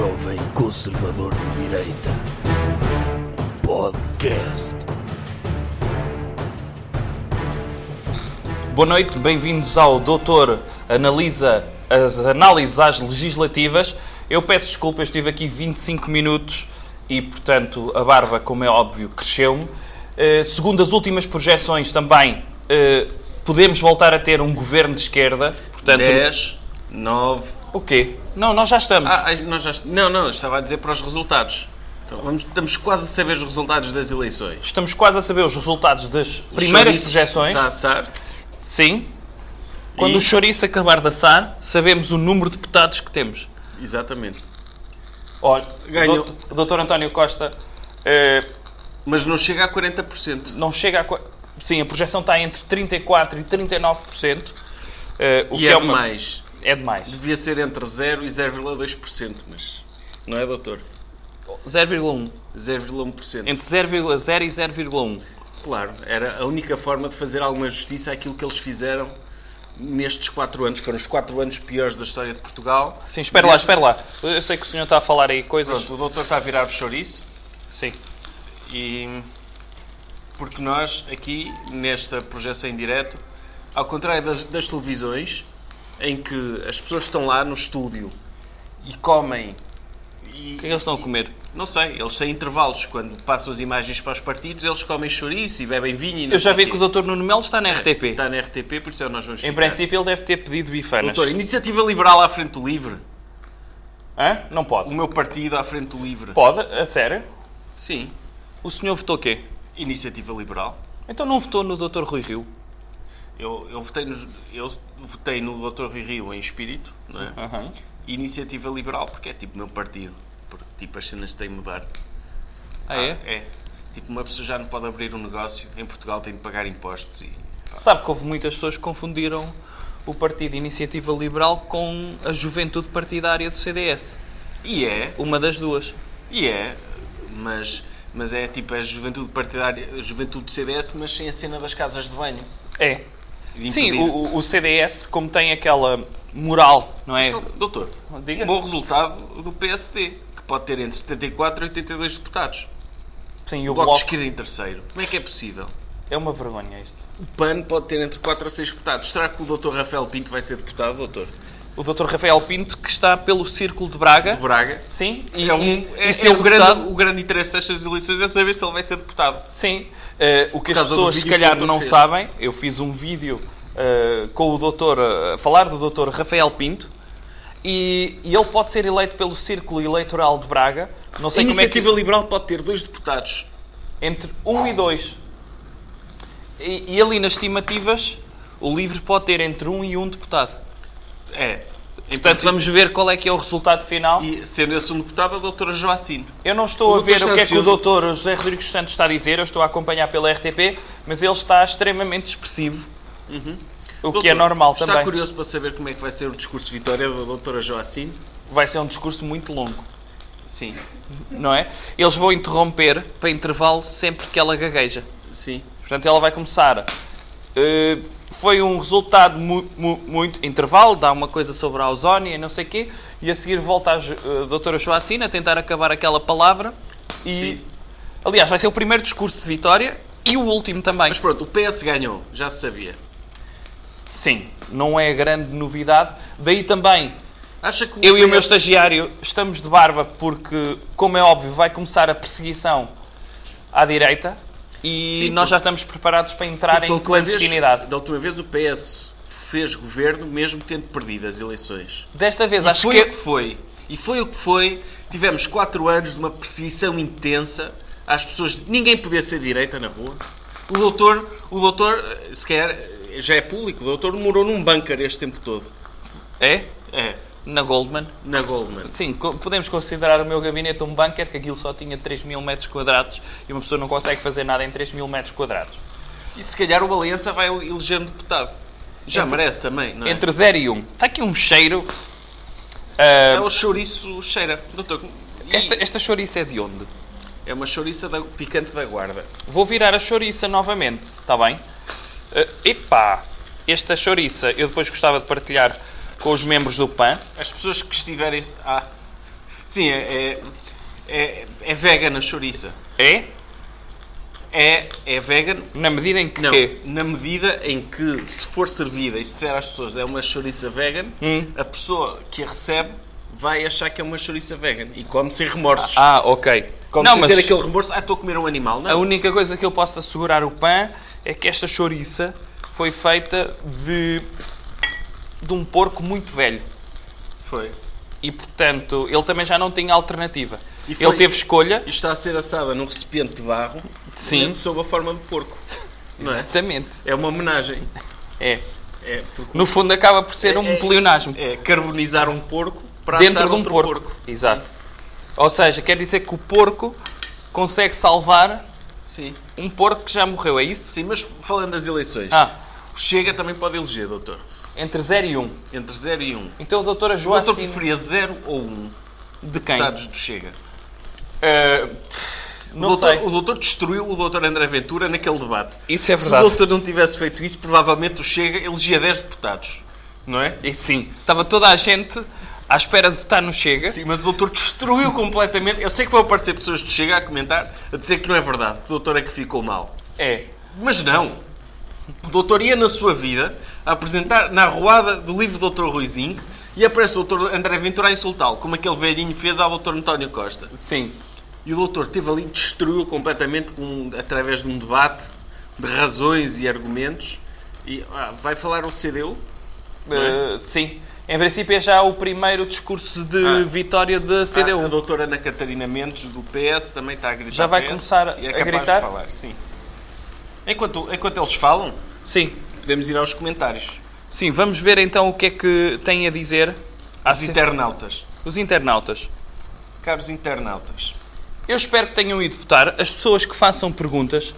jovem conservador de direita. Podcast. Boa noite, bem-vindos ao Doutor Analisa as análises às legislativas. Eu peço desculpa, eu estive aqui 25 minutos e, portanto, a barba, como é óbvio, cresceu-me. Uh, segundo as últimas projeções também, uh, podemos voltar a ter um governo de esquerda. Portanto, 10, 9. O quê? Não, nós já estamos. Ah, nós já... Não, não, estava a dizer para os resultados. Então, vamos, estamos quase a saber os resultados das eleições. Estamos quase a saber os resultados das primeiras projeções. Da assar. Sim. Quando e... o chouriço acabar de assar, sabemos o número de deputados que temos. Exatamente. Olha, Ganhou. o doutor António Costa... É... Mas não chega a 40%. Não chega a... Sim, a projeção está entre 34% e 39%. É, o e que é, é demais. É demais. Devia ser entre 0% e 0,2%, mas... Não é, doutor? 0,1%. 0,1%. Entre 0,0 e 0,1%. Claro, era a única forma de fazer alguma justiça àquilo que eles fizeram nestes quatro anos. Foram os quatro anos piores da história de Portugal. Sim, espera lá, espera lá. Eu sei que o senhor está a falar aí coisas... Pronto, o doutor está a virar o chouriço. Sim. E... Porque nós, aqui, nesta projeção em direto, ao contrário das, das televisões, em que as pessoas estão lá no estúdio e comem e, o que é que eles estão a comer? Não sei, eles têm intervalos. Quando passam as imagens para os partidos, eles comem chouriço e bebem vinho. E Eu já vi que o Dr. Nuno Melo está na RTP. Está na RTP, por isso é nós vamos Em ficar. princípio, ele deve ter pedido bifanas. Doutor, Iniciativa Liberal à frente do Livre. Hã? Não pode. O meu partido à frente do Livre. Pode? A sério? Sim. O senhor votou quê? Iniciativa Liberal. Então não votou no Dr. Rui Rio? Eu, eu, votei, no, eu votei no Dr. Rui Rio em espírito, não é? Uhum. Iniciativa Liberal, porque é tipo meu partido porque tipo as cenas têm de mudar. Ah, é? Ah, é. Tipo, uma pessoa já não pode abrir um negócio, em Portugal tem de pagar impostos e. Sabe que houve muitas pessoas que confundiram o Partido Iniciativa Liberal com a juventude partidária do CDS. E é. Uma das duas. E é, mas, mas é tipo a juventude partidária, a juventude do CDS, mas sem a cena das casas de banho. É. Sim, o, o, CDS, como tem aquela moral, não é? Mas, doutor, Diga. um bom resultado do PSD pode ter entre 74 e 82 deputados. Sim, e o Bloco, Bloco... de Esquerda em terceiro. Como é que é possível? É uma vergonha isto. O PAN pode ter entre 4 a 6 deputados. Será que o Dr. Rafael Pinto vai ser deputado, doutor? O Dr. Rafael Pinto, que está pelo Círculo de Braga. De Braga. Sim. E, é, um, é, é, é o, grande, o grande interesse destas eleições é saber se ele vai ser deputado. Sim. Uh, o que as pessoas, se calhar, não fez. sabem, eu fiz um vídeo uh, com o doutor, uh, falar do Dr. Rafael Pinto, e, e, ele pode ser eleito pelo Círculo Eleitoral de Braga. Não sei a Iniciativa é que... Liberal pode ter dois deputados. Entre um e dois. E, e, ali nas estimativas, o LIVRE pode ter entre um e um deputado. É. Portanto, vamos ver qual é que é o resultado final. E sendo esse um deputado, a doutora Joacine. Eu não estou a ver o que é que o doutor José Rodrigues Santos está a dizer, eu estou a acompanhar pela RTP, mas ele está extremamente expressivo. Uhum. O Doutor, que é normal está também. Está curioso para saber como é que vai ser o discurso de vitória da doutora Joacine? Vai ser um discurso muito longo. Sim. Não é? Eles vão interromper para intervalo sempre que ela gagueja. Sim. Portanto, ela vai começar. Uh, foi um resultado mu mu muito. Intervalo, dá uma coisa sobre a ozónia e não sei o quê, e a seguir volta a uh, doutora Joacine a tentar acabar aquela palavra. E. Sim. Aliás, vai ser o primeiro discurso de vitória e o último também. Mas pronto, o PS ganhou, já se sabia. Sim, não é grande novidade. Daí também Acha que eu PS... e o meu estagiário estamos de barba porque, como é óbvio, vai começar a perseguição à direita e Sim, nós já estamos preparados para entrar em clandestinidade. Vez, da última vez o PS fez governo mesmo tendo perdido as eleições. Desta vez e acho foi que... o que foi. E foi o que foi. Tivemos quatro anos de uma perseguição intensa às pessoas. Ninguém podia ser direita na rua. O doutor, o doutor, sequer já é público, o doutor morou num bunker este tempo todo. É? É. Na Goldman? Na Goldman. Sim, podemos considerar o meu gabinete um bunker, que aquilo só tinha 3 mil metros quadrados e uma pessoa não consegue fazer nada em 3 mil metros quadrados. E se calhar o Valença vai eleger um deputado. Já entre, merece também, não é? Entre 0 e 1. Um. Está aqui um cheiro. Uh... É o chouriço cheira. Doutor, e... esta, esta chouriça é de onde? É uma chouriça da, picante da guarda. Vou virar a chouriça novamente, está bem? Uh, epá, esta chouriça eu depois gostava de partilhar com os membros do PAN. As pessoas que estiverem. Ah, Sim, é, é, é, é vegan a chouriça. É? É, é vegan Na medida em que Não, quê? na medida em que, se for servida e se disser às pessoas é uma chouriça vegan, Hum. a pessoa que a recebe vai achar que é uma chouriça vegan e come sem remorsos. Ah, ok. come não, sem mas ter aquele remorso, ah, estou a comer um animal. a Não, única coisa que eu posso assegurar o pão é que esta chouriça foi feita de, de um porco muito velho. foi. E, portanto, ele também já não tinha alternativa. Foi- Ele teve escolha. E está a ser assada num recipiente de barro Sim. sob a forma de porco. Não é? Exatamente. É uma homenagem. É. É, No fundo, acaba por ser um é- pleonasmo. é carbonizar um porco para dentro de um outro porco. Exato. Ou seja, quer dizer que o porco consegue salvar Sim. um porco que já morreu, é isso? Sim, mas falando das eleições, Ah, o Chega também pode eleger, doutor. Entre 0 e 1. Um. Entre 0 e 1. Um. Então a doutora O doutor Joacine... preferia 0 ou 1 um De quem? deputados do Chega? O não doutor, sei. o doutor destruiu o doutor André Ventura naquele debate. Isso é Se verdade. o doutor não tivesse feito isso, provavelmente o Chega elegia 10 deputados. Não é? E sim, estava toda a gente à espera de votar no Chega. Sim, mas o doutor destruiu completamente. Eu sei que vão aparecer pessoas do Chega a comentar, a dizer que não é verdade, que o doutor é que ficou mal. É. Mas não. O doutor ia na sua vida a apresentar na arruada do livro do doutor Ruizinho e aparece o doutor André Ventura a insultá-lo, como aquele velhinho fez ao doutor António Costa. Sim. E o doutor teve ali, destruiu completamente com, através de um debate de razões e argumentos. E ah, vai falar o CDU? Eh, sim. Em princípio é já o primeiro discurso de Ah. vitória da Ah, a CDU. doutora Ana Catarina Mendes, do PS, também está a gritar. Já vai PS, começar é a gritar? Falar, sim. Enquanto, enquanto eles falam, Sim. Podemos ir aos comentários. Sim, vamos ver então o que é que têm a dizer As internautas. os internautas. Caros internautas. Eu espero que tenham ido votar. As pessoas que façam perguntas,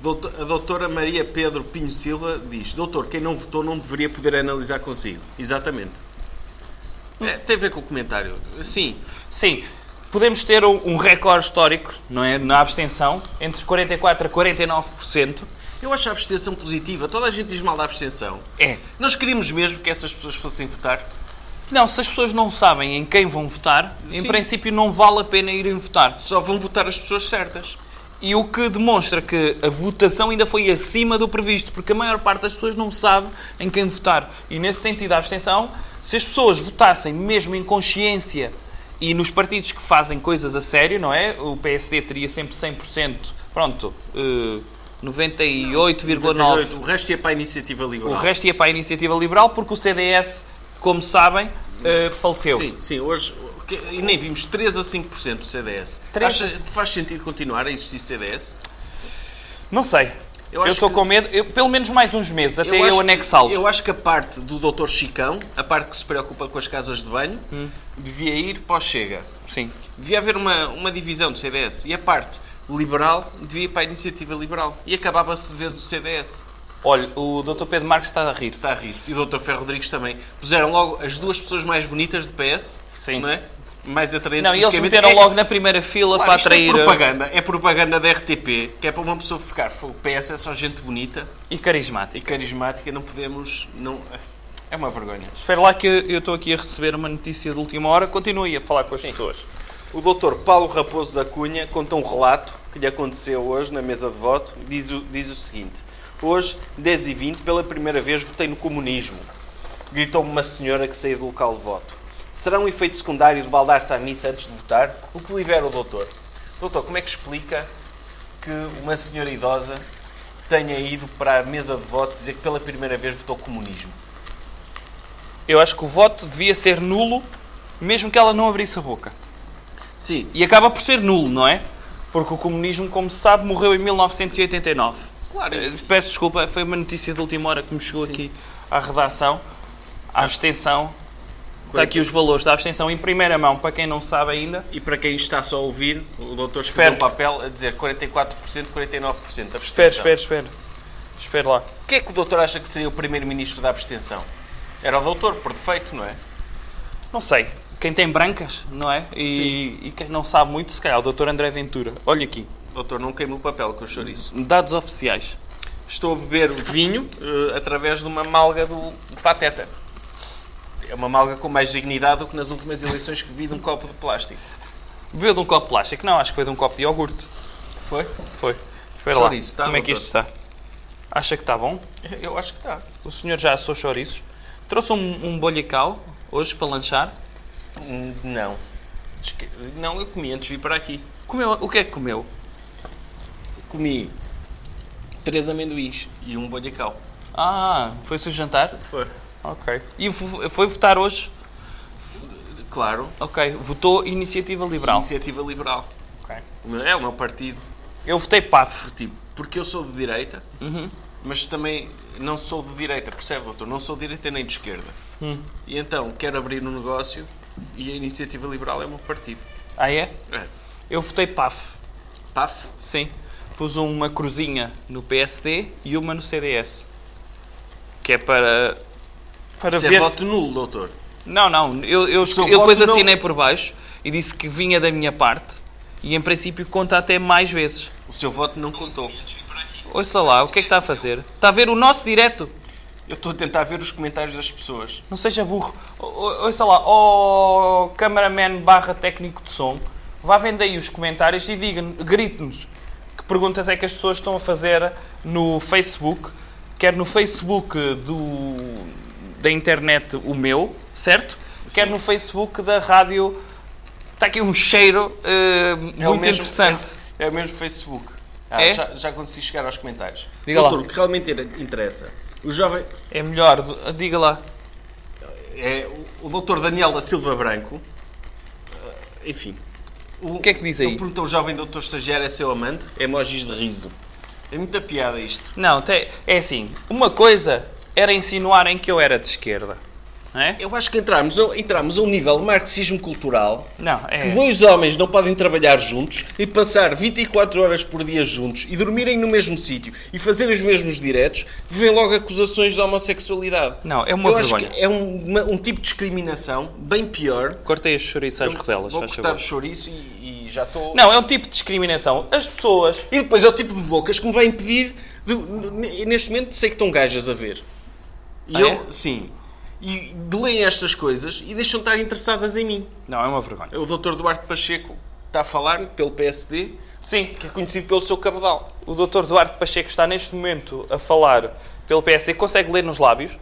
Doutor- A doutora Maria Pedro Pinho Silva diz: Doutor, quem não votou não deveria poder analisar consigo. Exatamente. É, tem a ver com o comentário. Sim, sim, podemos ter um, um recorde histórico, não é? Na abstenção, entre 44% a 49%. Eu acho a abstenção positiva. Toda a gente diz mal da abstenção. É. Nós queríamos mesmo que essas pessoas fossem votar. Não, se as pessoas não sabem em quem vão votar, em Sim. princípio não vale a pena irem votar. Só vão votar as pessoas certas. E o que demonstra que a votação ainda foi acima do previsto, porque a maior parte das pessoas não sabe em quem votar. E nesse sentido, a abstenção, se as pessoas votassem mesmo em consciência e nos partidos que fazem coisas a sério, não é? O PSD teria sempre 100%, pronto, eh, 98,9%. O resto ia para a iniciativa liberal. O resto ia para a iniciativa liberal, porque o CDS, como sabem, eh, faleceu. Sim, sim, hoje e nem vimos 3 a 5% do CDS. 3 Acha, faz sentido continuar a existir CDS? Não sei. Eu Eu, estou que- com medo, eu- pelo menos mais uns meses, até eu, que- anexá-los. Eu acho que a parte do Dr. Chicão, a parte que se preocupa com as casas de banho, Hum. devia ir para o Chega. Sim. Devia haver uma, uma divisão do CDS. E a parte liberal devia ir para a iniciativa liberal. E acabava-se de vez o CDS. Olha, o Dr. Pedro Marques está a rir-se. Está a rir-se. E o Dr. Ferro Rodrigues também. Puseram logo as duas pessoas mais bonitas do PS. Sim. Não é? Mais atraentes Não, e eles meteram É- logo na primeira fila Claro, para isto atrair É propaganda, é propaganda da RTP, que é para uma pessoa ficar. O PS é só gente bonita e e carismático. carismática, não podemos. Não... É uma vergonha. Espero lá que eu estou aqui a receber uma notícia de última hora. Continue a falar com as pessoas. O doutor Paulo Raposo da Cunha conta um relato que lhe aconteceu hoje na mesa de voto. Diz o, diz o seguinte: Hoje, 10h20, pela primeira vez votei no comunismo. Gritou-me uma senhora que saiu do local de voto. Será um efeito secundário de baldar-se à missa antes de votar? O que libera o doutor? Doutor, como é que explica que uma senhora idosa tenha ido para a mesa de voto dizer que pela primeira vez votou comunismo? Eu acho que o voto devia ser nulo, mesmo que ela não abrisse a boca. Sim, E acaba por ser nulo, não é? Porque o comunismo, como se sabe, morreu em 1989. Claro. Eh, Peço desculpa, foi uma notícia de última hora que me chegou Sim. aqui à redação. A abstenção. Está aqui os valores da abstenção em primeira mão, para quem não sabe ainda. E para quem está só a ouvir, o doutor Espera. escreveu um papel a dizer 44%, 49% abstenção. Espera, espera, espera. Espera lá. O que é que o doutor acha que seria o primeiro-ministro da abstenção? Era o doutor, por defeito, não é? Não sei. Quem tem brancas, não é? E, e quem não sabe muito, se calhar, o Dr. André Ventura. Olha aqui. Doutor, não queime o papel com o chouriço. Dados oficiais. Estou a beber vinho eh, através de uma malga do Pateta. É uma malga com mais dignidade do que nas últimas eleições que vi de um copo de plástico. Bebeu de um copo de plástico? Não, acho que foi de um copo de iogurte. Foi? Foi. Espera lá. Chouriço, tá, Como é que isto está? Acha que está bom? Eu acho que está. O senhor já assou chouriços? Trouxe um, um bolhacau hoje para lanchar. Hum, Não. Esque- Não, eu comi antes de vir para aqui. Comeu, o que é que comeu? Comi três amendoins e um bolhacau. Ah, foi o seu jantar? Foi. Ok. E foi votar hoje? Claro. Ok. Votou Iniciativa Liberal. Iniciativa Liberal. Ok. É o meu partido. Eu votei PAF. Tipo, porque eu sou de direita, mas também não sou de direita, percebe, doutor? Não sou de direita nem de esquerda. E então quero abrir um negócio e a Iniciativa Liberal é o meu partido. Ah, é? É. Eu votei PAF. PAF? Sim. Pus uma cruzinha no PSD e uma no CDS. Que é para. Para Isso ver. é voto nulo, doutor. Não, não. Eu, eu, eu depois voto não- assinei por baixo e disse que vinha da minha parte e em princípio conta até mais vezes. O seu voto não contou. Ouça lá, o que é que está a fazer? Está a ver o nosso direto? Eu estou a tentar ver os comentários das pessoas. Não seja burro. Ouça lá, ó cameraman barra técnico de som, vá vendo aí os comentários e diga grite-nos que perguntas é que as pessoas estão a fazer no Facebook, quer no Facebook do, da internet o meu, certo? Quer no Facebook da rádio. Está aqui um cheiro eh, É muito mesmo- interessante. É, é o mesmo Facebook. Ah, É? Já, já consegui chegar aos comentários. Diga doutor, lá. o que realmente interessa. O jovem. É melhor, diga lá. É o, o doutor Daniel da Silva Branco. eh, Enfim. O que é que diz aí? Ele perguntou: o jovem doutor estagiário é seu amante? Emojis de riso. É muita piada isto. Não, te- é assim, uma coisa era insinuarem que eu era de esquerda. É? Eu acho que entramos, a- entramos a um nível de marxismo cultural Não, que é. dois homens não podem trabalhar juntos e passar 24 horas por dia juntos e dormirem no mesmo sítio e fazerem os mesmos diretos, vêm logo acusações de homossexualidade. Não, é uma Eu vergonha. que é um, uma- um tipo de discriminação bem pior. Cortei as chouriças às rodelas, Vou cortar o chouriço e, e já estou... Não, é um tipo de discriminação. As pessoas. E depois é o tipo de bocas que me vai impedir, de, neste momento sei que estão gajas a ver. E Ah, eu, é? sim. E leem estas coisas e deixam de estar interessadas em mim. Não, é uma vergonha. O Dr. Duarte Pacheco está a falar pelo PSD, Sim, que é conhecido pelo seu cabedal. o Dr. Duarte Pacheco está neste momento a falar pelo PSD. Consegue ler nos lábios?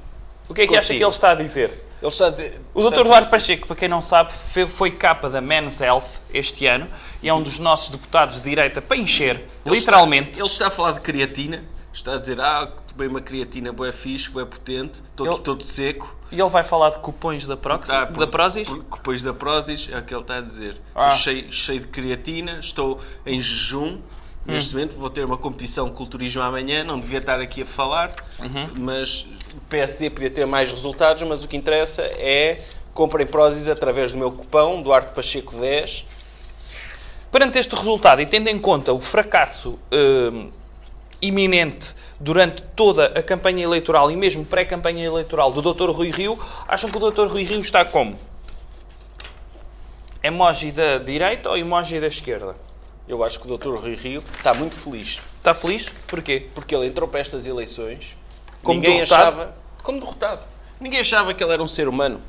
O que é que acha Consigo. que ele está a dizer? Ele está a dizer. O Dr. Duarte Pacheco, para quem não sabe, foi capa da Men's Health este ano e é um dos nossos deputados de direita para encher, ele literalmente. Está, ele está a falar de creatina, está a dizer: Ah, tomei uma creatina boa fixe, boa potente, estou Ele- aqui todo seco. E ele vai falar de cupons da, Prox, Está da Prozis? Depois da Prozis, é o que ele está a dizer. Ah. Cheio, cheio de creatina, estou em jejum. Neste momento vou ter uma competição de culturismo amanhã, não devia estar aqui a falar, mas o PSD podia ter mais resultados, mas o que interessa é comprem Prozis através do meu cupão, Duarte Pacheco 10. Perante este resultado e tendo em conta o fracasso hum, iminente durante toda a campanha eleitoral e mesmo pré-campanha eleitoral do Dr. Rui Rio, acham que o Dr. Rui Rio está como? Emoji da direita ou emoji da esquerda? Eu acho que o Dr. Rui Rio está muito feliz, Está feliz? Porquê? porque ele entrou para estas eleições Como ninguém derrotado? achava como derrotado. Ninguém achava que ele era um ser humano.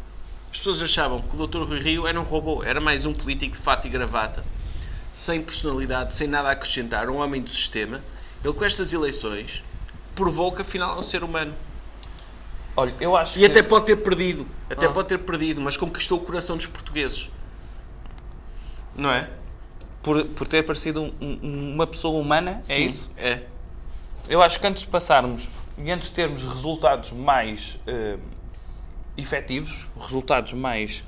As pessoas achavam que o Dr. Rui Rio era um robô, era mais um político de fato e gravata, sem personalidade, sem nada a acrescentar, um homem do sistema. Ele com estas eleições provou que afinal é um ser humano. Olha, eu acho E que... até pode ter perdido, até Ah. pode ter perdido, mas conquistou o coração dos portugueses. Não é? Por, por ter parecido um- um- uma pessoa humana, é Sim, isso? É. Eu acho que antes de passarmos e antes de termos resultados mais eh, efetivos, resultados mais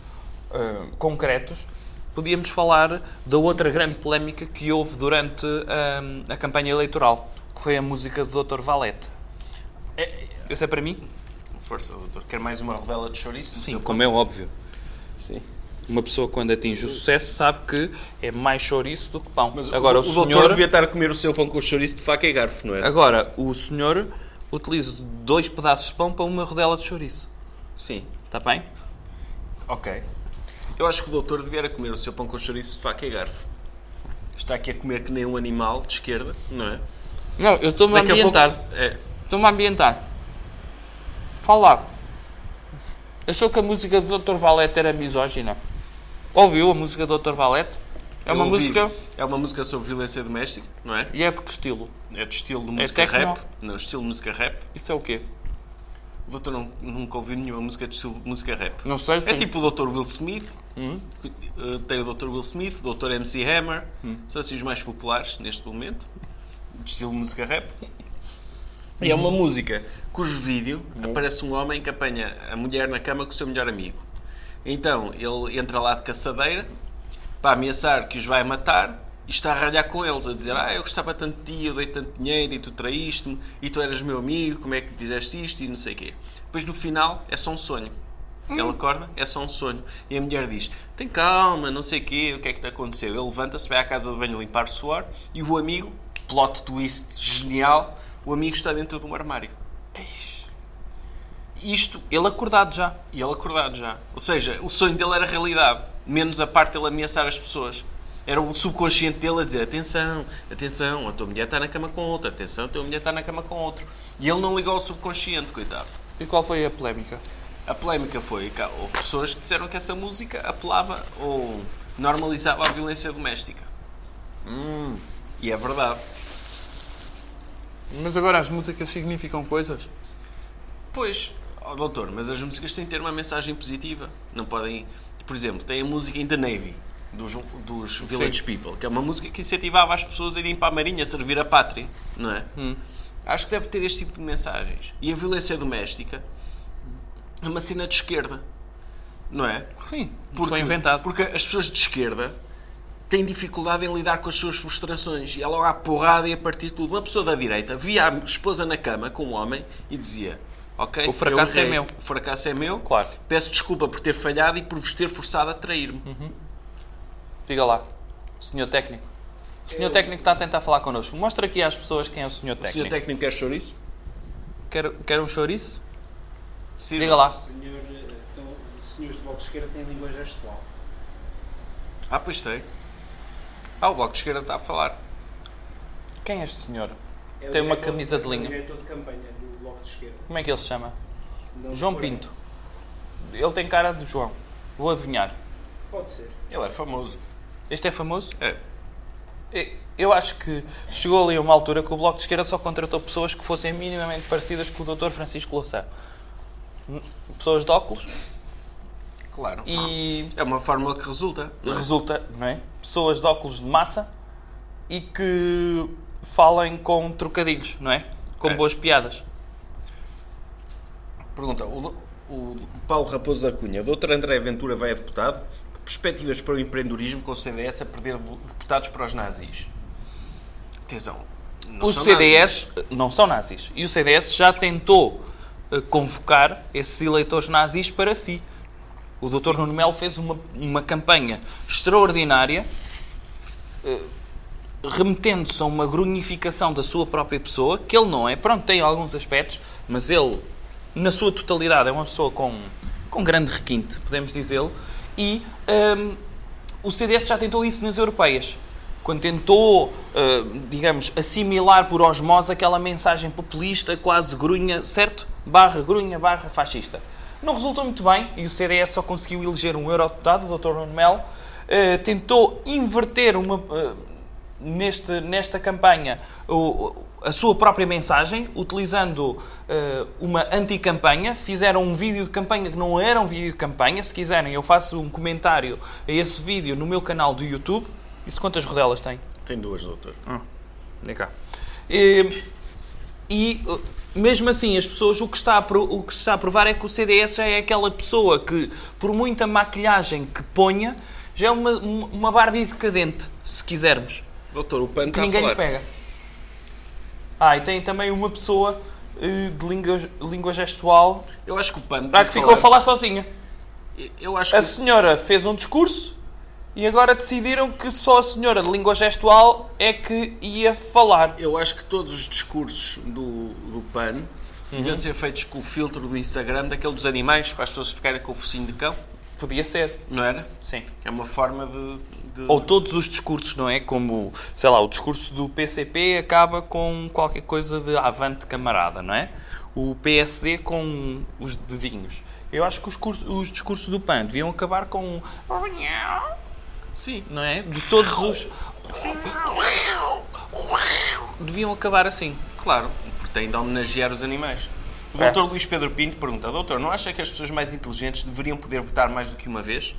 eh, concretos, podíamos falar da outra grande polémica que houve durante eh, a campanha eleitoral, foi a música do Dr. Valete. Isso é para mim? Força, doutor. Quer mais uma rodela de chouriço? Sim, como é óbvio. Sim. Uma pessoa quando atinge o sucesso sabe que é mais chouriço do que pão. Mas Agora, o, o, o doutor senhor... devia estar a comer o seu pão com chouriço de faca e garfo, não é? Agora, o senhor utiliza dois pedaços de pão para uma rodela de chouriço. Sim. Está bem? Ok. Eu acho que o doutor devia comer o seu pão com chouriço de faca e garfo. Está aqui a comer que nem um animal de esquerda, não é? Não, eu estou-me a ambientar. pouco- é. Estou-me a ambientar. Falar. Achou que a música do Dr. Valete era misógina? Ouviu a música do Dr. Valete? É uma ouvi. música... É uma música sobre violência doméstica, não é? E é de que estilo? É de estilo de música techno? rap. Não, estilo de música rap. Isso é o quê? O doutor não, nunca ouviu nenhuma música de estilo de música rap. Não sei. É tem- tipo o Dr. Will Smith. Hum? Uh, Tem o Dr. Will Smith, o Dr. MC Hammer. Hum. São assim os mais populares neste momento. De estilo música rap. E é uma música cujo vídeo aparece um homem que apanha a mulher na cama com o seu melhor amigo. Então ele entra lá de caçadeira para ameaçar que os vai matar e está a ralhar com eles, a dizer: Ah, eu gostava tanto de ti, eu dei tanto dinheiro e tu traíste-me e tu eras meu amigo, como é que fizeste isto e não sei o quê. Depois no final é só um sonho. Ele acorda, é só um sonho. E a mulher diz: Tem calma, não sei o quê, o que é que te aconteceu? Ele levanta-se, vai à casa de banho limpar suor e o amigo, plot twist genial, o amigo está dentro de um armário. Isto Ele acordado já. e ele acordado já. Ou seja, o sonho dele era realidade, menos a parte dele ameaçar as pessoas. Era o subconsciente dele a dizer: atenção, atenção, a tua mulher está na cama com outro, atenção, a tua mulher está na cama com outro. E ele não ligou ao subconsciente, coitado. E qual foi a polémica? A polémica foi que houve pessoas que disseram que essa música apelava ou normalizava a violência doméstica. E é verdade. Mas agora as músicas significam coisas. Pois, ó, doutor, mas as músicas têm de ter uma mensagem positiva. Não podem. Por exemplo, tem a música In the Navy, dos, dos Village People, que é uma música que incentivava as pessoas a irem para a Marinha a servir a pátria, não é? Acho que deve ter este tipo de mensagens. E a violência doméstica é uma cena de esquerda, não é? Sim, foi inventado. Porque as pessoas de esquerda têm dificuldade em lidar com as suas frustrações. E é logo à porrada e a partir de tudo. Uma pessoa da direita via a esposa na cama com um homem e dizia: Ok, O fracasso eu é meu." O fracasso é meu. Claro. Peço desculpa por ter falhado e por vos ter forçado a trair-me. Diga lá, senhor técnico. O senhor técnico está a tentar falar connosco. Mostra aqui às pessoas quem é o senhor O técnico. senhor técnico quer chouriço? Quer, quer um chouriço? Sim. Diga lá. Senhor, então, os senhores do Bloco de Esquerda têm língua gestual. Ah, pois tem. Ah, o Bloco de Esquerda está a falar. Quem é este senhor? É Tem uma camisa de é o linha. diretor de campanha do Bloco de Esquerda. Como é que ele se chama? Não João. Pinto. Ele tem cara de João. Vou adivinhar. Pode ser. Ele é famoso. Este é famoso? É. Eu acho que chegou ali a uma altura que o Bloco de Esquerda só contratou pessoas que fossem minimamente parecidas com o Dr. Francisco Louçã. Hum, Pessoas de óculos Claro. e É uma fórmula que resulta. não é? resulta, não é? Pessoas de óculos de massa e que falem com trocadilhos, não é? Com É. boas piadas. Pergunta, o, o Paulo Raposo da Cunha, o Dr. André Ventura vai a deputado? Que perspectivas para o empreendedorismo com o CDS a perder deputados para os nazis? Atenção. não o CDS não são nazis. E o CDS já tentou eh, convocar esses eleitores nazis para si. O Dr. Nuno Melo fez uma, uma campanha extraordinária, eh, remetendo-se a uma grunhificação da sua própria pessoa, que ele não é. Pronto, tem alguns aspectos, mas ele, na sua totalidade, é uma pessoa com, com grande requinte, podemos dizê-lo. E hum, o CDS já tentou isso nas europeias. Quando tentou, eh, digamos, assimilar por osmose aquela mensagem populista, quase grunha, certo? Barra grunha, barra fascista. Não resultou muito bem e o CDS só conseguiu eleger um eurodeputado, o Dr. Nuno Melo. Eh, tentou inverter uma, eh, neste, nesta campanha o- a sua própria mensagem, utilizando eh, uma anti-campanha. Fizeram um vídeo de campanha que não era um vídeo de campanha. Se quiserem, eu faço um comentário a esse vídeo no meu canal do YouTube. Isso quantas rodelas tem? Tem duas, doutor. Vem cá. E, e, uh, mesmo assim, as pessoas, o que, está a, o que se está a provar é que o CDS já é aquela pessoa que, por muita maquilhagem que ponha, já é uma, uma Barbie decadente, se quisermos. Doutor, o PAN Que a ninguém falar. lhe pega. Ah, e tem também uma pessoa eh, de língua, língua gestual Eu acho que o PAN ah, devia que ficou a falar sozinha. Eu acho A que... senhora fez um discurso e agora decidiram que só a senhora de língua gestual é que ia falar. Eu acho que todos os discursos do, do PAN Uhum. deviam ser feitos com o filtro do Instagram, daquele dos animais, para as pessoas ficarem com o focinho de cão, Podia ser, não era? sim. É uma forma de... de- Ou todos os discursos, não é? Como, sei lá, o discurso do PCP acaba com qualquer coisa de avante camarada, não é? O PSD com os dedinhos. Eu acho que os, cursos- os discursos do PAN deviam acabar com. Sim. Não é? De todos os... Deviam acabar assim. Claro, porque tem de homenagear os animais. O É. Dr. Luís Pedro Pinto pergunta: Doutor, não acha que as pessoas mais inteligentes deveriam poder votar mais do que uma vez?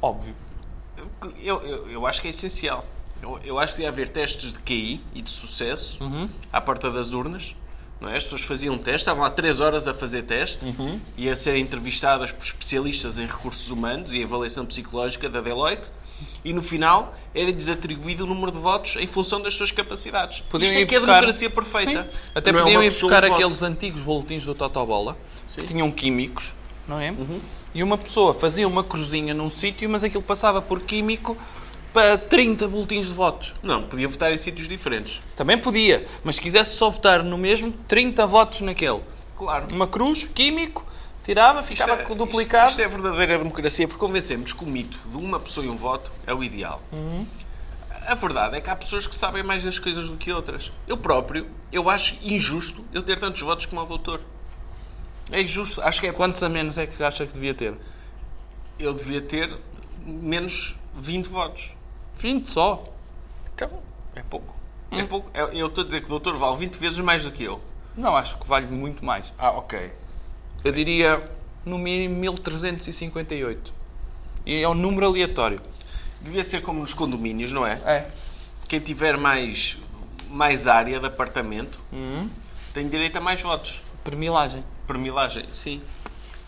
Óbvio. Eu, eu, eu acho que é essencial. Eu, eu acho que devia haver testes de QI e de sucesso à porta das urnas. Não é? As pessoas faziam teste, estavam lá 3 horas a fazer teste e a serem entrevistadas por especialistas em recursos humanos e avaliação psicológica da Deloitte. E no final era-lhes atribuído o número de votos em função das suas capacidades. Isto é que é a democracia perfeita. Sim. Até é podiam uma ir buscar um voto. aqueles antigos boletins do Totobola Sim. que tinham químicos, não é? Uhum. E uma pessoa fazia uma cruzinha num sítio, mas aquilo passava por químico para 30 boletins de votos. Não, podia votar em sítios diferentes. Também podia, mas se quisesse só votar no mesmo, 30 votos naquele. Claro. Uma cruz, químico, tirava, ficava Isto é- duplicado. Isto, isto é verdadeira democracia, porque convencemos que o mito de uma pessoa e um voto é o ideal. A verdade é que há pessoas que sabem mais das coisas do que outras. Eu próprio, eu acho injusto eu ter tantos votos como o doutor. É injusto. Acho que é Quantos a menos é que acha que devia ter? ele devia ter menos 20 votos. 20 só. Então, é pouco. É pouco. Eu estou a dizer que o doutor vale 20 vezes mais do que eu. Não, acho que vale muito mais. Ah, ok. Eu diria, no mínimo, 1358. E é um número aleatório. Devia ser como nos condomínios, não é? É. Quem tiver mais, mais área de apartamento tem direito a mais votos. Permilagem. Permilagem, sim.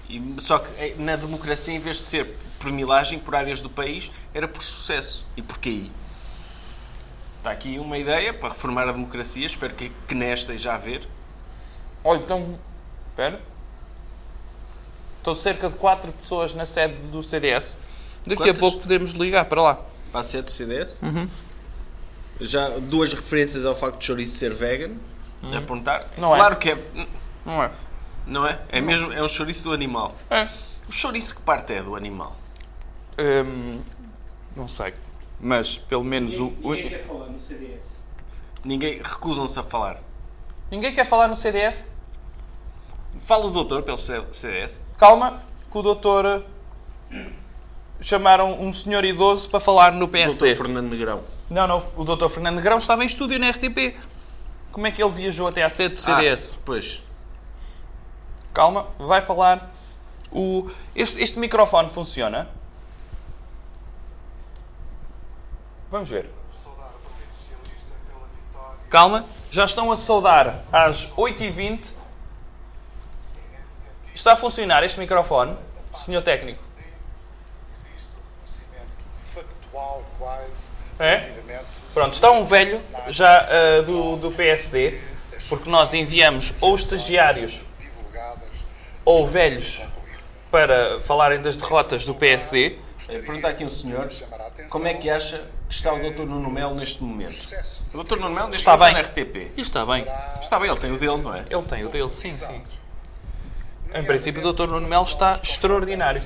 E, só que eh, na democracia, em vez de ser permilagem por áreas do país, era por sucesso e por. Está aqui uma ideia para reformar a democracia. Espero que, que nesta esteja a ver. Olha, então. Espera. Estão cerca de 4 pessoas na sede do CDS. Daqui Quantas? a pouco podemos ligar para lá. Para a sede do CDS. Já duas referências ao facto de chouriço ser vegan. A perguntar. Não é. claro que é. Não é? Não é? É mesmo é um chouriço do animal. É. O chouriço que parte é do animal? Hum, não sei. Mas pelo menos o. o- Ninguém quer falar no CDS. Ninguém recusam-se a falar. Ninguém quer falar no CDS? Fala o doutor pelo CDS. Calma, que o doutor. eh, Chamaram um senhor idoso para falar no Doutor PSD. Fernando Negrão. Não, não, o doutor Fernando Negrão estava em estúdio na RTP. Como é que ele viajou até à sede do CDS? Ah, pois. Calma, vai falar. O... Este, este microfone funciona? Vamos ver. Calma, já estão a saudar às 8h20. Está a funcionar este microfone, senhor técnico? É? Pronto, está um velho já ah, do, do PSD, porque nós enviamos ou estagiários ou velhos para falarem das derrotas do PSD. Pergunta aqui um senhor como é que acha está o doutor Nuno Melo neste momento? O doutor Nuno Melo neste Está momento bem. está na RTP. E está bem. Está bem, ele tem o dele, não é? Ele tem o dele, sim, sim. Em princípio, o Dr. Nuno Melo está extraordinário.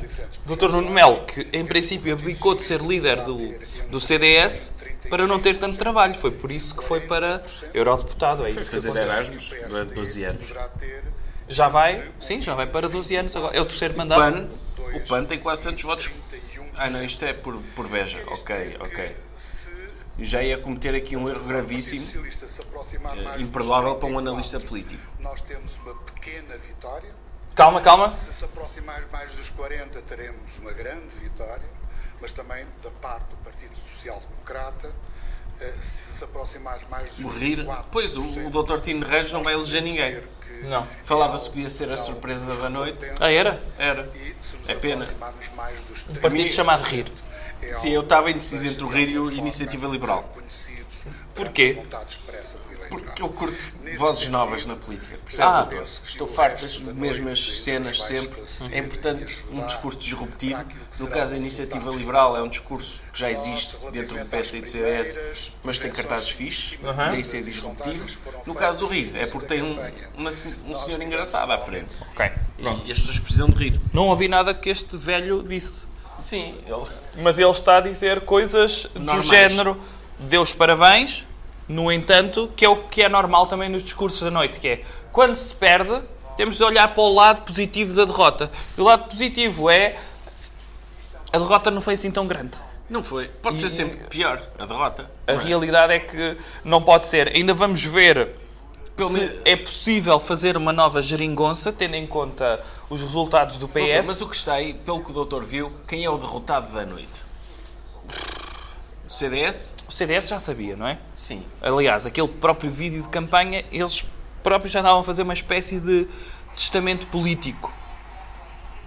O Dr. Nuno Melo, que em princípio abdicou de ser líder do, do CDS para não ter tanto trabalho. Foi por isso que foi para eurodeputado. É isso que Fazer. Erasmus durante 12 anos. Já vai, sim, já vai para 12 anos agora. É o terceiro O mandato. PAN, o PAN tem quase tantos votos. Ah, não, isto é por, por Beja. Ok, ok. Já ia cometer aqui um erro gravíssimo, socialista se aproximar eh, mais imperdoável para um 34, analista político. Nós temos uma pequena vitória. Calma, calma. Se se aproximar mais dos 40, teremos uma grande vitória, mas também da parte do Partido Social Democrata. eh, Se se aproximar mais dos Morrer. 24%, Pois, o, o doutor Tino Reis não vai eleger ninguém. Não. Falava-se que ia ser a surpresa da noite. Ah, era? Era. e se nos É pena. aproximarmos mais dos Um partido chamado Rir. É Sim, eu estava indeciso entre o Rir e o Iniciativa Liberal. Porquê? Porque eu curto vozes novas na política. Percebe, Ah. doutor? Estou farto das mesmas cenas sempre. É importante um discurso disruptivo. No caso da Iniciativa Liberal, é um discurso que já existe dentro do PS e do CDS, mas tem cartazes fixes, daí ser disruptivo. No caso do Rir, é porque tem um, uma um senhor engraçado à frente. Ok. E, e as pessoas precisam de rir. Não ouvi nada que este velho disse. Sim, ele. Mas ele está a dizer coisas do Normais. género Deus parabéns, no entanto, que é o que é normal também nos discursos da noite, que é quando se perde, temos de olhar para o lado positivo da derrota. E o lado positivo é a derrota não foi assim tão grande. Não foi. Pode ser sempre pior, a derrota. A realidade é que não pode ser. Ainda vamos ver Pelo se é possível fazer uma nova geringonça, tendo em conta os resultados do Doutor, PS. Mas o que está aí, pelo que o doutor viu, quem é o derrotado da noite? O CDS? O CDS já sabia, não é? Sim. Aliás, aquele próprio vídeo de campanha, eles próprios já estavam a fazer uma espécie de testamento político.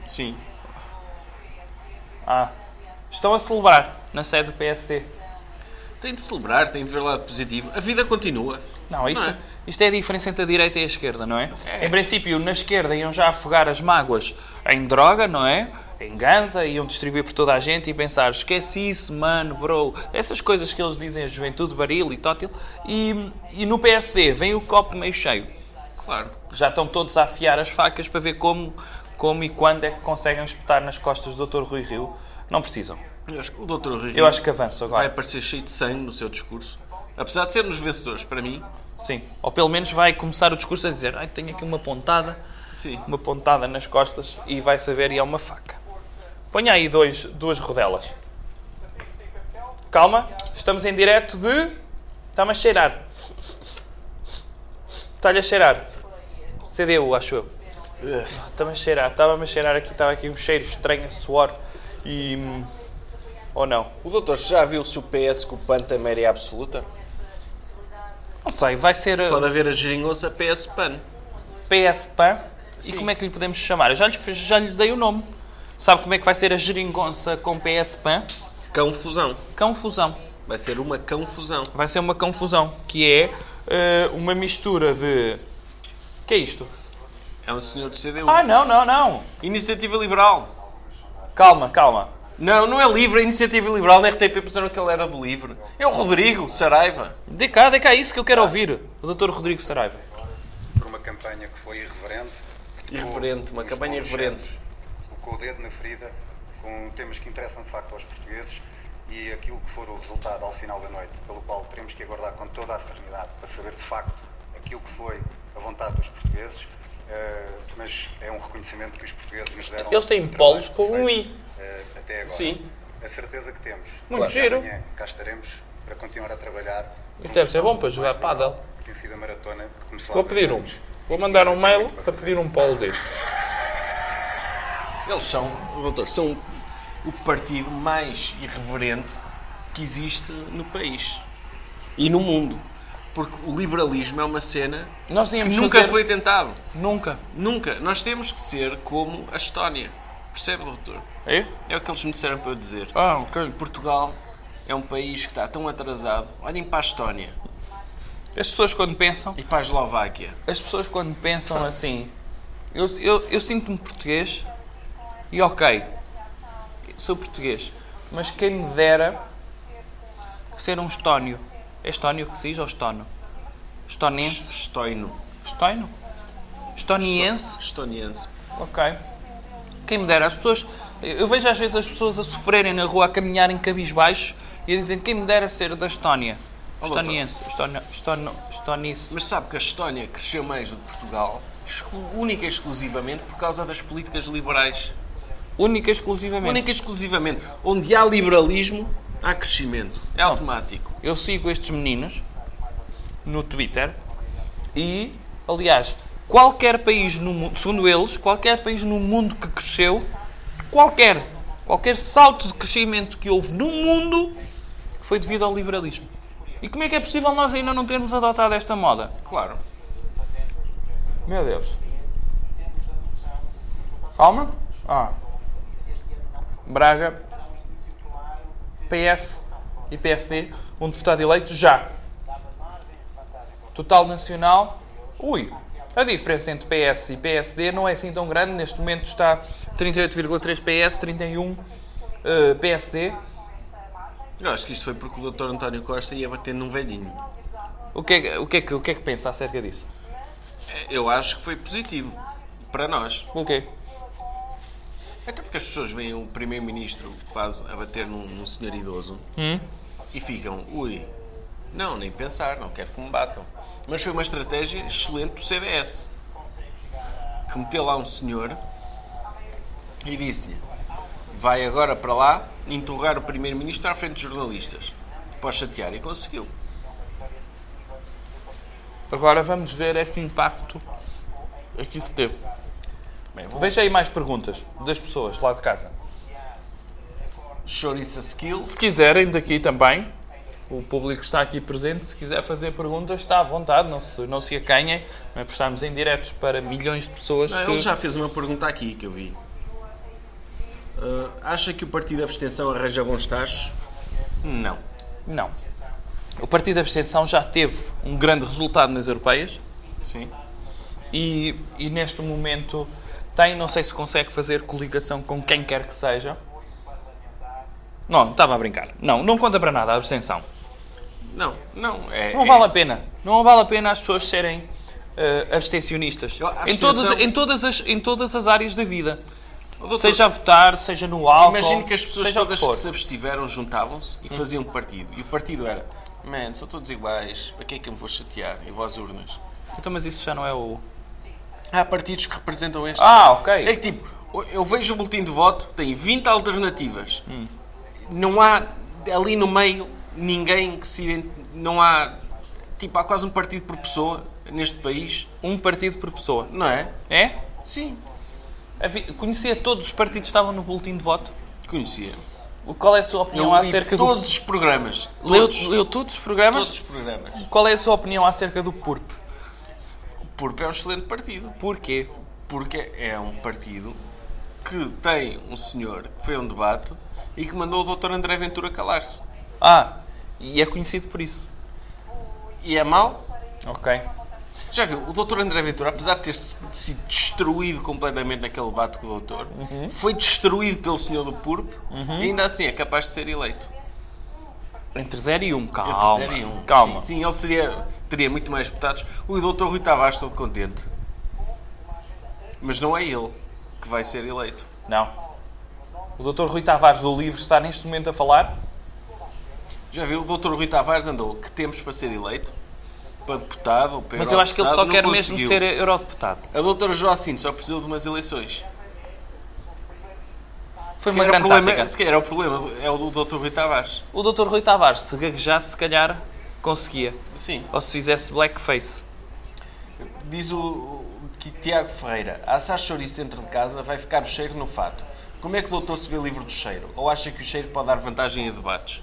Sim. Ah, estão a celebrar na sede do PSD. Tem de celebrar, tem de ver lado positivo. A vida continua. Não, isto, Não é? Isto é a diferença entre a direita e a esquerda, não é? É. Em princípio, na esquerda iam já afogar as mágoas em droga, não é? Em ganza, iam distribuir por toda a gente e pensar, esquece isso, mano, bro. Essas coisas que eles dizem a juventude, baril e tótil. E, e no PSD vem o copo meio cheio. Claro. Já estão todos a afiar as facas para ver como, como e quando é que conseguem espetar nas costas do Dr. Rui Rio. Não precisam. Eu acho que o doutor Rui Eu acho que avança vai agora. aparecer cheio de sangue no seu discurso. Apesar de ser nos vencedores, para mim, Sim. Ou pelo menos vai começar o discurso a dizer, ai, tenho aqui uma pontada. sim. uma pontada nas costas e vai saber e é uma faca. Ponha aí dois, duas rodelas. Calma, estamos em direto de. Está-me a cheirar. Está-lhe a cheirar. CDU, acho eu. Está-me a cheirar. Estava-me a cheirar aqui, estava aqui um cheiro estranho, suor e. hum, Ou não? O doutor já viu se o PS com o PAN maioria absoluta? Não sei, vai ser uh, Pode haver a geringonça PS-PAN. PS PAN. E como é que lhe podemos chamar? Eu já lhe, já lhe dei o nome. Sabe como é que vai ser a geringonça com PS PAN? Cão-fusão. Confusão. Vai ser uma cão-fusão. vai ser uma confusão, que é eh, uma mistura de... que é isto? É um senhor do CDU. Ah, não, não, não. Iniciativa Liberal. Calma, calma. Não, não é livre, é Iniciativa Liberal. Na RTP pensaram que ele era do livre. É o Rodrigo Saraiva. Dê cá, dê cá isso que eu quero ouvir. O Dr. Rodrigo Saraiva. por uma campanha que foi irreverente. que Irreverente, uma campanha irreverente. Colocou o dedo na ferida com temas que interessam de facto aos portugueses e aquilo que for o resultado ao final da noite, pelo qual teremos que aguardar com toda a serenidade para saber de facto aquilo que foi a vontade dos portugueses. eh, mas é um reconhecimento que os portugueses nos deram. Eles têm polos com um I. eh, até agora. Sim. A certeza que temos. Muito que giro. amanhã cá estaremos para continuar a trabalhar. Isto deve ser bom para jogar pádel. Tem sido a maratona que começou Vou pedir um. Vou mandar um mail para pedir um polo destes. Eles são, doutor, são o partido mais irreverente que existe no país e no mundo. Porque o liberalismo é uma cena Nós que nunca fazer- foi tentado. Nunca. Nunca. Nós temos que ser como a Estónia. Percebe, doutor? É? É o que eles me disseram para eu dizer. Ah, ok. Portugal é um país que está tão atrasado. Olhem para a Estónia As pessoas quando pensam... e para a Eslováquia. As pessoas quando pensam assim... Eu, eu, eu sinto-me português e ok, sou português. Mas quem me dera ser um estónio. É estónio que se diz ou estónio? Estonense? Estoino. Estónio? Estoniense? Estoniense. Ok. Quem me dera, as pessoas. Eu vejo às vezes as pessoas a sofrerem na rua, a caminharem cabisbaixo e a dizem quem me dera ser da Estónia. Estoniense. Estono, estono, estonice. Mas sabe que a Estónia cresceu mais do que Portugal, única e exclusivamente por causa das políticas liberais. Única e exclusivamente. Única e exclusivamente. Onde há liberalismo, há crescimento. É automático. Eu sigo estes meninos no Twitter e, aliás, qualquer país no mundo, segundo eles, qualquer país no mundo que cresceu, qualquer, qualquer salto de crescimento que houve no mundo foi devido ao liberalismo. E como é que é possível nós ainda não termos adotado esta moda? Claro. Meu Deus. Calma. Ah. Braga, PS e PSD, um deputado eleito já. Total nacional. Ui, a diferença entre PS e PSD não é assim tão grande. Neste momento está 38,3 PS, 31 eh, PSD. Eu acho que isto foi porque o Dr. António Costa ia bater num velhinho. O que, é, que- o, que é, que- o que é que pensa acerca disso? Eu acho que foi positivo. Para nós. O quê? Até porque as pessoas veem o Primeiro-Ministro quase a bater num, num senhor idoso e ficam, ui, não, nem pensar, não quero que me batam. Mas foi uma estratégia excelente do CDS. que meteu lá um senhor e disse-lhe: vai agora para lá interrogar o primeiro-ministro à frente de jornalistas. Pode chatear. E conseguiu. Agora vamos ver este impacto é que isso teve. Bem, vou... Veja aí mais perguntas das pessoas lá de casa. Chouriça Skills. Se quiserem daqui também, o público está aqui presente, se quiser fazer perguntas, está à vontade, não se, não se acanhem. Não é? Estamos em diretos para milhões de pessoas. Não, que... Ele já fez uma pergunta aqui que eu vi. Uh, acha que o Partido da Abstenção arranja bons tachos? Não. Não. O Partido da Abstenção já teve um grande resultado nas europeias Sim. e, e neste momento tem, não sei se consegue fazer coligação com quem quer que seja. Não, estava a brincar. Não, não conta para nada a abstenção. Não, não. É, Não é- vale a pena. Não vale a pena as pessoas serem eh, abstencionistas. Eu- a Em, todas, abstenção- em, todas as, em todas as áreas da vida. doutor- Seja a votar, seja no álcool. Imagino que as pessoas todas que que se abstiveram juntavam-se e faziam um partido. E o partido era: Man, são todos iguais, para que é que eu me vou chatear? E vós urnas. Então, mas isso já não é o. Há partidos que representam este. Ah, ok. É que tipo, eu vejo o boletim de voto, tem 20 alternativas. Não há ali no meio ninguém que se ident... Não há. Tipo, há quase um partido por pessoa neste país, Um partido por pessoa. não é? É? Sim. Conhecia todos os partidos que estavam no boletim de voto? Conhecia. Qual é a sua opinião Eu li acerca todos do. os programas. Leu, Todos, leu todos os programas? todos os programas. Qual é a sua opinião acerca do PURP? O PURP é um excelente partido. Porquê? Porque é um partido que tem um senhor que foi a um debate e que mandou o Dr. André Ventura calar-se. Ah, e é conhecido por isso. E é mau? Ok. Já viu, o Dr. André Ventura, apesar de ter sido destruído completamente naquele debate com o doutor, foi destruído pelo senhor do PURP e ainda assim é capaz de ser eleito. Entre 0 e 1, um. Entre calma. zero e um. Calma. Sim, sim, ele seria, teria muito mais deputados. O Dr. Rui Tavares todo contente. Mas não é ele que vai ser eleito. Não. O Dr. Rui Tavares do Livre está neste momento a falar? Já viu, o Dr. Rui Tavares andou que temos para ser eleito? Para deputado ou para Mas eu acho que ele só quer não mesmo conseguiu. ser eurodeputado. A doutora Joacine só precisou de umas eleições. Foi Se uma grande problema, tática. Se calhar o problema é o do Dr. Rui Tavares. O Dr. Rui Tavares, se gaguejasse, se calhar conseguia. Sim. Ou se fizesse blackface. Diz o, que Tiago Ferreira, a assar chouriço dentro de casa vai ficar o cheiro no fato. Como é que o doutor se vê livre do cheiro? Ou acha que o cheiro pode dar vantagem a debates?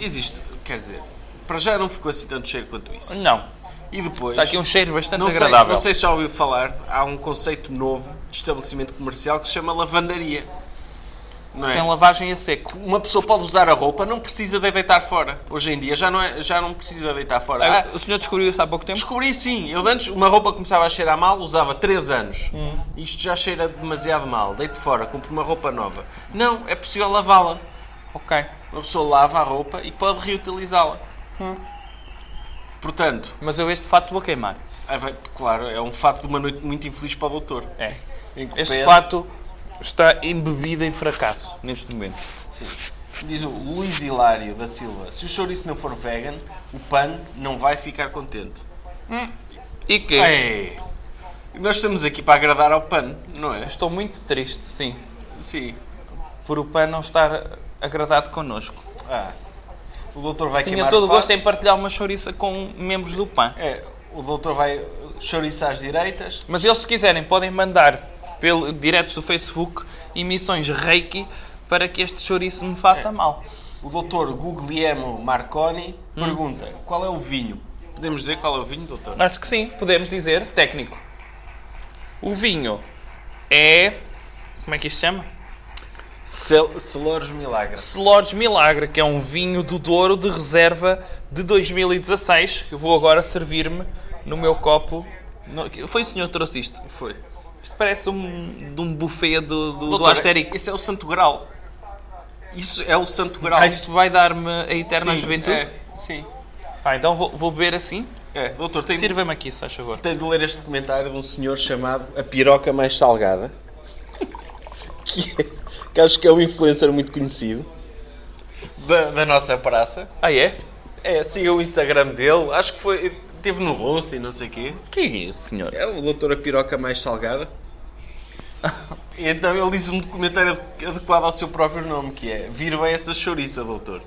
Existe, quer dizer, para já não ficou assim tanto cheiro quanto isso. Não. E depois... Está aqui um cheiro bastante não sei, agradável. não sei se já ouviu falar, há um conceito novo de estabelecimento comercial que se chama lavandaria. Não é? Tem lavagem a seco. Uma pessoa pode usar a roupa, não precisa de a deitar fora. Hoje em dia já não, é, já não precisa deitar fora. Ah, O senhor descobriu isso há pouco tempo? Descobri sim. Eu antes, uma roupa começava a cheirar mal, usava 3 anos. Hum. Isto já cheira demasiado mal. Deito fora, compro uma roupa nova. Não, é possível lavá-la. Ok. Uma pessoa lava a roupa e pode reutilizá-la. Hum. Portanto, Mas eu este fato vou queimar. ah, vai- claro, é um fato de uma noite muito infeliz para o doutor. É. Este pese- fato está embebido em fracasso neste momento. Sim. Diz o Luís Hilário da Silva: se o chouriço não for vegan, o PAN não vai ficar contente. E que É. Nós estamos aqui para agradar ao PAN, não é? estou muito triste, sim, Sim. por o PAN não estar agradado connosco. Ah. O doutor vai Tinha queimar todo o gosto em partilhar uma chouriça com membros do PAN. É, o doutor vai chouriçar às direitas. Mas eles, se quiserem, podem mandar pelo, diretos do Facebook emissões reiki para que este chouriço me faça mal. O doutor Guglielmo Marconi Hum. pergunta qual é o vinho. Podemos dizer qual é o vinho, doutor? Acho que sim, podemos dizer, técnico. O vinho é. Como é que isto se chama? Cel Celores Milagres. Celores Milagre, que é um vinho do Douro de reserva de 2016, que eu vou agora servir-me no meu copo. No- Foi o senhor que trouxe isto? Foi. Isto parece um, de um buffet do, do, do Doutor, Asterix. Isso é o Santo Grau. Isso é o Santo Grau. Ah, isto vai dar-me a eterna Sim, juventude? É, sim. Ah, então vou, vou beber assim. É, doutor, tem, Sirva-me aqui, se faz favor. tem de ler este comentário de um senhor chamado A Piroca Mais Salgada. Que, é- que acho que é um influencer muito conhecido. Da, da nossa praça. Ah, é? É, siga o Instagram dele. Acho que foi. teve no rosto e não sei o quê. Que é isso, senhor? É o doutor a piroca mais salgada. E então ele diz um documentário ade- adequado ao seu próprio nome, que é Vir bem essa chouriça, doutor.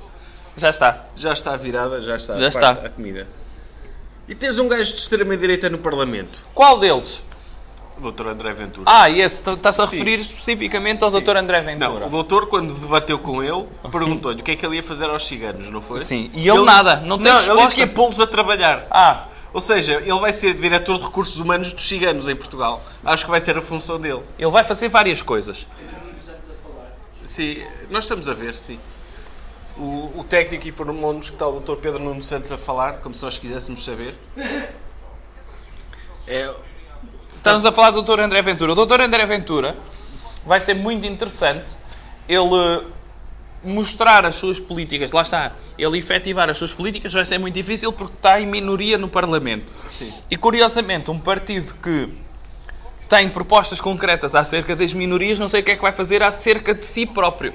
Já está. Já está virada, já está. Já a parte- está. A comida. E tens um gajo de extrema-direita no Parlamento, Qual deles? Doutor André Ventura. Ah, esse está-se a Sim. referir especificamente ao Sim. Dr. André Não, Ventura. o doutor, quando debateu com ele, perguntou-lhe o que é que ele ia fazer aos ciganos, não foi? Sim. E ele nada, disse- não tem Não, ele resposta. disse que ia pô-los a trabalhar. Ah, Ou seja, ele vai ser diretor de recursos humanos dos ciganos em Portugal. Acho que vai ser a função dele. ele vai fazer várias coisas. Sim, nós estamos a ver, sim. O, o técnico informou-nos que está o Dr. Pedro Nuno Santos a falar, como se nós quiséssemos saber. É, Estamos a falar do Dr. André Ventura. O Dr. André Ventura vai ser muito interessante ele mostrar as suas políticas. Lá está. Ele efetivar as suas políticas vai ser muito difícil porque está em minoria no Parlamento. Sim. E curiosamente, um partido que tem propostas concretas acerca das minorias, não sei o que é que vai fazer acerca de si próprio.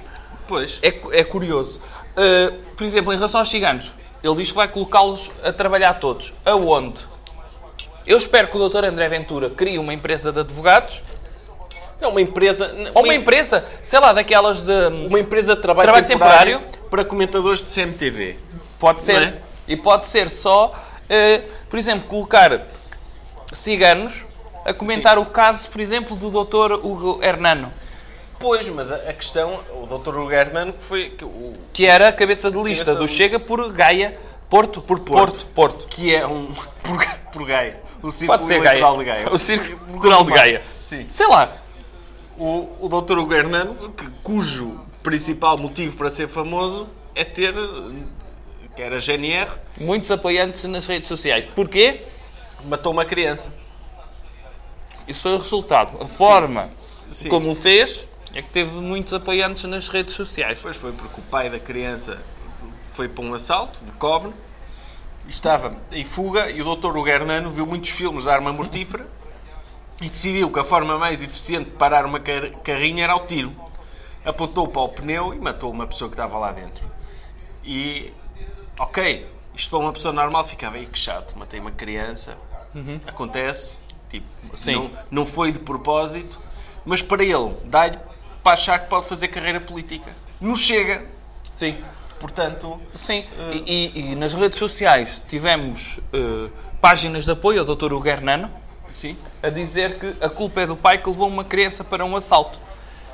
pois. É, é curioso. Uh, por exemplo, em relação aos ciganos, ele diz que vai colocá-los a trabalhar todos. Aonde? Eu espero que o Dr. André Ventura crie uma empresa de advogados Não, uma empresa. ou uma empresa, sei lá, daquelas de. uma empresa de trabalho, Trabalho temporário, temporário. para comentadores de CMTV. Pode ser. É? E pode ser só, uh, por exemplo, colocar ciganos a comentar o caso, por exemplo, do Dr. Hugo Hernano, Pois, mas a, a questão, o Dr. Hugo Hernando, que foi que, o, que era a cabeça de lista Cabeça do Chega por Gaia, Porto, por Porto. Porto. Porto. que é um. por, por Gaia. O Círculo Pode ser Gaia. Eleitoral de Gaia. O Círculo Eleitoral de Gaia. Sim. Sei lá. O, o Dr. Hugo Hernando, que, cujo principal motivo para ser famoso é ter. que era GNR, Muitos apoiantes nas redes sociais. Porquê? matou uma criança. Isso foi o resultado. A forma Sim. como o fez é que teve muitos apoiantes nas redes sociais. Depois foi porque o pai da criança foi para um assalto de cobre, estava em fuga e o Dr. Hugo Hernando viu muitos filmes de arma mortífera e decidiu que a forma mais eficiente de parar uma car- carrinha era o tiro. Apontou para o pneu e matou uma pessoa que estava lá dentro. E, ok, isto para uma pessoa normal ficava aí que chato, matei uma criança, acontece, tipo, Sim. Não, não foi de propósito, mas para ele dá-lhe para achar que pode fazer carreira política. Não chega, Sim. Portanto, Sim. E, e- e nas redes sociais tivemos eh, páginas de apoio ao Dr. Hugo Hernano sim, a dizer que a culpa é do pai que levou uma criança para um assalto.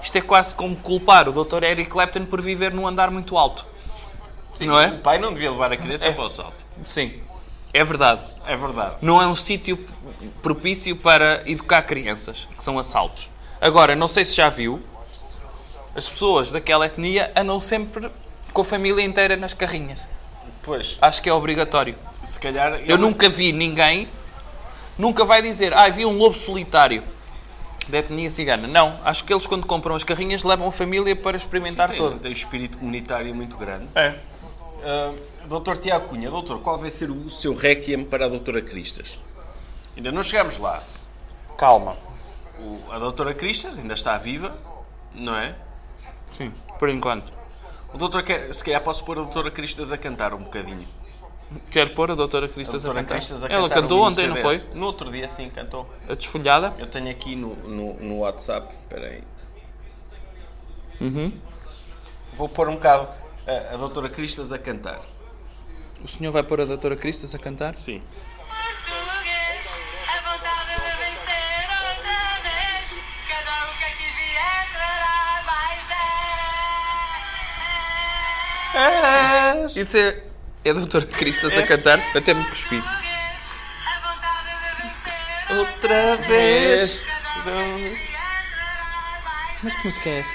Isto é quase como culpar o Dr. Eric Clapton por viver num andar muito alto. sim. Não é? O pai não devia levar a criança É. para o assalto. Sim. É verdade. É verdade. não é um sítio propício para educar crianças, que são assaltos. Agora, não sei se já viu, as pessoas daquela etnia andam sempre com a família inteira nas carrinhas. Pois, Acho que é obrigatório. se calhar. Eu nunca vi ninguém, nunca vai dizer, ah, vi um lobo solitário da etnia cigana. Não, acho que eles quando compram as carrinhas levam a família para experimentar tem, todo. tem um espírito comunitário muito grande. É. Ah, doutor Tiago Cunha, doutor, qual vai ser o seu requiem para a doutora Cristas? Ainda não chegámos lá. Calma. O- a doutora Cristas ainda está viva, não é? Sim, por enquanto. O doutor quer, se calhar posso pôr a doutora Cristas a cantar um bocadinho. Quer pôr a doutora Cristas a, doutora cantar? Cristas a Ela cantar cantou ontem, não foi? No outro dia, sim, cantou. A desfolhada. Eu tenho aqui no, no, no WhatsApp, espera aí. Uhum. Vou pôr um bocado a, a doutora Cristas a cantar. O senhor vai pôr a doutora Cristas a cantar? Sim. Isso é, é a doutora Cristas a cantar? Até me cuspi. Português, a vontade de vencer Outra vez. Mas que música é essa?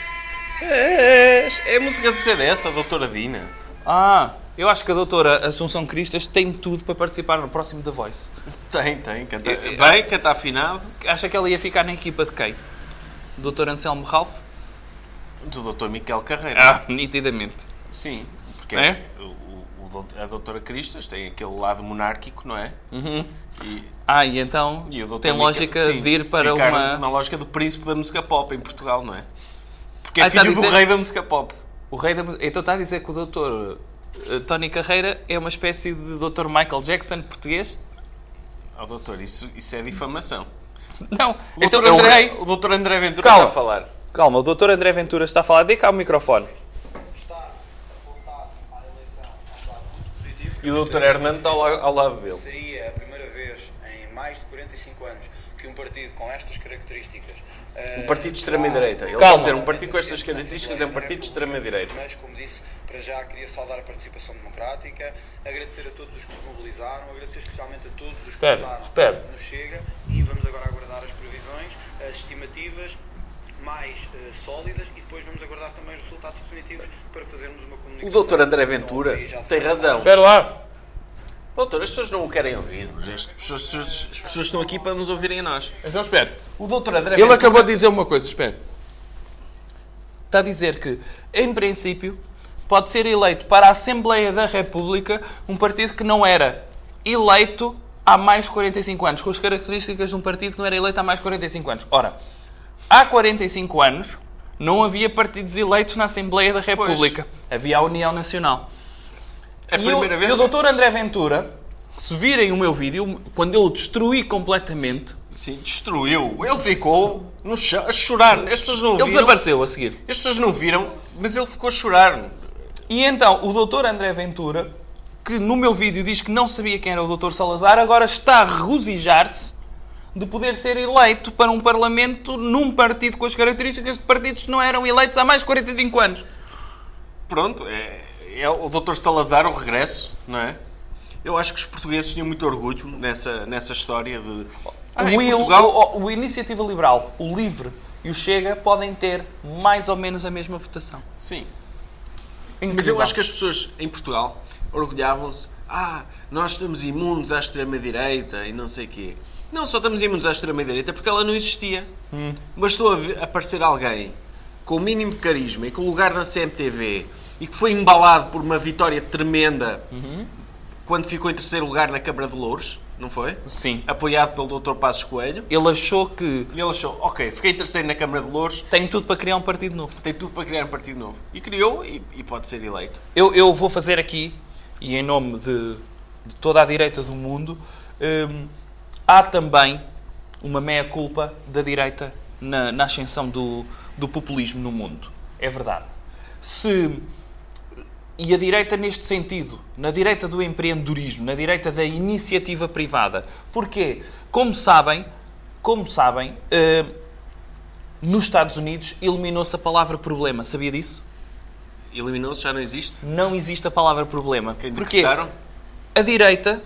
É, é a música do CDS, a doutora Dina. Ah, eu acho que a doutora Assunção Cristas tem tudo para participar no próximo The Voice. Tem, tem. Canta Eu- eu- bem, canta afinado. Acha que ela ia ficar na equipa de quem? Do doutor Anselmo Ralph? Do doutor Miquel Carreira. Ah, nitidamente. Sim, porque É? o, o- a doutora Cristas tem aquele lado monárquico, não é? E, Ah, e então e tem lógica sim, de ir para uma... Na lógica do príncipe da música pop em Portugal, não é? Porque é Ah, a filho do dizer- rei da música pop. O rei da... Então está a dizer que o doutor eh, Tony Carreira é uma espécie de doutor Michael Jackson português? Oh, doutor, isso, isso é difamação. Não, O então doutor é o André, o doutor André Ventura Calma. está a falar. Calma, o doutor André Ventura está a falar. Dê cá o microfone. E o doutor Hernando está ao, la- ao lado dele. Seria a primeira vez em mais de 45 anos que um partido com estas características. eh, Um partido de extrema-direita. Ele Calma. quer dizer, um partido com estas características é um partido de extrema-direita. Mas, como disse, para já queria saudar a participação democrática, agradecer a todos os que se mobilizaram, agradecer especialmente a todos os que Espera, votaram espera. no Chega e vamos agora aguardar as previsões, as estimativas mais eh, sólidas e depois vamos aguardar também os resultados definitivos para fazermos uma comunicação. O doutor André Ventura Então, tem razão. Espera lá. Doutor, as pessoas não o querem ouvir. As pessoas, as pessoas estão aqui para nos ouvirem a nós. Então espera. O doutor André Ele Ventura... acabou de dizer uma coisa, espera. Está a dizer que, em princípio, pode ser eleito para a Assembleia da República um partido que não era eleito há mais de 45 anos, com as características de um partido que não era eleito há mais de 45 anos. Ora, há 45 anos não havia partidos eleitos na Assembleia da República. Havia a União Nacional. É e, o, primeira vez... e o doutor André Ventura, se virem o meu vídeo, quando eu o destruí completamente, Sim, destruiu. Ele ficou no chão, a chorar. As pessoas não ele viram. desapareceu a seguir. As pessoas não viram, mas ele ficou a chorar. E então, o doutor André Ventura, que no meu vídeo diz que não sabia quem era o doutor Salazar, agora está a regozijar-se de poder ser eleito para um parlamento num partido com as características de partidos que não eram eleitos há mais de 45 anos. Pronto, é, é o doutor Salazar, o regresso, não é? Eu acho que os portugueses tinham muito orgulho nessa, nessa história de... Ah, o, Portugal... o, o Iniciativa Liberal, o Livre e o Chega podem ter mais ou menos a mesma votação. Sim. Mas eu Incrível. acho que as pessoas em Portugal orgulhavam-se. Ah, nós estamos imunes à extrema-direita e não sei quê. Não só estamos imunes à extrema-direita porque ela não existia. Bastou haver- aparecer alguém com o mínimo de carisma e com o lugar na CMTV e que foi embalado por uma vitória tremenda quando ficou em terceiro lugar na Câmara de Louros, não foi? Sim. Apoiado pelo Dr. Passos Coelho. Ele achou que ele achou, ok, fiquei em terceiro na Câmara de Louros, tem tudo para criar um partido novo. tem tudo para criar um partido novo. E criou e, e pode ser eleito. Eu, eu vou fazer aqui, e em nome de, de toda a direita do mundo, hum, há também uma meia-culpa da direita na, na ascensão do, do populismo no mundo. É verdade. Se. E a direita neste sentido, na direita do empreendedorismo, na direita da iniciativa privada. Porquê? Como sabem, como sabem, hum, nos Estados Unidos eliminou-se a palavra problema. Sabia disso? Eliminou-se, já não existe? não existe a palavra problema. Quem Porquê? A direita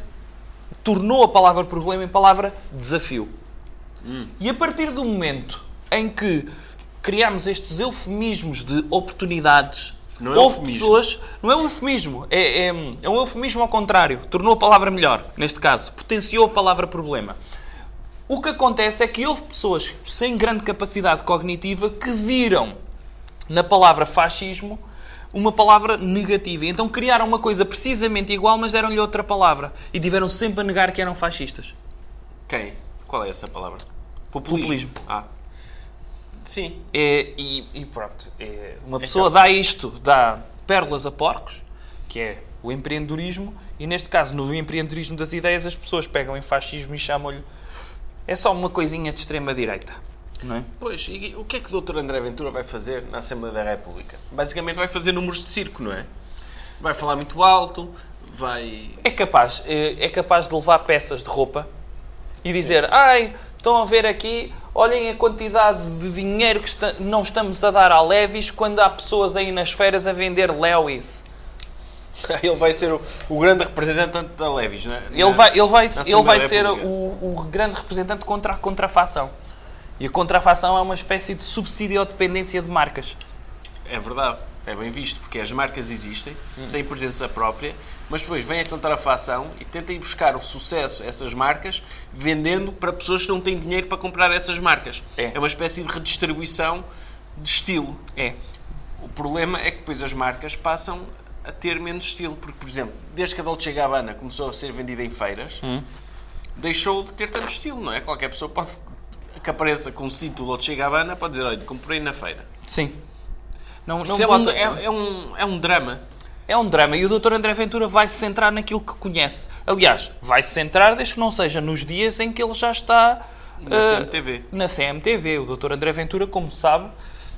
tornou a palavra problema em palavra desafio. Hum. E a partir do momento em que criámos estes eufemismos de oportunidades, Não é houve eufemismo. pessoas. Não é eufemismo, é, é, é um eufemismo ao contrário. Tornou a palavra melhor, neste caso. Potenciou a palavra problema. O que acontece é que houve pessoas sem grande capacidade cognitiva que viram na palavra fascismo uma palavra negativa. E Então criaram uma coisa precisamente igual, mas deram-lhe outra palavra. E tiveram sempre a negar que eram fascistas. Quem? Qual é essa palavra? Populismo. Ah. Sim. É, e, e pronto, é, uma pessoa dá isto, dá pérolas a porcos, que é o empreendedorismo, e neste caso, no empreendedorismo das ideias, as pessoas pegam em fascismo e chamam-lhe. É só uma coisinha de extrema-direita, não é? Pois, e o que é que o Dr. André Ventura vai fazer na Assembleia da República? Basicamente vai fazer números de circo, não é? Vai falar muito alto, vai... É capaz, é é capaz de levar peças de roupa e dizer: Ai, estão a ver aqui, olhem a quantidade de dinheiro que esta- não estamos a dar à Levis quando há pessoas aí nas feiras a vender Lewis. Ele vai ser o, o grande representante da Levis, não é? Ele vai, ele vai, ele vai ser o, o grande representante contra a contrafação. E a contrafação é uma espécie de subsídio ou dependência de marcas. É verdade, é bem visto, porque as marcas existem, têm presença própria, mas depois vem a contrafação e tenta ir buscar o sucesso a essas marcas, vendendo para pessoas que não têm dinheiro para comprar essas marcas. É. uma espécie de redistribuição de estilo. É. O problema é que depois as marcas passam a ter menos estilo, porque, por exemplo, desde que a Dolce Gabbana começou a ser vendida em feiras, deixou de ter tanto estilo, não é? Qualquer pessoa pode que apareça com um cinto Dolce Gabbana pode dizer, olha, comprei na feira. Sim. Não, não é, um, é, é um, é um drama. É um drama e o Dr. André Ventura vai se centrar naquilo que conhece. Aliás, vai se centrar, desde que não seja nos dias em que ele já está Na ah, CMTV. Na CMTV. O Dr. André Ventura, como sabe,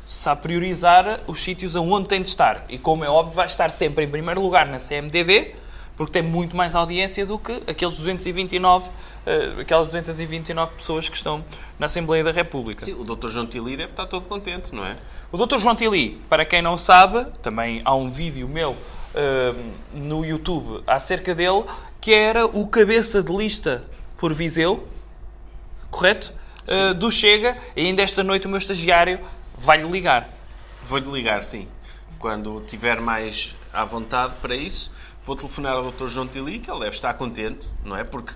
sabe priorizar os sítios aonde tem de estar. E como é óbvio, vai estar sempre em primeiro lugar na CMTV, porque tem muito mais audiência do que aqueles 229, ah, aquelas 229 pessoas que estão na Assembleia da República. Sim, o Dr. João Tili deve estar todo contente, não é? O Dr. João Tili, para quem não sabe, também há um vídeo meu hum, no YouTube acerca dele, que era o cabeça de lista por Viseu, correto? Uh, do Chega, e ainda esta noite o meu estagiário vai-lhe ligar. Vou-lhe ligar, sim. Quando tiver mais à vontade para isso, vou telefonar ao Dr. João Tili, que ele deve estar contente, não é? Porque,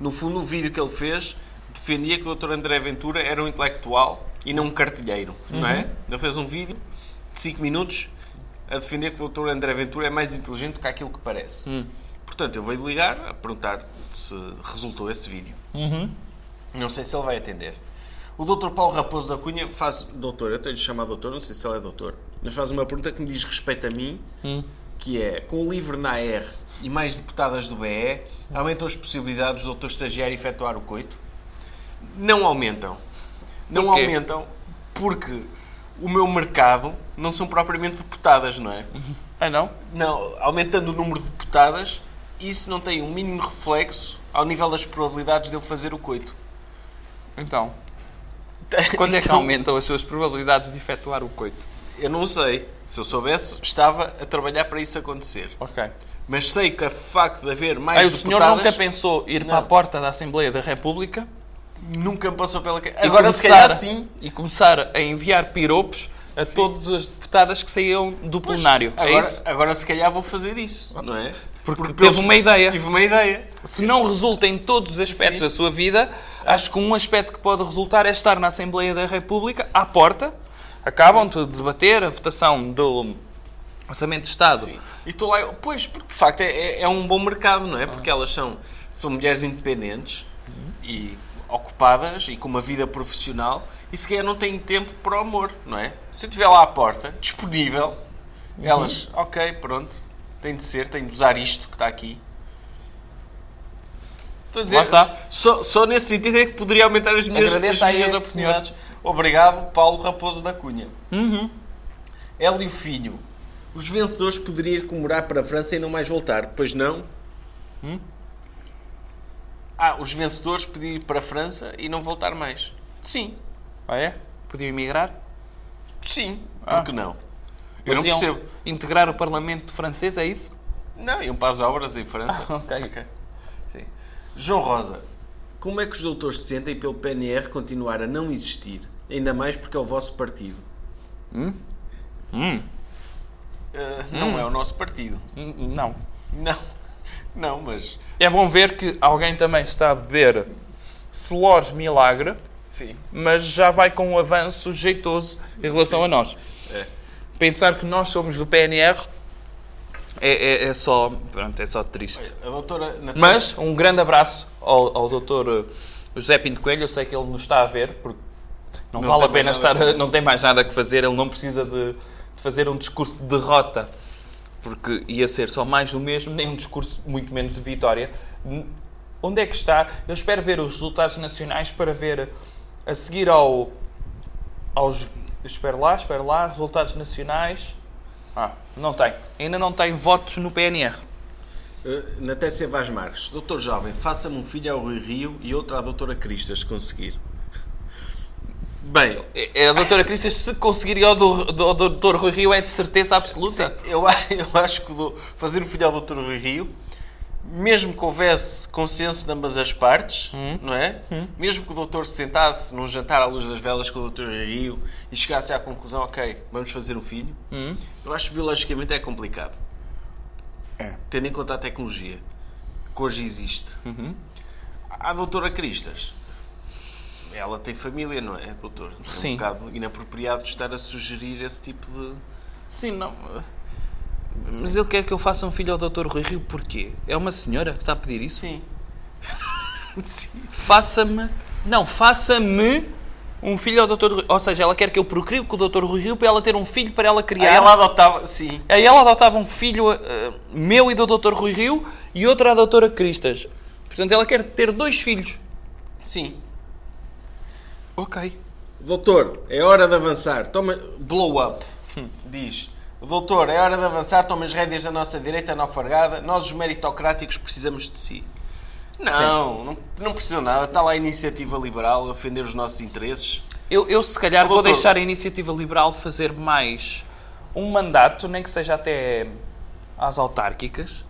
no fundo, o vídeo que ele fez defendia que o Dr. André Ventura era um intelectual e não um cartilheiro, não é? Ele fez um vídeo de 5 minutos a defender que o Dr. André Ventura é mais inteligente que aquilo que parece. Portanto, eu vou-lhe ligar a perguntar se resultou esse vídeo. Não sei se ele vai atender. O Dr. Paulo Raposo da Cunha faz. Doutor, eu tenho de chamar doutor, não sei se ele é doutor, mas faz uma pergunta que me diz respeito a mim, que é: com o livre na AR e mais deputadas do BE, aumentam as possibilidades do doutor estagiário efetuar o coito? Não aumentam. Não Porquê? aumentam porque o meu mercado não são propriamente deputadas, não é? Ah, não? Não, aumentando o número de deputadas, isso não tem um mínimo reflexo ao nível das probabilidades de eu fazer o coito. Então, quando é que Então, aumentam as suas probabilidades de efetuar o coito? Eu não sei. Se eu soubesse, estava a trabalhar para isso acontecer. Ok. Mas sei que o facto de haver mais Aí o senhor nunca pensou ir para a Não. porta da Assembleia da República Nunca me passou pela e Agora, se calhar, sim. E começar a enviar piropos a todas as deputadas que saíam do plenário. é Agora, isso? agora, se calhar, vou fazer isso, não é? Porque teve pelos- uma ideia. Tive uma ideia. Se não resulta em todos os aspectos Sim. da sua vida, acho que um aspecto que pode resultar é estar na Assembleia da República, à porta, acabam de debater a votação do Orçamento de Estado. Sim. E estou lá... Pois, porque, de facto, é, é- é um bom mercado, não é? Porque elas são, são mulheres independentes e ocupadas e com uma vida profissional e sequer não têm tempo para o amor, não é? Se eu estiver lá à porta, disponível, elas, ok, pronto, tem de ser, tenho de usar isto que está aqui. Estou a dizer. Só, só nesse sentido é que poderia aumentar as minhas, as Agradeço minhas oportunidades. Obrigado, Paulo Raposo da Cunha. Hélio Filho. Os vencedores poderiam ir comemorar para a França e não mais voltar, pois não? Ah, os vencedores podiam ir para a França e não voltar mais. Sim, Ah, é? Podiam emigrar? sim, Ah. por que não? Eu não Mas iam percebo. integrar o Parlamento francês, é isso? Não, iam para as obras em França. Ah, ok. Sim. João Rosa, como é que os doutores se sentem pelo PNR continuar a não existir? Ainda mais porque é o vosso partido. Ah, não é o nosso partido. Hum, Não. Não, não, mas É bom ver que alguém também está a beber Celores Milagre, sim. mas já vai com um avanço jeitoso em relação a nós. É. Pensar que nós somos do PNR é, é- é só, pronto, é só triste. A doutora Natália... Mas um grande abraço ao, ao doutor José Pinto Coelho. Eu sei que ele nos está a ver, porque não, Não vale a pena estar, a não tem mais nada que fazer. Ele não precisa de, de fazer um discurso de derrota, porque ia ser só mais do mesmo, nem um discurso muito menos de vitória. Onde é que está? Eu espero ver os resultados nacionais para ver a seguir ao aos espero lá, espero lá, resultados nacionais. Ah, não tem. Ainda não tem votos no PNR. Uh, Natércia Vaz Marques. Doutor Jovem, faça-me um filho ao Rui Rio e outro à doutora Cristas, se conseguir. Bem, A doutora Cristas, se conseguir ir ao do, do, ao doutor Rui Rio, é de certeza absoluta. eu, a- eu acho que o do- fazer um filho ao doutor Rui Rio, mesmo que houvesse consenso de ambas as partes, não é? Mesmo que o doutor se sentasse num jantar à luz das velas com o doutor Rui Rio e chegasse à conclusão, ok, vamos fazer um filho, eu acho que biologicamente é complicado. É. Tendo em conta a tecnologia que hoje existe. A doutora Cristas, ela tem família, não é, doutor? É Sim. um bocado inapropriado estar a sugerir esse tipo de... Sim, não. Mas ele quer que eu faça um filho ao doutor Rui Rio, porquê? É uma senhora que está a pedir isso? Sim. Sim. Faça-me. Não, faça-me um filho ao Dr. Rui Ou seja, ela quer que eu procrie com o Dr. Rui Rio para ela ter um filho para ela Aí criar. ela adotava, sim. Aí ela adotava um filho eh, meu e do Dr. Rui Rio e outro à Doutora Cristas. Portanto, ela quer ter dois filhos. Sim. Ok. Doutor, é hora de avançar. Toma. Blow up. Hum. Diz. Doutor, é hora de avançar. Toma as rédeas da nossa direita na alfargada. Nós, os meritocráticos, precisamos de si. Não, não, não precisam nada. Está lá a iniciativa liberal a defender os nossos interesses. Eu, eu se calhar vou Doutor. deixar a Iniciativa Liberal fazer mais um mandato, nem que seja até às autárquicas.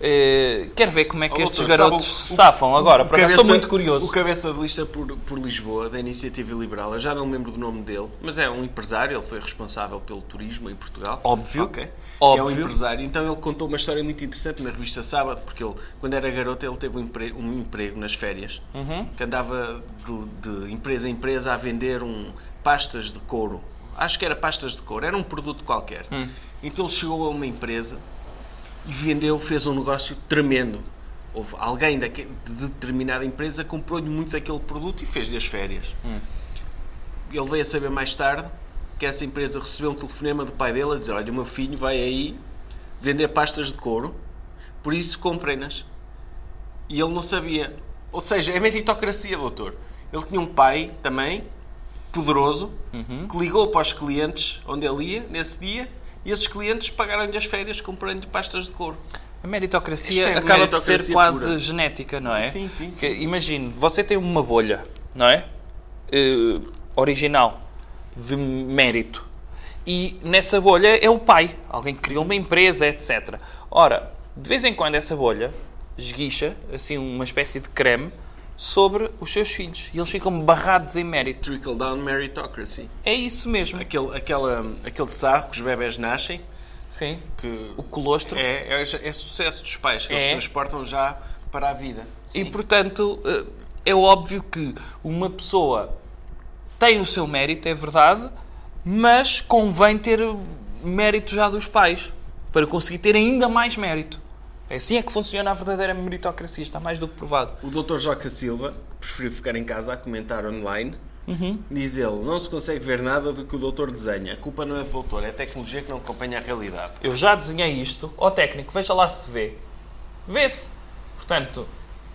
Eh, quero ver como é que Oh, estes doutor, garotos se safam agora. Por cabeça- estou muito curioso. O cabeça de lista por, por Lisboa, da Iniciativa Liberal, eu já não me lembro do nome dele, mas é um empresário, ele foi responsável pelo turismo em Portugal. Óbvio. Ok. É Óbvio. um empresário. Então ele contou uma história muito interessante na revista Sábado, porque ele, quando era garoto, ele teve um emprego, um emprego nas férias, Uhum. que andava de, de empresa em empresa a vender um, pastas de couro. Acho que era pastas de couro, era um produto qualquer. Hum. Então ele chegou a uma empresa e vendeu, fez um negócio tremendo. Houve alguém de determinada empresa comprou-lhe muito daquele produto e fez-lhe as férias. Ele veio a saber mais tarde que essa empresa recebeu um telefonema do pai dele a dizer: Olha, o meu filho vai aí vender pastas de couro, por isso comprem-nas. E ele não sabia. Ou seja, é meritocracia, doutor. Ele tinha um pai também, poderoso, Uhum. que ligou para os clientes onde ele ia, nesse dia, e esses clientes pagaram-lhe as férias comprando-lhe pastas de couro. A meritocracia é acaba por ser quase pura. genética, não é? Sim, sim, Que, sim. Imagine, você tem uma bolha, não é? Eh, original, de mérito. E nessa bolha é o pai, alguém que criou uma empresa, etc. Ora, de vez em quando essa bolha esguicha, assim, uma espécie de creme, sobre os seus filhos. E eles ficam barrados em mérito. Trickle down meritocracy. É isso mesmo. Aquele, aquela, aquele sarro que os bebés nascem, Sim. que O colostro. é, é, é sucesso dos pais, que eles É. transportam já para a vida. E Sim. portanto, eh, é óbvio que uma pessoa tem o seu mérito, é verdade, mas convém ter mérito já dos pais para conseguir ter ainda mais mérito. É assim é que funciona a verdadeira meritocracia, está mais do que provado. O Dr. Joca Silva preferiu ficar em casa a comentar online. Diz ele, não se consegue ver nada do que o doutor desenha. A culpa não é do doutor, é a tecnologia que não acompanha a realidade. Eu já desenhei isto, ó técnico, veja lá se vê. Vê-se. Portanto,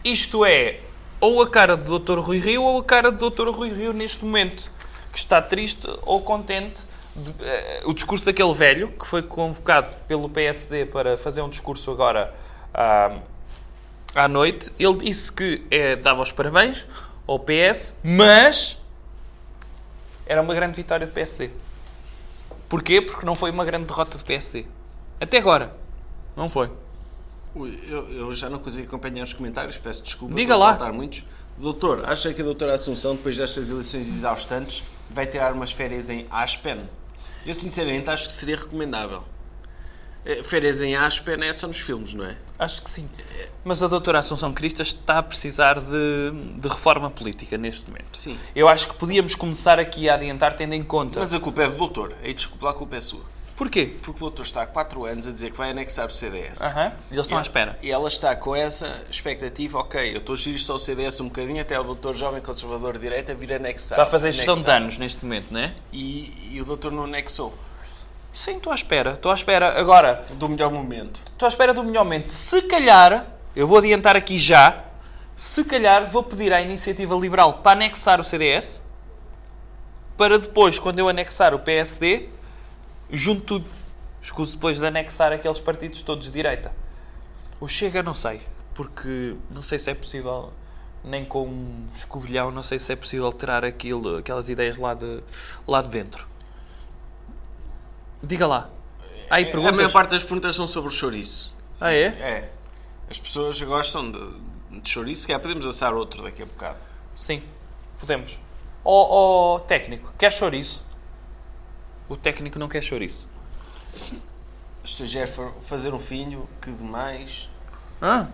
isto é ou a cara do Dr. Rui Rio ou a cara do Dr. Rui Rio neste momento, que está triste ou contente. de- eh, o discurso daquele velho, que foi convocado pelo PSD para fazer um discurso agora à, à noite, ele disse que eh, dava os parabéns ao PS, mas era uma grande vitória do PSD. Porquê? Porque não foi uma grande derrota do PSD. Até agora. Não foi. Ui, eu, eu já não consigo acompanhar os comentários, peço desculpa Diga por lá. saltar muitos. Doutor, acha que a doutora Assunção, depois destas eleições exaustantes, vai tirar umas férias em Aspen? Eu sinceramente acho que seria recomendável. Eh, Férias em Aspen é só nos filmes, não é? Acho que sim. Mas a doutora Assunção Cristas está a precisar de, de reforma política neste momento. Sim. Eu acho que podíamos começar aqui a adiantar tendo em conta. Mas a culpa é do doutor. Aí desculpa, a culpa é sua. Porquê? Porque o doutor está há 4 anos a dizer que vai anexar o CDS. Aham. E eles estão E- à espera. E ela está com essa expectativa, ok, eu estou a gerir só o CDS um bocadinho até o doutor jovem conservador de direita vir anexar. Está a fazer gestão de Anexar. danos neste momento, não é? E, e o doutor não anexou. Sim, estou à espera. Estou à espera. Agora, Do melhor momento. estou à espera do melhor momento. Se calhar, eu vou adiantar aqui já, se calhar vou pedir à iniciativa liberal para anexar o CDS, para depois, quando eu anexar o PSD, junto tudo. Escuso depois de anexar aqueles partidos todos de direita. O Chega não sei, porque não sei se é possível, nem com um escobilhão, não sei se é possível tirar aquilo, aquelas ideias lá de, lá de dentro. Diga lá. Há aí A perguntas? maior parte das perguntas são sobre o chouriço. Ah, é? É. As pessoas gostam de, de chouriço, que é, podemos assar outro daqui a bocado. Sim, podemos. Ó ó, técnico, quer chouriço? O técnico não quer chouriço. Estagiário fazer um filho, que demais. Ah,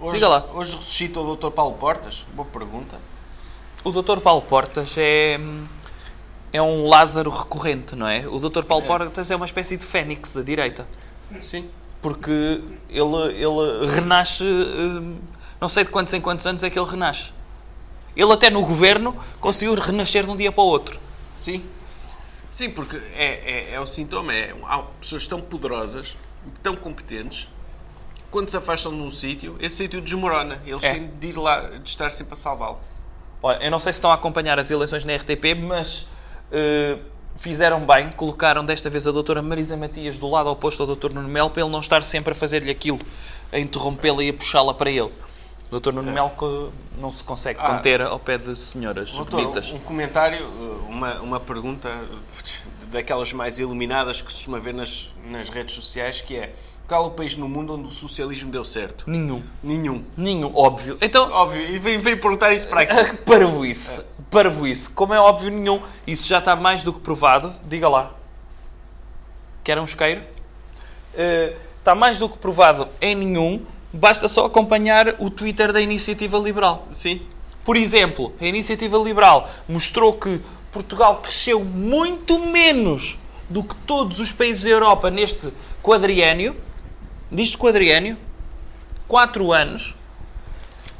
Hoje, Diga lá. Hoje ressuscita o doutor Paulo Portas? Boa pergunta. o Dr. Paulo Portas é, é um Lázaro recorrente, não é? O Dr. Paulo Portas é uma espécie de fênix da direita. Sim. Porque ele, ele renasce, hum, não sei de quantos em quantos anos é que ele renasce. Ele até no governo conseguiu renascer de um dia para o outro. Sim. Sim, porque é, é, é o sintoma. É, há pessoas tão poderosas, tão competentes, que quando se afastam de um sítio, esse sítio desmorona. Eles É. têm de ir lá, de estar sempre a salvá-lo. Olha, eu não sei se estão a acompanhar as eleições na RTP, mas fizeram bem, colocaram desta vez a doutora Marisa Matias do lado oposto ao doutor Nuno Melo para ele não estar sempre a fazer-lhe aquilo, a interrompê-la e a puxá-la para ele. O doutor Nuno Melo co- não se consegue Ah. conter ao pé de senhoras Doutor, bonitas. um comentário, uma, uma pergunta daquelas mais iluminadas que se costuma ver nas, nas redes sociais, que é qual o país no mundo onde o socialismo deu certo? Nenhum. Nenhum. Nenhum, óbvio. Então, Óbvio, e vem, vem perguntar isso para aqui. parvoíce. Parvoíce. Como é óbvio, nenhum. Isso já está mais do que provado. Diga lá. Quer um isqueiro? Eh, está mais do que provado em nenhum. Basta só acompanhar o Twitter da Iniciativa Liberal. Sim. Por exemplo, a Iniciativa Liberal mostrou que Portugal cresceu muito menos do que todos os países da Europa neste quadriênio. Diz quadriênio. Quatro anos.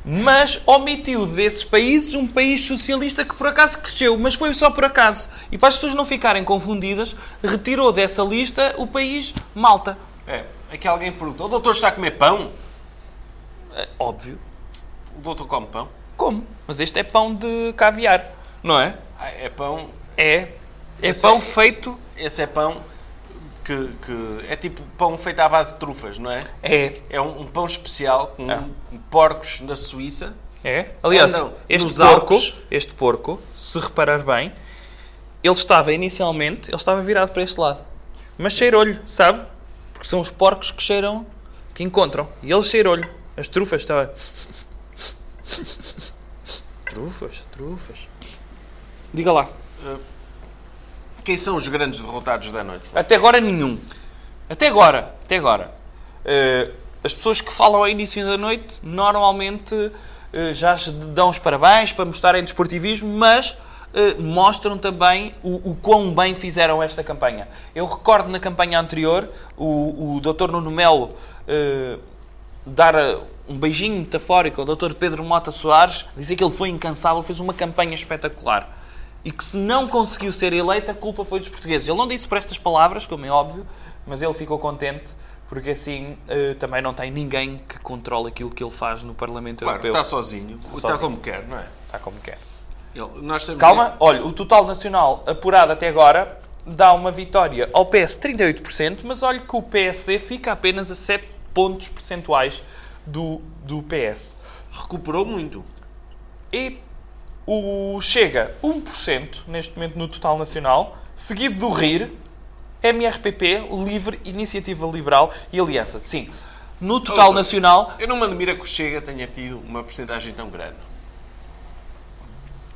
Mas omitiu desses países um país socialista que por acaso cresceu, mas foi só por acaso. E para as pessoas não ficarem confundidas, retirou dessa lista o país Malta. É, aqui alguém perguntou, o doutor está a comer pão? É, óbvio. O doutor come pão? Como? Mas este é pão de caviar, não é? Ah, é pão... É. É Esse pão é- feito. Esse é pão que, que... É tipo pão feito à base de trufas, não é? É. É um, um pão especial com É. porcos da Suíça. É. Aliás, Andam este porco, Alpes. este porco, se reparar bem, ele estava inicialmente, ele estava virado para este lado. Mas cheirou-lhe, sabe? Porque são os porcos que cheiram, que encontram. E ele cheirou-lhe. As trufas estava. Trufas, trufas. Diga lá. Quem são os grandes derrotados da noite? Até agora nenhum. Até agora, até agora. Eh, as pessoas que falam ao início da noite normalmente eh, já dão os parabéns para mostrarem desportivismo, mas eh, mostram também o, o quão bem fizeram esta campanha. Eu recordo na campanha anterior o, o Dr. Nuno Melo dar um beijinho metafórico ao Dr. Pedro Mota Soares, dizer que ele foi incansável, fez uma campanha espetacular. E que se não conseguiu ser eleito, a culpa foi dos portugueses. Ele não disse por estas palavras, como é óbvio, mas ele ficou contente, porque assim eh, também não tem ninguém que controle aquilo que ele faz no Parlamento Claro, Europeu. está sozinho. Está sozinho. como quer, não é? Está como quer. Ele- Calma, olha, o total nacional apurado até agora dá uma vitória ao PS 38%, mas olha que o PSD fica apenas a 7 pontos percentuais do, do PS. Recuperou muito. E o Chega 1% neste momento no total nacional, seguido do RIR, MRPP, Livre, Iniciativa Liberal e Aliança. Sim, no total Doutor, nacional, Eu não me admira que o Chega tenha tido uma porcentagem tão grande.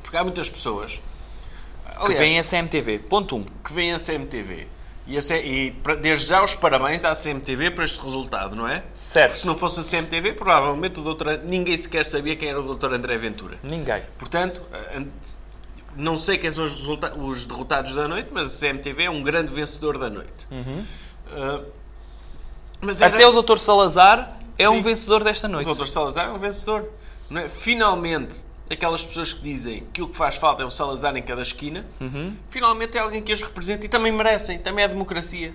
Porque há muitas pessoas que aliás, vem a CMTV. Ponto 1. que veem a CMTV. E, C- e pra- desde já os parabéns à CMTV por este resultado, não é? Certo. Se não fosse a CMTV, provavelmente o doutor, ninguém sequer sabia quem era o Dr. André Ventura. Ninguém. Portanto, an- não sei quem são os, resulta- os derrotados da noite, mas a CMTV é um grande vencedor da noite. Uh, mas era- Até o Dr. Salazar é um Sim. vencedor desta o noite. Dr. Salazar é um vencedor. não é? Finalmente, aquelas pessoas que dizem que o que faz falta é um Salazar em cada esquina, Uhum. finalmente é alguém que os representa e também merecem, também é democracia.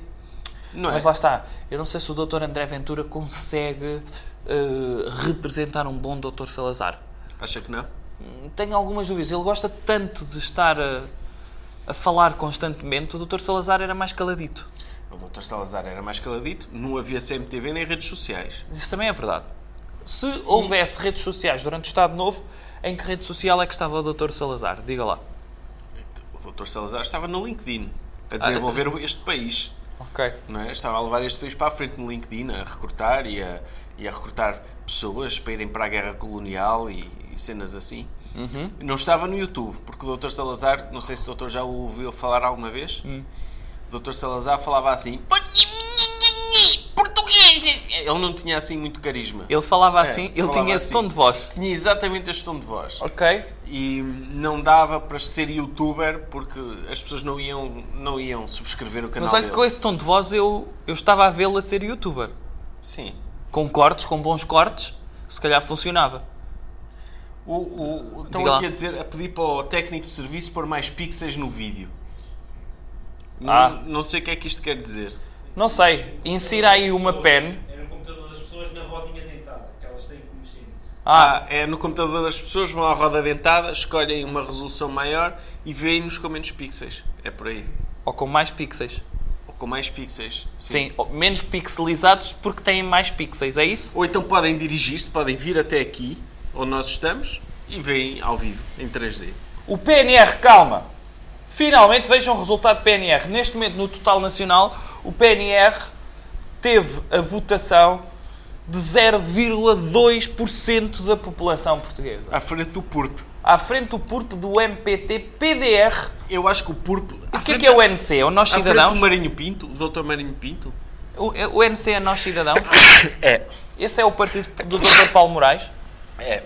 Não é? Mas lá está. Eu não sei se o Dr. André Ventura consegue eh, representar um bom Dr. Salazar. Acha que não? Tenho algumas dúvidas. Ele gosta tanto de estar a, a falar constantemente. O Dr. Salazar era mais caladito. O Dr. Salazar era mais caladito, não havia CMTV nem redes sociais. Isso também é verdade. Se houvesse redes sociais durante o Estado Novo, em que rede social é que estava o Dr. Salazar? Diga lá. O Dr. Salazar estava no LinkedIn a desenvolver este país. Ok. Não é? Estava a levar este país para a frente no LinkedIn, a recrutar e a, e a recrutar pessoas para irem para a guerra colonial e, e cenas assim. Não estava no YouTube, porque o Dr. Salazar, não sei se o doutor já o ouviu falar alguma vez, o Dr. Salazar falava assim! Ele não tinha assim muito carisma. Ele falava É, assim, ele falava tinha esse assim. tom de voz. Tinha exatamente este tom de voz. Ok. E não dava para ser youtuber porque as pessoas não iam, não iam subscrever o canal Mas olha, dele. com esse tom de voz eu, eu estava a vê-lo a ser youtuber. Sim. Com cortes, com bons cortes, se calhar funcionava. O, o, o- estão Diga lá. aqui a, dizer, a pedir para o técnico de serviço pôr mais pixels no vídeo. Não, Ah. não sei o que é que isto quer dizer. Não sei. Insira aí uma pen. É no computador das pessoas na rodinha dentada, que elas têm que mexer nisso. Ah, é no computador das pessoas, vão à roda dentada, escolhem uma resolução maior e veem-nos com menos pixels. É por aí. ou com mais pixels. Ou com mais pixels. Sim, ou menos pixelizados porque têm mais pixels, é isso? Ou então podem dirigir-se, podem vir até aqui, onde nós estamos, e veem ao vivo, em 3D. O PNR, calma! Finalmente vejam o resultado do PNR. Neste momento, no total nacional, o PNR teve a votação de 0,2% da população portuguesa. À frente do PURP. À frente do PURP do MPT PDR. Eu acho que o PURP... O que é que é o NC? É o Nós À frente Cidadãos? do Marinho Pinto, o Dr. Marinho Pinto. O, o NC é Nós Cidadãos? É. Esse é o partido do Dr. Paulo Moraes? É.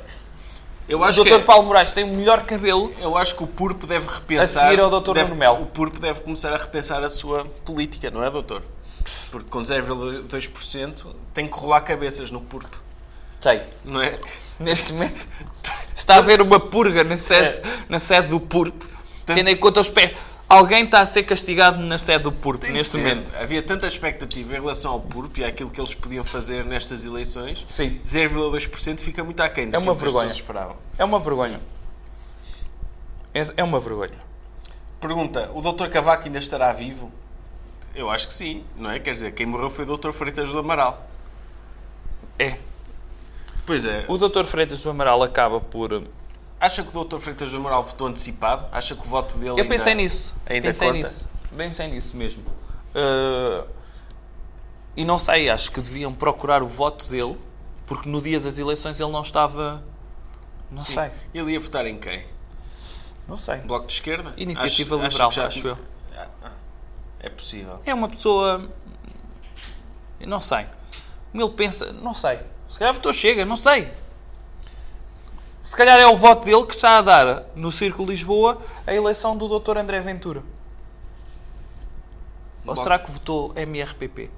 Eu O acho que... Dr. Paulo Moraes tem o melhor cabelo. Eu acho que o PURP deve repensar. A seguir ao Dr. deve-. O PURP deve começar a repensar a sua política, não é, doutor? Porque com 0,2% tem que rolar cabeças no PURP, Tem. não é? Neste momento está a haver uma purga na sede, na sede do PURP. Tendo em conta os pés. Alguém está a ser castigado na sede do PURP Tem neste ser. momento. Havia tanta expectativa em relação ao PURP e àquilo que eles podiam fazer nestas eleições. Sim. 0,2% fica muito aquém É daquilo uma que as vergonha. pessoas esperavam. É uma vergonha. É, é uma vergonha. Pergunta, o Dr. Cavaco ainda estará vivo? Eu acho que sim, não é? Quer dizer, quem morreu foi o Dr. Freitas do Amaral. É. Pois é. O Dr. Freitas do Amaral acaba por. Acha que o Dr. Freitas do Amaral votou antecipado? Acha que o voto dele Eu ainda- pensei nisso. Ainda pensei conta? nisso. Pensei nisso mesmo. Uh, e não sei, acho que deviam procurar o voto dele, porque no dia das eleições ele não estava. Não Sim. sei. Ele ia votar em quem? Não sei. Bloco de esquerda? Iniciativa Acho- Liberal, que já acho eu. É possível. É uma pessoa. eu Não sei. Como ele pensa. Não sei. Se calhar votou chega, não sei. Se calhar é o voto dele que está a dar no Círculo de Lisboa a eleição do Dr. André Ventura. Ou Bom. será que votou MRPP?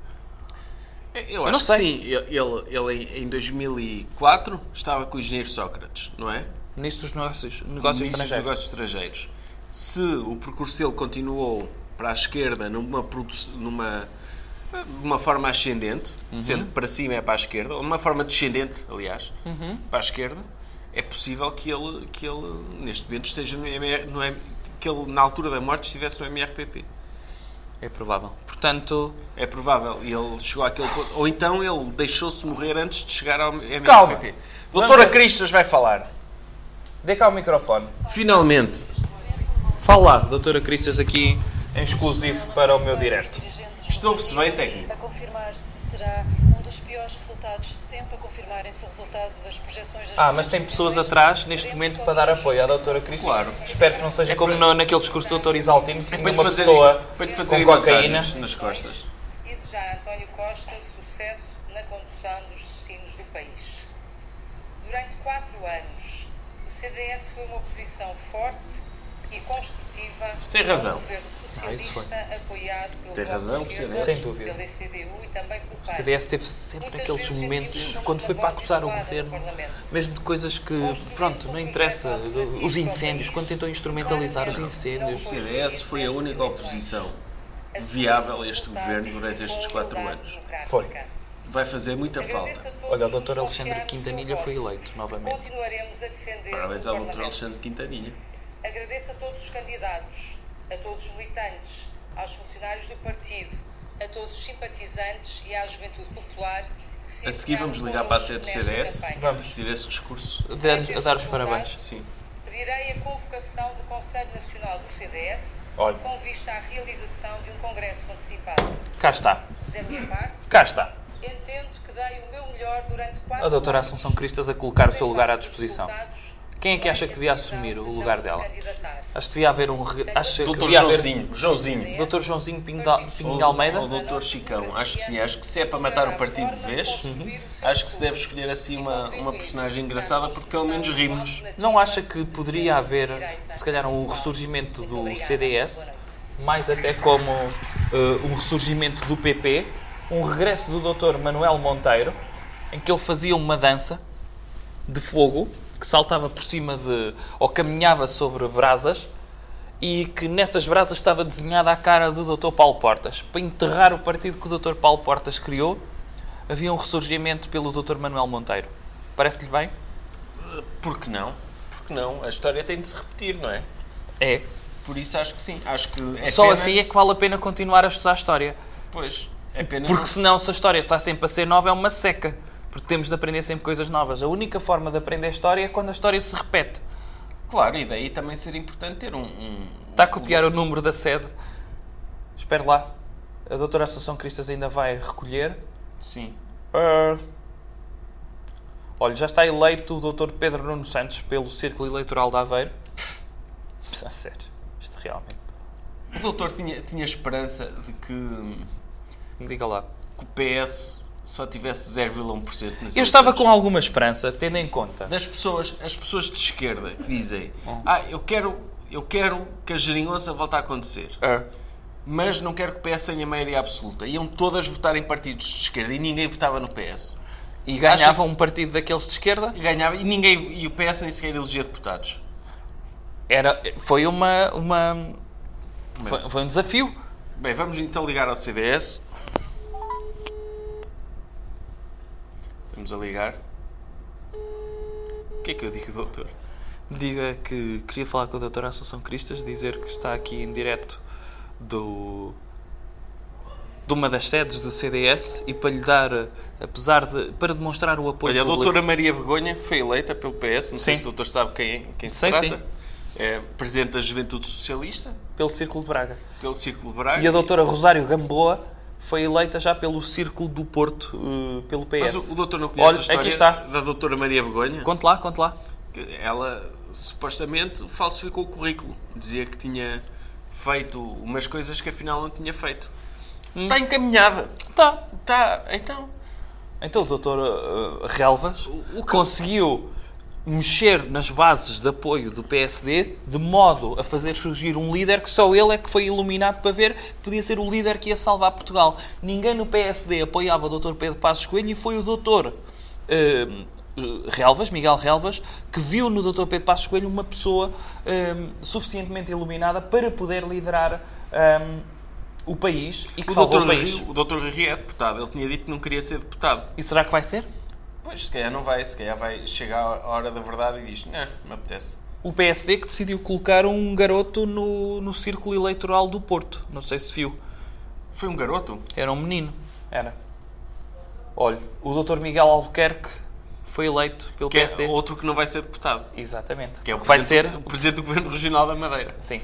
Eu não acho que sei. sim. Ele, ele em- em 2004 estava com o engenheiro Sócrates, não é? Ministro dos Negócios, Negócios Ministro dos Estrangeiros. Negócios Estrangeiros. Se o percurso dele continuou para a esquerda numa, numa numa forma ascendente, Uhum. sendo que para cima é para a esquerda, ou numa forma descendente, aliás, Uhum. para a esquerda, é possível que ele, que ele neste momento esteja no MR, no que ele na altura da morte estivesse no MRPP. É provável. Portanto, É provável. E ele chegou àquele ponto. Ou então ele deixou-se morrer antes de chegar ao MRPP. Calma. Doutora Vamos- Cristas vai falar. dê cá o microfone. Finalmente. Fala doutora Cristas, aqui em exclusivo para o meu direto. Isto ouve-se bem, técnico? a confirmar se será um dos piores resultados sempre a confirmarem-se o resultado das projeções das Ah, mas tem pessoas atrás neste momento para dar apoio à doutora Cristas. Claro. Espero que não seja como no- naquele discurso do Dr. Isaltino, que É tinha para uma fazer, pessoa para te fazer com cocaína. nas costas. e desejar a António Costa sucesso na condução dos destinos do país. Durante quatro anos, o CDS foi uma oposição forte e construtiva Isso tem razão. ao governo Ah, socialista apoiado pelo Tem razão, o CDS. Sem dúvida. pela CDU e também pelo O PAN. CDS teve sempre Muitas aqueles momentos, quando foi para acusar o governo, mesmo de coisas que, pronto, não interessa. Os incêndios, quando tentou instrumentalizar os incêndios. O CDS foi a única oposição viável a este governo durante estes quatro anos. Foi. Vai fazer muita falta. Olha, o Dr. Alexandre Quintanilha foi eleito novamente. Continuaremos a defender Parabéns o ao Dr. Alexandre Quintanilha. Agradeço a todos os candidatos, a todos os militantes, aos funcionários do partido, a todos os simpatizantes e à juventude popular. que se A seguir vamos ligar para a sede do CDS. Vamos. Decidir esse discurso. Dar, a dar os parabéns. Sim. Pedirei a convocação do Conselho Nacional do CDS Olha. com vista à realização de um congresso antecipado. Cá está. Da minha parte, Cá está. entendo que dei o meu melhor durante quatro A doutora Assunção Cristas a colocar o seu lugar à disposição. Quem é que acha que devia assumir o lugar dela? Acho que devia haver um. re- Acho que Doutor devia haver. Joãozinho. Joãozinho. Doutor Joãozinho Pinho de, Pinho de Almeida? Ou doutor Chicão. Acho que sim. Acho que se é para matar o partido de vez, acho que se deve escolher assim uma, uma personagem engraçada porque pelo menos rimos. Não acha que poderia haver, se calhar, um ressurgimento do CDS, mais até como eh, um ressurgimento do PP, um regresso do Dr. Manuel Monteiro, em que ele fazia uma dança de fogo que saltava por cima de. ou caminhava sobre brasas e que nessas brasas estava desenhada a cara do Dr. Paulo Portas. Para enterrar o partido que o Dr. Paulo Portas criou, havia um ressurgimento pelo Dr. Manuel Monteiro. Parece-lhe bem? Por que não? Por que não? A história tem de se repetir, não é? É. Por isso acho que sim. Acho que é Só pena- assim é que vale a pena continuar a estudar a história. Pois, é pena Porque não- senão, se a história está sempre a ser nova, é uma seca. Porque temos de aprender sempre coisas novas. A única forma de aprender a história é quando a história se repete. Claro, e daí também seria importante ter um... um- Está a copiar o número da sede. Espere lá. A doutora Assunção Cristas ainda vai recolher. Sim. Ah, Olha, já está eleito o Dr. Pedro Nuno Santos pelo Círculo Eleitoral de Aveiro. A sério, isto realmente. O doutor tinha, tinha esperança de que, Me diga lá. que o PS só tivesse 0,1% nas Eu estava com alguma esperança, tendo em conta. Das pessoas, as pessoas de esquerda que dizem ah, eu quero, eu quero que a geringonça volte a acontecer, Ah, mas não quero que o PS tenha maioria absoluta. Iam todas votar em partidos de esquerda e ninguém votava no PS. E ganhava um partido daqueles de esquerda. E ganhava, e, ninguém, e o PS nem sequer elegia deputados. Era, foi uma. uma foi, foi um desafio. Bem, vamos então ligar ao CDS. Estamos a ligar. O que é que eu digo, doutor? Diga que queria falar com a doutora Assunção Cristas, dizer que está aqui em direto do de uma das sedes do CDS e para lhe dar, apesar de para demonstrar o apoio Olha, a público- doutora Maria Begonha foi eleita pelo PS. Não sei Sim. se o doutor sabe quem, quem se Sei, trata. sim. É presidente da Juventude Socialista, pelo Círculo de Braga. pelo Círculo de Braga. E a doutora Rosário Gamboa foi eleita já pelo Círculo do Porto, eh, pelo PS. Mas o, o doutor não conhece Olha, a história aqui está. da doutora Maria Begonha? Conte lá, conte lá. Ela supostamente falsificou o currículo. Dizia que tinha feito umas coisas que afinal não tinha feito. Hum. Está encaminhada. Tá. Está, então. Então o doutor eh, Relvas O- o que- conseguiu mexer nas bases de apoio do PSD de modo a fazer surgir um líder que só ele é que foi iluminado para ver que podia ser o líder que ia salvar Portugal. Ninguém no PSD apoiava o doutor Pedro Passos Coelho e foi o doutor eh, Relvas, Miguel Relvas, que viu no doutor Pedro Passos Coelho uma pessoa eh, suficientemente iluminada para poder liderar eh, o país e que O salvou doutor, o país. O doutor Rui é deputado. Ele tinha dito que não queria ser deputado. E será que vai ser? Pois, se calhar não vai. Se calhar vai chegar a hora da verdade e diz: Não, não me apetece. o PSD que decidiu colocar um garoto no, no círculo eleitoral do Porto. Não sei se viu. Foi um garoto? Era um menino. Era. Olha, o Dr. Miguel Albuquerque foi eleito pelo Que PSD. é outro que não vai ser deputado. Exatamente. Que é o vai ser. o presidente do Governo Regional da Madeira. Sim.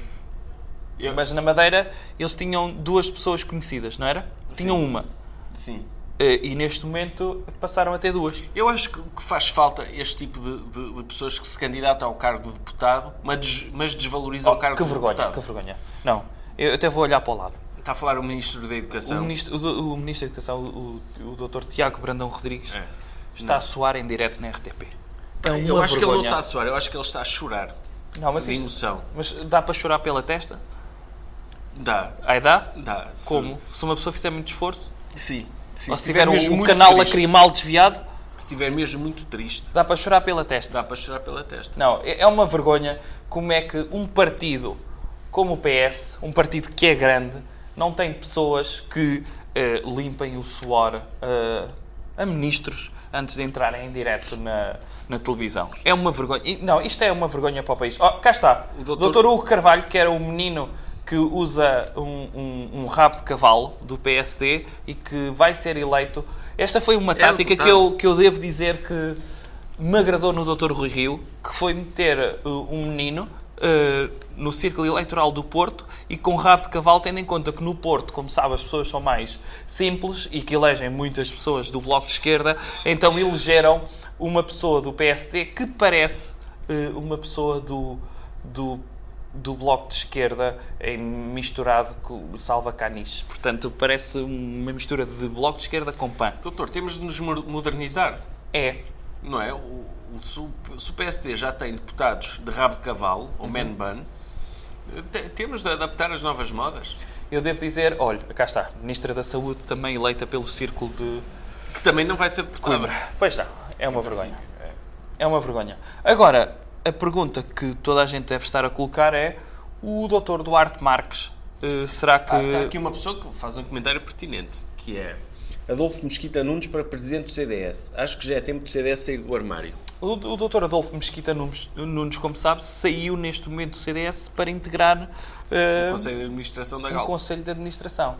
Eu- Mas na Madeira eles tinham duas pessoas conhecidas, não era? Tinham uma. Sim. Eh, E neste momento passaram a ter duas. Eu acho que que faz falta este tipo de, de- de pessoas que se candidatam ao cargo de deputado, mas, des- mas desvalorizam o cargo Oh, que de vergonha, deputado. que vergonha. Não, eu até vou olhar para o lado. Está a falar o Ministro da O Educação. ministro, o, o ministro da Educação, o, o, o Dr. Tiago Brandão Rodrigues, É. está a soar em direto na RTP. É uma eu acho que ele não vergonha. está a suar, eu acho que ele está a chorar. Não, mas, de isto- emoção. mas dá para chorar pela testa? Dá, Aí dá? dá. Como? Se uma pessoa fizer muito esforço? Sim. Sim, Ou se se tiver mesmo o muito canal triste, lacrimal desviado, Se estiver mesmo muito triste, dá para chorar pela testa. dá para chorar pela testa. Não, é é uma vergonha como é que um partido como o PS, um partido que é grande, não tem pessoas que eh, limpem o suor eh, a ministros antes de entrarem em direto na, na televisão. É uma vergonha. Não, isto é uma vergonha para o país. Oh, cá está. O O doutor- doutor Hugo Carvalho, que era o menino que usa um, um- um rabo de cavalo do PSD e que vai ser eleito. Esta foi uma tática que eu, que eu devo dizer que me agradou no Dr. Rui Rio, que foi meter uh, um menino uh, no círculo eleitoral do Porto e com rabo de cavalo, tendo em conta que no Porto, como sabe, as pessoas são mais simples e que elegem muitas pessoas do Bloco de Esquerda, então elegeram uma pessoa do PSD que parece uh, uma pessoa do, do, do Bloco de Esquerda em- misturado com o Salva Canis. Portanto, parece uma mistura de Bloco de Esquerda com PAN. Doutor, temos de nos mo- modernizar. É. Não é? O, o, se o- se o PSD já tem deputados de rabo de cavalo, ou man bun, te- temos de adaptar as novas modas. Eu devo dizer, olha, cá está, Ministra da Saúde também eleita pelo Círculo de Que também não vai ser deputada. Coimbra. Pois não, é uma vergonha. É uma vergonha. Agora, a pergunta que toda a gente deve estar a colocar é: o Dr. Duarte Marques, eh, será que. Ah, está aqui uma pessoa que faz um comentário pertinente, que é Adolfo Mesquita Nunes para Presidente do CDS. Acho que já é tempo do CDS sair do armário. O, o Dr. Adolfo Mesquita Nunes, Nunes, como sabe, saiu neste momento do CDS para integrar eh, O Conselho de Administração da um Gal. Conselho de Administração.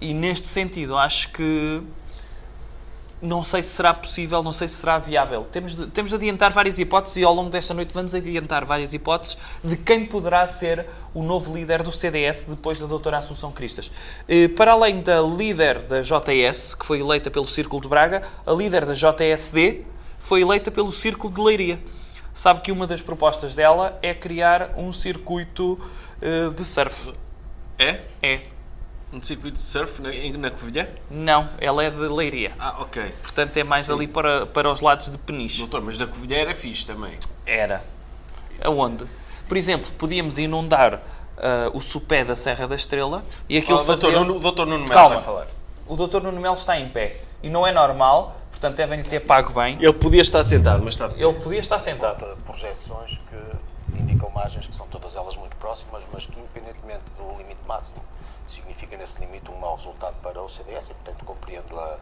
E neste sentido, acho que não sei se será possível, não sei se será viável. Temos de, temos de adiantar várias hipóteses e ao longo desta noite vamos adiantar várias hipóteses de quem poderá ser o novo líder do CDS depois da doutora Assunção Cristas. Eh, Para além da líder da JS, que foi eleita pelo Círculo de Braga, a líder da JSD foi eleita pelo Círculo de Leiria. Sabe que uma das propostas dela é criar um circuito eh, de surf. É? É. Um circuito de surf na, em- na Covilhã? Não, ela é de Leiria. Ah, ok. Portanto, é mais ali para, para os lados de Peniche. Doutor, mas da Covilhã era fixe também. Era. Aonde? Por exemplo, podíamos inundar ah, o sopé da Serra da Estrela e aquilo Oh, doutor, fazia... Nuno- o doutor Nuno Melo Calma. vai falar. O doutor Nuno Melo está em pé. E não é normal, portanto devem-lhe ter pago bem. Ele podia estar sentado, mas está de pé. Ele podia estar sentado. de projeções que indicam margens que são todas elas muito próximas, mas que independentemente do limite máximo, significa nesse limite um mau resultado para o CDS e, portanto, compreendo a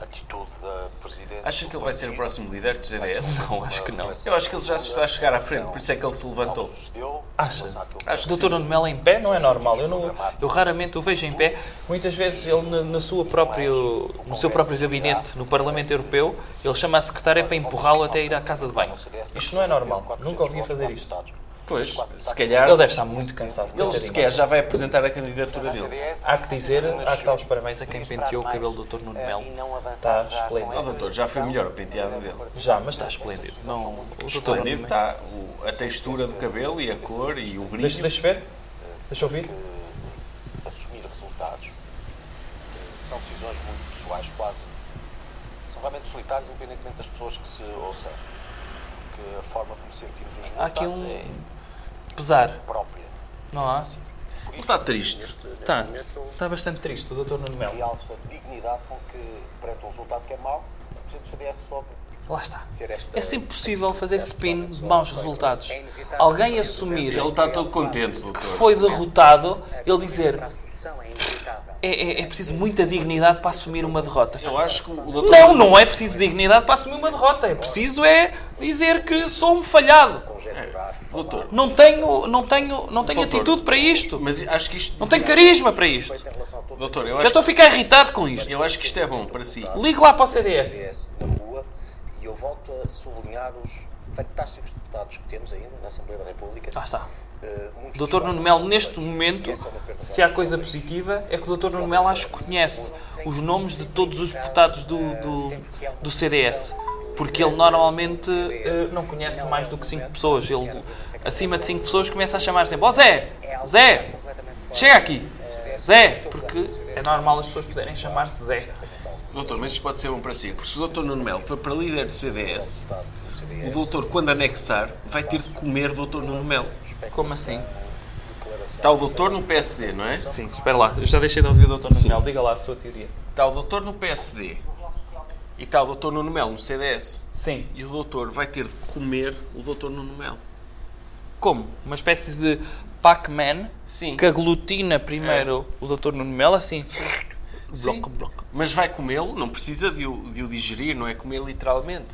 atitude da Presidente. Acha que ele vai ser o próximo líder do CDS? Não, acho que não. Eu acho que ele já se está a chegar à frente, por isso é que ele se levantou. Acha? Acho que O doutor sim. Nuno Melo em pé não é normal. Eu, não, eu raramente o vejo em pé. Muitas vezes ele na, na sua próprio, no seu próprio gabinete, no Parlamento Europeu, ele chama a secretária para empurrá-lo até ir à casa de banho. Isto não é normal. Nunca ouvi fazer isto. Pois, se calhar, Ele deve estar muito cansado. ele sequer já vai apresentar a candidatura dele. Há que dizer, há que dar os parabéns a quem penteou o cabelo do Dr. Nuno Melo. Está esplêndido. Oh, doutor, já foi melhor o penteado dele. Já, mas está esplêndido. Não, o Dr. Esplêndido está o- a textura do cabelo e a cor e o brilho. Deixa, deixa ver. Deixa eu ouvir. assumir resultados que são decisões muito pessoais, quase. São realmente solitárias, independentemente das pessoas que se ouçam. Porque a forma como sentimos os resultados Há aqui um é pesar, própria. não há? Ele está triste. Está. Está bastante triste o Dr. Nuno Melo. Realça a dignidade com que, perante um resultado que é mau, o Presidente do CDS Lá está. É sempre possível fazer spin de maus resultados. Alguém assumir Ele está todo contente, que foi derrotado, ele dizer é, é, é preciso muita dignidade para assumir uma derrota. Eu acho que o doutor... Não, não é preciso dignidade para assumir uma derrota. É preciso é dizer que sou um falhado. Doutor, Não tenho, não tenho, não tenho Doutor. atitude para isto. mas acho que isto... Não tenho carisma para isto. Doutor, eu Já acho, estou a ficar irritado com isto. eu acho que isto é bom para si. Ligue lá para o CDS. CDS na rua e eu volto a sublinhar os fantásticos deputados que temos ainda na Assembleia da República. Lá está. O Dr. Nuno Melo, neste momento, se há coisa positiva, é que o Dr. Nuno Melo acho que conhece os nomes de todos os deputados do, do, do CDS. Porque ele normalmente eh, não conhece mais do que 5 pessoas. Ele, acima de 5 pessoas, começa a chamar sempre: Ó Zé! Zé! Chega aqui! Zé! Porque é normal as pessoas poderem chamar-se Zé. Doutor, mas isto pode ser bom para si. Porque se o doutor Nuno Melo for para líder do CDS, o doutor, quando anexar, vai ter de comer o doutor Nuno Melo. Como assim? Está o doutor no PSD, não é? Sim, espera lá. Eu já deixei de ouvir o Dr. Nuno Melo. Diga lá a sua teoria. Está o doutor no PSD. E está o doutor Nuno Melo no CDS. Sim. E o doutor vai ter de comer o doutor Nuno Melo. Como? Uma espécie de Pac-Man Sim. que aglutina primeiro o Dr. Nuno Melo, assim. Sim. Bloco, bloco. Mas vai comê-lo, não precisa de o, de o digerir, não é comer literalmente.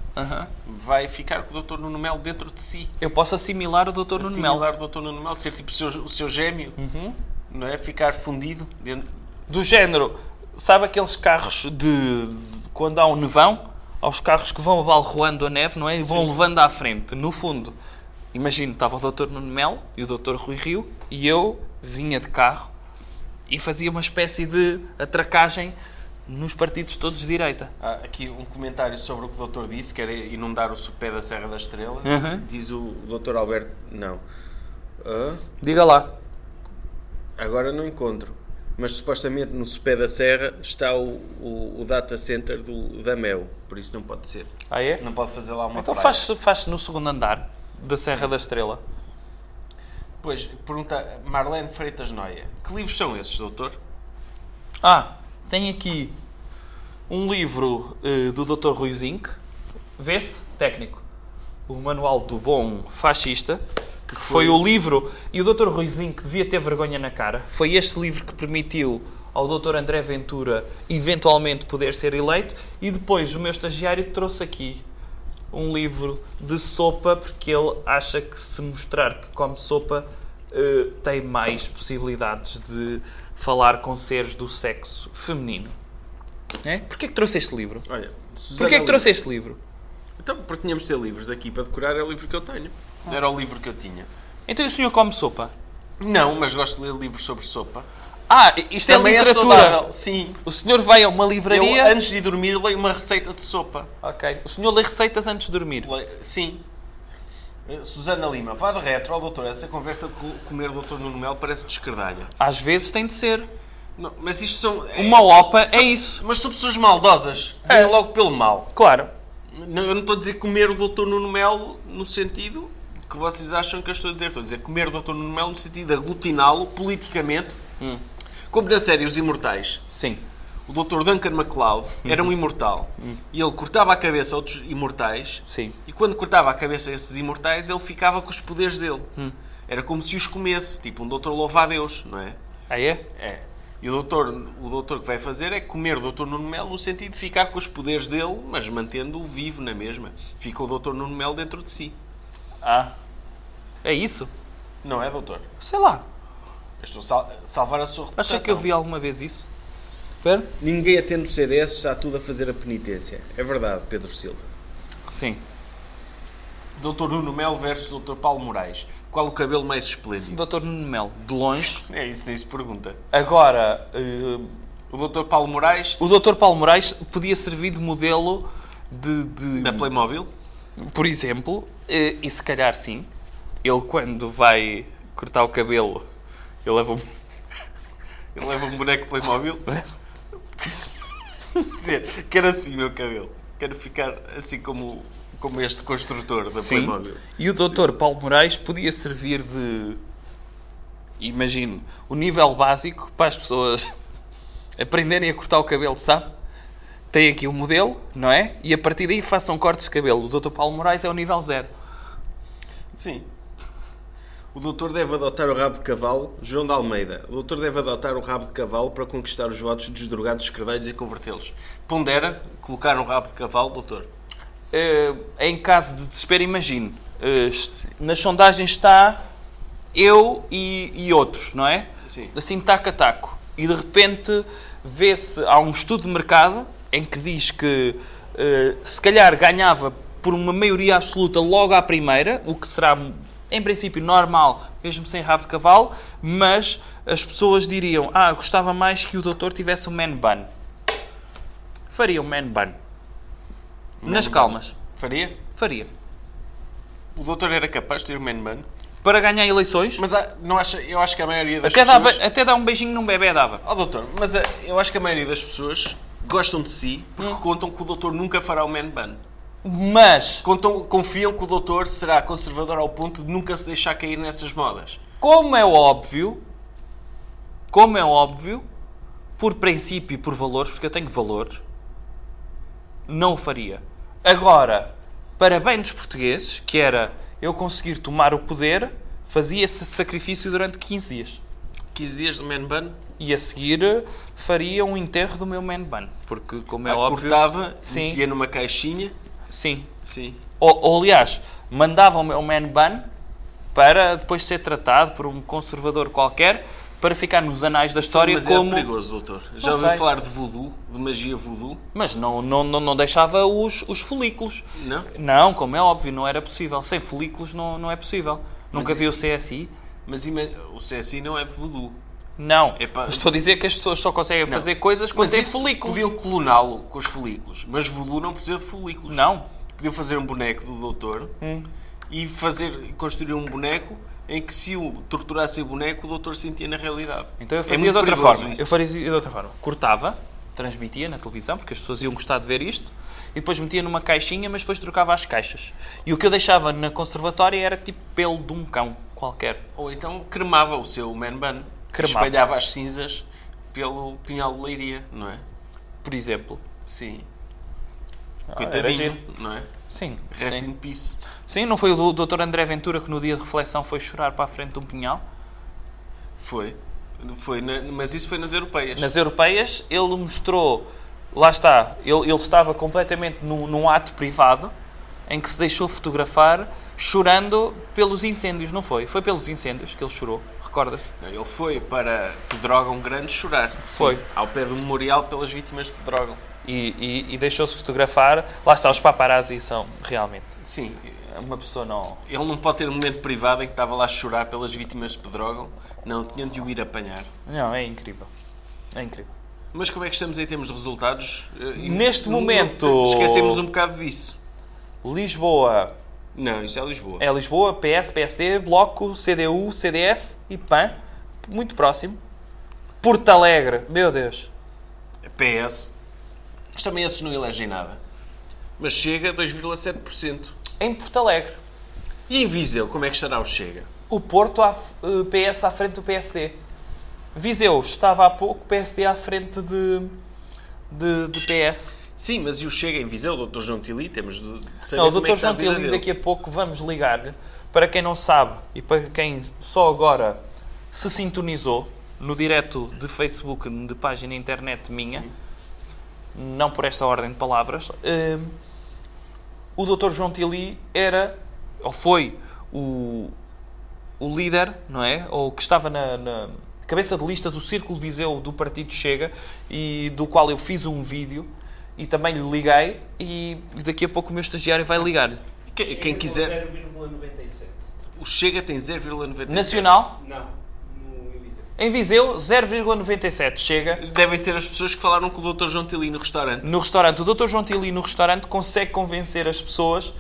Vai ficar com o doutor Nuno Melo dentro de si. Eu posso assimilar o Dr. Nuno Melo. Assimilar o doutor Nuno Melo, ser tipo o seu, o seu gêmeo. Uhum. Não é? Ficar fundido dentro... Do género, sabe aqueles carros de quando há um nevão? Aos carros que vão abalroando a neve, não é? E vão levando à frente. No fundo, imagino, estava o Dr. Nuno Melo e o Dr. Rui Rio e eu vinha de carro e fazia uma espécie de atracagem nos partidos todos de direita. Há aqui um comentário sobre o que o doutor disse, que era inundar o sopé da Serra da Estrela. Uhum. Diz o doutor Alberto... Não. Ah, Diga lá. agora não encontro. Mas supostamente no sopé da Serra está o, o, o data center do, da Mel. Por isso não pode ser. Ah, é? Não pode fazer lá uma Então praia. faz-se faz no segundo andar da Serra da Estrela. Pois, pergunta Marlene Freitas Noia. Que livros são esses, doutor? Ah, tem aqui um livro eh, do Dr. Rui Zinc. Vê-se? Técnico. o Manual do Bom Fascista, que foi o livro, e o Dr. Ruizinho, que devia ter vergonha na cara, foi este livro que permitiu ao Dr. André Ventura eventualmente poder ser eleito, e depois o meu estagiário trouxe aqui um livro de sopa, porque ele acha que se mostrar que come sopa eh, tem mais possibilidades de falar com seres do sexo feminino. É? Porquê que trouxe este livro? Olha, Porquê que trouxe este livro? Então, porque tínhamos de ter livros aqui para decorar, é o livro que eu tenho. Era o livro que eu tinha. Então o senhor come sopa? Não, mas gosto de ler livros sobre sopa. Ah, isto é Também literatura. saudável, Sim. o senhor vai a uma Eu, livraria... antes de dormir, leio uma receita de sopa. Ok. O senhor lê receitas antes de dormir. Le- Sim. Eh, Susana Lima, vá de retro ao doutor. Essa conversa de co- comer o doutor Nuno Melo parece descardalha. Às vezes tem de ser. Não, mas isto são... é- Uma opa é são- isso. Mas são pessoas maldosas. Vêm É. logo pelo mal. Claro. Não, eu não estou a dizer comer o doutor Nuno Melo no sentido que vocês acham que eu estou a dizer. Estou a dizer comer o doutor Nuno Melo no sentido de aglutiná-lo politicamente. Hum. Como na série Os Imortais. Sim. O Dr. Duncan MacLeod era Uhum. um imortal. E ele cortava a cabeça a outros imortais. Sim. E quando cortava a cabeça a esses imortais, ele ficava com os poderes dele. Hum. Era como se os comesse. Tipo um doutor louva-a-Deus, não é? Ah, é? É. E o doutor, o doutor que vai fazer é comer o doutor Nuno Melo no sentido de ficar com os poderes dele, mas mantendo-o vivo na mesma. Fica o doutor Nuno Melo dentro de si. Ah. É isso? Não é, doutor? Sei lá. Eu estou a sal- salvar a sua reputação. Achei que eu vi alguma vez isso. Espera. Ninguém atende o CDS, está tudo a fazer a penitência. É verdade, Pedro Silva. Sim. Doutor Nuno Melo versus doutor Paulo Moraes. Qual o cabelo mais esplêndido? Dr. Nuno Melo, de longe. É isso, nem se pergunta. Agora, eh, O doutor Paulo Moraes, o Dr. Paulo Moraes podia servir de modelo de... de- da Playmobil. por exemplo, eh, e se calhar sim, ele quando vai cortar o cabelo, ele leva um... Ele leva um boneco Playmobil. Quer dizer, quero assim o meu cabelo. Quero ficar assim como, como este construtor da Sim. Playmobil. E o Dr. Paulo Moraes podia servir de. Imagino, o nível básico para as pessoas aprenderem a cortar o cabelo, sabe? Tem aqui o modelo, não é? E a partir daí façam cortes de cabelo. O Dr. Paulo Moraes é o nível zero. Sim. O doutor deve adotar o rabo de cavalo, João de Almeida. O doutor deve adotar o rabo de cavalo para conquistar os votos dos drogados escardalhos e convertê-los. Pondera colocar um rabo de cavalo, doutor? Eh, em caso de desespero, imagine. eh, est- nas sondagens está eu e, e outros, não é? Sim. Assim, taco a taco. E de repente vê-se, há um estudo de mercado em que diz que eh, se calhar ganhava por uma maioria absoluta logo à primeira, o que será em princípio normal, mesmo sem rabo de cavalo, mas as pessoas diriam: Ah, gostava mais que o doutor tivesse um man bun. Faria um man bun. Nas calmas. Faria? Faria. O doutor era capaz de ter um man man? Para ganhar eleições, Mas há- não acha, eu acho que a maioria das até, pessoas... até dar um beijinho num bebê dava. Oh, doutor, mas eh, eu acho que a maioria das pessoas gostam de si porque Hum. contam que o doutor nunca fará o man bun. Mas, Contam, confiam que o doutor será conservador ao ponto de nunca se deixar cair nessas modas. como é óbvio, como é óbvio, por princípio e por valores, porque eu tenho valores, não o faria. Agora, para bem dos portugueses, que era eu conseguir tomar o poder, fazia esse sacrifício durante 15 dias. 15 dias de man bun, E a seguir faria um enterro do meu man bun. Porque, como é ah, óbvio... cortava, Sim. metia numa caixinha. Sim. Sim. Ou, ou, aliás, mandava o meu man bun para depois ser tratado por um conservador qualquer para ficar nos anais da história Mas como... é perigoso, doutor. Já Não ouviu sei. falar de voodoo, de magia voodoo? Mas não, não, não, não deixava os, os folículos. Não? Não, como é óbvio, não era possível. Sem folículos não, não é possível. Nunca vi o CSI? Mas o CSI não é de voodoo. Não. Epá. Estou a dizer que as pessoas só conseguem Não. fazer coisas quando têm folículos. Podiam cloná-lo com os folículos. Mas voodoo não precisa de folículos. Não. Podiam fazer um boneco do doutor Hum. e fazer, construir um boneco em que se o torturasse o boneco, o doutor sentia na realidade. Então eu É fazia muito de outra forma. isso. Eu faria de outra forma. Cortava, transmitia na televisão, porque as pessoas iam gostar de ver isto, e depois metia numa caixinha, mas depois trocava as caixas. E o que eu deixava na conservatória era tipo pelo de um cão qualquer. Ou então cremava o seu man bun. Cremava. Espalhava as cinzas pelo pinhal de leiria, não é? Por exemplo. Sim. era Coitadinho, não é? Sim. Rest sim. in peace. Sim, não foi o Dr. André Ventura que no dia de reflexão foi chorar para a frente de um pinhal? Foi. foi na- mas isso foi nas europeias. Nas europeias, ele mostrou, lá está, ele, ele estava completamente num, num ato privado em que se deixou fotografar chorando pelos incêndios, não foi? Foi pelos incêndios que ele chorou, recorda-se? Ele foi para Pedrógão Grande chorar. Foi. Ao pé do memorial pelas vítimas de Pedrógão. E, e- e deixou-se fotografar. Lá está, os paparazzi são realmente. Sim. Uma pessoa não. Ele não pode ter um momento privado em que estava lá a chorar pelas vítimas de Pedrógão. Não, tinham de o ir apanhar. Não, é incrível. É incrível. Mas como é que estamos em termos de resultados? Eh, Neste não- momento- não- Esquecemos um bocado disso. Lisboa Não, isto é Lisboa. é Lisboa, PS, PSD, Bloco, CDU, CDS e PAN. Muito próximo. Porto Alegre, meu Deus. PS. Mas também esses não elegem nada. Mas chega a 2,7%. Em Porto Alegre. E em Viseu, como é que estará o Chega? O Porto, à, eh, PS à frente do PSD. Viseu estava há pouco, PSD à frente de, de, de PS. Sim, mas e o Chega em Viseu, o Dr. João Tili? Temos de saber Não, o é Dr. a João Tili, daqui a pouco vamos ligar-lhe. Para quem não sabe e para quem só agora se sintonizou no direto de Facebook de página internet minha, não por esta ordem de palavras, eh, o Dr. João Tili era, ou foi, o, o líder, não é? Ou que estava na, na cabeça de lista do Círculo Viseu do Partido Chega e do qual eu fiz um vídeo e também lhe liguei e daqui a pouco o meu estagiário vai ligar-lhe. Quem, quem quiser. 0,97. O Chega tem 0,97. Nacional, Não, no Eliseu. em Viseu, 0,97 chega. Devem ser as pessoas que falaram com o Dr. João Tili no restaurante. No restaurante, o Dr. João Tili no restaurante consegue convencer as pessoas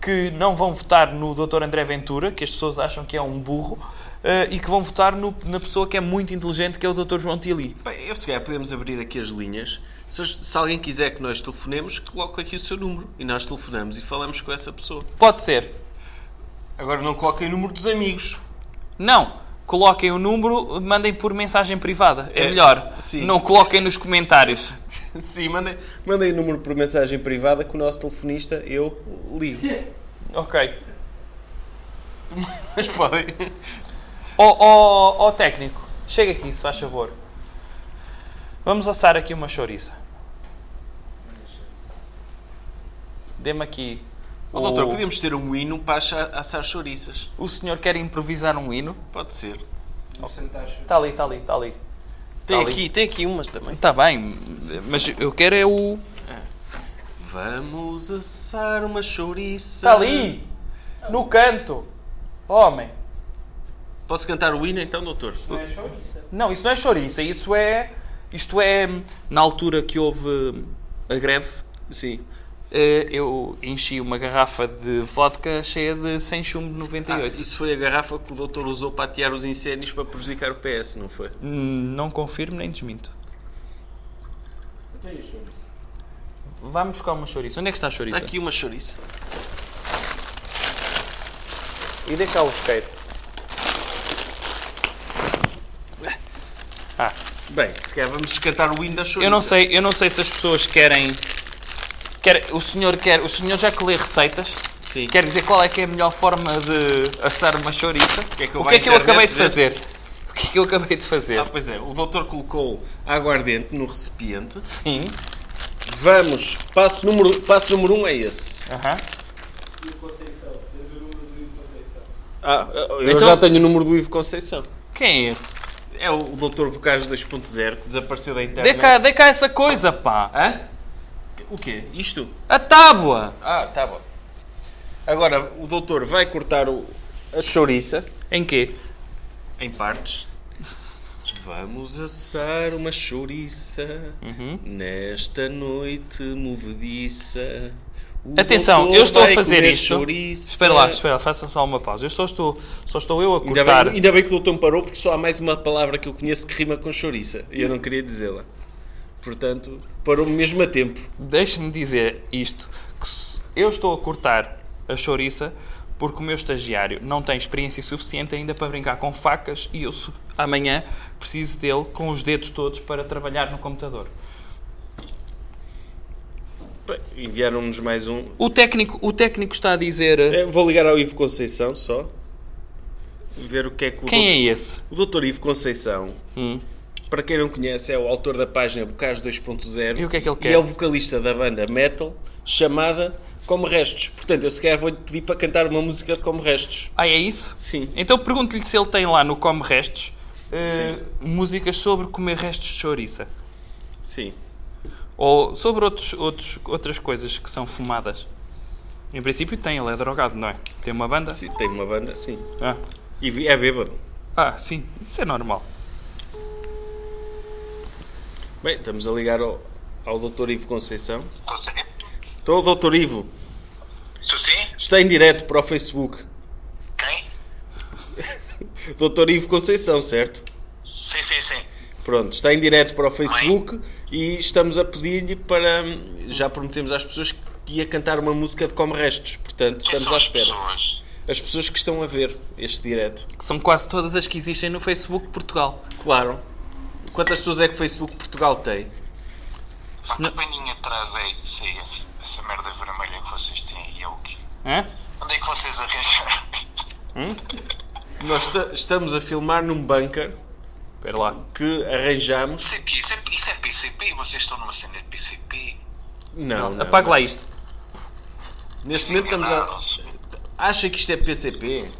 que não vão votar no Dr. André Ventura, que as pessoas acham que é um burro, eh, e que vão votar no- na pessoa que é muito inteligente, que é o Dr. João Tili. Bem, eu se calhar podemos abrir aqui as linhas. Se, se alguém quiser que nós telefonemos, coloque aqui o seu número. E nós telefonamos e falamos com essa pessoa. Pode ser. Agora não coloquem o número dos amigos. Não. Coloquem o número, mandem por mensagem privada. É, É, melhor. sim. Não coloquem nos comentários. Sim, mandem, mandem o número por mensagem privada que o nosso telefonista, eu, ligo. Ok. Mas podem. Ó ó, ó, técnico, chega aqui, se faz favor. Vamos assar aqui uma chouriça. Dê-me aqui. Ó, doutor, podíamos ter um hino para assar chouriças. O senhor quer improvisar um hino? Pode ser. Está ali, está ali, está ali. Tem Tá ali. aqui, tem aqui umas também. Está bem, mas eu quero é o... Vamos assar uma chouriça. Está ali! No canto! Homem! Posso cantar o hino então, doutor? Não é chouriça. Não, isso não é chouriça, isso é... Isto é... Na altura que houve a greve, Sim. Eh, eu enchi uma garrafa de vodka cheia de sem chumbo de Ah, 98. isso foi a garrafa que o doutor usou para atear os incêndios para prejudicar o PS, não foi? Hum, Não confirmo nem desminto. Vamos buscar uma chouriça. Onde é que está a chouriça? Está aqui uma chouriça. E dê cá o isqueiro. Ah, Bem, se calhar vamos cantar o hino da chouriça. eu não sei, eu não sei se as pessoas querem, quer o senhor quer, o senhor já que lê receitas, Sim. quer dizer qual é que é a melhor forma de assar uma chouriça? que é que eu o que é que eu internet acabei de fazer? O que é que eu acabei de fazer? Ah, pois é, o doutor colocou aguardente no recipiente. Sim. Vamos, passo número, passo número um é esse. Aham. O Conceição. Tens o número do Ivo Conceição. Ah, eu Então- já tenho o número do Ivo Conceição. Quem é esse? É o doutor Bocage 2.0 que desapareceu da internet. Dê cá, dê cá essa coisa, pá. Hã? O quê? Isto? A tábua. Ah, tá bom. Agora, o doutor vai cortar o, a chouriça Em quê? em partes. Vamos assar uma chouriça Uhum. nesta noite movediça. O Atenção, eu estou a fazer isto. chouriça. Espera lá, espera, lá, faça só uma pausa. Eu só estou, só estou eu a Ainda cortar. bem, ainda bem que o doutor me parou, porque só há mais uma palavra que eu conheço que rima com chouriça. E eu não queria dizê-la. Portanto, parou-me mesmo a tempo. Deixe-me dizer isto: que eu estou a cortar a chouriça porque o meu estagiário não tem experiência suficiente ainda para brincar com facas e eu amanhã preciso dele com os dedos todos para trabalhar no computador. Enviaram-nos mais um. O técnico, o técnico está a dizer. Eh, Vou ligar ao Ivo Conceição só. Ver o que é que o Quem doutor- é esse? O doutor Ivo Conceição, Hum. Para quem não conhece, é o autor da página Bocage 2.0 E o que é que ele e quer? é o vocalista da banda metal chamada Como Restos. Portanto, eu se calhar vou-lhe pedir para cantar uma música de Como Restos. Ah, é isso? Sim. Então pergunto-lhe se ele tem lá no Come Restos eh, músicas sobre comer restos de chouriça. Sim. Ou sobre outros, outros, outras coisas que são fumadas. Em princípio tem, ele é drogado, não é? Tem uma banda? sim. Tem uma banda, sim. Ah, E é bêbado. ah sim, isso é normal. Bem, estamos a ligar ao, ao doutor Ivo Conceição. Estou a dizer. Estou, doutor Ivo. Estou sim? Está em direto para o Facebook. Quem? Doutor Ivo Conceição, certo? Sim, sim, sim. Pronto, está em direto para o Facebook e estamos a pedir-lhe para. Já prometemos às pessoas que ia cantar uma música de Como Restos, portanto Quem estamos à espera. pessoas? As pessoas que estão a ver este direto. Que são quase todas as que existem no Facebook Portugal. Claro. Quantas pessoas é que o Facebook Portugal tem? Pá, que paninho atrás é isso aí, essa, essa merda vermelha que vocês têm aí, é o quê? Hã? Onde é que vocês arranjaram isto? Nós esta- estamos a filmar num bunker Espera lá. que arranjamos. Isso é, isso, é, isso é PCP? Vocês estão numa cena de PCP? Não, não. Apague lá isto. Neste momento estamos a. Acha que isto é PCP?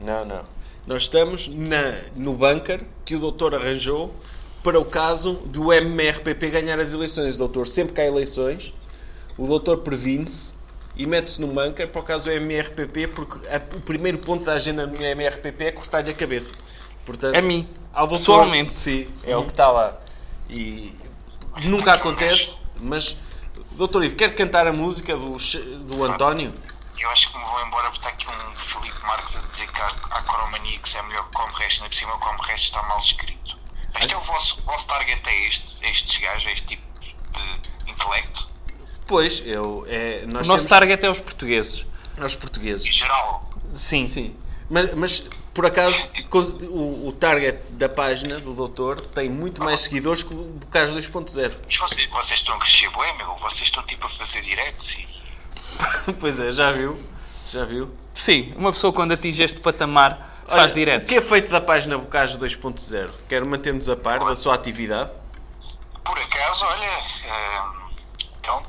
Não, não. Nós estamos na, no bunker que o doutor arranjou para o caso do MRPP ganhar as eleições. Doutor, sempre que há eleições, o doutor previne-se e mete-se no bunker para o caso do MRPP, porque a- o primeiro ponto da agenda do MRPP é cortar-lhe a cabeça. Portanto, A mim. Ao doutor, Pessoalmente. Sim, é o que está lá. E nunca acontece, mas... Doutor Ivo, quer cantar a música do, do António? Eu acho que me vou embora porque está aqui um Felipe Marques a dizer que a, a Cromanix é melhor que o Comrest. Ainda por cima o Comrest está mal escrito. Este é o vosso, vosso target, é este, estes gajos, é este tipo de intelecto? Pois, eu, é, O nós nosso temos target é os portugueses. aos Em portugueses. geral. Sim. Sim. Mas, mas, por acaso, o, o target da página do doutor tem muito mais seguidores que o Bocage 2.0. Mas vocês, vocês estão a crescer bué, meu. Vocês estão tipo a fazer diretos e... pois é, já viu? Já viu? Sim, uma pessoa quando atinge este patamar faz Olha, direto. O que é feito da página Bocage 2.0? Quer manter-nos a par da sua atividade? Por acaso, olha, eh, então,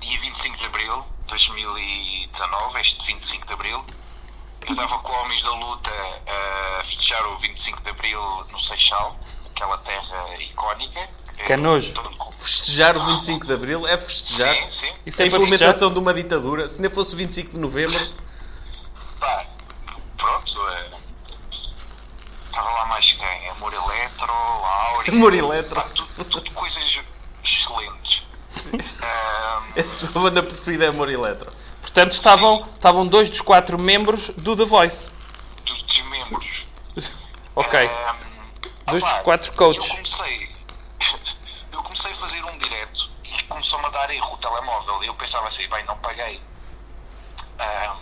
dia 25 de Abril de 2019, este 25 de Abril, eu estava com Homens da Luta a festejar o 25 de Abril no Seixal, aquela terra icónica. Que é nojo. Festejar o 25 de Abril é festejar Sim, sim. Isso a é para implementação de uma ditadura. Se não fosse o 25 de Novembro, Pá, pronto, eh, estava lá mais quem? Amor Eletro, Áurea... Amor Eletro. pá, Tudo, tudo coisas excelentes. Ahm, a sua banda preferida é Amor Eletro. Portanto, estavam, estavam dois dos quatro membros do The Voice. dos desmembros. Ok. Ahm, Dois dos quatro coaches. Eu comecei, eu comecei a fazer um direto e começou-me a dar erro o telemóvel. Eu pensava assim, bem, não paguei. Ahm,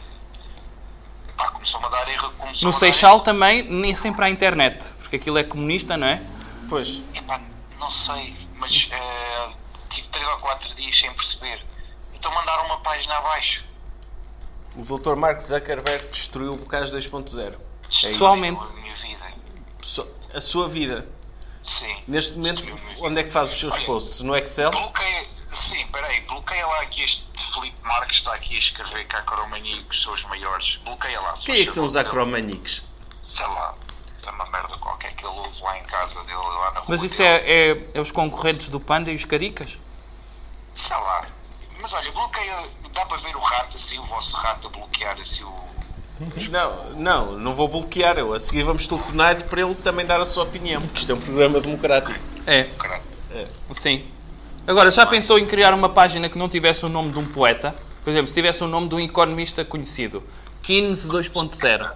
pá, começou-me a dar erro. começou No Seixal erro. também, nem sempre há internet. Porque aquilo é comunista, não é? Pois. Epá, não sei, mas eh, tive 3 ou 4 dias sem perceber. Então mandaram uma página abaixo. O Dr. Mark Zuckerberg destruiu o Bocage 2.0. Pessoalmente. A minha vida. A sua vida. Sim. Neste momento, onde é que faz os seus Olha, posts? No Excel? Bloqueia, sim, peraí, bloqueia lá aqui este Felipe Marques está aqui a escrever que Acromaníacos são os maiores. Bloqueia lá. Quem é que são os favor. acromaniques? Sei lá. Isso é uma merda qualquer que ele ouve lá em casa dele, lá na rua. Mas isso é, é, é os concorrentes do Panda e os Caricas? Sei lá. Mas olha, bloqueia. Dá para ver o rato assim, o vosso rato a bloquear assim o. Não, não, não vou bloquear. Eu a seguir vamos telefonar-lhe para ele também dar a sua opinião, porque isto é um programa democrático. É, Caralho. sim. Agora, já pensou em criar uma página que não tivesse o nome de um poeta? Por exemplo, se tivesse o nome de um economista conhecido. Keynes 2.0.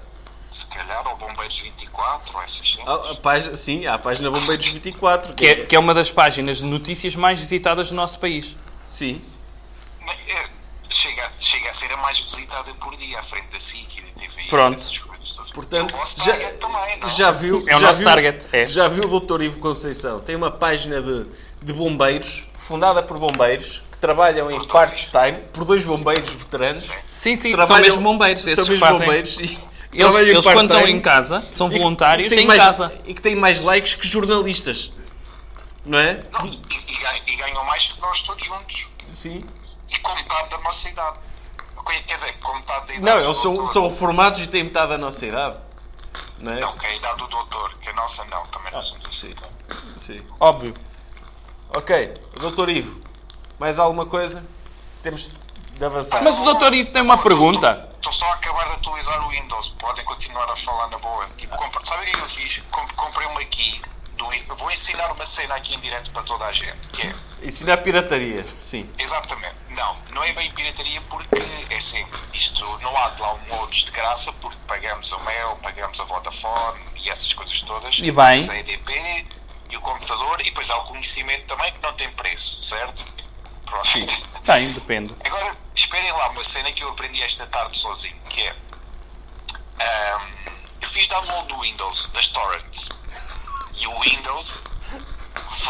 Se calhar, ou Bombeiros 24, ou essas cenas. A, a página, sim, há a página Bombeiros 24. Que é, que é uma das páginas de notícias mais visitadas do nosso país. Sim. Mas, é, chega, chega a ser a mais visitada por dia, à frente da SIC e da TVI. Pronto. coisas. Portanto, já, target também, não? já viu. É o já nosso viu- target, é. Já viu o Dr. Ivo Conceição? Tem uma página de, de bombeiros, fundada por bombeiros, que trabalham em part-time por dois bombeiros veteranos. Sim, sim, que são Trabalham- mesmo bombeiros. São mesmo fazem. bombeiros e Eles, eles quando estão em casa, são voluntários e que têm em mais- casa. E que têm mais likes que jornalistas. Não é? Não, e, e ganham- mais que nós todos juntos. Sim. E com metade da nossa idade. Quer dizer, com metade da idade Não, eles são, são reformados e têm metade da nossa idade. Não é? Não, que é a idade do doutor, que a nossa não, também Ah, não somos assim. então. Sim. Óbvio. Ok, doutor Ivo, mais alguma coisa? Temos de avançar. Mas o doutor Ivo tem uma pergunta. Estou só a acabar de atualizar o Windows, podem continuar a falar na boa. Tipo, compre- sabe o que é eu fiz? Com- comprei uma key, do, vou ensinar uma cena aqui em direto para toda a gente, que é Ensinar pirataria, sim. Exatamente. Não, não é bem pirataria porque é sempre. Isto não há de lá um modos de graça porque pagamos a Mel, pagamos a Vodafone e essas coisas todas. E bem. A EDP e o computador e depois há o conhecimento também que não tem preço, certo? Pronto. Tem, depende. Agora, esperem lá uma cena que eu aprendi esta tarde sozinho, que é... ahm, eu fiz download do Windows, das torrents. E o Windows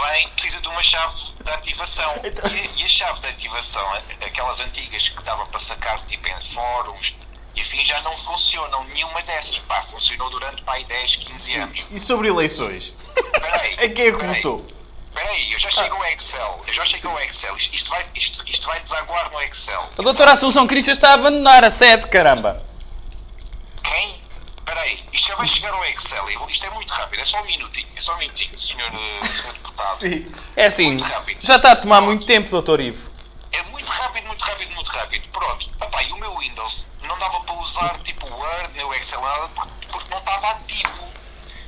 vem, precisa de uma chave de ativação. E, a- e a chave de ativação, aquelas antigas que dava para sacar tipo em fóruns e afim, já não funcionam. Nenhuma dessas. Pá, funcionou durante pá, aí 10, 15 anos. E sobre eleições? Peraí. Em quem é que peraí. votou? Espera aí, eu já chego ao Excel. Eu já chego ao Excel. Isto, isto vai, isto, isto vai desaguar no Excel. A doutora Assunção Cristas está a abandonar a sede, caramba. Quem? Espera aí, isto já vai chegar ao Excel. Isto é muito rápido, é só um minutinho. É só um minutinho, senhor, eh, senhor deputado. Sim. É assim, já está a tomar muito tempo, doutor Ivo. É muito rápido, muito rápido, muito rápido. Pronto. E o meu Windows não dava para usar tipo Word, nem o Excel, nada, porque, porque não estava ativo.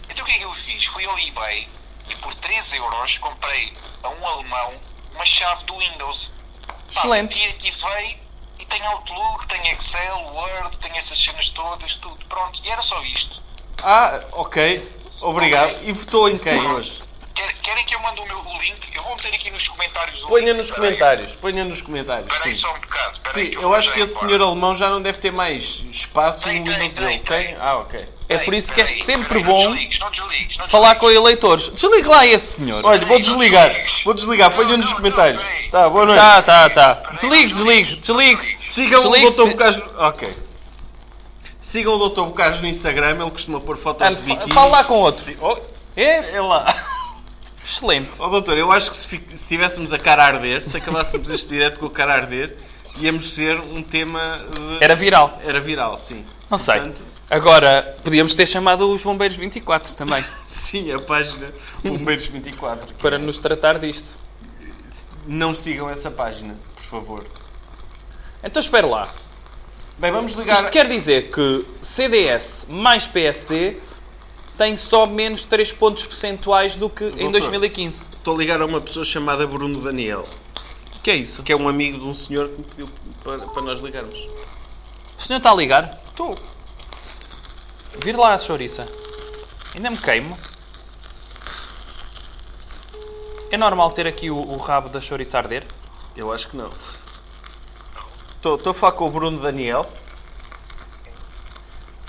Então o que é que eu fiz? Fui ao eBay e por 3 euros comprei a um alemão uma chave do Windows. Pá, Excelente. E ativei e tenho Outlook, tenho Excel, Word, tenho essas cenas todas, tudo. Pronto. E era só isto. Ah, ok. Obrigado. E votou em quem hoje? Quer- Querem que eu mande o meu o link? Eu vou meter aqui nos comentários o Ponha link. nos aí. comentários. Ponha nos comentários. Espera aí Sim. só um bocado. espera aí Sim, que eu vou acho que esse senhor alemão já não deve ter mais espaço Tem, no Windows tem, dele. tem. Tem? Ah, ok. É por isso que é sempre bom falar com eleitores. Desligue lá esse senhor. Olha, vou desligar. Vou desligar. Ponha nos comentários. Tá, boa noite. Tá, tá, tá. Desligue, desligue, desligue. Sigam o Dr. Bocage. Ok. Sigam o Dr. Bocage no Instagram, ele costuma pôr fotos de biquíni. Fala lá com outro. Oh, É? é lá. Excelente. Oh, doutor, eu acho que se, se tivéssemos a cara a arder, se acabássemos este direto com a cara a arder, íamos ser um tema. de- Era viral. Era viral, sim. Não sei. Portanto, Agora, podíamos ter chamado os Bombeiros 24 também, sim, a página Bombeiros 24. para nos tratar disto. Não sigam essa página, por favor. Então espera lá. Bem, vamos ligar. Isto quer dizer que CDS mais PSD tem só menos 3 pontos percentuais do que em Doutor. 2015. Estou a ligar a uma pessoa chamada Bruno Daniel, que é isso? que é um amigo de um senhor que me pediu para, para nós ligarmos. O senhor está a ligar? Estou. Vir lá a chouriça. Ainda me queimo. É normal ter aqui o, o rabo da chouriça a arder? Eu acho que não. Estou a falar com o Bruno Daniel.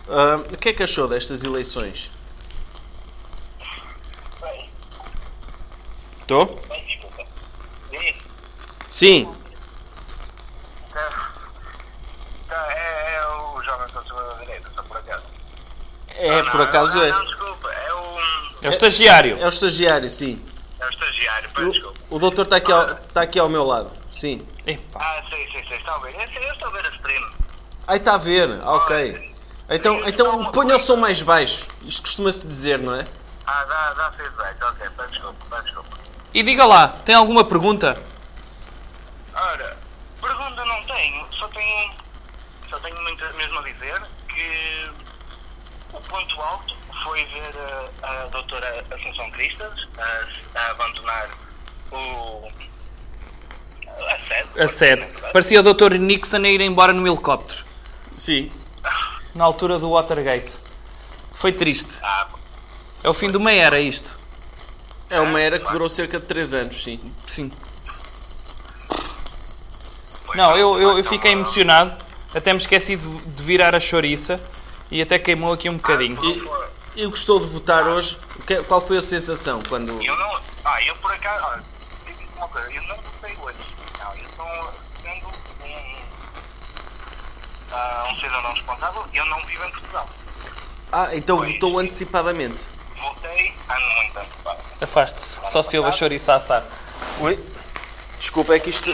Ah, o que é que achou destas eleições? Estou? Desculpa. Sim. Tá, é, é o jovem da direita, só por acaso. É, por acaso é. Não, desculpa, é o, É o estagiário. É o estagiário, sim. é o estagiário, peço desculpa. O, o doutor está aqui, ao, está aqui ao meu lado. Sim. Ah, sei, sei, sei, está a ver. Eu, eu estou a ver a stream. Aí está a ver. Ah, ok. Então, então ponha o som mais baixo. Isto costuma-se dizer, não é? Ah, dá, dá feedback, ok, peço desculpa, peço desculpa. E diga lá, tem alguma pergunta? Ora, pergunta não tenho, só tenho, só tenho muito mesmo a dizer que o ponto alto foi ver a, a doutora Assunção Cristas a, a abandonar o... a sede. A sede. Parecia o Dr. Nixon a ir embora no helicóptero. Sim. Na altura do Watergate. Foi triste. Ah, É o fim de uma era isto. É uma era que durou cerca de 3 anos, sim. Sim. Não, eu, eu, eu fiquei emocionado. Até me esqueci de, de virar a chouriça e até queimou aqui um bocadinho. Ah, e, e gostou de votar hoje? É, qual foi a sensação quando. Eu não. Ah, eu por acaso. Eu não votei hoje. Não, eu estou sendo um. Uh, um cidadão responsável, eu não vivo em Portugal. Ah, então pois, votou antecipadamente? Voltei ano muito antecipado. Afaste-se, só se ouve a chouriça assar. Oi? Desculpa, é que isto.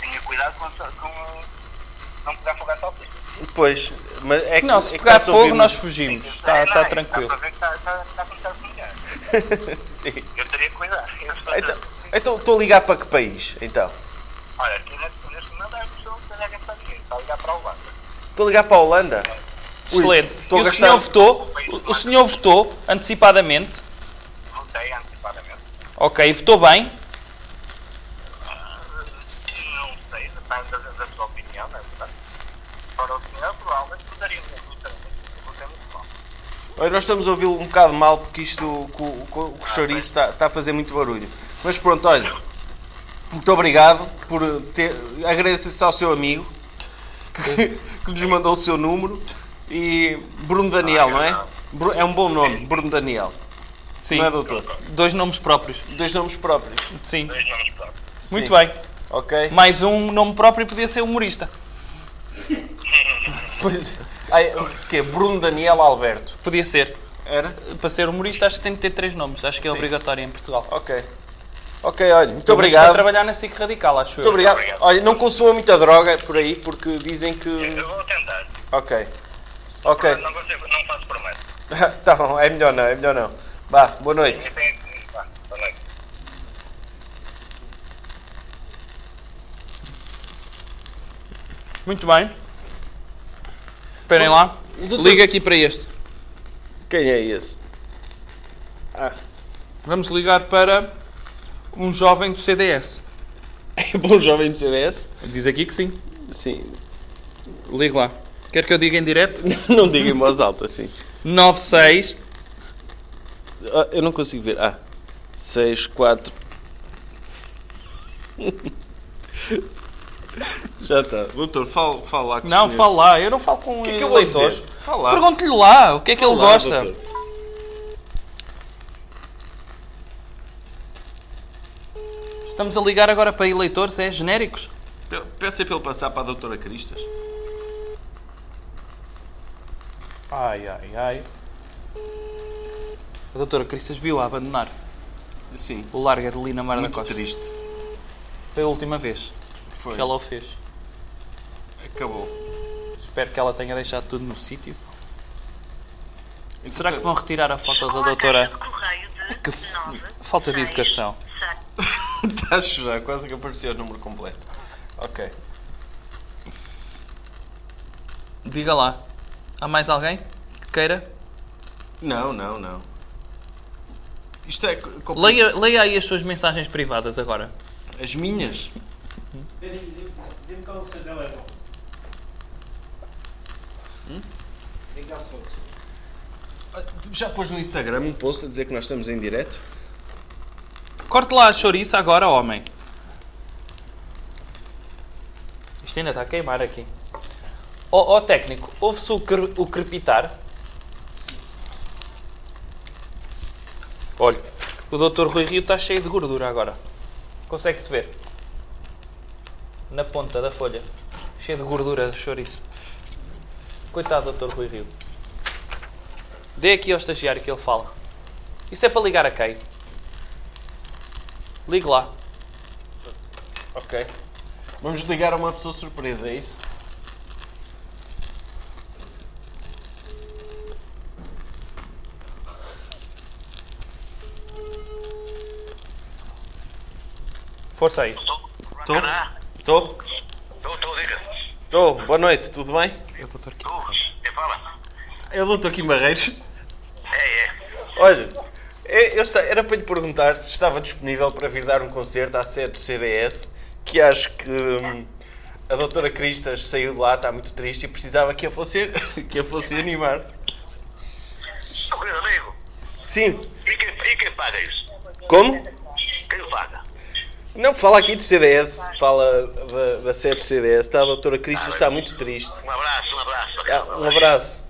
Tinha cuidado com, com não pegar fogo à salsicha. Pois, mas é que. Não, se é pegar a fogo nós fugimos. Está Não, está é, tranquilo. Está para ver que está, está, está a começar a comunicar. Sim. Eu teria que cuidar. Eu Então, então estou a ligar para que país? Então. Olha, aqui neste, momento é a pessoa que está a ligar para o Holanda. Estou a ligar para a Holanda. Ui, Excelente. E o gastar- senhor votou? O- O senhor votou antecipadamente? Voltei antecipadamente. Ok, votou bem? Não sei, depende da, da sua opinião, não é verdade? Para o senhor, provavelmente votaria muito. Votei muito mal. Olha, nós estamos a ouvi-lo um bocado mal porque isto com, com, com o chouriço está, está a fazer muito barulho. Mas pronto, olha. Muito obrigado por ter. Agradeço ao seu amigo que, que nos mandou o seu número. E Bruno Daniel, não é? Bru- É um bom nome, Bruno Daniel. Sim. Não é, doutor? Dois nomes próprios. Dois nomes próprios. Sim. Dois nomes próprios. Muito Sim. bem. Ok? Mais um nome próprio podia ser humorista. Pois é. Quê? Bruno Daniel Alberto. Podia ser. Era? Para ser humorista acho que tem de ter três nomes. Acho que é obrigatório em Portugal. Ok. Ok, olha, muito obrigado. Para trabalhar na SIC Radical, acho Muito eu. obrigado. Olha, não consuma muita droga por aí porque dizem que. Eu vou tentar. Ok. Ok. Não, consigo, não faço promessa. tá bom, é melhor não, é melhor não. Vá, boa noite. Boa. Muito bem. Esperem lá. Liga aqui para este. Quem é esse? Ah, Vamos ligar para um jovem do CDS. é bom jovem do CDS? Diz aqui que sim. Sim. Ligue lá. Quer que eu diga em direto? Não diga em voz alta, assim. 96 Ah, eu não consigo ver. Ah, 6, 4. Já está. Doutor, fala, fala lá com Não, o senhor. fala lá. Eu não falo com O que é que eu vou dizer? Fala lá. Pergunte-lhe lá o que é que ele Fala lá, gosta. doutor. Estamos a ligar agora para eleitores, é genéricos. Pe- Peça para ele passar para a doutora Cristas. Ai, ai, ai. A doutora Cristas viu a abandonar Sim. o Larga de Lina Mar da Muito Costa. triste. Foi a última vez Foi. que ela o fez. Acabou. Espero que ela tenha deixado tudo no sítio. Será que vão retirar a foto da doutora? Que f- falta de educação. Está a chorar, quase que apareceu o número completo. Ok. Diga lá. Há mais alguém que queira? Não, não, não. Isto é. compli- Leia, leia aí as suas mensagens privadas agora. As minhas? Dê-me cá o seu telemóvel. Dê cá o seu. Já pôs no Instagram um post a dizer que nós estamos em direto? Corte lá a chouriça agora, homem. Isto ainda está a queimar aqui. Ó ó, técnico, ouve-se o, cre- o crepitar? Olha, o Dr. Rui Rio está cheio de gordura agora. Consegue-se ver? Na ponta da folha. Cheio de gordura chouriço. Coitado do Dr. Rui Rio. Dê aqui ao estagiário que ele fala. Isso é para ligar a quem? Ligue lá. Ok. Vamos ligar a uma pessoa surpresa, é isso? Força aí. Estou? Estou, Estou? estou, diga. Estou. Boa noite, tudo bem? Eu, doutor Kim. Quem fala? É o doutor Kim Barreiros. É, é. Olha, é- eu esta- era para lhe perguntar se estava disponível para vir dar um concerto à sede do CDS, que acho que hum, a doutora Cristas saiu de lá, está muito triste e precisava que a fosse, que a fosse animar. Meu querido amigo, Sim. e quem, e quem paga isso? Como? Quem o paga? Não, fala aqui do CDS, fala da, da sede do CDS, está? A doutora Cristas está muito triste. Um abraço, um abraço. Ah, um abraço.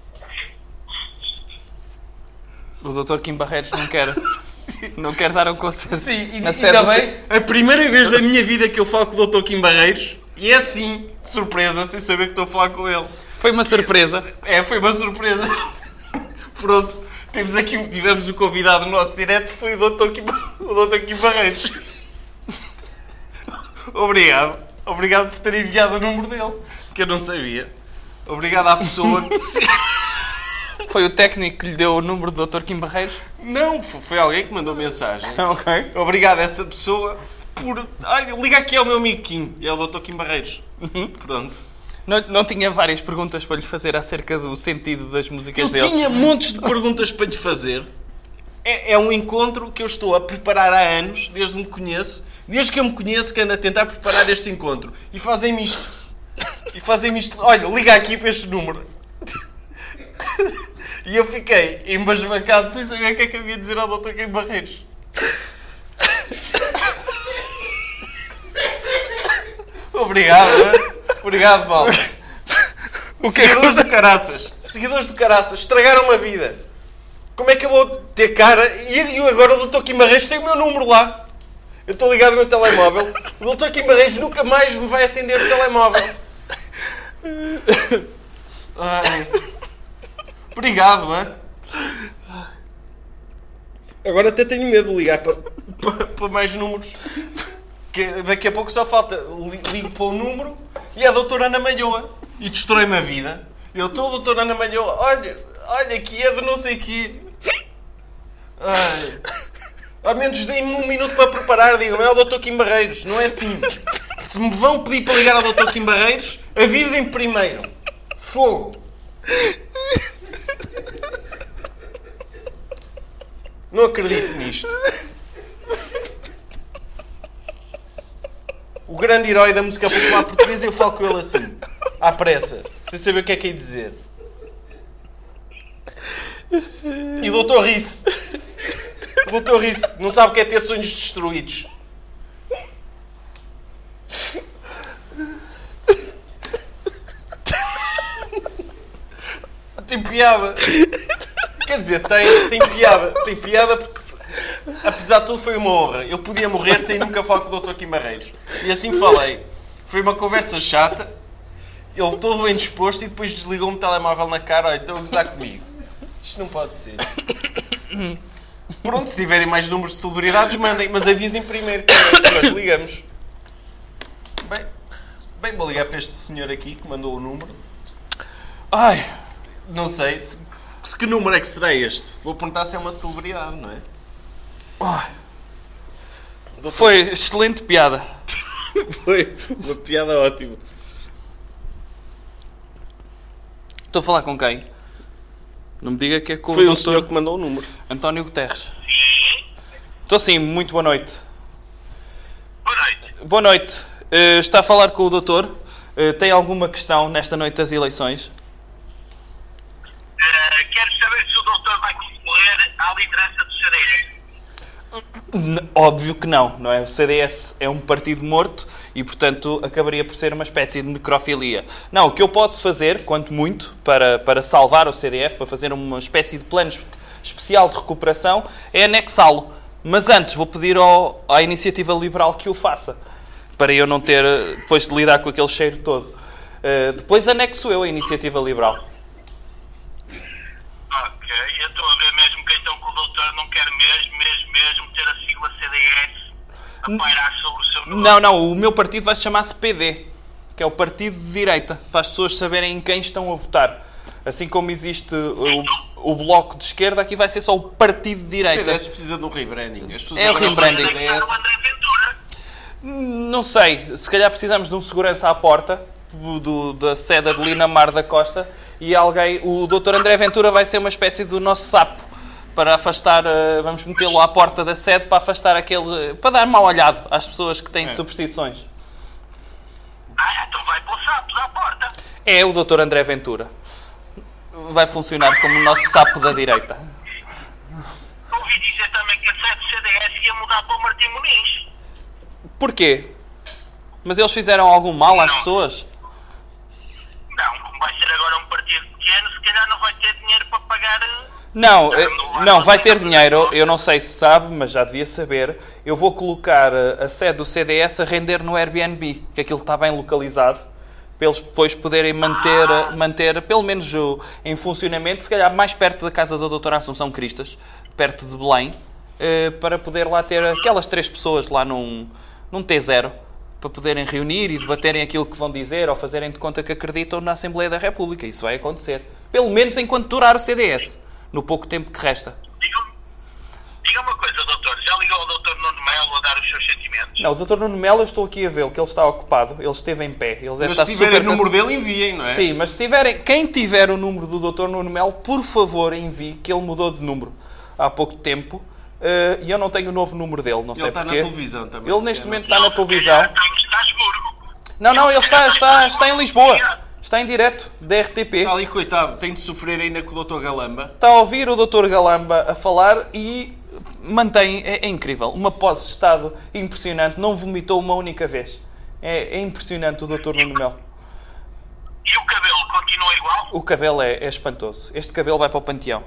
O doutor Kim Barreiros não quer. não quer dar um concerto. Sim, e, na e sede do também a primeira vez da minha vida que eu falo com o Dr. Kim Barreiros e é assim, de surpresa, sem saber que estou a falar com ele. Foi uma surpresa. É, foi uma surpresa. Pronto, temos aqui, tivemos o convidado no nosso direto, foi o Dr. Kim, o Dr. Kim Barreiros. Obrigado. Obrigado por ter enviado o número dele, que eu não sabia. Obrigado à pessoa que... Foi o técnico que lhe deu o número do Dr. Kim Barreiros? Não, foi foi alguém que mandou mensagem. Ok. Obrigado a essa pessoa por... Ai, liga aqui ao meu amigo Kim, é o Dr. Kim Barreiros. Pronto. Não, não tinha várias perguntas para lhe fazer acerca do sentido das músicas Eu dele? tinha montes de perguntas para lhe fazer. É, é um encontro que eu estou a preparar há anos, desde que me conheço. Desde que eu me conheço, que ando a tentar preparar este encontro. E fazem-me isto. E fazem-me isto. Olha, liga aqui para este número. E eu fiquei embasbacado sem saber o que é que havia de dizer ao Dr. Kim Barreiros. Obrigado, hein? Obrigado, Paulo. O que é que Seguidores do Caraças. Seguidores do Caraças. Estragaram a vida. Como é que eu vou ter cara? E eu agora o Dr. Kim Barreiros tem o meu número lá. Eu estou ligado no meu telemóvel. O Dr. Kim Barreiros nunca mais me vai atender o telemóvel. Ai. Obrigado, hein? Agora até tenho medo de ligar para, para, para mais números. Que daqui a pouco só falta. li- Ligo para o número e é a doutora Ana Malhoa. E destrói-me a vida. Eu estou, doutora Ana Malhoa. Olha, olha, que é de não sei quê. Ai. Ao menos deem-me um minuto para preparar. Digam, é o doutor Kim Barreiros. Não é assim. Se me vão pedir para ligar ao doutor Kim Barreiros, avisem primeiro. Fogo. Não acredito nisto. O grande herói da música popular portuguesa, eu falo com ele assim, à pressa, sem saber o que é que ia dizer. E o doutor ri-se. Ri-se, não sabe o que é ter sonhos destruídos. Tem piada. Quer dizer, tem, tem piada. Tem piada porque, apesar de tudo, foi uma honra. Eu podia morrer sem nunca falar com o Dr. Barreiros. E assim falei. Foi uma conversa chata. Ele todo bem disposto e depois desligou-me o telemóvel na cara. Olha, estão a gozar comigo. Isto não pode ser. Pronto, se tiverem mais números de celebridades, mandem. Mas avisem primeiro que nós ligamos. Bem, bem, vou ligar para este senhor aqui que mandou o número. Ai, Não sei. Se, que número é que será este? Vou perguntar se é uma celebridade, não é? foi excelente piada. Foi uma piada ótima. Estou a falar com quem? Não me diga que é com Foi o o senhor que mandou o número. António Guterres. Estou sim, muito boa noite. Boa noite. Boa noite. Eh, está a falar com o doutor? Eh, tem alguma questão nesta noite das eleições? Eh, quero saber se o doutor vai concorrer à liderança do CDS. Óbvio que não, não é? O CDS é um partido morto e, portanto, acabaria por ser uma espécie de necrofilia. Não, o que eu posso fazer, quanto muito, para, para salvar o CDF, para fazer uma espécie de plano espe- especial de recuperação, é anexá-lo. Mas antes vou pedir ao, à iniciativa liberal que o faça, para eu não ter, eh, depois de lidar com aquele cheiro todo. Eh, depois anexo eu a iniciativa liberal. Ok, eu estou a ver mesmo que então que o doutor não quer mesmo, mesmo, mesmo ter a sigla CDS a pairar sobre o seu nome. Não, não, o meu partido vai se chamar-se PD, que é o partido de direita, para as pessoas saberem em quem estão a votar. Assim como existe o, o bloco de esquerda, aqui vai ser só o partido de O direita. CDS precisa de um rebranding. As pessoas É o rebranding. CDS. O André Ventura. Não sei, se calhar precisamos de um segurança à porta do, da sede de Linamar da Costa e alguém, o Dr. André Ventura vai ser uma espécie do nosso sapo para afastar, eh, vamos metê-lo à porta da sede para afastar aquele, para dar mal olhado às pessoas que têm superstições. Ah, então vai para o sapo à porta. É o Dr. André Ventura. Vai funcionar como o nosso sapo da direita. Ouvi dizer também que a sede do CDS ia mudar para o Martim Muniz. Porquê? Mas eles fizeram algum mal às pessoas? Vai ser agora um partido pequeno, se calhar não vai ter dinheiro para pagar. eh, Não, eh, não, vai ter dinheiro, eu não sei se sabe, mas já devia saber. Eu vou colocar eh, a sede do CDS a render no Airbnb, que aquilo está bem localizado. para eles depois poderem manter, manter pelo menos o, em funcionamento, se calhar mais perto da casa da doutora Assunção Cristas, perto de Belém, para poder lá ter aquelas três pessoas lá num, num T0, para poderem reunir e debaterem aquilo que vão dizer ou fazerem de conta que acreditam na Assembleia da República. Isso vai acontecer. Pelo menos enquanto durar o CDS, no pouco tempo que resta. Diga uma coisa, doutor. Já ligou ao doutor Nuno Melo a dar os seus sentimentos? Não, o Dr. Nuno Melo, eu estou aqui a vê-lo, que ele está ocupado, ele esteve em pé. Ele Mas se tiverem o número dele, enviem, não é? Sim, mas se tiverem, quem tiver o número do Dr. Nuno Melo, por favor envie, que ele mudou de número há pouco tempo. Eh, E eu não tenho o novo número dele, não sei está na porquê. televisão também, Ele neste momento está na televisão. Não, não, ele está, está, está em Lisboa. Está em direto, da RTP. Está ali, coitado, tem de sofrer ainda com o Dr. Galamba. Está a ouvir o Dr. Galamba a falar e mantém, é, é incrível, uma pose de estado impressionante, não vomitou uma única vez. É, é impressionante o Dr. Nuno Melo. E o cabelo continua igual? O cabelo é, é espantoso. Este cabelo vai para o panteão.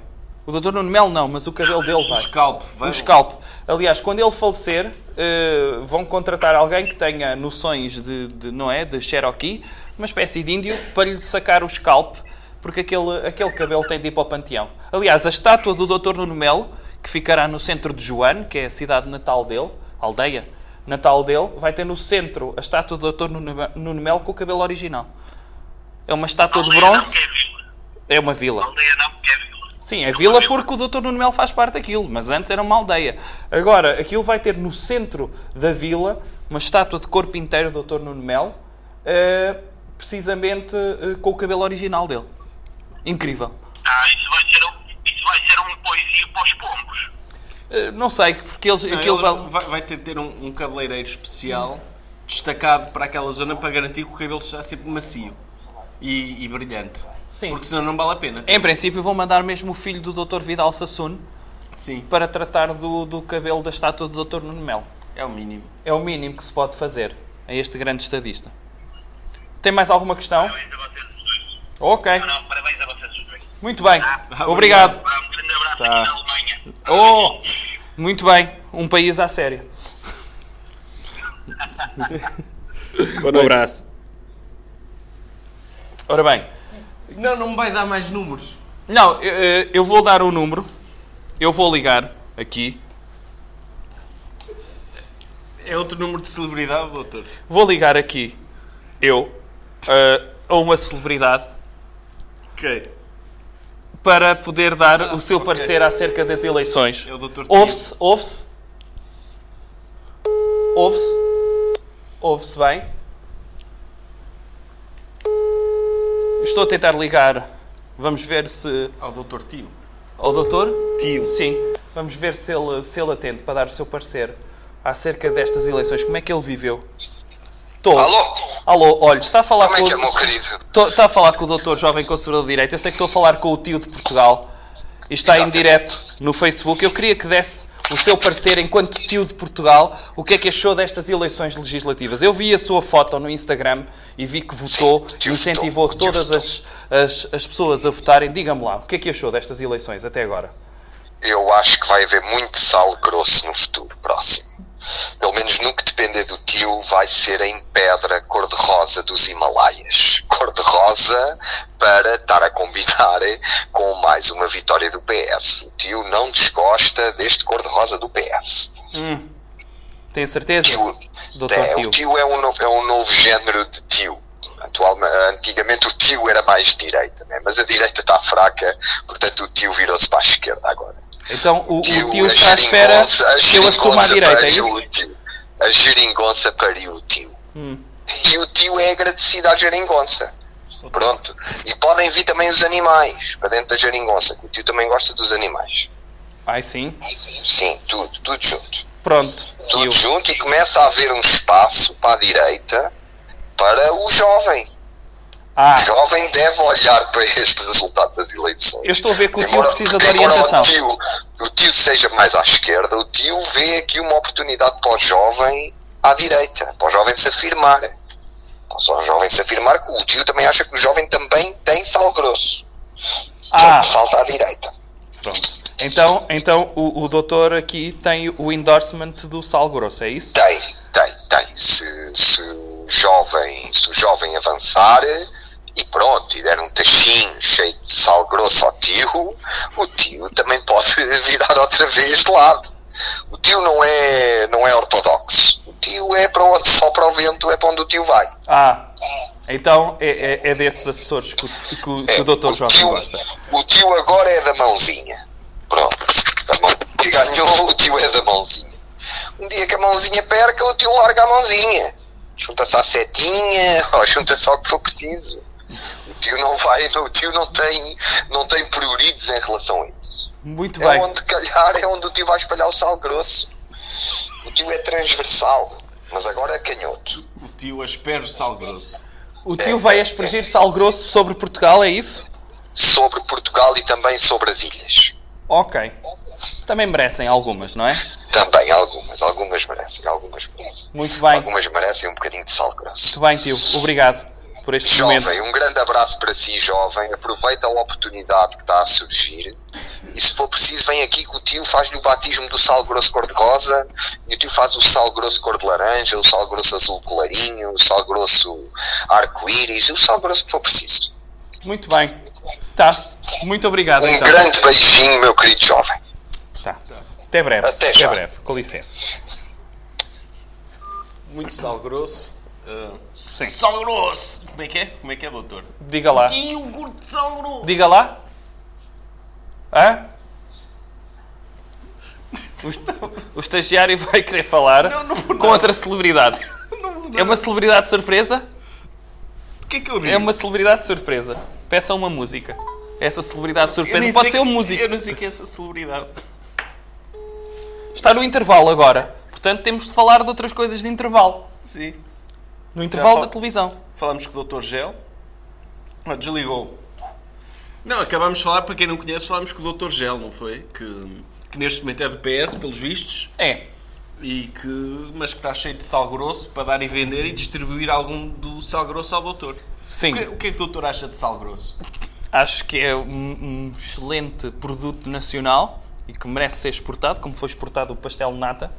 O Dr. Nuno Melo não, mas o cabelo dele vai. O scalp, vai. O scalp. Aliás, quando ele falecer, eh, vão contratar alguém que tenha noções de, de, não é, de Cherokee, uma espécie de índio, para lhe sacar o scalp, porque aquele, aquele cabelo tem de ir para o panteão. Aliás, a estátua do Dr. Nuno Melo, que ficará no centro de Joane, que é a cidade natal dele, aldeia natal dele, vai ter no centro a estátua do Dr. Nuno Melo com o cabelo original. É uma estátua de Aldeia não, bronze. que é vila. É uma vila. Aldeia não, é vila. Sim, é vila porque o Dr. Nuno Melo faz parte daquilo, mas antes era uma aldeia. Agora, aquilo vai ter no centro da vila uma estátua de corpo inteiro do Dr. Nuno Melo, eh, precisamente eh, com o cabelo original dele. Incrível. Ah, isso vai ser um, isso vai ser um poesia para os pombos. Eh, não sei, porque eles, Não, aquilo ele vai- vai, ter de ter um, um cabeleireiro especial destacado para aquela zona para garantir que o cabelo está sempre macio e, e brilhante. Sim. Porque senão não vale a pena. Em princípio, vão mandar mesmo o filho do Dr. Vidal Sassoon Sim, para tratar do, do cabelo da estátua do Dr. Nuno Melo. é o mínimo. É o mínimo que se pode fazer a este grande estadista. Tem mais alguma questão? Parabéns a vocês os dois. Ok, Não, parabéns a vocês os dois. muito bem. Ah, Obrigado. Um grande abraço Tá. aqui na Alemanha. Oh, muito bem. Um país à séria. um abraço. Ora bem, Não, não me vai dar mais números. não, eu, eu vou dar o número. Eu vou ligar aqui. É outro número de celebridade, doutor. Vou ligar aqui, eu, eh, a uma celebridade Ok. para poder dar o seu ok. parecer acerca das eleições. É o. Tio. Ouve-se, ouve-se. Ouve-se. Ouve-se bem. Estou a tentar ligar. Vamos ver se. Ao doutor Tio. Ao doutor? Tio. Sim. Vamos ver se ele, se ele atende para dar o seu parecer acerca destas eleições. Como é que ele viveu? Estou. Alô? Alô, olha, está a falar Como é com. que é, meu querido? Estou- Está a falar com o doutor jovem conservador de direita. Eu sei que estou a falar com o tio de Portugal. E está em Exatamente. direto no Facebook. Eu queria que desse o seu parecer enquanto tio de Portugal. O que é que achou destas eleições legislativas? Eu vi a sua foto no Instagram e vi que votou Sim, e incentivou votou, todas as, as, as pessoas a votarem. Diga-me lá, o que é que achou destas eleições até agora? Eu acho que vai haver muito sal grosso no futuro próximo. Pelo menos no que depender do tio, vai ser em pedra cor-de-rosa dos Himalaias. Cor-de-rosa para estar a combinar com mais uma vitória do PS. O tio não desgosta deste cor-de-rosa do PS. Tem certeza? Tio, é, tio. O tio é um, novo, é um novo género de tio. Antigamente o tio era mais direita, né? mas a direita está fraca, portanto o tio virou-se para a esquerda agora. Então o, o Tio, tio a está à espera que eu assuma a direita, é isso? o tio. A geringonça pariu o tio. E o tio é agradecido à geringonça. Pronto. E podem vir também os animais para dentro da geringonça, que o tio também gosta dos animais. Ai sim. Sim, tudo, tudo junto. Pronto. Tudo Tio. junto e começa a haver um espaço para a direita para o jovem. Ah, O jovem deve olhar para este resultado das eleições. eu estou a ver que o tio Embora- precisa de orientação. O tio, o tio seja mais à esquerda, o tio vê aqui uma oportunidade para o jovem à direita, para o jovem se afirmar. Para o jovem se afirmar, o tio também acha que o jovem também tem sal grosso. Ah. Só falta à direita. Pronto. Então, então o, o doutor aqui tem o endorsement do sal grosso, é isso? Tem, tem, tem. Se, se o jovem, se o jovem avançar e pronto, e der um tachinho cheio de sal grosso ao tio, o tio também pode virar outra vez de lado. O tio não é, não é ortodoxo. O tio é para onde sopra o vento, é para onde o tio vai. Ah, então é, é, é desses assessores que, o- que, que o doutor Jovem gosta. O tio agora é da mãozinha. Pronto. A mão que ganhou, o tio é da mãozinha. Um dia que a mãozinha perca, o tio larga a mãozinha. Junta-se à setinha, ou junta-se ao que for preciso. O tio não vai, o tio não tem, não tem priorides em relação a isso. Muito É bem. onde calhar, é onde o tio vai espalhar o sal grosso. O tio é transversal, mas agora é canhoto. O tio asperge sal grosso. O tio vai aspergir sal grosso sobre Portugal, é isso? Sobre Portugal e também sobre as ilhas. Ok. Também merecem algumas, não é? Também, algumas, algumas merecem, algumas merecem. Muito bem. Algumas merecem um bocadinho de sal grosso. Muito bem, tio. Obrigado por este momento. Jovem, um grande abraço para si, jovem. Aproveita a oportunidade que está a surgir. E se for preciso, vem aqui que o tio faz-lhe o batismo do sal grosso cor-de-rosa. E o tio faz o sal grosso cor-de-laranja, o sal grosso azul clarinho, o sal grosso arco-íris, o sal grosso que for preciso. Muito bem. Tá. Muito obrigado, Um então. grande beijinho, meu querido jovem. Tá. Até breve. Até já. breve. Com licença. Muito sal grosso. Ah, Sim. Sal grosso! Como é que é? Como é que é, doutor? Diga lá. E iogurte de sal grosso! Diga lá. Hã? O, o estagiário vai querer falar com outra celebridade. É uma celebridade surpresa? O que é que eu digo? É uma celebridade surpresa. Peça uma música. Essa celebridade surpresa pode ser um músico. Eu não sei que é essa celebridade. Está no intervalo agora. Portanto, temos de falar de outras coisas de intervalo. Sim. No intervalo da televisão. Falamos com o Dr. Gel. Ah, desligou. Não, acabámos de falar, para quem não conhece, falámos com o Dr. Gel, não foi? Que, que neste momento é do PS, pelos vistos. É. E que, mas que está cheio de sal grosso para dar e vender e distribuir algum do sal grosso ao doutor. Sim. O que, o que é que o doutor acha de sal grosso? Acho que é um, um excelente produto nacional e que merece ser exportado, como foi exportado o pastel nata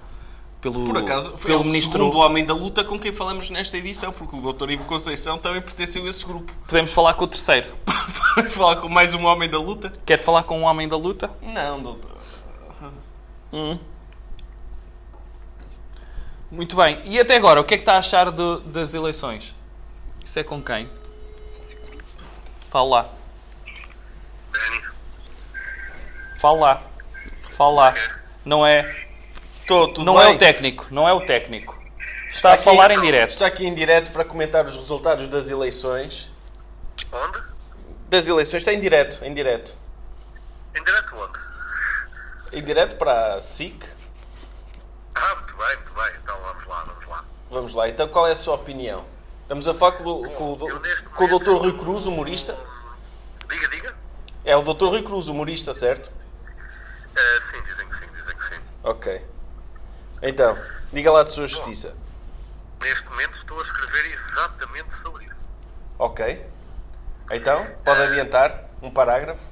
pelo, Por acaso, foi pelo o ministro. segundo homem da luta com quem falamos nesta edição, porque o doutor Ivo Conceição também pertenceu a esse grupo. Podemos falar com o terceiro. Vai falar com mais um homem da luta? Quer falar com um homem da luta? Não, doutor. Hum. Muito bem. E até agora, o que é que está a achar de- das eleições? Isso é com quem? Fala lá. Fala lá. Fala lá. Não é. Não é bem? o técnico. Não é o técnico. Está a falar em direto. Está aqui em direto para comentar os resultados das eleições. Onde? Das eleições, está em direto, em direto. Em direto onde? Em direto para a SIC. Ah, muito bem, muito bem. Então vamos lá, vamos lá. Vamos lá, então qual é a sua opinião? Estamos a falar com, o- com, com o Dr. Rui Cruz, humorista? Diga, diga. É o Dr. Rui Cruz, humorista, certo? Eh, sim, dizem que sim, dizem que sim. Ok. Então, diga lá de sua justiça. Neste momento estou a escrever exatamente sobre isso. Ok. Então, pode adiantar um parágrafo?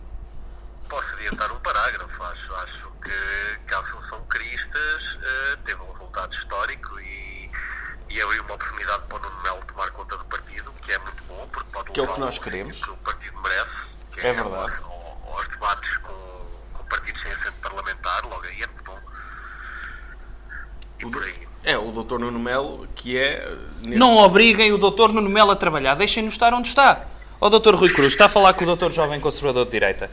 Posso adiantar um parágrafo. Acho, acho que, que a Assunção Cristas eh, teve um resultado histórico e, e abriu uma oportunidade para o Nuno Melo tomar conta do partido, que é muito bom, porque pode Que é o que nós queremos. que o partido merece. Que É verdade. Aos, aos debates com, com partidos sem assento parlamentar, logo aí é muito bom. Por aí. É, o Dr. Nuno Melo, que é... neste- Não obriguem o doutor Nuno Melo a trabalhar. Deixem-no estar onde está. O doutor Rui Cruz está a falar com o doutor jovem conservador de direita.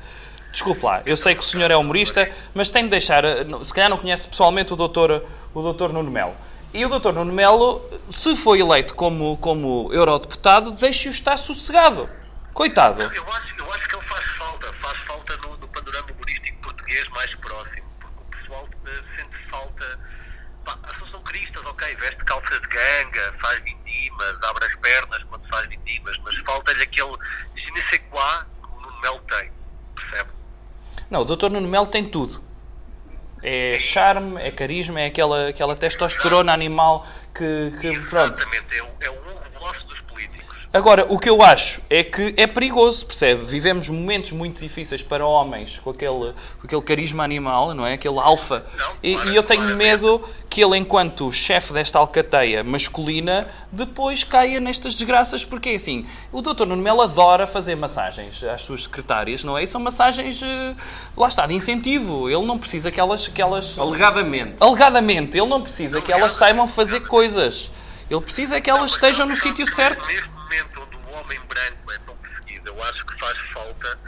Desculpe lá, eu sei que o senhor é humorista, mas tem de deixar... Se calhar não conhece pessoalmente o doutor, o doutor Nuno Melo. E o doutor Nuno Melo, se foi eleito como, como eurodeputado, deixe-o estar sossegado. Coitado. Eu acho, eu acho que ele faz falta, faz falta no, no panorama humorístico português mais próximo, porque o pessoal eh, sente falta. Assunção Cristas, ok, veste calça de ganga, faz vindimas, abre as pernas quando faz vindimas, mas falta-lhe aquele je ne sais quoi que o Nuno Melo tem, percebe? Não, o doutor Nuno Melo tem tudo. É charme, é carisma, é aquela, aquela testosterona animal que, que pronto. Exatamente, é é o Agora, o que eu acho é que é perigoso, percebe? Vivemos momentos muito difíceis para homens com aquele, com aquele carisma animal, não é? Aquele alfa. E, e eu tenho medo que ele, enquanto chefe desta alcateia masculina, depois caia nestas desgraças, porque é assim, o Dr. Nuno Melo adora fazer massagens às suas secretárias, não é? E são massagens, eh, lá está, de incentivo. Ele não precisa que elas... Que elas Alegadamente. Alegadamente, ele não precisa que elas saibam fazer coisas. Ele precisa é que elas estejam no sítio certo. Momento onde o homem branco é tão perseguido, eu acho que faz falta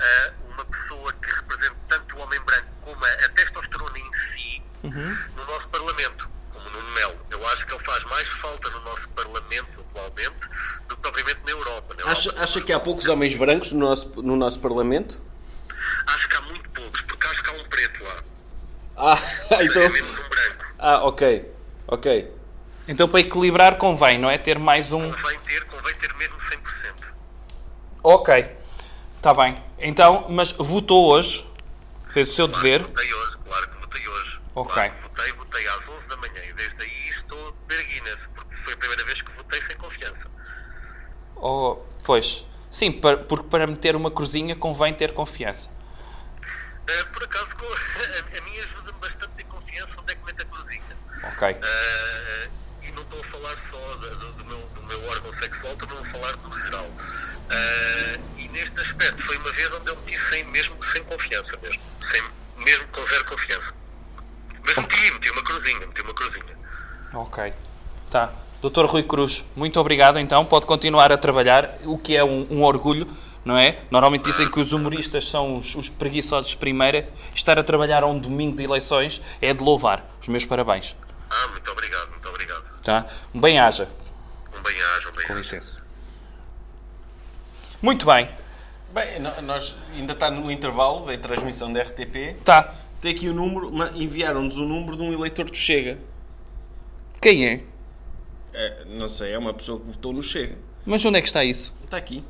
ah, uma pessoa que represente tanto o homem branco como a, a testosterona em si no nosso Parlamento, como o Nuno Melo. Eu acho que ele faz mais falta no nosso Parlamento atualmente do que propriamente na Europa. Na Acha, Europa acha que há poucos homens brancos no nosso, no nosso Parlamento? acho que há muito poucos, porque acho que há um preto lá. Ah, então. Menos um branco. Ah, ok. Ok. Então, para equilibrar, convém, não é? Ter mais um. Convém ter, convém ter mesmo 100%. Ok, está bem. Então, mas votou hoje, fez o seu dever. Votei hoje, claro que votei hoje. Ok. Claro votei, votei às 11 da manhã e desde aí estou a beber Guinness, porque foi a primeira vez que votei sem confiança. Oh, pois, sim, para- porque para meter uma cruzinha convém ter confiança. Eh, por acaso, a, a minha ajuda-me bastante ter confiança onde é que mete a cruzinha. Ok. Eh, e não estou a falar só do, do meu, do meu órgão sexual, estou a falar do geral. Eh, e neste aspecto foi uma vez onde eu meti sem, mesmo sem confiança mesmo. Sem, mesmo com zero confiança. Mas meti, meti uma cruzinha, meti uma cruzinha. Ok. Tá. Doutor Rui Cruz, muito obrigado então. Pode continuar a trabalhar, o que é um, um orgulho, não é? Normalmente dizem que os humoristas são os, os preguiçosos de primeira. Estar a trabalhar a um domingo de eleições é de louvar. Os meus parabéns. Ah, muito obrigado, muito obrigado. Tá? Um bem-aja. Um bem-aja, um Com bem-aja. licença. Muito bem. Bem, nós ainda está no intervalo da transmissão da RTP. Tá. Tem aqui o número, enviaram-nos o número de um eleitor do Chega. Quem é? É, não sei, é uma pessoa que votou no Chega. Mas onde é que está isso? Está aqui.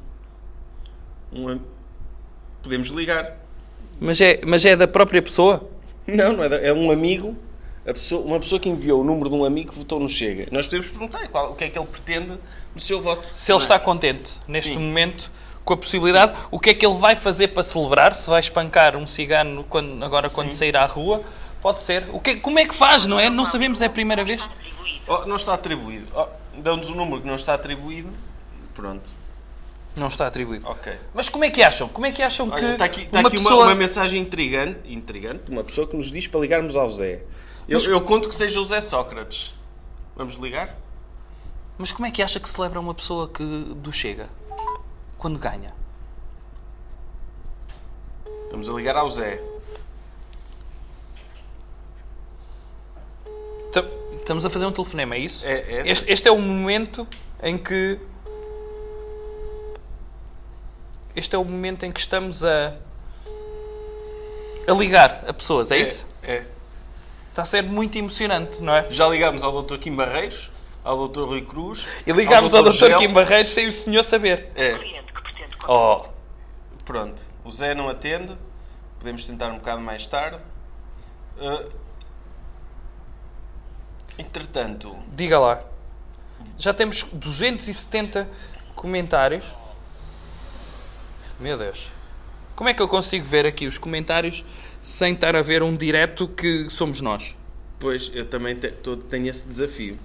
Um Podemos ligar. Mas é, mas é da própria pessoa? Não, não é, da- é um amigo, pessoa- uma pessoa que enviou o número de um amigo que votou no Chega. Nós podemos perguntar qual- o que é que ele pretende no seu voto. Se ele é? está contente neste Sim. momento com a possibilidade, o que é que ele vai fazer para celebrar? Se vai espancar um cigano quando, agora quando Sim. sair à rua? Pode ser. O que, como é que faz, não é? Não sabemos, é a primeira vez. Oh, não está atribuído. Oh, Dão-nos o número que não está atribuído. Pronto. Não está atribuído. Ok. Mas como é que acham? Como é que acham que Olha, está aqui, está uma aqui pessoa... uma, uma mensagem intrigante, intrigante de uma pessoa que nos diz para ligarmos ao Zé. Eu, Mas- eu conto que seja o Zé Sócrates. Vamos ligar? Mas como é que acha que celebra uma pessoa que do Chega? Quando ganha? Vamos a ligar ao Zé. Tam- Estamos a fazer um telefonema, é isso? É, é. Este, este é o momento em que. Este é o momento em que estamos a. a ligar a pessoas, é, isso? É. Está a ser muito emocionante, não é? Já ligámos ao Dr. Kim Barreiros, ao Dr. Rui Cruz. E ligámos ao Dr. Gel. Kim Barreiros sem o senhor saber. É. Oh, Pronto. O Zé não atende. Podemos tentar um bocado mais tarde. Ah, entretanto, diga lá. Já temos 270 comentários. Meu Deus. Como é que eu consigo ver aqui os comentários sem estar a ver um direto que somos nós? pois eu também te- tô- tenho esse desafio.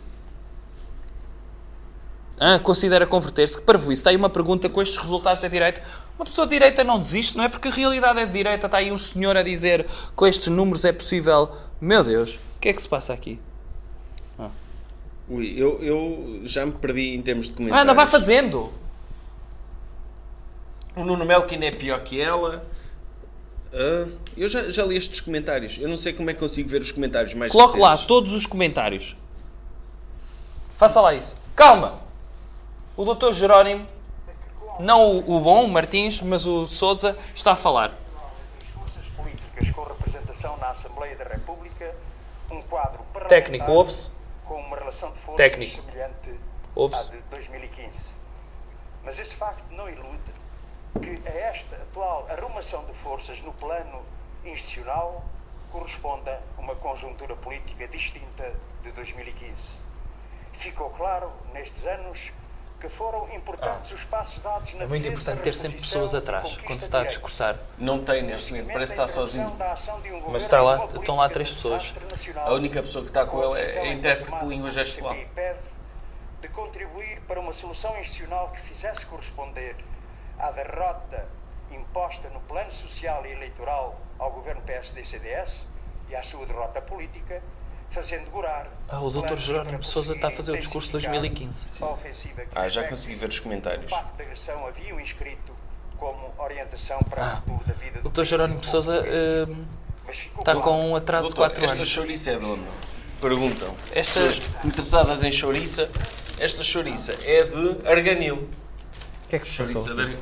Ah, considera converter-se? Que parvoíce. Está aí uma pergunta com estes resultados da direita. Uma pessoa de direita não desiste, não é? Porque a realidade é de direita. Está aí um senhor a dizer com estes números é possível. Meu Deus, o que é que se passa aqui? Ui, eu, eu já me perdi em termos de Ah, comentários. anda, vai fazendo! O Nuno Melo que ainda é pior que ela. Ah, eu já, já li estes comentários. Eu não sei como é que consigo ver os comentários mais Coloque lá todos os comentários. Faça lá isso. Calma! O Dr. Jerónimo, não o, o bom, o Martins, mas o Souza, está a falar. forças políticas com representação na Assembleia da República, um quadro Técnico, ouve-se? com uma relação de forças Técnico. semelhante à Ouve-se? de 2015. Mas esse facto não ilude que a esta atual arrumação de forças no plano institucional corresponda a uma conjuntura política distinta de 2015. Ficou claro nestes anos que foram importantes os passos dados na É muito importante ter sempre pessoas atrás quando se está a discursar. Não tem neste momento, parece que está sozinho. Da ação de um governo Mas está lá, estão lá três pessoas. A única pessoa que está com ele é a intérprete de língua gestual. De contribuir para uma solução institucional que fizesse corresponder à derrota imposta no plano social e eleitoral ao governo PSD-CDS e à sua derrota política, fazendo gorar Ah, o Dr. Jerónimo de Sousa está a fazer o discurso de intensificar 2015. a ofensiva que Ah, já consegui ver os comentários. o pacto de agressão haviam inscrito como orientação para o futuro da vida O do Dr. Jerónimo de Sousa hum, está com um atraso de Doutor, 4 esta anos. chouriça é de onde? Perguntam. Esta- Pessoas interessadas em chouriça. Esta chouriça é de Arganil. O que é que se Chouriça passou? de,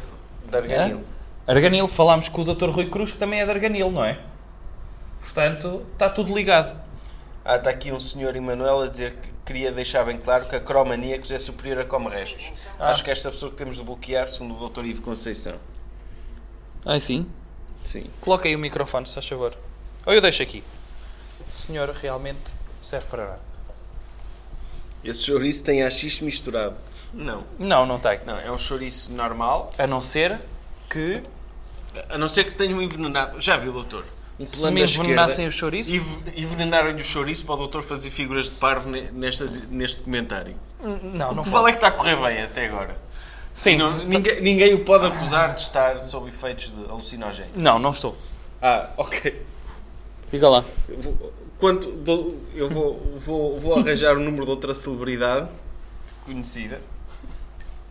de Arganil. É? Arganil, falámos com o Dr. Rui Cruz, que também é de Arganil, não é? Portanto, está tudo ligado. Ah, está aqui um senhor Emanuel a dizer que queria deixar bem claro que a cromaníacos é superior a come restos. Ah. Acho que esta pessoa que temos de bloquear, segundo o Dr. Ivo Conceição. Ah, sim? Sim. Coloca aí o microfone, se faz favor. Ou eu deixo aqui. O senhor realmente serve para nada. Esse chouriço tem AX misturado. Não. Não, não tem. Não, é um chouriço normal. A não ser que. A não ser que tenham envenenado. Já viu, doutor? Um Se me envenenassem o chouriço? enve- Envenenaram-lhe o chouriço para o doutor fazer figuras de parvo ne- nestas, neste comentário. Não, o não que pode. vale é que está a correr bem até agora. Sim. Não- ninguém, ninguém o pode acusar de estar sob efeitos de alucinogénicos. Não, não estou. Ah, ok. Fica lá. Quanto, dou- eu vou, vou, vou arranjar o número de outra celebridade conhecida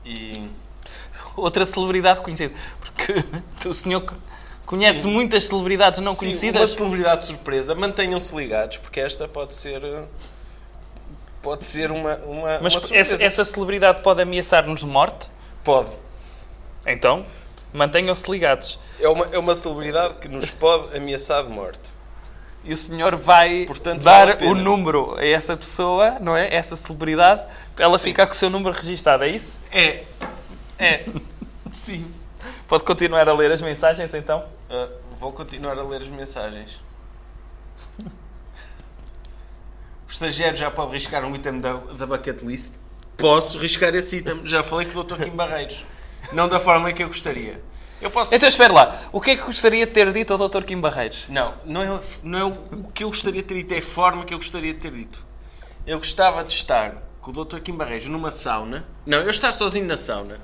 e. Outra celebridade conhecida. Porque o senhor conhece Sim. muitas celebridades não Sim, conhecidas. uma celebridade surpresa. Mantenham-se ligados, porque esta pode ser. uh, Pode ser uma. uma Mas uma essa, essa celebridade pode ameaçar-nos de morte? Pode. Então, mantenham-se ligados. É uma, é uma celebridade que nos pode ameaçar de morte. E o senhor vai Portanto, dar vale o número a essa pessoa, não é? Essa celebridade, ela ficar com o seu número registado, é isso? É. É. Sim. Pode continuar a ler as mensagens então? Uh, vou continuar a ler as mensagens. O estagiário já pode riscar um item da, da bucket list? Posso riscar esse item. Já falei com o Dr. Kim Barreiros. Não da forma que eu gostaria. Eu posso... Então espera lá, o que é que gostaria de ter dito ao Dr. Kim Barreiros? Não, não é, não é o que eu gostaria de ter dito, é a forma que eu gostaria de ter dito. Eu gostava de estar com o Dr. Kim Barreiros numa sauna. Não, eu estar sozinho na sauna.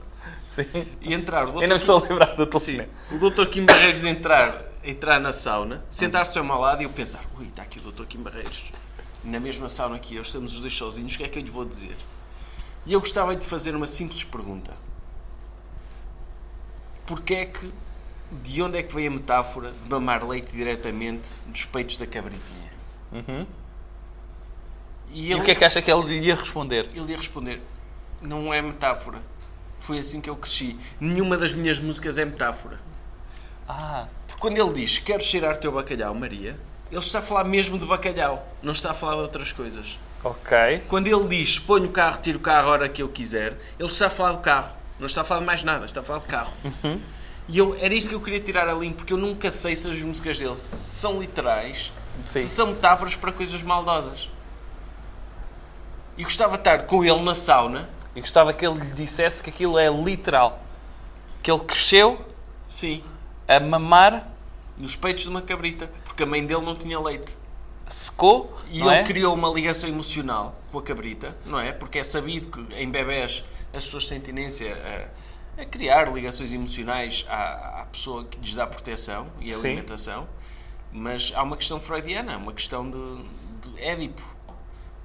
Sim. E entrar o Dr. Eu não estou a lembrar do telefone. O Dr. Kim Barreiros entrar, entrar na sauna, sentar-se ao meu lado e eu pensar: ui, está aqui o Dr. Kim Barreiros. Na mesma sauna que eu, estamos os dois sozinhos, o que é que eu lhe vou dizer? E eu gostava de fazer uma simples pergunta: Porquê é que, de onde é que veio a metáfora de mamar leite diretamente dos peitos da cabritinha? Uhum. E, E o que é que acha que ele lhe ia responder? Ele ia responder: Não é metáfora. Foi assim que eu cresci. Nenhuma das minhas músicas é metáfora. Ah, Porque quando ele diz quero cheirar teu bacalhau, Maria, ele está a falar mesmo de bacalhau, não está a falar de outras coisas. ok. Quando ele diz ponho o carro, tiro o carro a hora que eu quiser, ele está a falar do carro, não está a falar de mais nada, está a falar de carro. Uhum. E eu, era isso que eu queria tirar a limpo, porque eu nunca sei se as músicas dele são literais, Sim. se são metáforas para coisas maldosas. E gostava de estar com ele na sauna. E gostava que ele lhe dissesse que aquilo é literal. Que ele cresceu Sim. a mamar, Nos peitos de uma cabrita, porque a mãe dele não tinha leite. secou, E ele é? criou uma ligação emocional com a cabrita, não é? Porque é sabido que em bebés as pessoas têm tendência a, a criar ligações emocionais à, à pessoa que lhes dá proteção e Sim. alimentação. Mas há uma questão freudiana, uma questão de, de Édipo.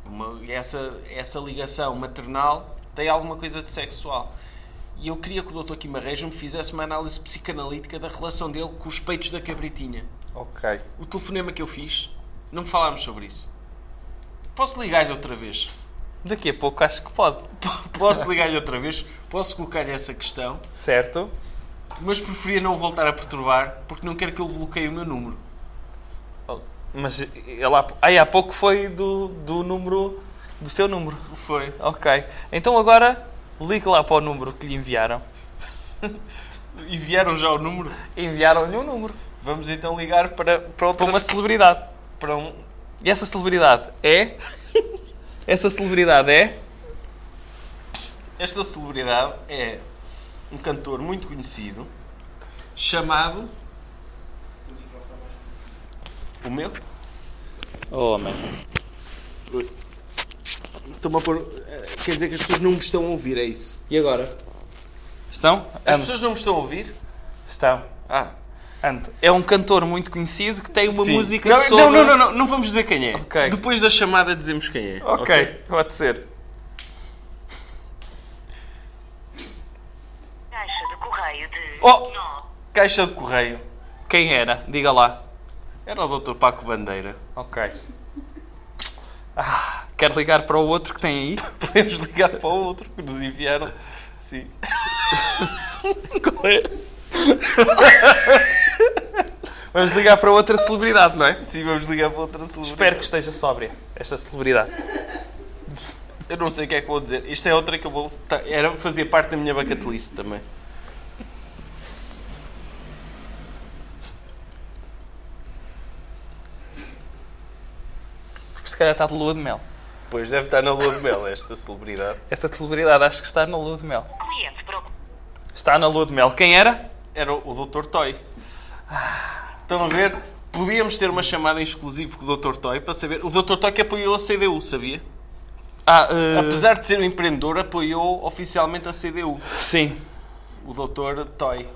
Uma- essa, essa ligação maternal tem alguma coisa de sexual. E eu queria que o Dr. Guimarães me fizesse uma análise psicanalítica da relação dele com os peitos da cabritinha. Ok. O telefonema que eu fiz, não falámos sobre isso. Posso ligar-lhe outra vez? Daqui a pouco acho que pode. Posso ligar-lhe outra vez? Posso colocar-lhe essa questão? Certo. Mas preferia não voltar a perturbar porque não quero que ele bloqueie o meu número. Mas ele há, aí há pouco foi do, do número. Do seu número. Foi. Ok. Então agora ligue lá para o número que lhe enviaram. Enviaram já o número? Enviaram-lhe um número. Vamos então ligar para, para outra Para uma celebridade. Para um. E essa celebridade é. Essa celebridade é. Esta celebridade é um cantor muito conhecido chamado. O meu? Oh, homem. Estou-me a pôr. eh, Quer dizer que as pessoas não me estão a ouvir, é isso? E agora? Estão? As pessoas não me estão a ouvir? Estão. Ah. Ande. É um cantor muito conhecido que tem uma Sim. música não, sobre... não, não, não, não, não vamos dizer quem é. Ok. Depois da chamada dizemos quem é. Ok, pode ser. Caixa de correio de. Oh! Caixa de correio. Quem era? Diga lá. Era o Dr. Paco Bandeira. Ok. Ah, quer ligar para o outro que tem aí? Podemos ligar para o outro que nos enviaram. Sim. Qual é? Vamos ligar para outra celebridade, não é? Sim, vamos ligar para outra celebridade. Espero que esteja sóbria, esta celebridade. Eu não sei o que é que vou dizer. Isto é outra que eu vou. tá- Era fazer parte da minha bucket list também. Se calhar está de lua de mel. Pois deve estar na lua de mel esta celebridade. Essa celebridade acho que está na lua de mel. Cliente. Está na lua de mel. Quem era? Era o Dr. Toy. Estão a ver? Podíamos ter uma chamada em exclusivo com o Dr. Toy para saber. O Dr. Toy que apoiou a CDU, sabia? Ah, eh, Apesar de ser um empreendedor, apoiou oficialmente a CDU. Sim. O Dr. Toy.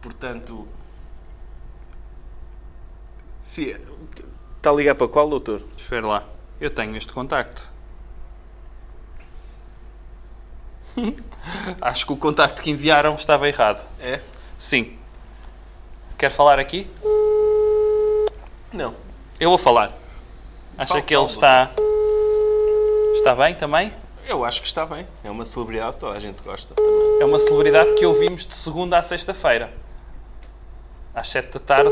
Portanto. Sim. Está a ligar para qual, doutor? Espera lá. Eu tenho este contacto. Acho que o contacto que enviaram estava errado. É? Sim. Quer falar aqui? Não. Eu vou falar. Acha Fala, que ele fala, está. Está bem também? Eu acho que está bem. É uma celebridade que toda a gente gosta também. É uma celebridade que ouvimos de segunda à sexta-feira. Às sete da tarde.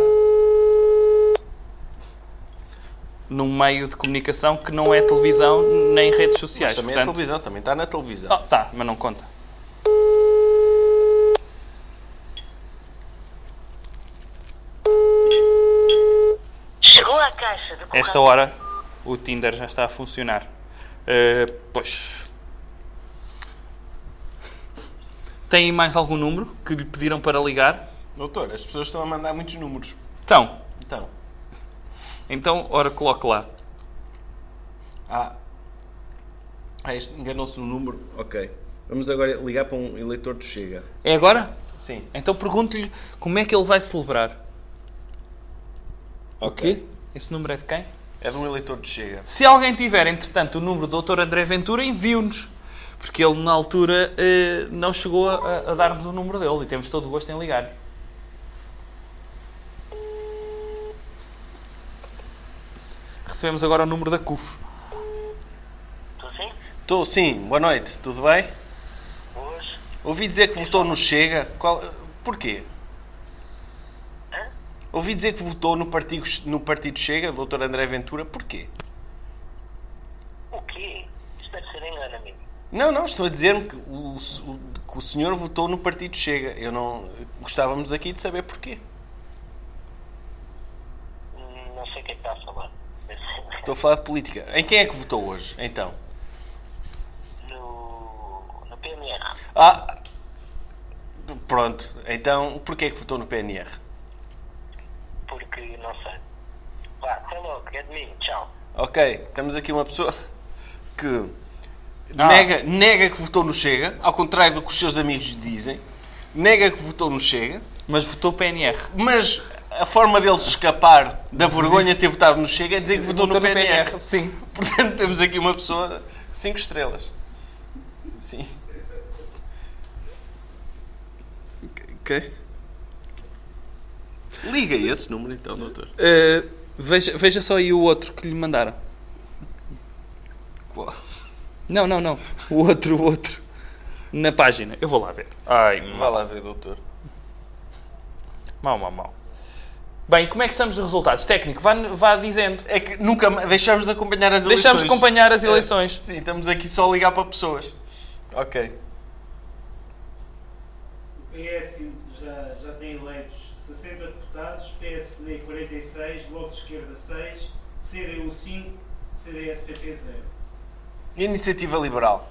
Num meio de comunicação que não é televisão nem redes sociais. Mas também é portanto... televisão, também está na televisão. Ah, tá, mas não conta. Chegou à caixa de correio. Esta hora o Tinder já está a funcionar. Eh, pois. Tem mais algum número que lhe pediram para ligar? Doutor, as pessoas estão a mandar muitos números. Então. Então. Então, ora, coloque lá. Ah. Ah, este enganou-se no número. Ok. Vamos agora ligar para um eleitor do Chega. É agora? Sim. Então pergunte-lhe como é que ele vai celebrar. Ok. Esse número é de quem? É de um eleitor do Chega. Se alguém tiver, entretanto, o número do Dr. André Ventura, envie-nos. Porque ele, na altura, eh, não chegou a, a dar-nos o número dele e temos todo o gosto em ligar. Recebemos agora o número da CUF. Estou sim? Estou, sim. Boa noite. Tudo bem? Hoje? Ouvi dizer que votou no Chega. Qual... Porquê? Ouvi dizer que votou no partido, no partido Chega, Dr. André Ventura. Porquê? O quê? Isto deve ser engano, amigo. Não, não, estou a dizer-me que o, o- que o senhor votou no Partido Chega. Eu não. Gostávamos aqui de saber porquê. Hum, Não sei o que é que está a falar. Estou a falar de política. Em quem é que votou hoje, então? No, no PMR. Ah! Pronto. Então, porquê é que votou no PNR? Porque não sei. Vá, até logo. É de mim. Tchau. Ok, temos aqui uma pessoa que nega, nega que votou no Chega, ao contrário do que os seus amigos dizem. Nega que votou no Chega. Mas votou PNR. Mas a forma dele se escapar da vergonha de ter votado no Chega é dizer que votou no PNR. PNR, sim. Portanto, temos aqui uma pessoa 5 estrelas. Sim. Ok. Liga esse número então, doutor. Eh, veja, veja só aí o outro que lhe mandaram. Qual? Não, não, não. O outro, o outro. Na página. Eu vou lá ver. Ai, Vá mal. lá ver, doutor. Mal, mal, mal. Bem, como é que estamos de resultados? Técnico, vá, vá dizendo. É que nunca deixamos de acompanhar as eleições. Deixamos de acompanhar as É, eleições. sim, estamos aqui só a ligar para pessoas. Ok. O PS já, já tem eleitos 60 deputados, PSD 46, Bloco de Esquerda 6, CDU 5, CDS-PP 0. Iniciativa Liberal.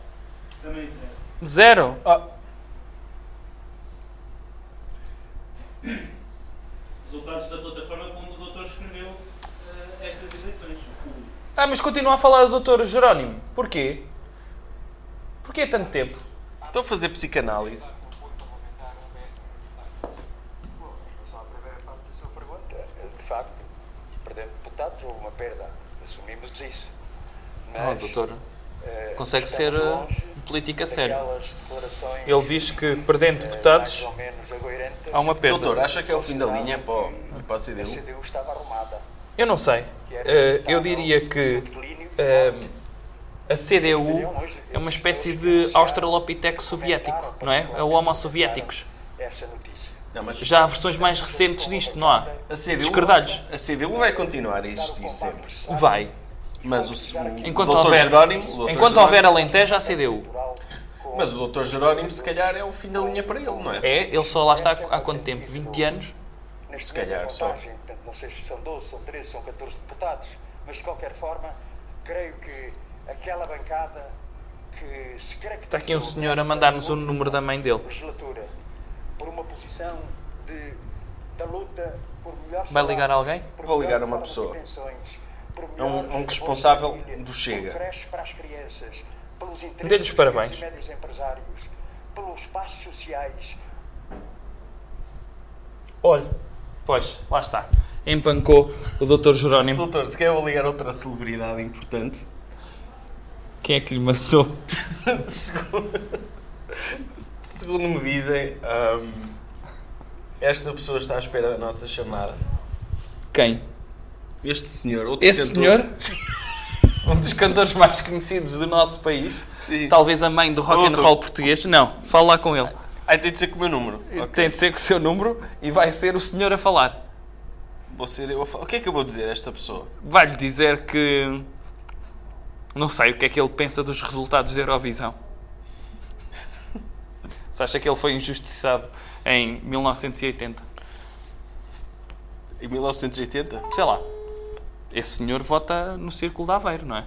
Também zero. Zero? Resultados da plataforma onde o doutor escreveu eh, estas eleições. Ah, mas continua a falar do doutor Jerónimo. Porquê? Porquê tanto tempo? Estou a fazer psicanálise. Só a primeira parte da sua pergunta. De facto, perdendo deputados, houve uma perda. Assumimos isso. Ah, doutor. eh, Consegue ser uh, longe político a sério. daquelas declarações, Ele diz que perdendo deputados menos agoirantes. há uma perda. Doutor, acha que é o fim da linha para, o- para a CDU? Eu não sei. Eh, eu diria que eh, a CDU é uma espécie de Australopiteco soviético, não é? É o Homo soviéticos. Já há versões mais recentes disto, não há? a CDU, a CDU vai continuar a existir sempre. Vai. Mas o, o Enquanto Dr. houver, Jerónimo, o Dr. enquanto Jerónimo- houver Alentejo, há CDU. Mas o Dr. Jerónimo, se calhar, é o fim da linha para ele, não é? É, ele só lá está há quanto tempo? 20 anos? Se calhar, só. Não sei se são 12, são 13, são 14 deputados, mas de qualquer forma, creio que aquela bancada que se caracteriza. Está aqui um senhor a mandar-nos o número da mãe dele. legislatura por uma posição de, da luta por melhor Vai ligar a alguém? Vou ligar a uma pessoa. É um- melhor um responsável do Chega. creches para as crianças, pelos interesses Dê-lhe os dos parabéns. pelos sociais, Olhe, pois, lá está. Empancou o Dr. Jerónimo. Doutor, se quer ligar outra celebridade importante. Quem é que lhe mandou? segundo, segundo me dizem, hum, esta pessoa está à espera da nossa chamada. Quem? Este senhor, outro Esse cantor. senhor? Um dos cantores mais conhecidos do nosso país. Sim. Talvez a mãe do rock and Doutor. roll português. Não, fala lá com ele. Ai, tem de ser com o meu número. Ok. Tem de ser com o seu número e vai ser o senhor a falar. Vou ser eu a falar. O que é que eu vou dizer a esta pessoa? Vai-lhe dizer que. Não sei o que é que ele pensa dos resultados da Eurovisão. Se acha que ele foi injustiçado em 1980? Em 1980? Sei lá. Esse senhor vota no Círculo de Aveiro, não é?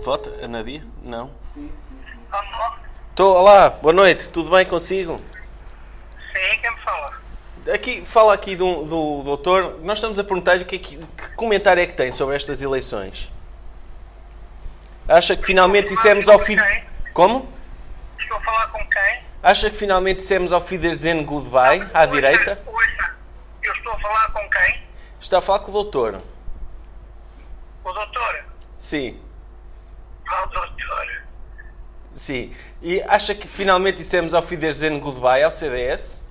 Vota? A Nadia? Não. Sim, sim, sim. Estou, olá, boa noite, tudo bem consigo? Sim, quem me fala? Aqui, fala aqui do, do doutor, nós estamos a perguntar-lhe o que, é que, que comentário é que tem sobre estas eleições. Acha que finalmente dissemos ao fim... Como? Estou a falar com quem? Acha que finalmente dissemos ao Fiderzén goodbye, à direita? Ouça, eu estou a falar com quem? Está a falar com o doutor. O doutor? Sim, Ah, doutor. sim. E acha que finalmente dissemos ao Fiderzén goodbye, ao CDS?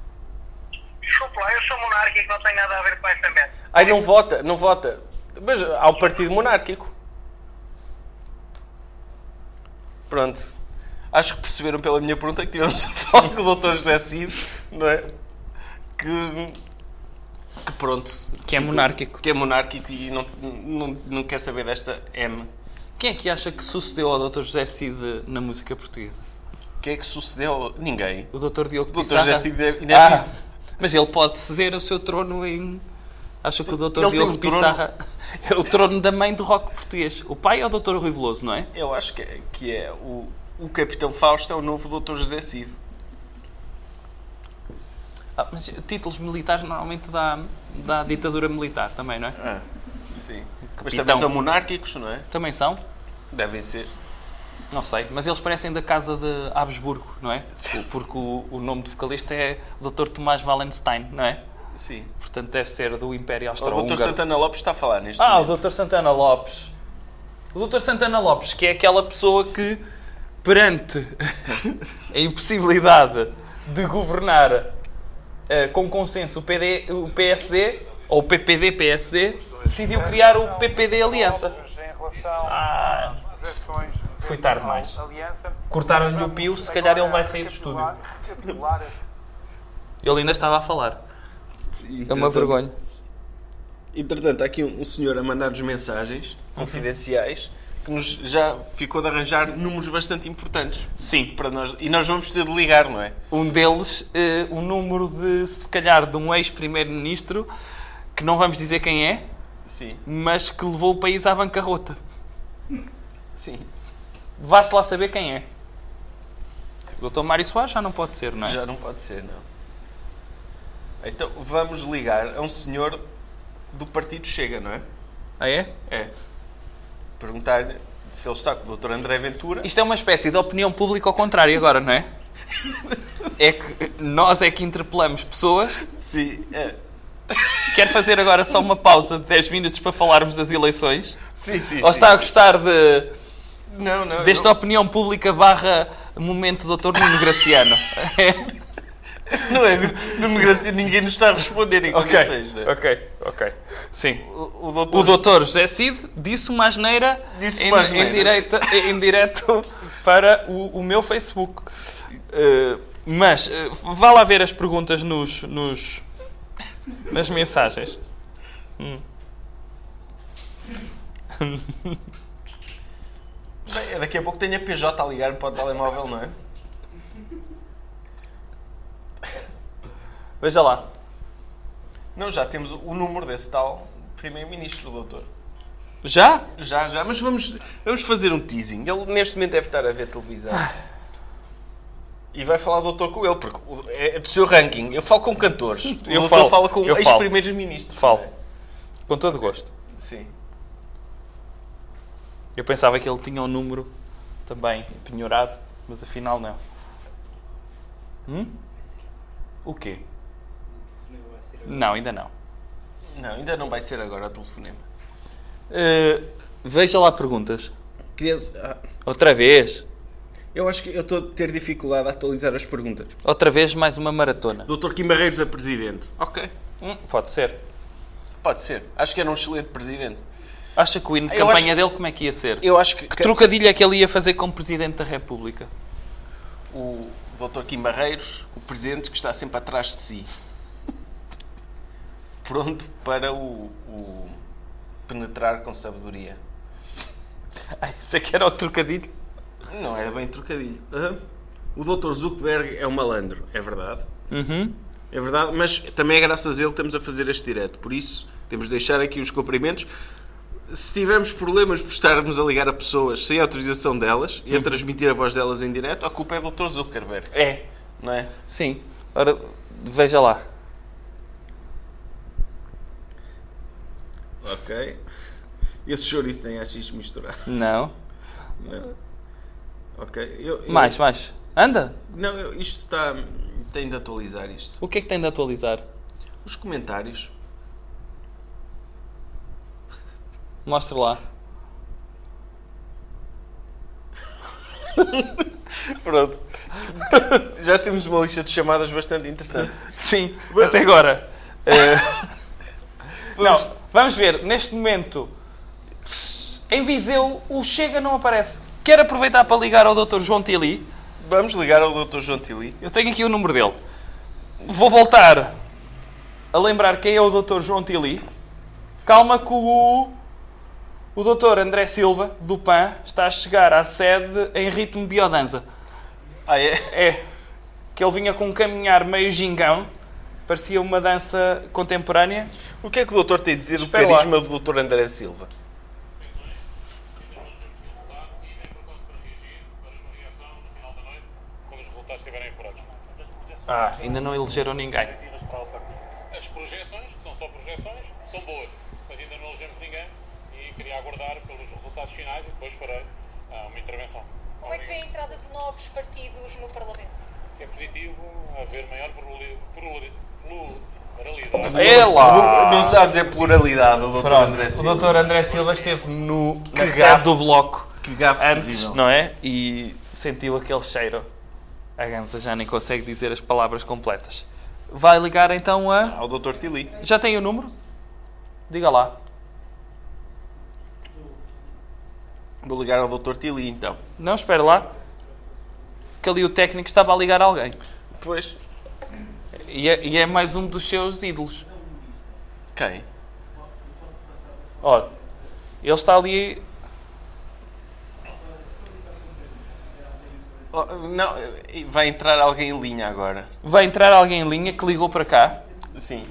Desculpe lá, eu sou monárquico, não tenho nada a ver com essa merda. Ai, não vota, não vota. Mas há um partido monárquico. Pronto. Acho que perceberam pela minha pergunta que tivemos a falar com o Dr. José Cid, não é? Que, que pronto. Que é monárquico. Que é monárquico e não, não, não quer saber desta M. Quem é que acha que sucedeu ao Dr. José Cid na música portuguesa? O que é que sucedeu? Ninguém. O Dr. Diogo Dr. Pissarra? José Cid ainda é Ah, mas ele pode ceder o seu trono em... Acho que o Dr. Ele Diogo um? Pissarra é o trono da mãe do rock português. O pai é o Dr. Rui Veloso, não é? Eu acho que é, que é o, o Capitão Fausto é o novo Dr. José Cid. Ah, mas títulos militares normalmente dá, dá ditadura militar também, não é? Ah, sim. Mas Capitão. também são monárquicos, não é? Também são? Devem ser. Não sei, mas eles parecem da casa de Habsburgo, não é? Porque o, o nome do vocalista é Dr. Tomás Wallenstein, não é? Sim. Portanto, deve ser do Império O Dr. Austro-Húngaro. Santana Lopes está a falar neste Ah, momento. o Dr. Santana Lopes. O Dr. Santana Lopes, que é aquela pessoa que, perante a impossibilidade de governar eh, com consenso o, PD, o PSD, ou o PPD-PSD, decidiu criar o PPD Aliança. Ah, fui tarde demais. Cortaram-lhe o pio, se calhar ele vai sair do estúdio. Ele ainda estava a falar. É uma vergonha. Entretanto, há aqui um, um senhor a mandar-nos mensagens confidenciais que nos já ficou de arranjar números bastante importantes. Sim. Para nós, e nós vamos ter de ligar, não é? Um deles, eh, o número de, se calhar, de um ex-primeiro-ministro, que não vamos dizer quem é, Sim. mas que levou o país à bancarrota. Sim. Vá-se lá saber quem é. O Dr. Mário Soares já não pode ser, não é? Já não pode ser, não. Então vamos ligar a um senhor do Partido Chega, não é? Ah, é? É. Perguntar-lhe se ele está com o Dr. André Ventura. Isto é uma espécie de opinião pública ao contrário agora, não é? É que nós é que interpelamos pessoas. Sim, é. Quer fazer agora só uma pausa de 10 minutos para falarmos das eleições? Sim, sim, Ou sim, está a sim. gostar de, Não, não. desta opinião pública barra momento Dr. Nuno Graciano? Não é? Nuno Graciano, ninguém nos está a responder em Ok, condições, não é? ok, ok. Sim. O, O doutor José Cid disse uma asneira, Disse em, uma em, direita, em direto para o, o meu Facebook. Eh, mas eh, vá lá ver as perguntas nos, nos, nas mensagens. Hum. Bem, daqui a pouco tenho a PJ a ligar-me para o telemóvel, não é? Veja lá. Não, já temos o número desse tal Primeiro-Ministro, doutor. Já? Já, já, mas vamos, vamos fazer um teasing. Ele neste momento deve estar a ver televisão. E vai falar o doutor com ele, porque o- é do seu ranking. Eu falo com cantores. O Eu doutor falo, fala com ex-primeiros-ministros. Falo. Com todo gosto. Sim. Eu pensava que ele tinha um número também penhorado, mas afinal não. Hum? O quê? Não, ainda não. Não, ainda não vai ser agora o telefonema. Eh, veja lá perguntas. Criança, Outra vez. eu acho que eu estou a ter dificuldade a atualizar as perguntas. Outra vez mais uma maratona. Doutor Kim Barreiros a presidente. Ok. Hum, pode ser. Pode ser. Acho que era um excelente presidente. Acha que o hino de Eu campanha acho- dele como é que ia ser? Eu acho que, Que trocadilho é que ele ia fazer como Presidente da República? o Dr. Kim Barreiros, o presidente que está sempre atrás de si. Pronto para o, o penetrar com sabedoria. Ah, isso é que era o trocadilho? Não era bem trocadilho. Aham. O Dr. Zuckerberg é um malandro, é verdade. Uhum. É verdade, mas também é graças a ele que estamos a fazer este direto. Por isso, temos de deixar aqui os cumprimentos. Se tivermos problemas por estarmos a ligar a pessoas sem autorização delas e a transmitir a voz delas em direto, a culpa é do Dr. Zuckerberg. É. Não é? Sim. Ora, veja lá. Ok. Esse chouriço tem AX misturado. Não. Não. Ok. Eu, eu- Mais, mais. Anda. Não, eu- isto está. Tem de atualizar isto. O que é que tem de atualizar? Os comentários. Mostra lá. Pronto. Já temos uma lista de chamadas bastante interessante. Sim, até agora. Eh, Não, vamos ver. Neste momento, em Viseu, o Chega não aparece. Quero aproveitar para ligar ao Dr. João Tili. Vamos ligar ao Dr. João Tili. Eu tenho aqui o número dele. Vou voltar a lembrar quem é o Dr. João Tili. Calma que o, o Dr. André Silva, do PAN, está a chegar à sede em ritmo biodança. Ah, é? É. Que ele vinha com um caminhar meio gingão. Parecia uma dança contemporânea. O que é que o doutor tem a dizer do Espera lá. carisma do Dr. André Silva? Ah, ainda não elegeram ninguém. As projeções, que são só projeções, são boas, mas ainda não elegemos ninguém e queria aguardar pelos resultados finais e depois farei ah, uma intervenção. Como é que vê a entrada de novos partidos no Parlamento? É positivo haver maior plurali- plurali- pluralidade. É lá! Não sabe dizer pluralidade, o Dr. Pronto, André o Silva. Dr. André Silva esteve no, na Que sede gafe. do bloco Que gafe antes, terrível. não é? E sentiu aquele cheiro. A Gansa já nem consegue dizer as palavras completas. Vai ligar então a. Ao Dr. Tili. Já tem o número? Diga lá. Vou ligar ao Dr. Tili então. Não, espera lá. Que ali o técnico estava a ligar a alguém. Pois. E é, e é mais um dos seus ídolos. Quem? Ó, ele está ali. Oh, não, vai entrar alguém em linha agora. Vai entrar alguém em linha que ligou para cá. Sim.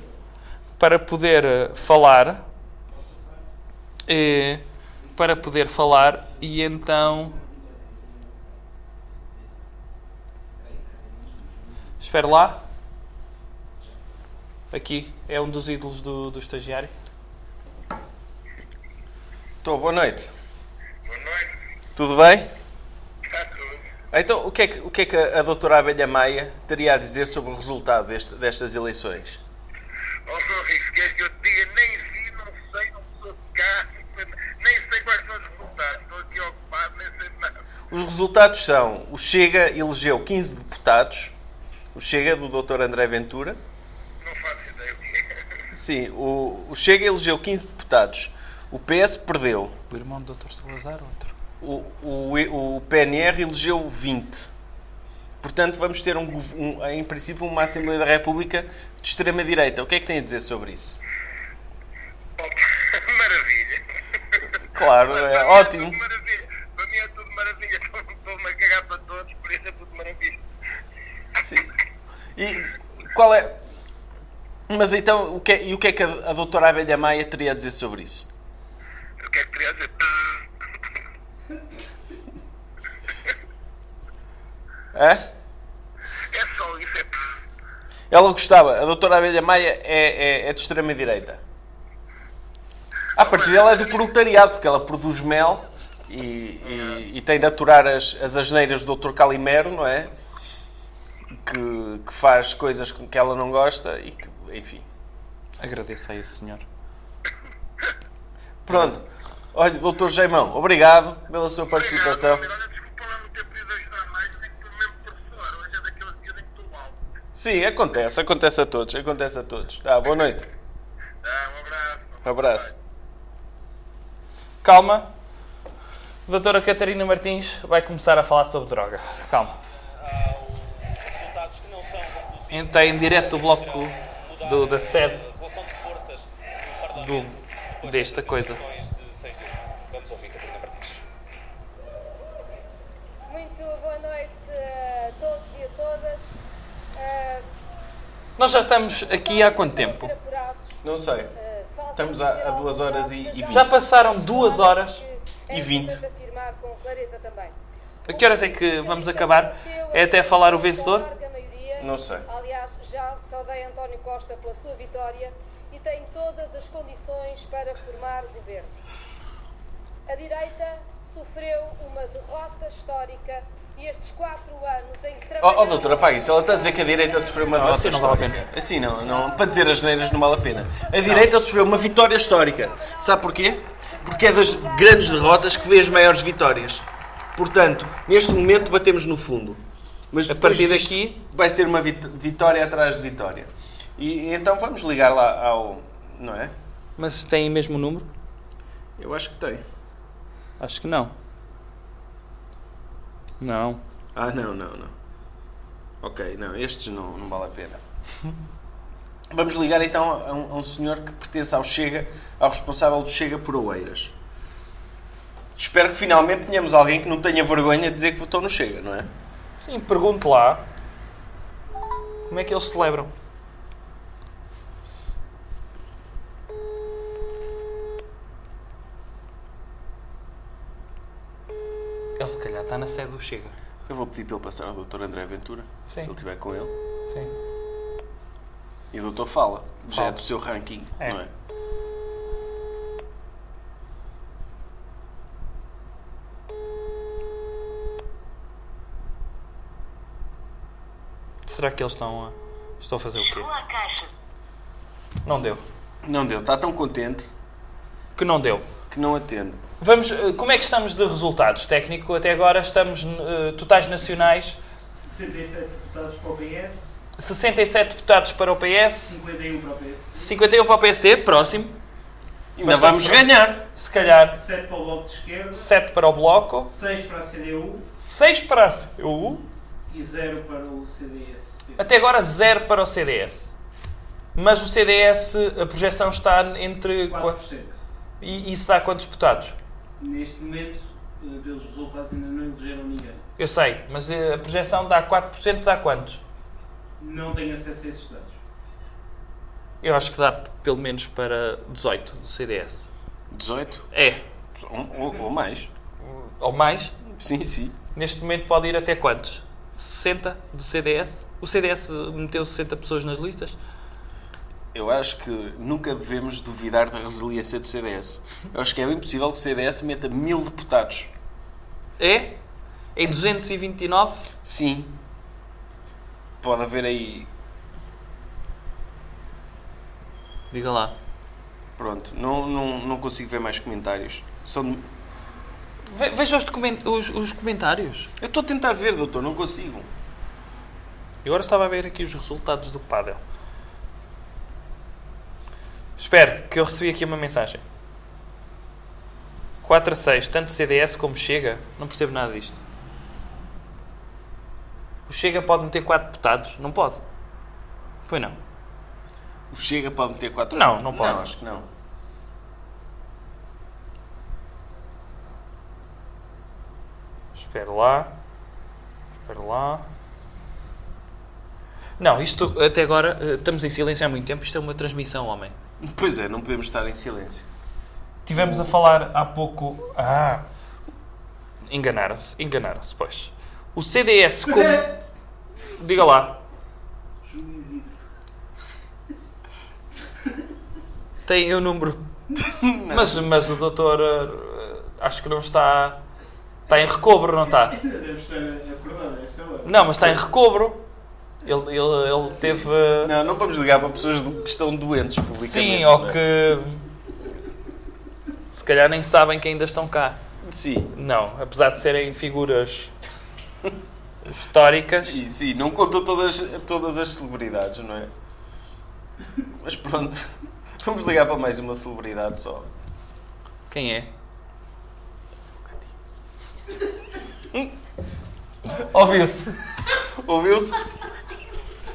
Para poder eh, falar. Eh, para poder falar e então. Espera lá. Aqui é um dos ídolos do, do estagiário. Estou, boa noite. Boa noite. Tudo bem? Então, o que, é que, o que é que a doutora Abelha Maia teria a dizer sobre o resultado deste, destas eleições? Ó, Sr. Rico, queres que eu te diga? Nem vi, não sei, não sou de cá, nem sei quais são os resultados. Estou aqui ocupado, nem sei nada. Os resultados são: o Chega elegeu 15 deputados, o Chega do Dr. André Ventura. Não faço ideia o que é. Sim, o, o Chega elegeu 15 deputados, o PS perdeu. O irmão do Dr. Salazar, outro. O, o, o PNR elegeu 20. Portanto, vamos ter, um, um- em princípio, uma Assembleia da República de extrema-direita. O que é que tem a dizer sobre isso? Maravilha. Claro, é ótimo. Maravilha. Para mim é tudo maravilha. Estou-me a cagar para todos, por isso é tudo maravilha. E qual é. Mas então, o que é- e o que é que a, a doutora Abelha Maia teria a dizer sobre isso? O que é que queria dizer? Hã? É só isso, é Ela gostava, a doutora Abelha Maia é, é, é de extrema-direita. A partir dela é do proletariado, porque ela produz mel e, e- e tem de aturar as, as asneiras do Dr. Calimero, não é? Que, que faz coisas que ela não gosta e que, enfim. Agradeço a esse senhor. Pronto. Olha, doutor Jaimão, obrigado pela sua participação. Sim, acontece, acontece a todos, acontece a todos. Tá, boa noite. um abraço. Calma. Doutora Catarina Martins vai começar a falar sobre droga. Calma. Entra em direto do bloco do, da sede do, desta coisa. Muito boa noite a todos e a todas. Ah, Nós já estamos aqui há quanto tempo? Não sei. Estamos há, há duas horas e, e vinte. Já passaram duas horas E vinte. A que horas é que vamos acabar? É até falar o vencedor? Não sei. Aliás, saudei António Costa pela sua vitória e tem todas as condições para formar governo. A direita sofreu uma derrota histórica e estes quatro anos em que Oh, trabalhou... oh doutora, apague isso. Ela está a dizer que a direita sofreu uma Não, derrota assim não vale a histórica. Assim não, não. Para dizer as neiras não vale a pena. A direita sofreu uma vitória histórica. Sabe porquê? Porque é das grandes derrotas que vê as maiores vitórias. Portanto, neste momento batemos no fundo. Mas A partir disto vai ser uma vit- vitória atrás de vitória. E então vamos ligar lá ao. Não é? Mas tem mesmo número? Eu acho que tem. Acho que não. Não. Ah, não, não, não. Ok, não, estes não, não vale a pena. Vamos ligar então a um, a um senhor que pertence ao Chega, ao responsável do Chega por Oeiras. Espero que finalmente tenhamos alguém que não tenha vergonha de dizer que votou no Chega, não é? Sim, pergunte lá. Como é que eles celebram? Ele se calhar está na sede do Chega. Eu vou pedir para ele passar ao Dr. André Ventura, Sim. se ele estiver com ele. Sim. E o doutor fala, já é do seu ranking, É. não é? Será que eles estão a, estão a fazer o quê? Não deu. Não deu, está tão contente Que não deu. que não atende. Vamos, eh, como é que estamos de resultados técnico? Até agora estamos eh, totais nacionais 67 deputados para o PS, 67 deputados para o PS, 51 para o PS, 51 para o PC, próximo. Ainda Bastante vamos ganhar. Se calhar 7 para o Bloco de Esquerda, 7 para o Bloco, 6 para a CDU 6 para a CDU, e 0 para o CDS. Até agora 0 para o CDS. Mas o CDS, a projeção está entre... 4%. E isso dá quantos deputados? Neste momento, eh, pelos resultados, ainda não elegeram ninguém. Eu sei, mas eh, a projeção dá 4%, dá quantos? Não tenho acesso a esses dados. Eu acho que dá pelo menos para 18 do CDS. 18? É. Ou, ou- ou mais. Ou mais? Sim, sim. Neste momento pode ir até quantos? 60 do CDS? O CDS meteu 60 pessoas nas listas? Eu acho que nunca devemos duvidar da resiliência do CDS. Eu acho que é bem possível que o CDS meta mil deputados. É? Em 229? Sim. Pode haver aí. Diga lá. Pronto, não, não, não consigo ver mais comentários. São Ve- Veja os, document- os- os comentários. Eu estou a tentar ver, doutor, não consigo. Eu agora estava a ver aqui os resultados do Padel. Espera, que eu recebi aqui uma mensagem. 4 a 6, tanto CDS como Chega. Não percebo nada disto. O Chega pode meter 4 deputados? Não pode. Pois não. O Chega pode meter quatro. Não, não pode. Não, acho que não. Espera lá. Espera lá. Não, isto até agora eh, estamos em silêncio há muito tempo. Isto é uma transmissão, homem. Pois é, não podemos estar em silêncio. Tivemos a falar há pouco. Ah! Enganaram-se, enganaram-se, pois. O CDS como. Diga lá. Tem o número. mas, mas o doutor. eh, acho que não está. Está em recobro, não está? Deve estar acordado a esta hora. Não, mas está em recobro. Ele, ele, ele teve. Não, não vamos ligar para pessoas que estão doentes publicamente. Sim, não ou é? que. Se calhar nem sabem que ainda estão cá. Sim. Não, apesar de serem figuras históricas. Sim, sim, não contou todas, todas as celebridades, não é? Mas pronto, vamos ligar para mais uma celebridade só. Quem é? Ouviu-se. Ouviu-se?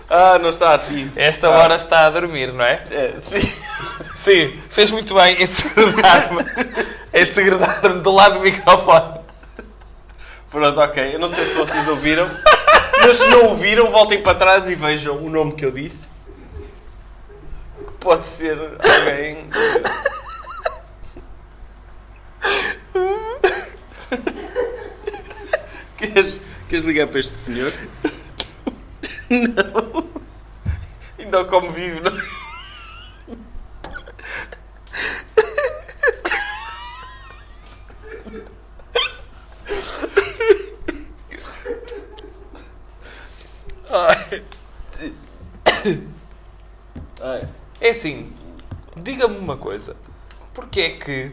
Ah, não está ativo. Esta Ah. hora está a dormir, não é? É, sim. Sim, fez muito bem em segredar-me. em segredar-me do lado do microfone. Pronto, ok. Eu não sei se vocês ouviram, mas se não ouviram, voltem para trás e vejam o nome que eu disse. Que pode ser alguém. Queres, queres ligar para este senhor? Não. Ainda como vive, não? Ai. É assim, diga-me uma coisa. Porquê é que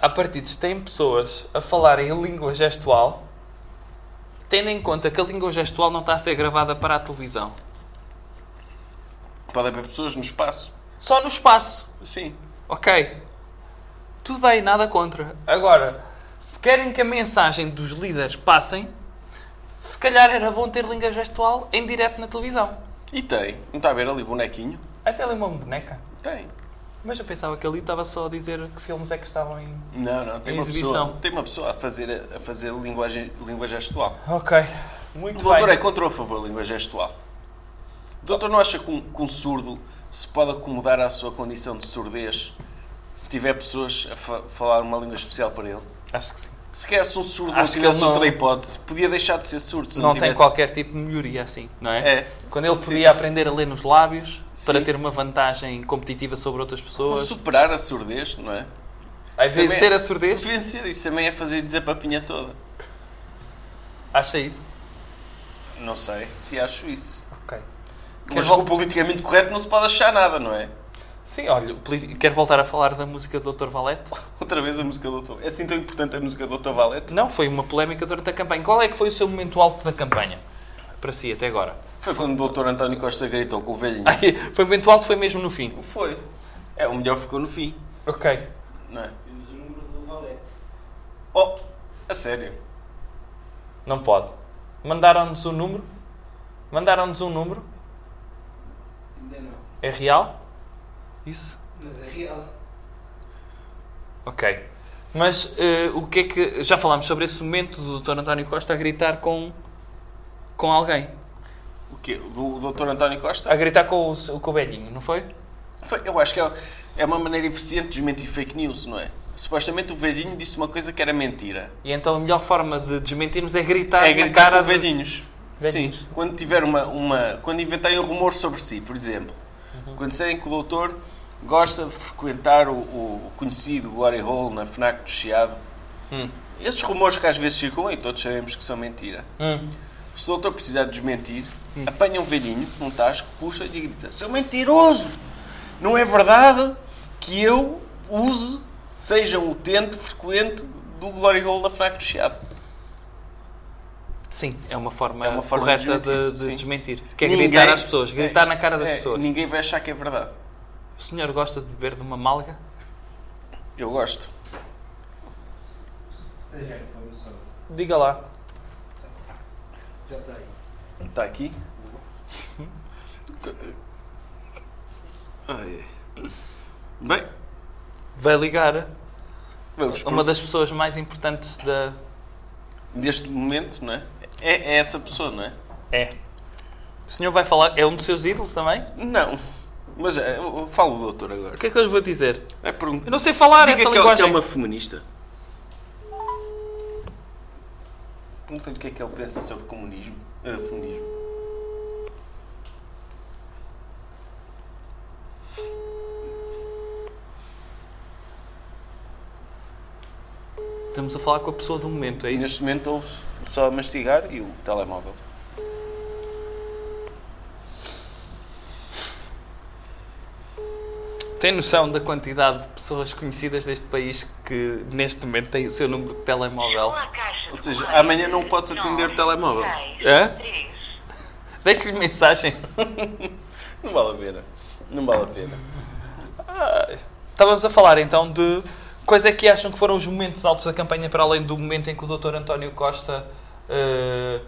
há partidos que têm pessoas a falarem em língua gestual, tendo em conta que a língua gestual não está a ser gravada para a televisão? Pode haver pessoas no espaço. Só no espaço. Sim. Ok. Tudo bem, nada contra. Agora, se querem que a mensagem dos líderes passem, se calhar era bom ter língua gestual em direto na televisão. E tem. Não está a ver ali o bonequinho? Até ali uma boneca. Tem. Mas eu pensava que ali estava só a dizer que filmes é que estavam em. Não, não. Tem Em uma, exibição. pessoa, tem uma pessoa a fazer, a fazer linguagem, língua gestual. Ok. Muito o doutor bem. é contra ou a favor da língua gestual? O doutor não acha que um, que um surdo se pode acomodar à sua condição de surdez se tiver pessoas a fa- falar uma língua especial para ele? Acho que sim. Se quer se um surdo Acho que ele não- outra hipótese, podia deixar de ser surdo. Se não não, tem tivesse... qualquer tipo de melhoria assim, não é? É. Quando ele podia aprender a ler nos lábios para Sim. ter uma vantagem competitiva sobre outras pessoas. Superar a surdez, não é? Vencer a surdez? Vencer, isso também é fazer dizer papinha toda. Acha isso? Não sei se acho isso. Ok. Mas Quer com o politicamente correto não se pode achar nada, não é? Sim, olha, o politi- quer voltar a falar da música do Dr. Valete? Outra vez a música do Doutor. É assim tão importante a música do Doutor Valete? Não, foi uma polémica durante a campanha. Qual é que foi o seu momento alto da campanha? Para si, até agora. Foi quando o Doutor António Costa gritou com o velhinho. Ai, foi o momento alto, foi mesmo no fim. Foi. É, o melhor ficou no fim. Ok. Não é? Temos o número do Valete. Oh, a sério? Não pode. Mandaram-nos um número? Mandaram-nos um número? Ainda não. É real? Isso? Mas é real. Ok. Mas eh, o que é que. Já falámos sobre esse momento do Dr. António Costa a gritar com. com alguém. O quê? Do Doutor António Costa? A gritar com o, com o velhinho, não foi? Foi, eu acho que é, é uma maneira eficiente de desmentir fake news, não é? Supostamente o velhinho disse uma coisa que era mentira. E então a melhor forma de desmentirmos é gritar, É na gritar cara com de- velhinhos. Velhinhos. Sim. Quando tiver uma, uma. Quando inventarem um rumor sobre si, por exemplo. Uhum. Quando disserem que o doutor gosta de frequentar o, o conhecido Glory Hole na FNAC do Chiado. Hum. Esses rumores que às vezes circulam e todos sabemos que são mentira. Hum. Se o doutor precisar desmentir, apanha um velhinho num tasco, puxa e grita: Seu mentiroso! Não é verdade que eu use, seja um utente frequente do Glory Hole da FNAC do Chiado. Sim, é uma forma, É uma forma correta de de desmentir, de sim. desmentir. Que é Ninguém- gritar às pessoas, gritar é, na cara das é, pessoas. Ninguém vai achar que é verdade. O senhor gosta de beber de uma malga? Eu gosto. Diga lá. Já está aí. Está aqui? Ai. Bem, Vai ligar vamos a uma das pessoas mais importantes da. deste momento, não é? é? É essa pessoa, não é? É. O senhor vai falar. É um dos seus ídolos também? Não. Mas é, eu- fala o doutor agora. O que é que eu lhe vou dizer? É. Eu não sei falar Diga essa que, é- linguagem. que é uma feminista. Pergunta-lhe o que é que ele pensa sobre comunismo. eh, feminismo. Estamos a falar com a pessoa do momento, é isso? neste momento ouve-se só a mastigar e o telemóvel. Tem noção da quantidade de pessoas conhecidas deste país que neste momento têm o seu número de telemóvel? Ou seja, amanhã não posso atender o telemóvel. Hã? Deixe-lhe mensagem. Não vale a pena. Não vale a pena. Ah, Estávamos a falar então de quais é que acham que foram os momentos altos da campanha para além do momento em que o Dr. António Costa, eh,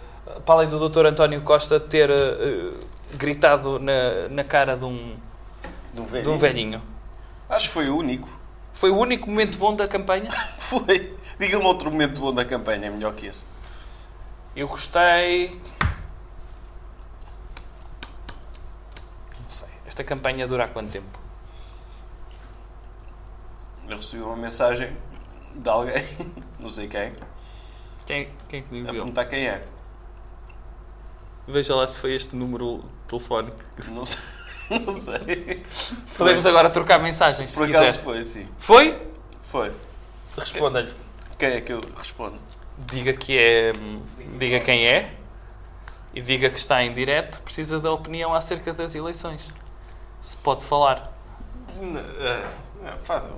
para além do Dr. António Costa ter eh, gritado na, na cara de um, De velhinho. velhinho. Acho que foi o único. Foi o único momento bom da campanha? Foi. Diga-me outro momento bom da campanha, melhor que esse. Eu gostei. Não sei. Esta campanha dura há quanto tempo? Eu recebi uma mensagem de alguém, não sei quem, Quem, quem é que me a enviou? perguntar quem é. Veja lá se foi este número telefónico. Não sei. Não sei. Podemos agora trocar mensagens, Por se acaso quiser. foi, sim. Foi? Foi. Responda-lhe. Quem é que eu respondo? Diga que é. Diga quem é e diga que está em direto. Precisa da opinião acerca das eleições. Se pode falar. N- é,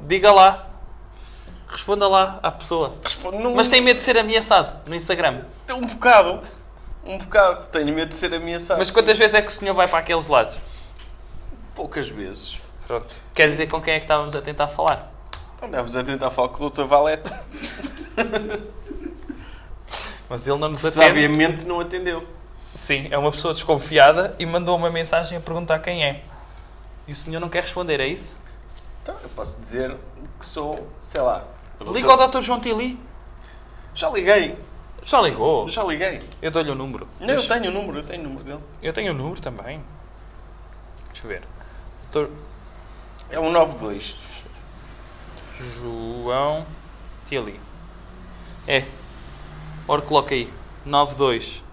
Diga lá. Responda lá à pessoa. Responde- não- Mas tem medo de ser ameaçado no Instagram. Um bocado. Um bocado. Tenho medo de ser ameaçado. Mas quantas vezes é que o senhor vai para aqueles lados? Poucas vezes. Pronto. Quer dizer com quem é que estávamos a tentar falar? Andamos a tentar falar com o Dr. Valete. Mas ele não nos atende. Sabiamente não atendeu. Sim, é uma pessoa desconfiada e mandou uma mensagem a perguntar quem é. E o senhor não quer responder, é isso? Então, eu posso dizer que sou, sei lá. Liga ao Dr. João Tili. Já liguei. Já ligou? Já liguei. Eu dou-lhe o número. Não, Deixa- eu tenho o número, eu tenho o número dele. Eu tenho o número também. Deixa eu ver. Dr. É um 92. João Tili. É. Ora, coloca aí. 92.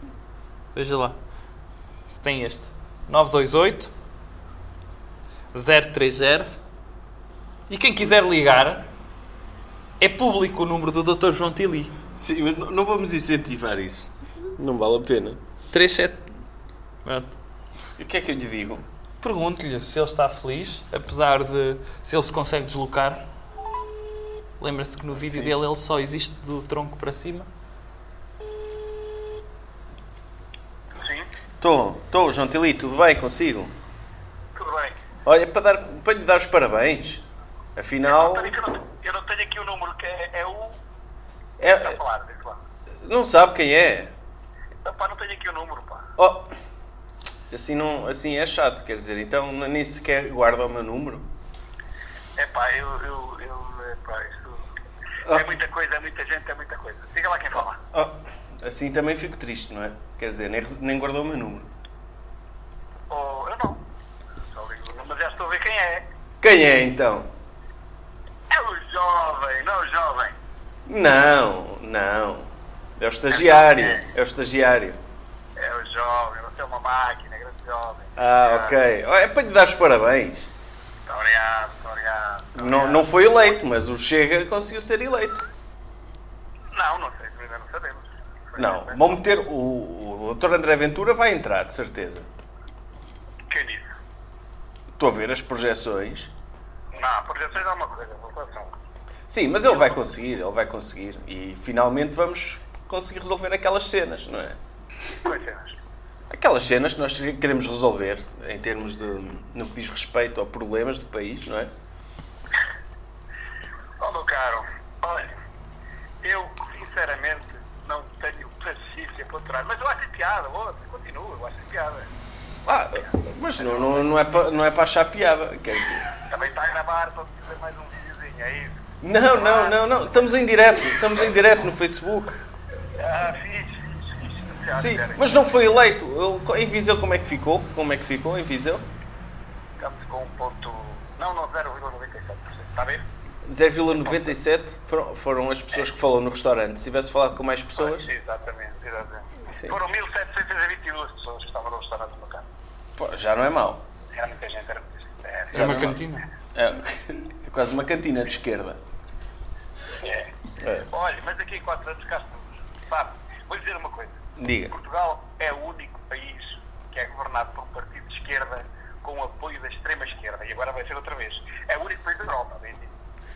Veja lá. Se tem este. 928 030. E quem quiser ligar, é público o número do Dr. João Tili. Sim, mas não- não vamos incentivar isso. Não vale a pena. 37. Pronto. E o que é que eu lhe digo? Pergunte-lhe se ele está feliz, apesar de se ele se consegue deslocar. Lembra-se que no vídeo Sim. dele ele só existe do tronco para cima. Sim, Estou, estou, João Tili, tudo bem consigo? tudo bem. Olha, para, dar, para lhe dar os parabéns. Afinal, Eu não, eu não tenho aqui o número, que é, é o. é, Está a falar, lá. não sabe quem é. Pá, não tenho aqui o número, pá. Oh, assim, não, assim é chato, quer dizer, então nem sequer guarda o meu número. É pá, eu. eu, eu é, isso. Ah. É muita coisa, é muita gente, é muita coisa. Diga lá quem fala. Oh, assim também fico triste, não é? Quer dizer, nem, nem guardou o meu número. Oh, eu não. Só ligo, mas já estou a ver quem é. Quem é então? É o jovem, jovem. Não, não. É o estagiário. É o estagiário. É o jovem, é uma máquina, grande jovem. Ah, ok. É para lhe dar os parabéns. Muito obrigado, muito obrigado. Não, não foi eleito, mas o Chega conseguiu ser eleito. Não, não sei, ainda não sabemos. Não, vão meter. O, o Dr. André Ventura vai entrar, de certeza. Quem disse? Estou a ver as projeções. Não, projeções é uma coisa, votação. Sim, mas ele vai conseguir, ele vai conseguir. E finalmente vamos conseguir resolver aquelas cenas, não é? Quais cenas? Aquelas cenas que nós queremos resolver em termos de. no que diz respeito a problemas do país, não é? Oh, meu caro, olha, eu sinceramente não tenho paciência para aturar, mas eu acho piada, ouça, continua, eu acho piada. Ah, mas não, não, não, é para, não é para achar piada, quer dizer. Também está a gravar para fazer mais um videozinho, é isso? Não, não, não, não. Estamos em direto, estamos em direto no Facebook. Ah. Já, Sim, mas não foi eleito. Em Viseu como é que ficou? Como é que ficou em Viseu? Ficamos com um ponto. Não, não, 0,97%. Está a ver? 0,97 foram, foram as pessoas que falou no restaurante. Se tivesse falado com mais pessoas, Exatamente, exatamente. Sim. Foram 1.722 pessoas que estavam no restaurante do pô, já não é mau. Era muita gente, era muita gente. Era. Já não mau. É, é quase uma cantina de esquerda. É. É. Olha, mas daqui a 4 anos cá estamos. Sabe, vou dizer uma coisa. Diga. Portugal é o único país que é governado por um partido de esquerda com o apoio da extrema esquerda. E agora vai ser outra vez. É o único país da Europa, bem entendido.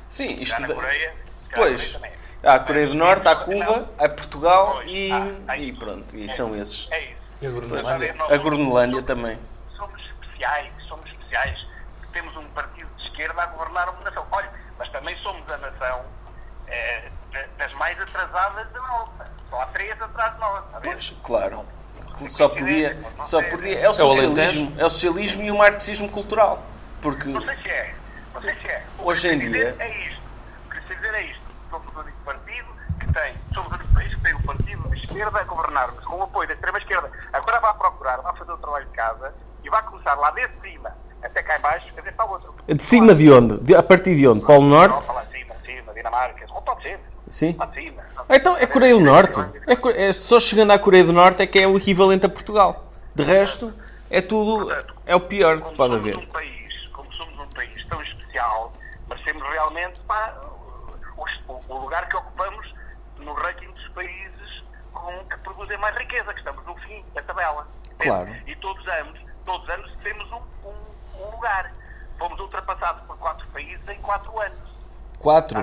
Sim, isto. da- Coreia, Pois. Há a Coreia do Norte, há Cuba, há Portugal Pois, e, há- e pronto. E são esses. É isso. E a Groenlândia. A Groenlândia também. somos especiais, somos especiais, temos um partido de esquerda a governar uma nação. Olha, mas também somos a nação eh, das mais atrasadas da Europa. Só há três atrás de nós? Pois, claro. Só podia, só podia. É o É o socialismo. É o socialismo e o marxismo cultural. Porque Não sei se é, não sei se é. Hoje em O dia- dizer É isto. O que dizer é isto. Somos o único partido que tem, somos o único país que tem um partido de esquerda a governar-nos com o apoio da extrema esquerda. Agora vai procurar, vai fazer o trabalho de casa e vai começar lá desde cima até cá em baixo, quer dizer, para o outro. De cima de onde? De- a partir de onde? Polo Norte? Europa lá acima, acima, Dinamarca, ou pode ser. Sim. Ah, Então é Coreia do Norte. É, é só chegando à Coreia do Norte é que é o equivalente a Portugal. De resto, é tudo. É o pior que pode haver. um país, como somos um país tão especial, merecemos realmente pá, o, o- o lugar que ocupamos no ranking dos países com, que produzem mais riqueza, que estamos no fim da tabela. Claro. E todos os anos, todos os anos temos um, um- um lugar. Fomos ultrapassados por quatro países em quatro anos. Quatro.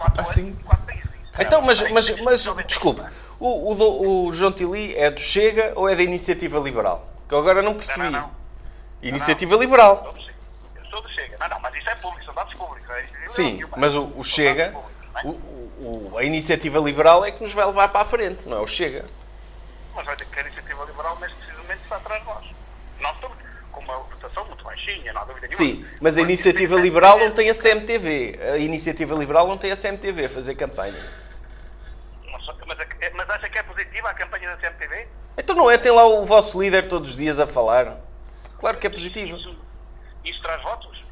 Quatro Assim? anos, quatro países. Então, mas, mas, mas desculpe, o, o, o João Tili é do Chega ou é da Iniciativa Liberal? Que eu agora não percebi. Iniciativa Liberal. Eu sou do Chega. Não, não, mas isso é público, são dados públicos. é. Sim, mas o, o Chega, o- o- a Iniciativa Liberal é que nos vai levar para a frente, não é o Chega. Mas vai ter que a iniciativa liberal, neste precisamente, está atrás de nós. Não há dúvida nenhuma. Sim, mas a Iniciativa Liberal não tem a CMTV. A Iniciativa Liberal não tem a CMTV a fazer campanha. Mas, a- mas acha que é positiva a campanha da CMTV? Então não é? Tem lá o vosso líder todos os dias a falar. Claro que é positivo. Isso traz votos?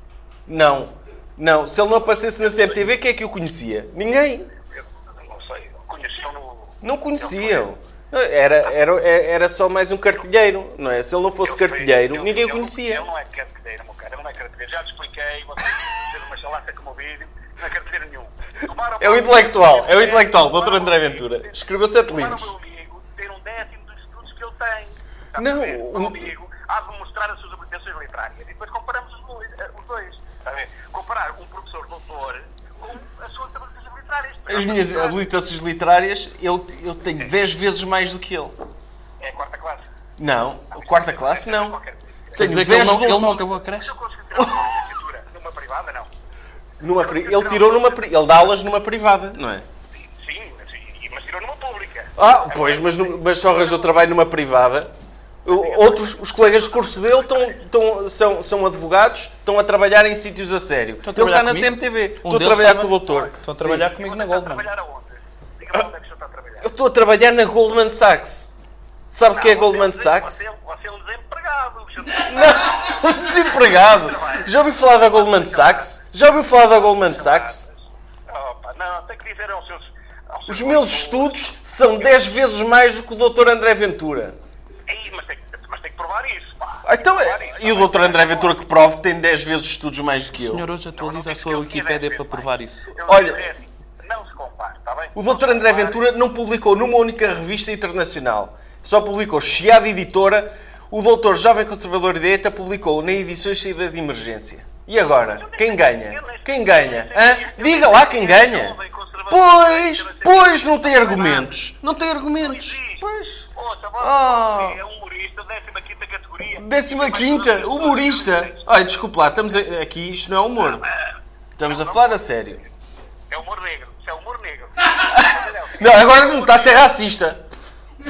Não, não. Se ele não aparecesse na CMTV, quem é que o conhecia? Ninguém. Eu não sei. Conheciam no. Não conheciam. Era, era, era só mais um cartilheiro, não é? Se ele não fosse cartilheiro, ninguém o conhecia. Ele não é cartilheiro, meu cara. Ele não é cartilheiro. Já te expliquei. Você fez uma chalaça como o vídeo. Não é cartilheiro nenhum. Tomaram É o intelectual, é o intelectual, Dr. André Ventura. Escreveu sete Tomaram livros. o meu amigo ter um décimo dos estudos que ele tem. Está a Não? O um- meu amigo há de mostrar as suas habilitações literárias. E depois comparamos os dois. eh, Os dois está a ver? Comparar um professor doutor com as suas habilitações literárias. As minhas habilitações literárias, eu, eu tenho 10 vezes mais do que ele. É a quarta classe. Não, quarta classe não. Quer Tenho dizer que ele 10 não, ele não doutor- acabou a creche? Numa privada, não. numa pri- Ele tirou numa pri- ele dá aulas numa privada, não é? Sim, mas, e- mas tirou numa pública. Ah, pois, mas, no- mas só arranjou trabalho numa privada. O- Outros, os colegas de curso dele estão, estão, são, são advogados, estão a trabalhar em sítios a sério. Estão a Ele está trabalhar na comigo? CMTV. Um Estou a trabalhar com o doutor. Estão a trabalhar Sim. comigo na Goldman. Diga-me onde é que o senhor está a trabalhar. Eu estou a trabalhar na Goldman Sachs. Sabe o que é Goldman Sachs? Você, você é um desempregado. o Não, desempregado. Já ouviu falar da Goldman Sachs? Já ouviu falar da Goldman Sachs? Opa, dizer aos seus. aos seus Os meus estudos são 10 vezes mais do que o Dr. André Ventura. Ei, mas, tem, que- mas tem que provar isso, pá. Então, é- e o Dr. André Ventura que prove que tem 10 vezes estudos mais do que O eu. senhor hoje atualiza a sua Wikipédia para provar isso. Olha, Não se compare, está bem? o Dr. André Ventura não publicou numa única revista internacional. Só publicou Chiado Editora. O Dr. Jovem Conservador de publicou na edições saída de emergência. E agora? Quem ganha? Quem ganha? Hã? Diga lá quem ganha. Pois, pois, não tem argumentos. Não tem argumentos. Pois. Ah. É humorista, 15 categoria. Décima quinta, humorista. Olha, desculpa lá, estamos aqui, isto não é humor. Estamos a falar a sério. É humor negro. Isso é humor negro. Não, agora não está a ser racista.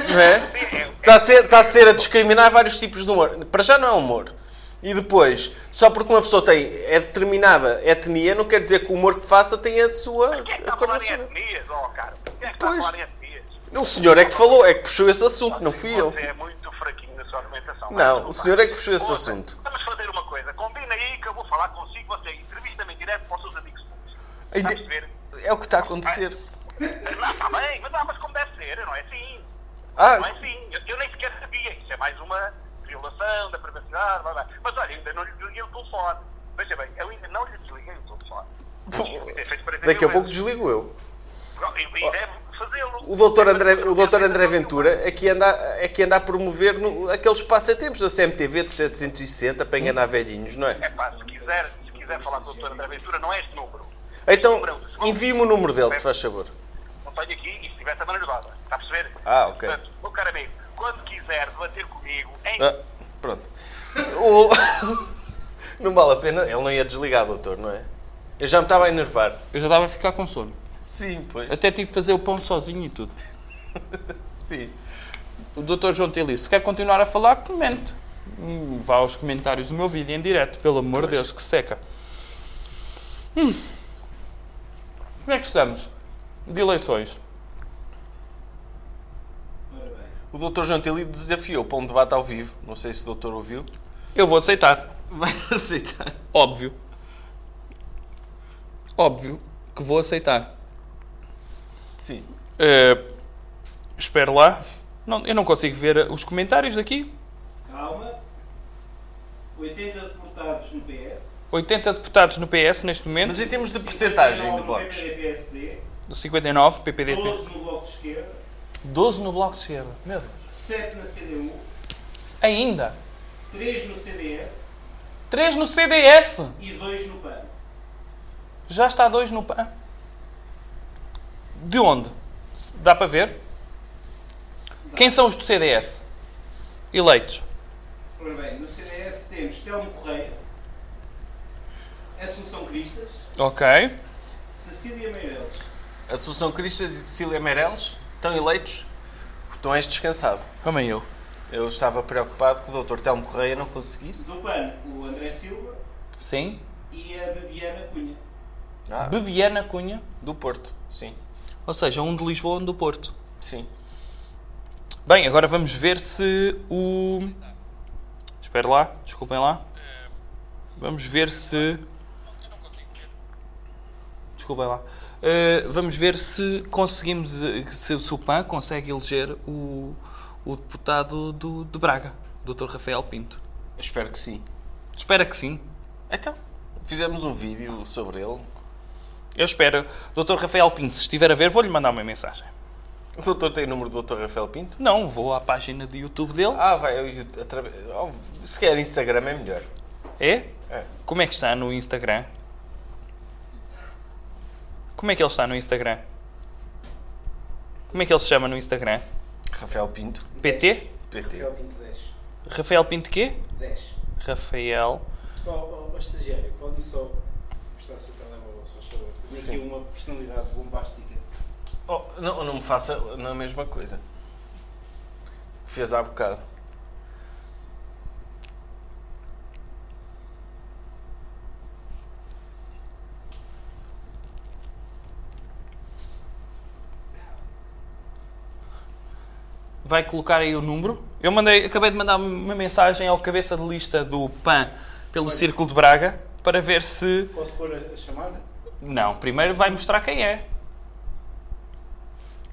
Não é? Está a ser, está a ser a discriminar vários tipos de humor. Para já não é humor. E depois, só porque uma pessoa tem é determinada etnia, não quer dizer que o humor que faça tenha a sua Quem é que está a falar em etnias, ó, cara? Quem é que está a falar em etnias? O senhor é que falou, é que puxou esse assunto, não fui eu. Você é muito fraquinho na sua argumentação. Não, o senhor é que puxou esse assunto. Vamos fazer uma coisa. Combina aí que eu vou falar consigo. Você entrevista-me direto para os seus amigos? É o que está a acontecer. Não, está bem, mas, não, mas como deve ser, não é assim. Ah. Não é assim. Eu, eu nem sequer sabia. Isso é mais uma violação da privacidade. Blá, blá. Mas olha, ainda não lhe desliguei o telefone. Veja bem, eu ainda não lhe desliguei o telefone. É feito para Daqui a pouco desligo eu. E, e deve fazê-lo. O doutor André, o doutor André Ventura é que anda, é que anda a promover no, aqueles passatempos da CMTV do 760 para enganar velhinhos, não é? É pá, se quiser, se quiser falar com o Dr. André Ventura, não é este número. Então, envie-me o número dele, se faz favor. Não tenho aqui e se tiver também não lhe dava. Está a perceber? Ah, ok. Portanto, meu caro amigo, quando quiser debater comigo em. Ah, pronto. O- Não vale a pena, ele não ia desligar, doutor, não é? Eu já me estava a enervar. Eu já estava a ficar com sono. Sim, pois. Até tive que fazer o pão sozinho e tudo. Sim. O Dr. João Telice, se quer continuar a falar, comente. Hum, Vá aos comentários do meu vídeo em direto, pelo amor de Deus, que seca. Hum. Como é que estamos? De eleições. O doutor João Tili desafiou para um debate ao vivo. Não sei se o doutor ouviu. Eu vou aceitar. Vai aceitar. Óbvio. Óbvio que vou aceitar. Sim. Eh, espero lá. Não, eu não consigo ver os comentários daqui. Calma. 80 deputados no PS. 80 deputados no PS neste momento. Mas em termos de percentagem de 59 no votos. PPD-PSD. 59, PPDP. 12 no Bloco de Esquerda. 12 no Bloco de Esquerda. Meu Deus. 7 na CDU. Ainda. 3 no CDS. 3 no CDS. E 2 no PAN. Já está 2 no PAN. De onde? Dá para ver? Quem são os do CDS? Eleitos. Ora bem, no CDS temos Telmo Correia. Assunção Cristas. Ok. Cecília Meireles. Assunção Cristas e Cecília Meireles estão eleitos. Estão és descansado. Também eu. Eu estava preocupado que o doutor Telmo Correia não conseguisse. Do PAN, o André Silva Sim. e a Bebiana Cunha. Ah, Bebiana Cunha. do Porto, sim. Ou seja, um de Lisboa e um do Porto. Sim. Bem, agora vamos ver se o. Espera lá, desculpem lá. Vamos ver se. Desculpem lá. Uh, vamos ver se conseguimos. Se, se o PAN consegue eleger o, o deputado do, de Braga, Dr. Rafael Pinto. Espero que sim. Espera que sim. Então, fizemos um vídeo sobre ele. Eu espero. Dr. Rafael Pinto, se estiver a ver, vou-lhe mandar uma mensagem. O doutor tem o número do doutor Rafael Pinto? Não, vou à página de YouTube dele. Ah, vai. ao YouTube- através- oh, Se quer Instagram é melhor. É? É. Como é que está no Instagram? Como é que ele está no Instagram? Como é que ele se chama no Instagram? Rafael Pinto. PT? PT. Rafael Pinto 10. Rafael Pinto quê? 10. Rafael. Oh, oh, oh, estagiário, pode-me só prestar o seu telemóvel, faz favor? Tenho aqui uma personalidade bombástica. Oh, não, não me faça na mesma coisa. Que fez há bocado. Vai colocar aí o número. Eu mandei, acabei de mandar uma mensagem ao cabeça de lista do PAN pelo Círculo de Braga para ver se. Posso pôr a, chamada? Não, primeiro vai mostrar quem é.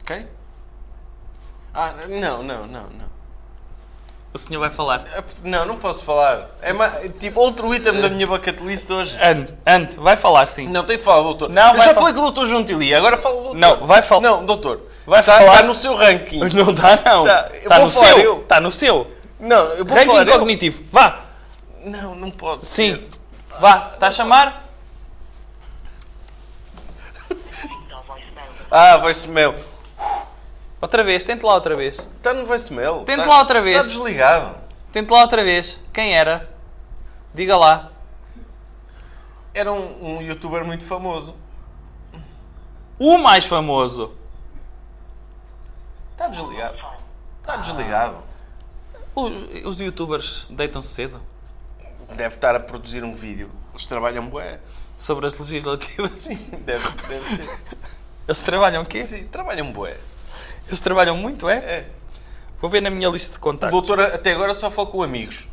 Quem? Ah, não, não, não, não. O senhor vai falar. Não, não posso falar. É ma- tipo outro item da minha bucket list hoje. Ande, ande, vai falar sim. Não, tem de falar, doutor. Não, Eu já fal- falei com o doutor João Tili, agora fala o doutor. Não, vai falar. Não, doutor. Vai Está falar. no seu ranking. Não está, não. Tá, eu Está vou no seu. eu. Está no seu. Não, eu vou Ranking falar eu. cognitivo. Vá. Não, não pode. Sim. Vá. Está a chamar? Ah, voicemail. Outra vez. Tente lá outra vez. Está no voicemail. Tente Tá- lá outra vez. Está desligado. Tente lá outra vez. Quem era? Diga lá. Era um, um youtuber muito famoso. O mais famoso. Está desligado. Está desligado. Os, os youtubers deitam-se cedo. Deve estar a produzir um vídeo. Eles trabalham bué. Sobre as legislativas. Sim, deve, deve ser. Eles trabalham o quê? Sim, trabalham bué. Eles trabalham muito, é? É. Vou ver na minha lista de O contactos. doutor até agora só falou com amigos.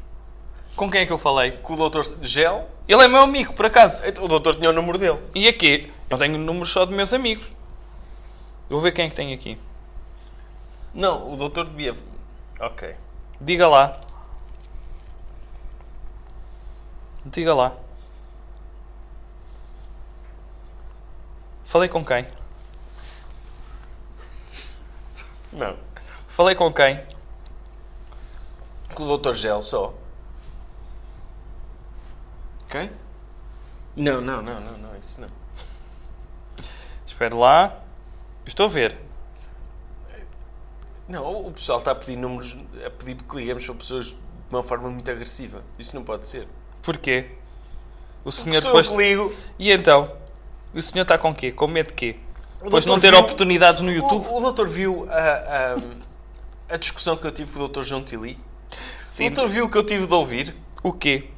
Com quem é que eu falei? Com o doutor Gel. Ele é meu amigo, por acaso. Então, O doutor tinha o número dele. E aqui? Eu tenho números só de meus amigos. Vou ver quem é que tem aqui. Não, o doutor devia... Ok. Diga lá. Diga lá. Falei com quem? Não. Falei com quem? Com o doutor Gel só. Quem? Não, não, não, não, não, isso não. Espera lá. Estou a ver. Não, o pessoal está a pedir números, a pedir que liguemos para pessoas de uma forma muito agressiva. Isso não pode ser. Porquê? O senhor sou depois. eu que ligo. E então? O senhor está com quê? Com medo de quê? O Depois não ter viu- oportunidades no YouTube? O, o doutor viu a, a, a discussão que eu tive com o doutor João Tili? Sim. O doutor viu o que eu tive de ouvir? O quê?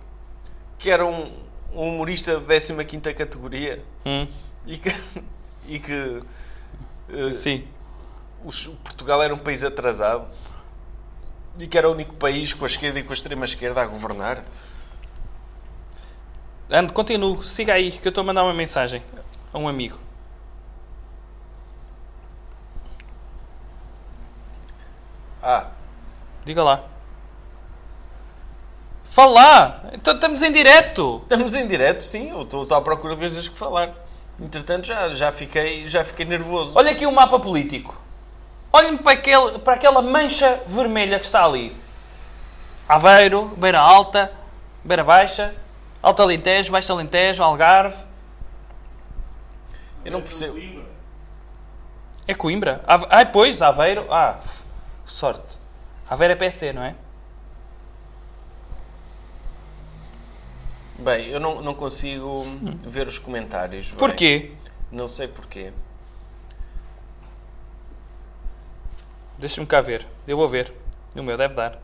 Que era um, um humorista de 15 categoria Hum. e que, e que eh, Sim. Os- Portugal era um país atrasado e que era o único país com a esquerda e com a extrema esquerda a governar. Ande, continuo. Siga aí, que eu estou a mandar uma mensagem a um amigo. Ah, Diga lá. Fala! Então estamos em direto! estamos em direto, sim. Eu estou à procura de coisas que falar. Entretanto, já, já, fiquei, já fiquei nervoso. Olha aqui o mapa político. Olhem para, aquele, para aquela mancha vermelha que está ali. Aveiro, Beira Alta, Beira Baixa, Alto Alentejo, Baixo Alentejo, Algarve. Eu não percebo. É Coimbra? Ai, pois, Aveiro. Ah, sorte. Aveiro é PC, não é? Bem, eu não, não consigo ver os comentários. bem. Porquê? Não sei porquê. Deixa-me cá ver. Eu vou ver. O meu deve dar.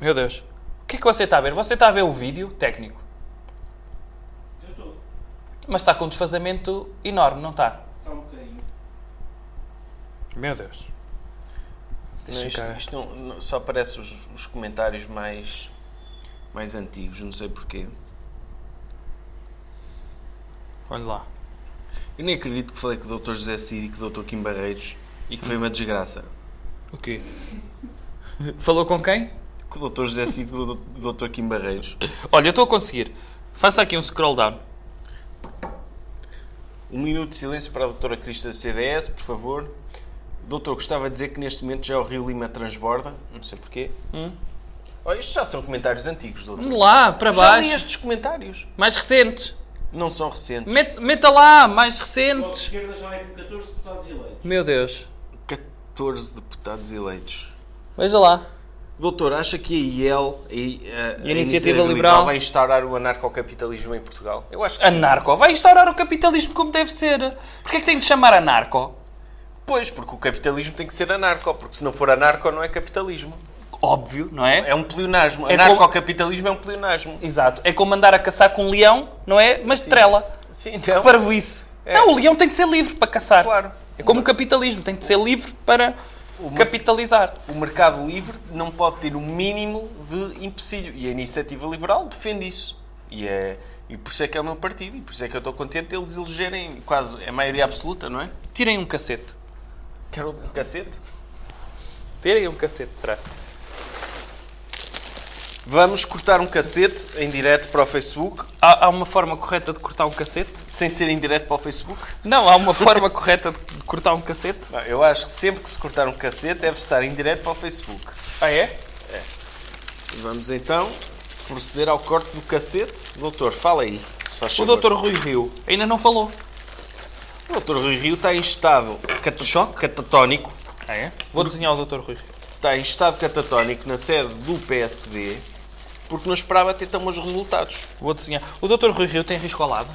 Meu Deus. O que é que você está a ver? Você está a ver o vídeo técnico? Eu estou. Mas está com um desfazamento enorme, não está? Está um bocadinho. Meu Deus. Não, Deixa isto cá. isto não- não- só aparece os, os comentários mais, mais antigos, não sei porquê. Olha lá. Eu nem acredito que falei com o Dr. José Cid e com o Dr. Kim Barreiros e que foi uma desgraça. O quê? Falou com quem? Com o Dr. José Cid e o Dr. Kim Barreiros. Olha, eu estou a conseguir. Faça aqui um scroll down. Um minuto de silêncio para a doutora Crista do CDS, por favor. Doutor, gostava de dizer que neste momento já o Rio Lima transborda. Não sei porquê. Hum? Oh, isto já são comentários antigos, doutor. Vamos lá, para Já baixo. li estes comentários. Mais recentes. Não são recentes. Meta, meta lá, mais O recentes. Esquerda já vai com 14 deputados eleitos. Meu Deus. 14 deputados eleitos. Veja lá. Doutor, acha que a IEL, a, a- a Iniciativa Liberal, vai instaurar o anarcocapitalismo em Portugal? Eu acho que sim. Anarco. Vai instaurar o capitalismo como deve ser. Porquê é que tem de chamar anarco? Pois, porque o capitalismo tem que ser anarco, porque se não for anarco não é capitalismo. Óbvio, não é? É um pleonasmo. É Anarcocapitalismo é um pleonasmo. Exato. É como andar a caçar com um leão, não é? Mas estrela. Sim, então. Para isso. É. Não, o leão tem de ser livre para caçar. Claro. É como o capitalismo, tem de ser livre para capitalizar. O mercado livre não pode ter o mínimo de empecilho. E a iniciativa liberal defende isso. E, é, e por isso é que é o meu partido. E por isso é que eu estou contente de eles elegerem quase a maioria absoluta, não é? Tirem um cacete. Quero um cacete? Tirem um cacete de trás. Vamos cortar um cacete em direto para o Facebook. Há, há uma forma correta de cortar um cacete? Sem ser em direto para o Facebook? Não, há uma forma correta de cortar um cacete? Não, eu acho que sempre que se cortar um cacete deve estar em direto para o Facebook. Ah, é? É. Vamos então proceder ao corte do cacete. Doutor, fala aí. O doutor Rui Rio ainda não falou. O doutor Rui Rio está em estado cat- catatónico. Ah, é? Vou desenhar o doutor Rui Rio. Está em estado catatónico na sede do PSD porque não esperava ter tão bons resultados. Vou desenhar. O doutor Rui Rio tem risco ao lado?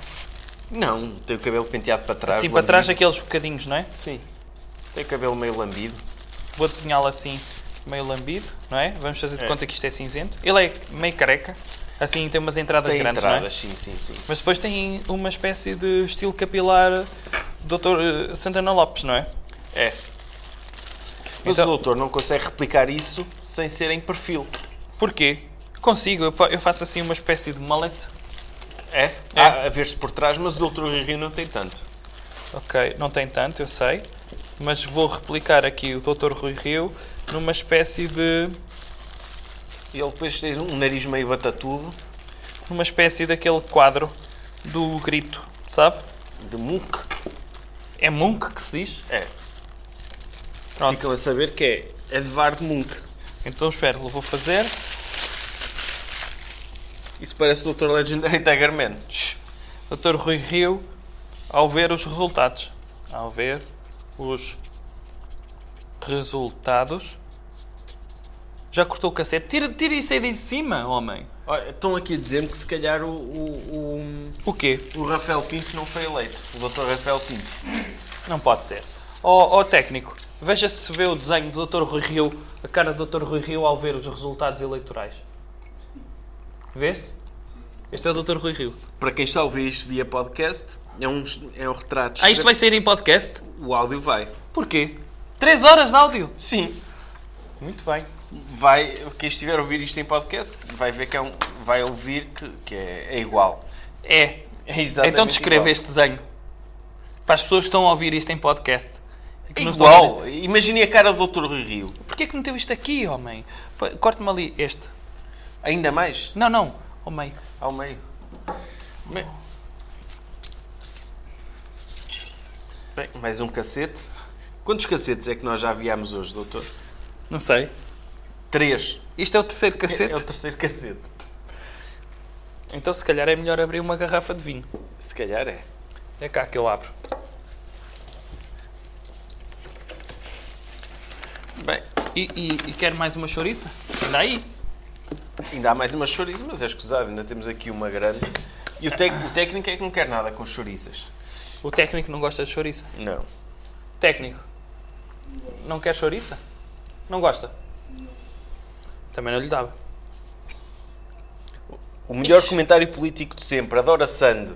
Não, tem o cabelo penteado para trás. Assim para trás, aqueles bocadinhos, não é? Sim. Tem o cabelo meio lambido. Vou desenhá-lo assim, meio lambido, não é? Vamos fazer de É. conta que isto é cinzento. Ele é meio careca. Assim tem umas entradas Tem grandes, entradas, não é? sim, sim, sim. Mas depois tem uma espécie de estilo capilar doutor eh, Santana Lopes, não é? É. Mas Então- o doutor não consegue replicar isso sem ser em perfil. Porquê? Consigo, eu fa- eu faço assim uma espécie de mullet. É? É. A ver-se por trás, mas o Rui Rio não tem tanto. Ok, não tem tanto, eu sei. Mas vou replicar aqui o Dr. Rui Rio numa espécie de. Ele depois tem um nariz meio batatudo. numa espécie daquele quadro do grito, sabe? De Munch. É Munch que se diz? É. Pronto. Ficam a saber que é Edvard Munch. Então espera, vou fazer. Isso parece o Dr. Legendary Tiger Man. Dr. Rui Rio, ao ver os resultados. Ao ver os resultados. Já cortou o cacete? Tira, tira isso aí de cima, homem. Olha, estão aqui a dizer-me que se calhar o, o, O quê? o, o Rafael Pinto não foi eleito. O Dr. Rafael Pinto. Não pode ser. Ó ó, técnico, veja se vê o desenho do Dr. Rui Rio, a cara do Dr. Rui Rio ao ver os resultados eleitorais. Vê-se? Este é o Dr. Rui Rio. Para quem está a ouvir isto via podcast, é um, é um retrato. Ah, isto vai ser em podcast? O áudio vai. Porquê? 3 horas de áudio? Sim. Muito bem. Vai, quem estiver a ouvir isto em podcast vai ver que é um, vai ouvir que, que é, é igual. É. É exatamente então descreva igual. este desenho. Para as pessoas que estão a ouvir isto em podcast. É igual. Imagine a cara do Dr. Rui Rio. Porquê que meteu isto aqui, homem? Corte-me ali este. Ainda mais? Não, não. Ao meio. Ao meio. Bem, Bem, mais um cacete. Quantos cacetes é que nós já viámos hoje, doutor? Não sei. Três. Isto é o terceiro cacete? É, é o terceiro cacete. Então se calhar é melhor abrir uma garrafa de vinho. Se calhar é. É cá que eu abro. Bem, E, e, e quer mais uma chouriça? Ainda aí? Ainda há mais uma chouriça, mas é escusado. Ainda temos aqui uma grande. E o, o técnico é que não quer nada com chouriças. O técnico não gosta de chouriça? Não. Técnico. Não quer chouriça? Não gosta? Também não lhe dava. O melhor comentário político de sempre. Adora Sand.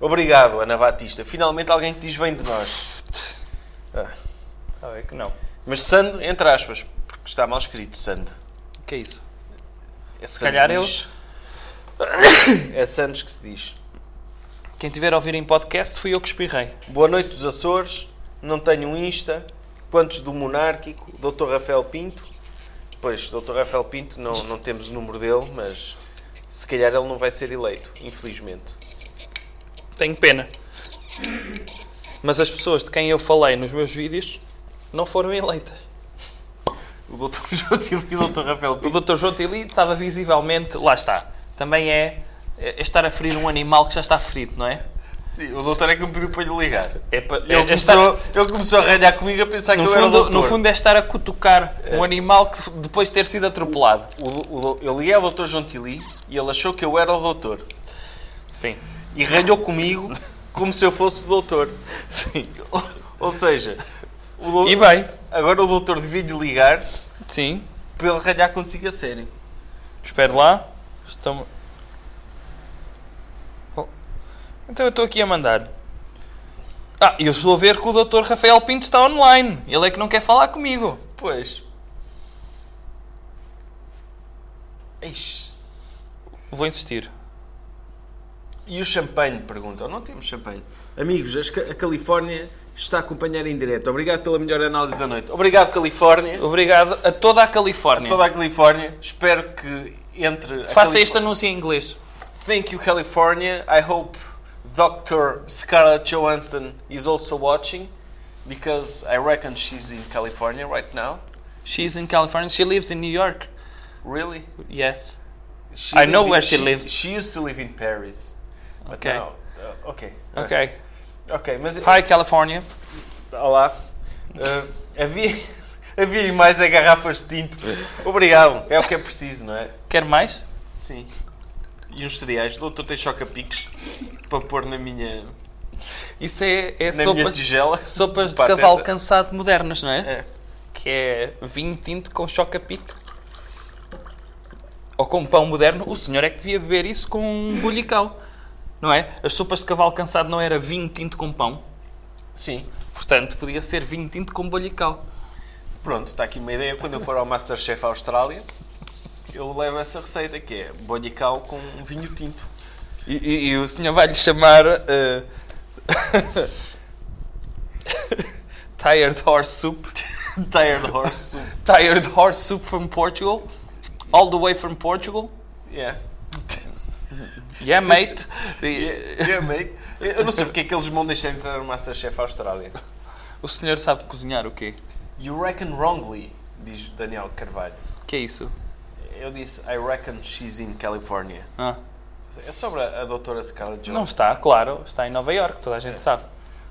Obrigado, Ana Batista. Finalmente alguém que diz bem de nós. Ah. Ah, é que não. Mas Sand, entre aspas, porque está mal escrito Sand. O que é isso? É Se calhar eu... É Santos que se diz. Quem tiver a ouvir em podcast fui eu que espirrei. Boa noite dos Açores. Não tenho um Insta. Quantos do Monárquico? Dr. Rafael Pinto. Pois, Dr. Rafael Pinto, não, não temos o número dele, mas se calhar ele não vai ser eleito, infelizmente. Tenho pena. Mas as pessoas de quem eu falei nos meus vídeos não foram eleitas. O Dr. João Tili e o Dr. Rafael Pinto. O Dr. João Tili estava visivelmente. Lá está. Também é, é estar a ferir um animal que já está ferido, não é? Sim, o doutor é que me pediu para lhe ligar. É pa- Ele, é- é começou, estar- ele começou a ralhar comigo a pensar que no, eu era o doutor. no fundo é estar a cutucar um animal que depois de ter sido atropelado. O- o- eu liguei ao Dr. João Tili e ele achou que eu era o doutor. Sim. E ralhou comigo como se eu fosse o doutor. Sim. Ou, ou seja, o doutor, E bem. Agora o doutor devia ligar Sim. para ele ralhar consigo a sério. Lá. Estamos... Oh. Então eu estou aqui a mandar. Ah, eu estou a ver que o Dr. Rafael Pinto está online. Ele é que não quer falar comigo. Pois. Ixi. Vou insistir. E o champanhe? Perguntam. Não temos champanhe. Amigos, a Califórnia está a acompanhar em direto. Obrigado pela melhor análise da noite. Obrigado, Califórnia. Obrigado a toda a Califórnia. A toda a Califórnia. Espero que entre. a Faça Calif- este anúncio em inglês. Thank you, California. I hope Dr. Scarlett Johansson is also watching because I reckon she's in California right now. She's in California. She lives in New York. Really? Yes. She I know lived in- where she lives. She used to live in Paris. Okay. now- uh, ok. Ok. Ok, mas. Hi, California. Olá. Uh, havia, havia mais é garrafas de tinto. Obrigado. É o que é preciso, não é? Quer mais? Sim. E uns cereais. Doutor tem choca-piques para pôr na minha. Isso é, é Na sopa, minha tigela. sopas de Pateta. cavalo cansado modernas, não é? É. Que é vinho tinto com choca-pique. Ou com pão moderno. O senhor é que devia beber isso com um bullicau. Não é? As sopas de cavalo cansado não era vinho tinto com pão? Sim. Portanto, podia ser vinho tinto com bullicau. Pronto, está aqui uma ideia. Quando eu for ao Masterchef Austrália, eu levo essa receita que é bollicau com um vinho tinto. E, e- e o senhor vai lhe chamar. eh, Tired Horse Soup. Tired Horse Soup. Tired Horse Soup from Portugal. All the way from Portugal. Yeah. Yeah, mate. Yeah, mate. Eu não sei porque é que eles vão deixar entrar no Masterchef Austrália. O senhor sabe cozinhar o quê? You reckon wrongly, diz Daniel Carvalho. que é isso? Eu disse, I reckon she's in California. Ah. É sobre a, a doutora Scarlett Johansson. Não está, claro. Está em Nova York, toda a gente sabe.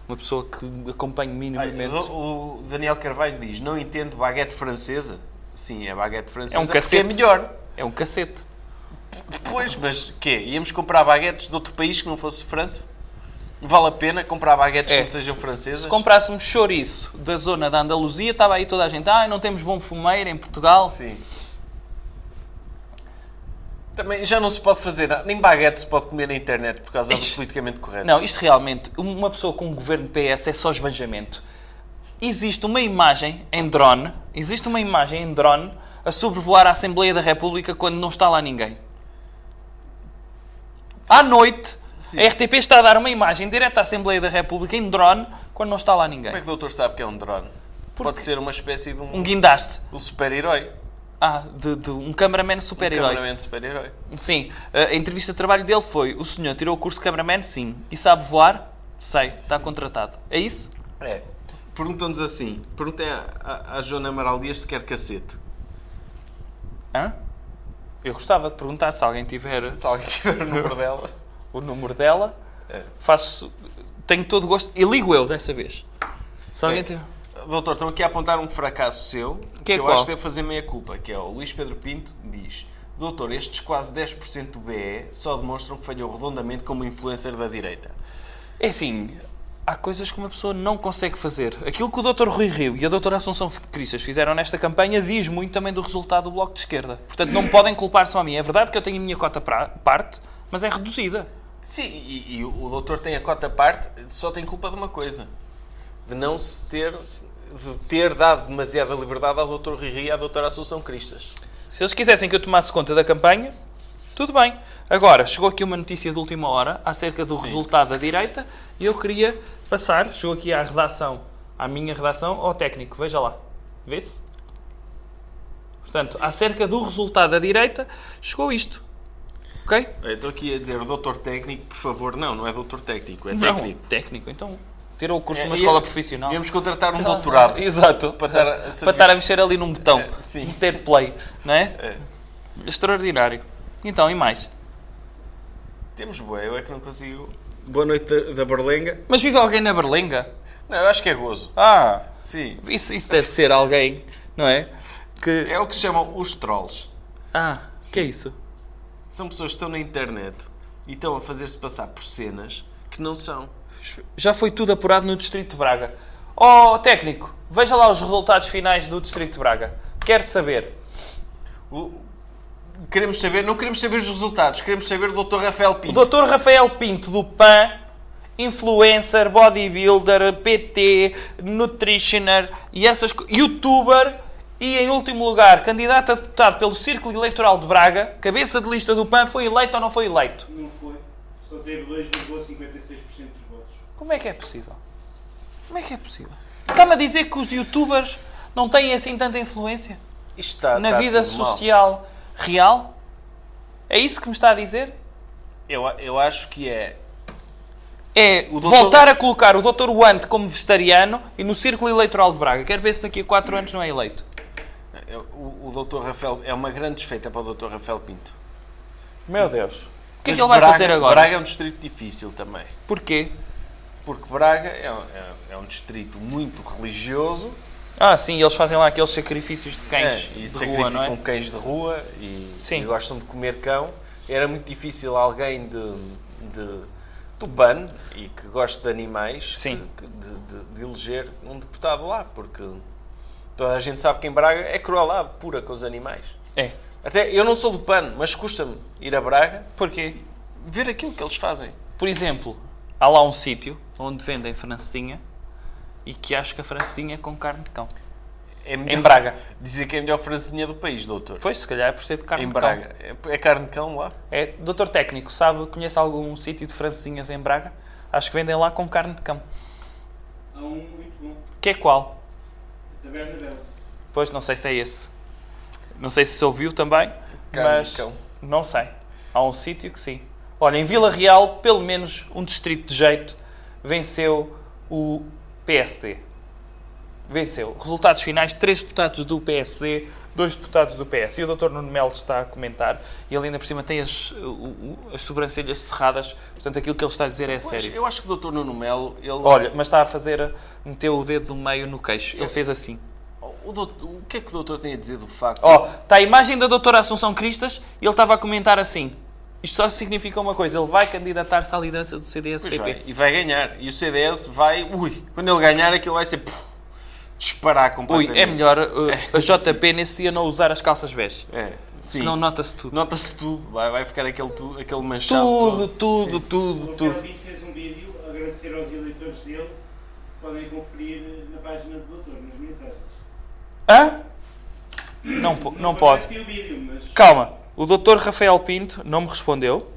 Uma pessoa que acompanha minimamente. O o Daniel Carvalho diz, não entendo baguete francesa. Sim, é baguete francesa É um cacete. é melhor. É um cacete. Pois, mas quê? Íamos comprar baguetes de outro país que não fosse França? Vale a pena comprar baguetes É. que não sejam francesas? Se comprássemos chouriço da zona da Andaluzia, estava aí toda a gente. Ah, não temos bom fumeiro em Portugal. Sim. Também já não se pode fazer. Nem baguete se pode comer na internet por causa do Ixi. politicamente correto. Não, isto realmente, uma pessoa com um governo PS é só esbanjamento. Existe uma imagem em drone, existe uma imagem em drone a sobrevoar a Assembleia da República quando não está lá ninguém. À noite, a RTP está a dar uma imagem direta à Assembleia da República em drone quando não está lá ninguém. Como é que o doutor sabe que é um drone? Pode ser uma espécie de um... Um guindaste. Um super-herói. Ah, de, de um cameraman super-herói. Um cameraman super-herói. Sim, a entrevista de trabalho dele foi: o senhor tirou o curso de cameraman? Sim. E sabe voar? Sei, está contratado. É isso? É. Perguntam-nos assim. Perguntem à, à, à Joana Amaral Dias se quer cacete. Hã? Eu gostava de perguntar se alguém tiver. Se alguém tiver o número dela. o número dela. É. Faço. Tenho todo o gosto. E ligo eu dessa vez. Se alguém É. tiver. Doutor, estão aqui a apontar um fracasso seu Que é eu qual? acho que deve fazer meia culpa, que é o Luís Pedro Pinto diz Doutor, estes quase 10% do BE só demonstram que falhou redondamente como influencer da direita. É assim, há coisas que uma pessoa não consegue fazer. Aquilo que o Dr. Rui Rio e a Dra. Assunção Cristas fizeram nesta campanha diz muito também do resultado do Bloco de Esquerda. Portanto, não podem culpar só a mim. É verdade que eu tenho a minha cota pra- parte, mas é reduzida. Sim, e, e o doutor tem a cota parte, só tem culpa de uma coisa. De não se ter, de ter dado demasiada liberdade ao doutor Rui Rio e à doutora Assunção Cristas. Se eles quisessem que eu tomasse conta da campanha, tudo bem. Agora, chegou aqui uma notícia de última hora acerca do resultado da direita e eu queria passar, chegou aqui à redação, à minha redação, ao técnico. Veja lá. Vê-se? Portanto, acerca do resultado da direita, chegou isto. Ok? Eu Estou aqui a dizer doutor técnico, por favor. Não, não é doutor técnico, é Não, técnico. técnico. Então, tirou o curso É, numa escola profissional. Íamos contratar um doutorado. Exato. Para estar a para estar a mexer ali num botão. É, sim. Meter play. Não é? É. Extraordinário. Então, e mais? Temos boa, eu é que não consigo. Boa noite da, da Berlenga. Mas vive alguém na Berlenga? Não, eu acho que é gozo. Ah, Sim. isso, isso deve ser alguém, não é? Que... É o que se chamam os trolls. Ah, que é isso? São pessoas que estão na internet e estão a fazer-se passar por cenas que não são. Já foi tudo apurado no Distrito de Braga. Oh, técnico, veja lá os resultados finais do Distrito de Braga. Quero saber. O- Queremos saber, não queremos saber os resultados, queremos saber do Dr. Rafael O Pinto. Dr. Rafael Pinto do PAN, influencer, bodybuilder, PT, nutritioner e essas youtuber e em último lugar, candidato a deputado pelo Círculo Eleitoral de Braga, cabeça de lista do PAN, foi eleito ou não foi eleito? Não foi. Só teve 2,56% dos votos. Como é que é possível? Como é que é possível? Está-me a dizer que os youtubers não têm assim tanta influência Isto está, na está vida tudo mal. Real? É isso que me está a dizer? Eu, eu acho que é. É doutor- voltar a colocar o Dr. Wante como vegetariano e no círculo eleitoral de Braga. Quero ver se daqui a 4 anos não é eleito. é- O, o Dr. Rafael. É uma grande desfeita para o Dr. Rafael Pinto. Meu Deus. O que é que ele vai Braga- fazer agora? Braga é um distrito difícil também. Porquê? Porque Braga é, um- é- é um distrito muito religioso. Ah, sim, eles fazem lá aqueles sacrifícios de cães É, e de sacrificam rua, não é? cães de rua e, e gostam de comer cão. Era muito difícil alguém de, de, do PAN e que gosta de animais de, de- de eleger um deputado lá, porque toda a gente sabe que em Braga é crueldade pura com os animais. É. Até eu não sou do PAN, mas custa-me ir a Braga Porquê? ver aquilo que eles fazem. Por exemplo, há lá um sítio onde vendem francesinha e que acho que a francesinha é com carne de cão. É Em Braga. Dizem que é a melhor francesinha do país, doutor. Pois, se calhar é por ser de carne Em de Braga. cão. É, é carne de cão lá? É, doutor técnico, sabe, conhece algum sítio de francesinhas em Braga? Acho que vendem lá com carne de cão. Há um muito bom. Que é qual? A Taberna Bela. Pois, não sei se é esse. Não sei se se ouviu também, Carne mas de cão. não sei. Há um sítio que sim. Olha, em Vila Real, pelo menos um distrito de jeito venceu o PSD. Venceu. Resultados finais, três deputados do PSD, dois deputados do PS. E o Dr. Nuno Melo está a comentar. E ele ainda por cima tem as, as sobrancelhas cerradas. Portanto, aquilo que ele está a dizer é Pois, sério. Eu acho que o Dr. Nuno Melo, ele... Olha, mas está a fazer, meteu o dedo do meio no queixo. Ele fez assim. O, doutor- o que é que o doutor tem a dizer do facto... Ó, está a imagem da doutora Assunção Cristas e ele estava a comentar assim. Isto só significa uma coisa, ele vai candidatar-se à liderança do Pois CDS-PP. vai, e vai ganhar. E o CDS vai... Ui, quando ele ganhar aquilo vai ser... puf, disparar Ui, completamente. é melhor uh, a JP nesse dia não usar as calças bege. É, sim. Senão nota-se tudo. Nota-se tudo. Vai, vai ficar aquele, tu- aquele manchado Tudo, todo. tudo, Sim. tudo, O tudo. Rafael Pinto fez um vídeo a agradecer aos eleitores dele. Podem conferir na página do doutor, nas mensagens. Hã? Não, po- não pode. o vídeo, mas- Calma, o doutor Rafael Pinto não me respondeu.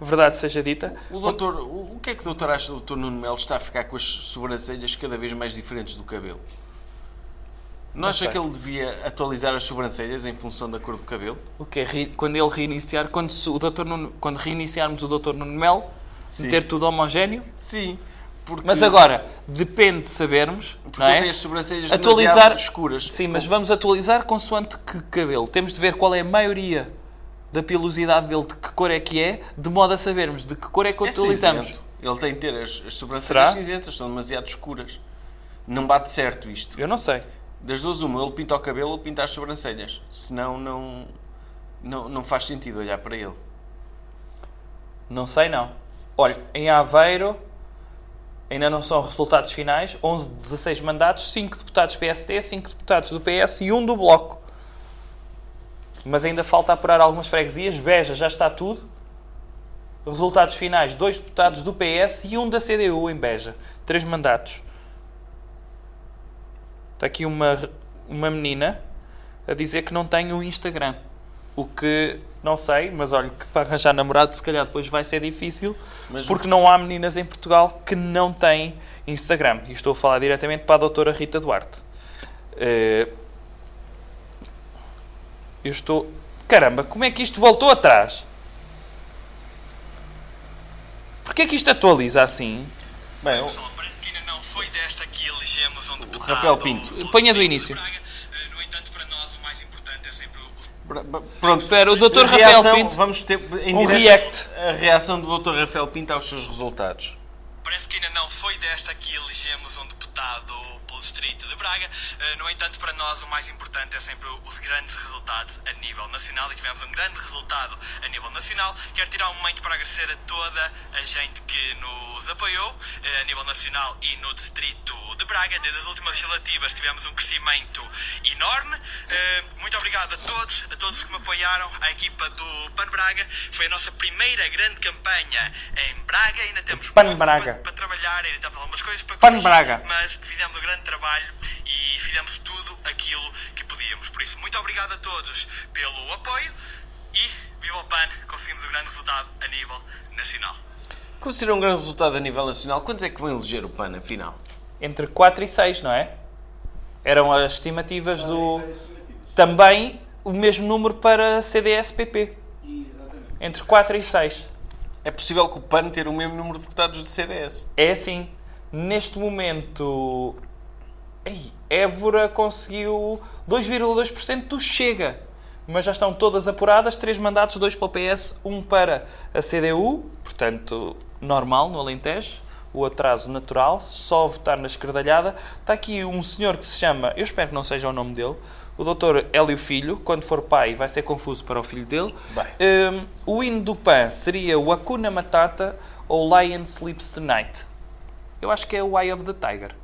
Verdade seja dita. O doutor, o, o que é que o doutor acha do doutor Nuno Melo está a ficar com as sobrancelhas cada vez mais diferentes do cabelo? Não, Não acha sei. que ele devia atualizar as sobrancelhas em função da cor do cabelo? O que é quando ele reiniciar, quando, o doutor Nuno- quando reiniciarmos o doutor Nuno Melo, Sim. meter tudo homogéneo? Sim. Porque, Mas agora, depende de sabermos, Porque não é? tem as sobrancelhas atualizar escuras. Sim, mas vamos atualizar consoante que cabelo. Temos de ver qual é a maioria da pilosidade dele, de que cor é que é, de modo a sabermos de que cor é que É utilizamos. cinzento. Ele tem de ter as, as sobrancelhas Será? cinzentas, são demasiado escuras. Não bate certo isto. Eu não sei. Das duas, uma, ele pinta o cabelo ou pinta as sobrancelhas. Senão, não, não, não faz sentido olhar para ele. Não sei não. Olha, em Aveiro ainda não são resultados finais. 11 de 16 mandatos, 5 deputados PST, 5 deputados do PS e um do Bloco. Mas ainda falta apurar algumas freguesias. Beja já está tudo. Resultados finais, dois deputados do PS e um da CDU em Beja. Três mandatos. Está aqui uma, uma menina a dizer que não tem o Instagram. O que não sei, mas olha que para arranjar namorado se calhar depois vai ser difícil, Mas- porque não há meninas em Portugal que não têm Instagram. E estou a falar diretamente para a doutora Rita Duarte. Eh, eu estou... Caramba, como é que isto voltou atrás? Porquê é que isto atualiza assim? Bem, o, Não foi desta que elegemos um deputado. Rafael Pinto. Ponha do início. No entanto, para nós o mais importante é sempre o Pronto. Espera, o Dr. Rafael Pinto. Vamos ter em Um direto react. a reação do Dr. Rafael Pinto aos seus resultados. Parece que ainda não foi desta que elegemos um deputado pelo Distrito de Braga. Eh, No entanto, para nós o mais importante é sempre os grandes resultados a nível nacional e tivemos um grande resultado a nível nacional. Quero tirar um momento para agradecer a toda a gente que nos apoiou eh, a nível nacional e no Distrito de Braga. Desde as últimas legislativas tivemos um crescimento enorme. Eh, Muito obrigado a todos, a todos que me apoiaram, à equipa do PAN Braga. Foi a nossa primeira grande campanha em Braga. Ainda temos PAN Braga. Para trabalhar, ainda temos algumas coisas para PAN corrigir, Braga. mas fizemos um grande trabalho e fizemos tudo aquilo que podíamos. Por isso, muito obrigado a todos pelo apoio e viva o PAN, conseguimos um grande resultado a nível nacional. Considera um grande resultado a nível nacional. Quantos é que vão eleger o PAN, afinal? Entre 4 e 6, não é? Eram as estimativas do. Também o mesmo número para CDS-PP. Entre 4 e 6. É possível que o PAN ter o mesmo número de deputados do CDS. É assim. Neste momento. Ei, Évora conseguiu 2,2% do Chega. Mas já estão todas apuradas, três mandatos, dois para o PS, um para a CDU, portanto, normal no Alentejo, o atraso natural, só votar na esquerdalhada. Está aqui um senhor que se chama, eu espero que não seja o nome dele, o Dr. Hélio Filho, quando for pai vai ser confuso para o filho dele. Um, o hino do PAN seria o Hakuna Matata ou Lion Sleeps Tonight. Eu acho que é o Eye of the Tiger.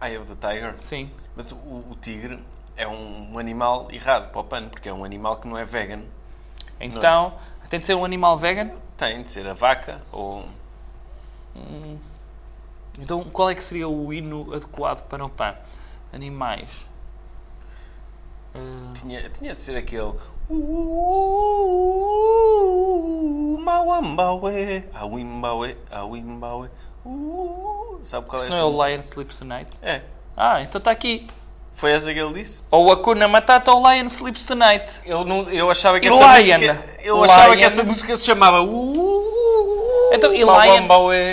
Eye of the Tiger? Sim. Mas o, o tigre é um, animal errado para o PAN, porque é um animal que não é vegan. Então, tem de ser um animal vegan? Tem de ser a vaca ou... Hum, então, qual é que seria o hino adequado para o PAN? Animais. Uh, Tinha, tinha de ser aquele... Awimbawe, awimbawe. Uh, sabe qual é Isso essa não é o? Lion Sleeps Tonight? É. Ah, então está aqui. Foi essa que ele disse? Ou o Hakuna Matata ou Lion Sleeps Tonight. Eu, não, eu achava que E essa Lion? música... Eu achava que essa música se chamava... Uh, Então, e. Lion,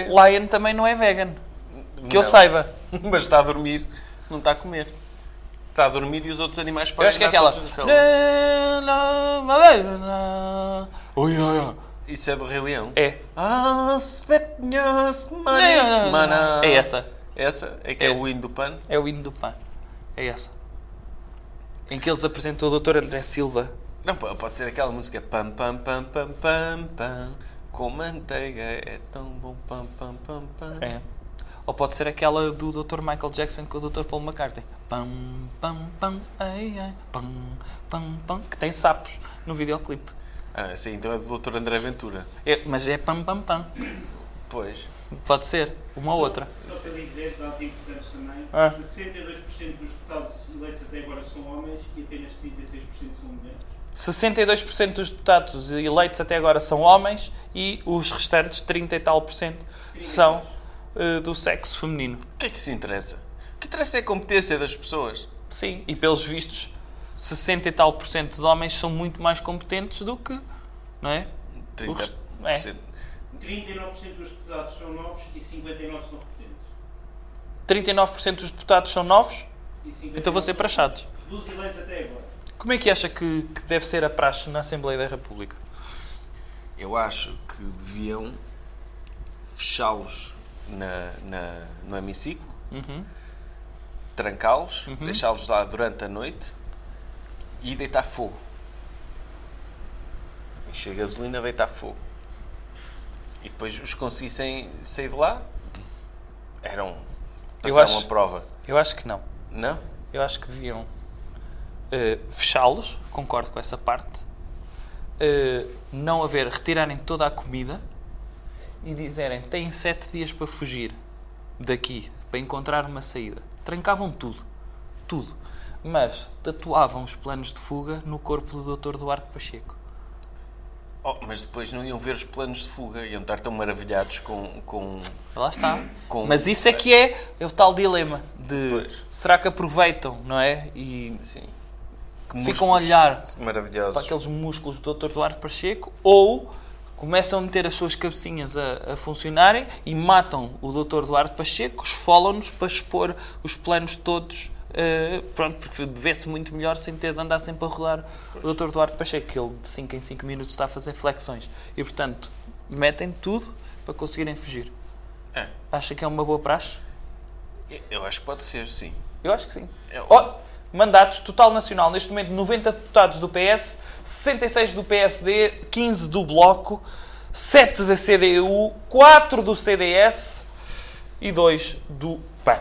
Lion também não é vegan. Que eu Não. saiba. Mas está a dormir, não está a comer. Está a dormir e os outros animais Eu podem acho que é aquela. Oi, oi, oi. Isso é do Rei Leão? É. Manismana. É essa. Essa? É que é, o hino do PAN? É o hino do PAN. É essa. Em que eles apresentou o Dr. André Silva. Não, po- pode ser aquela música pam pam pam pam pam pam com manteiga é tão bom pam pam pam pam. É. Ou pode ser aquela do Dr. Michael Jackson com o Dr. Paul McCartney. Pam, pam, pam, ai, ai, pam, pam, pam. Que tem sapos no videoclipe. Ah, sim, então é do Dr. André Ventura. É, mas é pam, pam, pam. Pois. Pode ser. Uma ou outra. Só para dizer, dados importantes também, Ah. 62% dos deputados eleitos até agora são homens e apenas 36% são mulheres. 62% dos deputados eleitos até agora são homens e os restantes, 30 e tal por cento, são eh, do sexo feminino. O que é que isso interessa? O que interessa é a competência das pessoas. Sim, e pelos vistos, 60 e tal por cento de homens são muito mais competentes do que, não é? O rest- é. 39% dos deputados são novos e 59% são repetentes. 39% dos deputados são novos, E 59% então vou ser para chatos. Dos eleitos até agora. Como é que acha que, que deve ser a praxe na Assembleia da República? Eu acho que deviam fechá-los na, na- no hemiciclo, Uhum. trancá-los, deixá-los lá durante a noite e deitar fogo. Encher gasolina, deitar fogo. E depois os conseguissem sair de lá, eram. Eu passaram acho- a prova. Eu acho que não. Não? Eu acho que deviam eh, fechá-los, concordo com essa parte, eh, não haver, retirarem toda a comida e dizerem têm sete dias para fugir daqui, para encontrar uma saída. Trancavam tudo, tudo. Mas tatuavam os planos de fuga no corpo do Dr. Duarte Pacheco. Oh, mas depois não iam ver os planos de fuga, iam estar tão maravilhados com. com Lá está. com- Mas isso é que é, é o tal dilema de será que aproveitam, não é? E Que ficam a olhar para aqueles músculos do Dr. Duarte Pacheco ou começam a meter as suas cabecinhas a, a funcionarem e matam o Dr. Duarte Pacheco, esfolam-nos para expor os planos todos. eh, pronto, porque vê-se muito melhor sem ter de andar sempre a rodar o Dr. Duarte Pacheco, que ele de 5 em 5 minutos está a fazer flexões. E portanto, metem tudo para conseguirem fugir. É. Acha que é uma boa praxe? Eu acho que pode ser, sim. Eu acho que sim. É Oh, mandatos, total nacional, neste momento 90 deputados do PS, 66 do PSD, 15 do Bloco, 7 da CDU, 4 do CDS e 2 do PAN.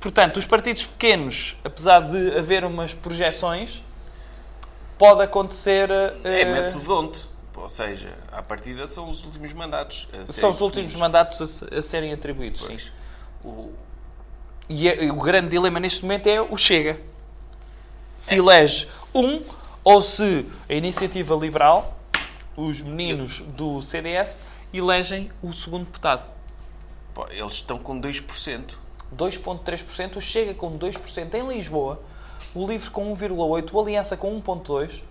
Portanto, os partidos pequenos, apesar de haver umas projeções, pode acontecer. É eh, metodonte. Ou seja, à partida são os últimos mandatos. a São os últimos mandatos a, a serem atribuídos, sim. O- E é- o grande dilema neste momento é o Chega. Se elege um ou se a iniciativa liberal, os meninos do CDS, elegem o segundo deputado. Eles estão com 2%. 2,3%, o Chega com 2% em Lisboa, o Livre com 1,8%, o Aliança com 1,2%,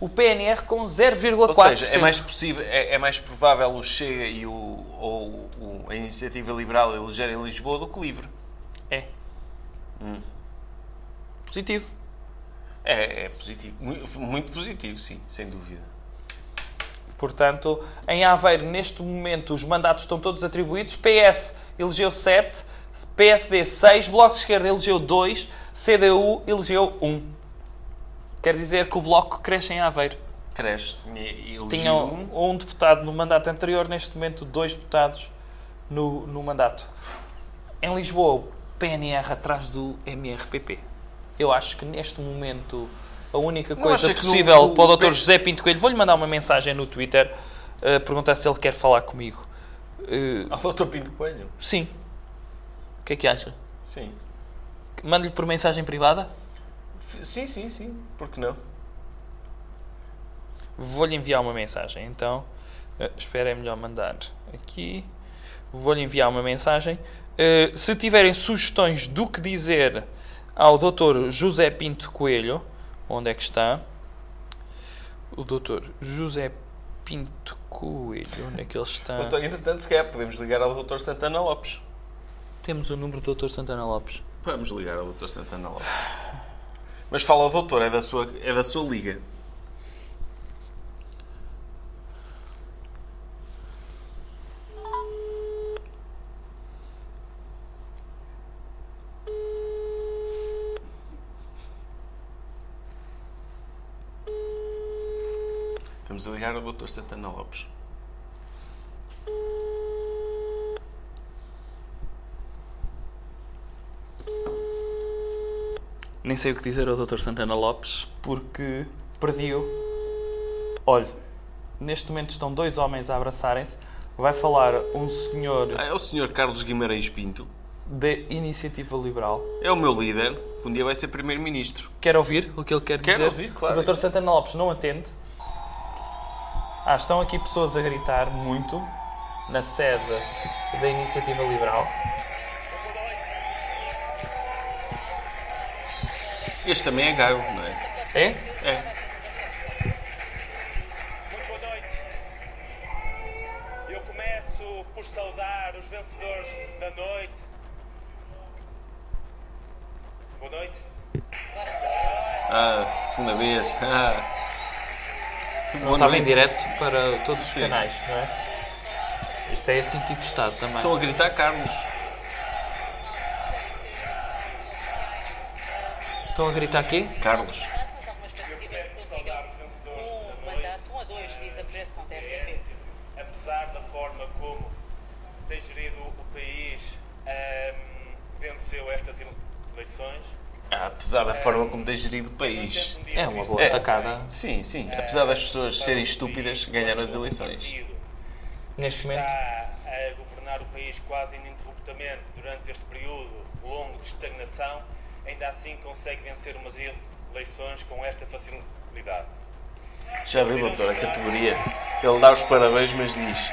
o PNR com 0,4%. Ou seja, é mais, possível, é, é mais provável o Chega e o, ou o- a Iniciativa Liberal elegerem Lisboa do que o Livre. É. Hum. Positivo. É, é positivo. Muito, muito positivo, sim, sem dúvida. Portanto, em Aveiro, neste momento, os mandatos estão todos atribuídos. PS elegeu 7, PSD 6, Bloco de Esquerda elegeu 2, CDU elegeu 1. Quer dizer que o Bloco cresce em Aveiro. Cresce. Tinham um. um deputado no mandato anterior, neste momento, dois deputados no, no mandato. Em Lisboa, PNR atrás do MRPP. Eu acho que neste momento a única coisa no- possível no- para o Dr. José Pinto Coelho, vou-lhe mandar uma mensagem no Twitter, uh, perguntar se ele quer falar comigo. Uh, Ao Dr. Pinto Coelho? sim. O que é que acha? Sim. Mande-lhe por mensagem privada? F- Sim, sim, sim. Por que não? Vou-lhe enviar uma mensagem, então. Uh, espera, é melhor mandar aqui. Vou-lhe enviar uma mensagem. Uh, se tiverem sugestões do que dizer ao Dr. José Pinto Coelho, onde é que está? O Dr. José Pinto Coelho, onde é que ele está? Doutor, entretanto, se calhar podemos ligar ao Dr. Santana Lopes. Temos o número do Dr. Santana Lopes. Vamos ligar ao Dr. Santana Lopes. Mas fala ao doutor, é da sua, é da sua liga. Vamos ligar ao Dr. Santana Lopes. Nem sei o que dizer ao Dr. Santana Lopes porque perdi-o. Olha, neste momento estão dois homens a abraçarem-se. Vai falar um senhor Ah, é o Sr. Carlos Guimarães Pinto. da Iniciativa Liberal. É o meu líder. Um dia vai ser Primeiro-Ministro. Quer ouvir o que ele quer Quero dizer? ouvir, claro. O Dr. Santana Lopes não atende. Ah, estão aqui pessoas a gritar muito na sede da Iniciativa Liberal. Este também é gago, não é? É? É. Eu começo por saudar os vencedores da noite. Boa noite. Ah, segunda vez. Ah. Não estava em noite. direto para todos os Sim. canais, não é? Isto é assim sentido de Estado também. Estão a gritar Carlos. Estão a gritar aqui? Carlos. Um mandato, um a dois, diz a projeção da RTP. Apesar da forma como tem gerido o país, ahm, venceu estas eleições. Ah, apesar da forma como tem gerido o país. É uma boa tacada. Sim, sim. Apesar das pessoas serem estúpidas, ganharam as eleições. Neste momento. Está a governar o país quase ininterruptamente durante este período longo de estagnação, ainda assim consegue vencer umas eleições com esta facilidade. Já viu, doutor, a categoria? Ele dá os parabéns, mas diz: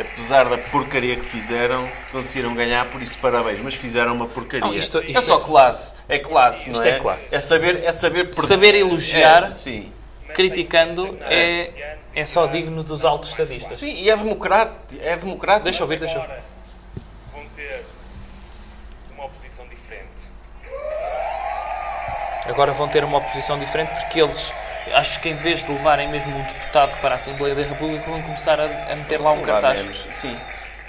apesar da porcaria que fizeram, conseguiram ganhar, por isso parabéns. Mas fizeram uma porcaria. Não, isto- é isto só é- classe. É classe, Isto não é? é classe. É saber, é saber, Saber elogiar, É, sim. criticando, é, é só digno dos altos estadistas. Sim, e é democrático. É democrático. Deixa eu ouvir, deixa eu ouvir. Vão ter uma oposição diferente. Agora vão ter uma oposição diferente porque eles, acho que em vez de levarem mesmo um deputado para a Assembleia da República, vão começar a, a meter lá um Levar cartaz. menos, Sim.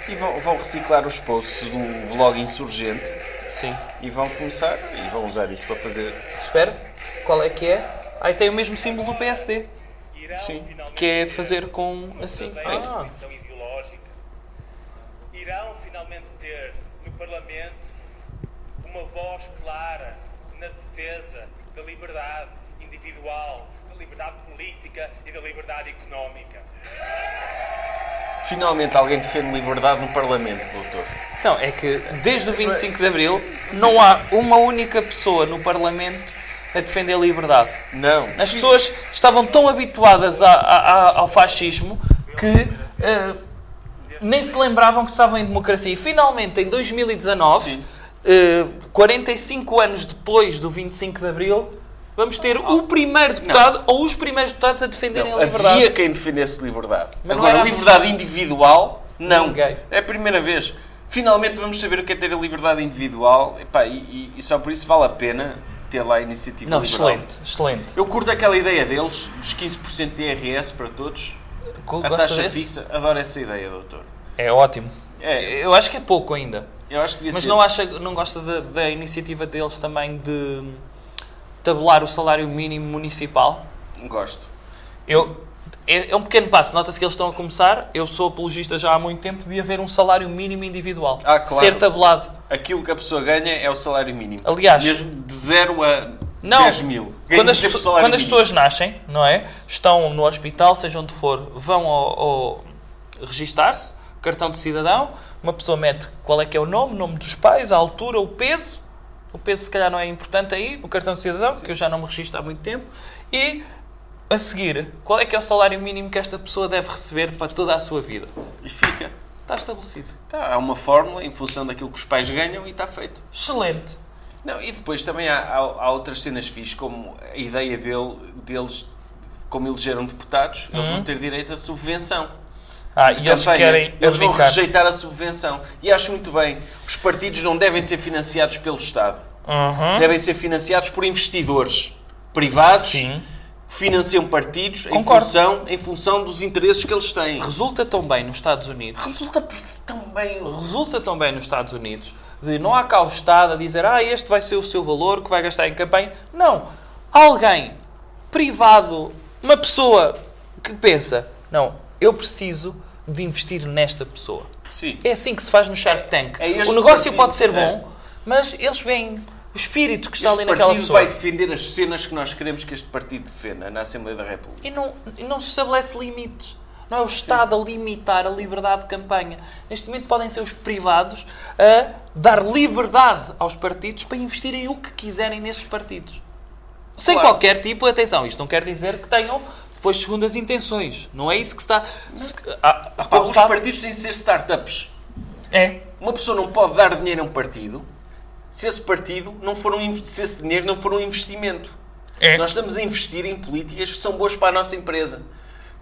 E vão, vão reciclar os posts do blog insurgente. Sim. E vão começar e vão usar isso para fazer. Espera, qual é que é? Aí tem o mesmo símbolo do PSD. Sim. Que é fazer com assim. Ah. ideológica. Irão finalmente ter no Parlamento uma voz clara na defesa da liberdade individual, política e da liberdade económica. Finalmente alguém defende liberdade no Parlamento, doutor. Então, é que desde o 25 de Abril não há uma única pessoa no Parlamento a defender a liberdade. Não. As pessoas estavam tão habituadas a- a- ao fascismo que eh, nem se lembravam que estavam em democracia. E finalmente, em 2019, eh, 45 anos depois do 25 de Abril, vamos ter o primeiro deputado ou os primeiros deputados a defenderem a liberdade. Havia quem defendesse liberdade. Mas não Agora, liberdade individual, não. Ninguém. É a primeira vez. Finalmente vamos saber o que é ter a liberdade individual. Epá, e, e- só por isso vale a pena ter lá a iniciativa Não, liberal. excelente, excelente. Eu curto aquela ideia deles, dos 15% de IRS para todos. Gosta a taxa desse? fixa. Adoro essa ideia, doutor. É ótimo. É. Eu acho que é pouco ainda. Eu acho que devia Mas ser. não, acha, não gosta da, da iniciativa deles também de tabular o salário mínimo municipal? Gosto. Eu, é, é um pequeno passo. Nota-se que eles estão a começar. Eu sou apologista já há muito tempo de haver um salário mínimo individual. Ah, claro. Ser tabulado. Aquilo que a pessoa ganha é o salário mínimo. Aliás- Mesmo de 0 a Não. 10 mil. Quando as, quando as pessoas nascem, não é? Estão no hospital, seja onde for, vão ao, ao registar-se, cartão de cidadão, uma pessoa mete qual é que é o nome, nome dos pais, a altura, o peso. O peso se calhar não é importante aí, no cartão de cidadão, que eu já não me registro há muito tempo. E a seguir, qual é que é o salário mínimo que esta pessoa deve receber para toda a sua vida? E fica. Está estabelecido. Tá, há uma fórmula em função daquilo que os pais ganham e está feito. Excelente. Não, e depois também há, há, há outras cenas fixas, como a ideia dele, deles, como elegeram deputados, eles Uhum. vão ter direito a subvenção. Ah, e eles querem Eles vão rejeitar a subvenção. E acho muito bem. Os partidos não devem ser financiados pelo Estado. Uhum. Devem ser financiados por investidores privados Sim. que financiam partidos em função, em função dos interesses que eles têm. Resulta tão bem nos Estados Unidos. Resulta tão bem. Resulta tão bem nos Estados Unidos de não há cá o Estado a dizer ah, este vai ser o seu valor que vai gastar em campanha. Não. Alguém privado, uma pessoa que pensa, não, eu preciso de investir nesta pessoa. Sim. É assim que se faz no Shark Tank. é este o negócio partido, pode ser é. bom, mas eles veem o espírito que está Este ali naquela partido pessoa. vai defender as cenas que nós queremos que este partido defenda na Assembleia da República. E não, e não se estabelece limites. Não é o Estado a limitar a liberdade de campanha. Neste momento podem ser os privados a dar liberdade aos partidos para investirem o que quiserem nesses partidos. Sem Claro. qualquer tipo, atenção, isto não quer dizer que tenham depois segundas intenções. Não é isso que está. se- há- há- Pá, os sabe- partidos têm de ser startups. É. Uma pessoa não pode dar dinheiro a um partido se esse partido não for um, se esse dinheiro não for um investimento. É. Nós estamos a investir em políticas que são boas para a nossa empresa.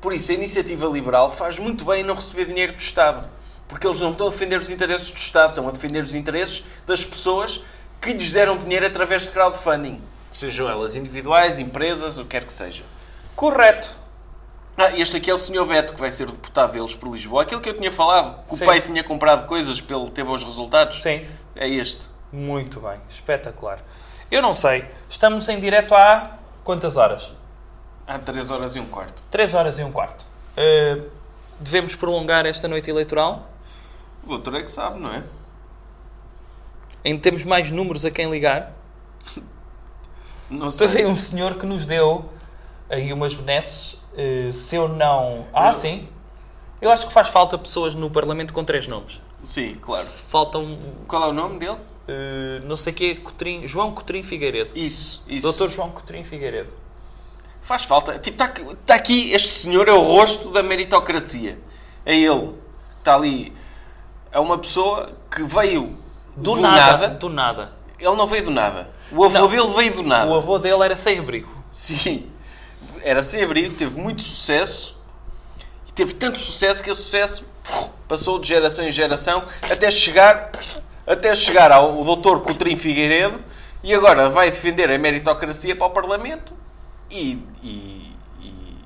Por isso, a iniciativa liberal faz muito bem em não receber dinheiro do Estado. Porque eles não estão a defender os interesses do Estado, estão a defender os interesses das pessoas que lhes deram dinheiro através de crowdfunding. Sejam elas individuais, empresas, o que quer que seja. Correto. Ah, este aqui é o Sr. Beto, que vai ser o deputado deles por Lisboa. Aquilo que eu tinha falado, que Sim. o pai tinha comprado coisas para ele ter bons resultados. Sim. É este. Muito bem, espetacular. Eu não sei, estamos em direto há quantas horas? Há 3 horas e um quarto. 3 horas e um quarto. Uh, devemos prolongar esta noite eleitoral? O doutor é que sabe, não é? Ainda temos mais números a quem ligar? Não sei. Teve um senhor que nos deu aí umas benesses. uh, se eu não. Ah, sim. Eu acho que faz falta pessoas no Parlamento com três nomes. Sim, claro. Faltam. Qual é o nome dele? Uh, não sei quê, Cotrim, João Cotrim Figueiredo. Isso, isso. Doutor João Cotrim Figueiredo. Faz falta. Tipo, está tá aqui, este senhor é o rosto da meritocracia. É ele. Está ali. É uma pessoa que veio Do, do, nada, nada. Do nada. Ele não veio do nada. O avô Não. dele veio do nada. O avô dele era sem abrigo. Sim. Era sem abrigo, teve muito sucesso. E teve tanto sucesso que esse sucesso passou de geração em geração até chegar, até chegar ao doutor Coutrinho Figueiredo e agora vai defender a meritocracia para o Parlamento e, e- e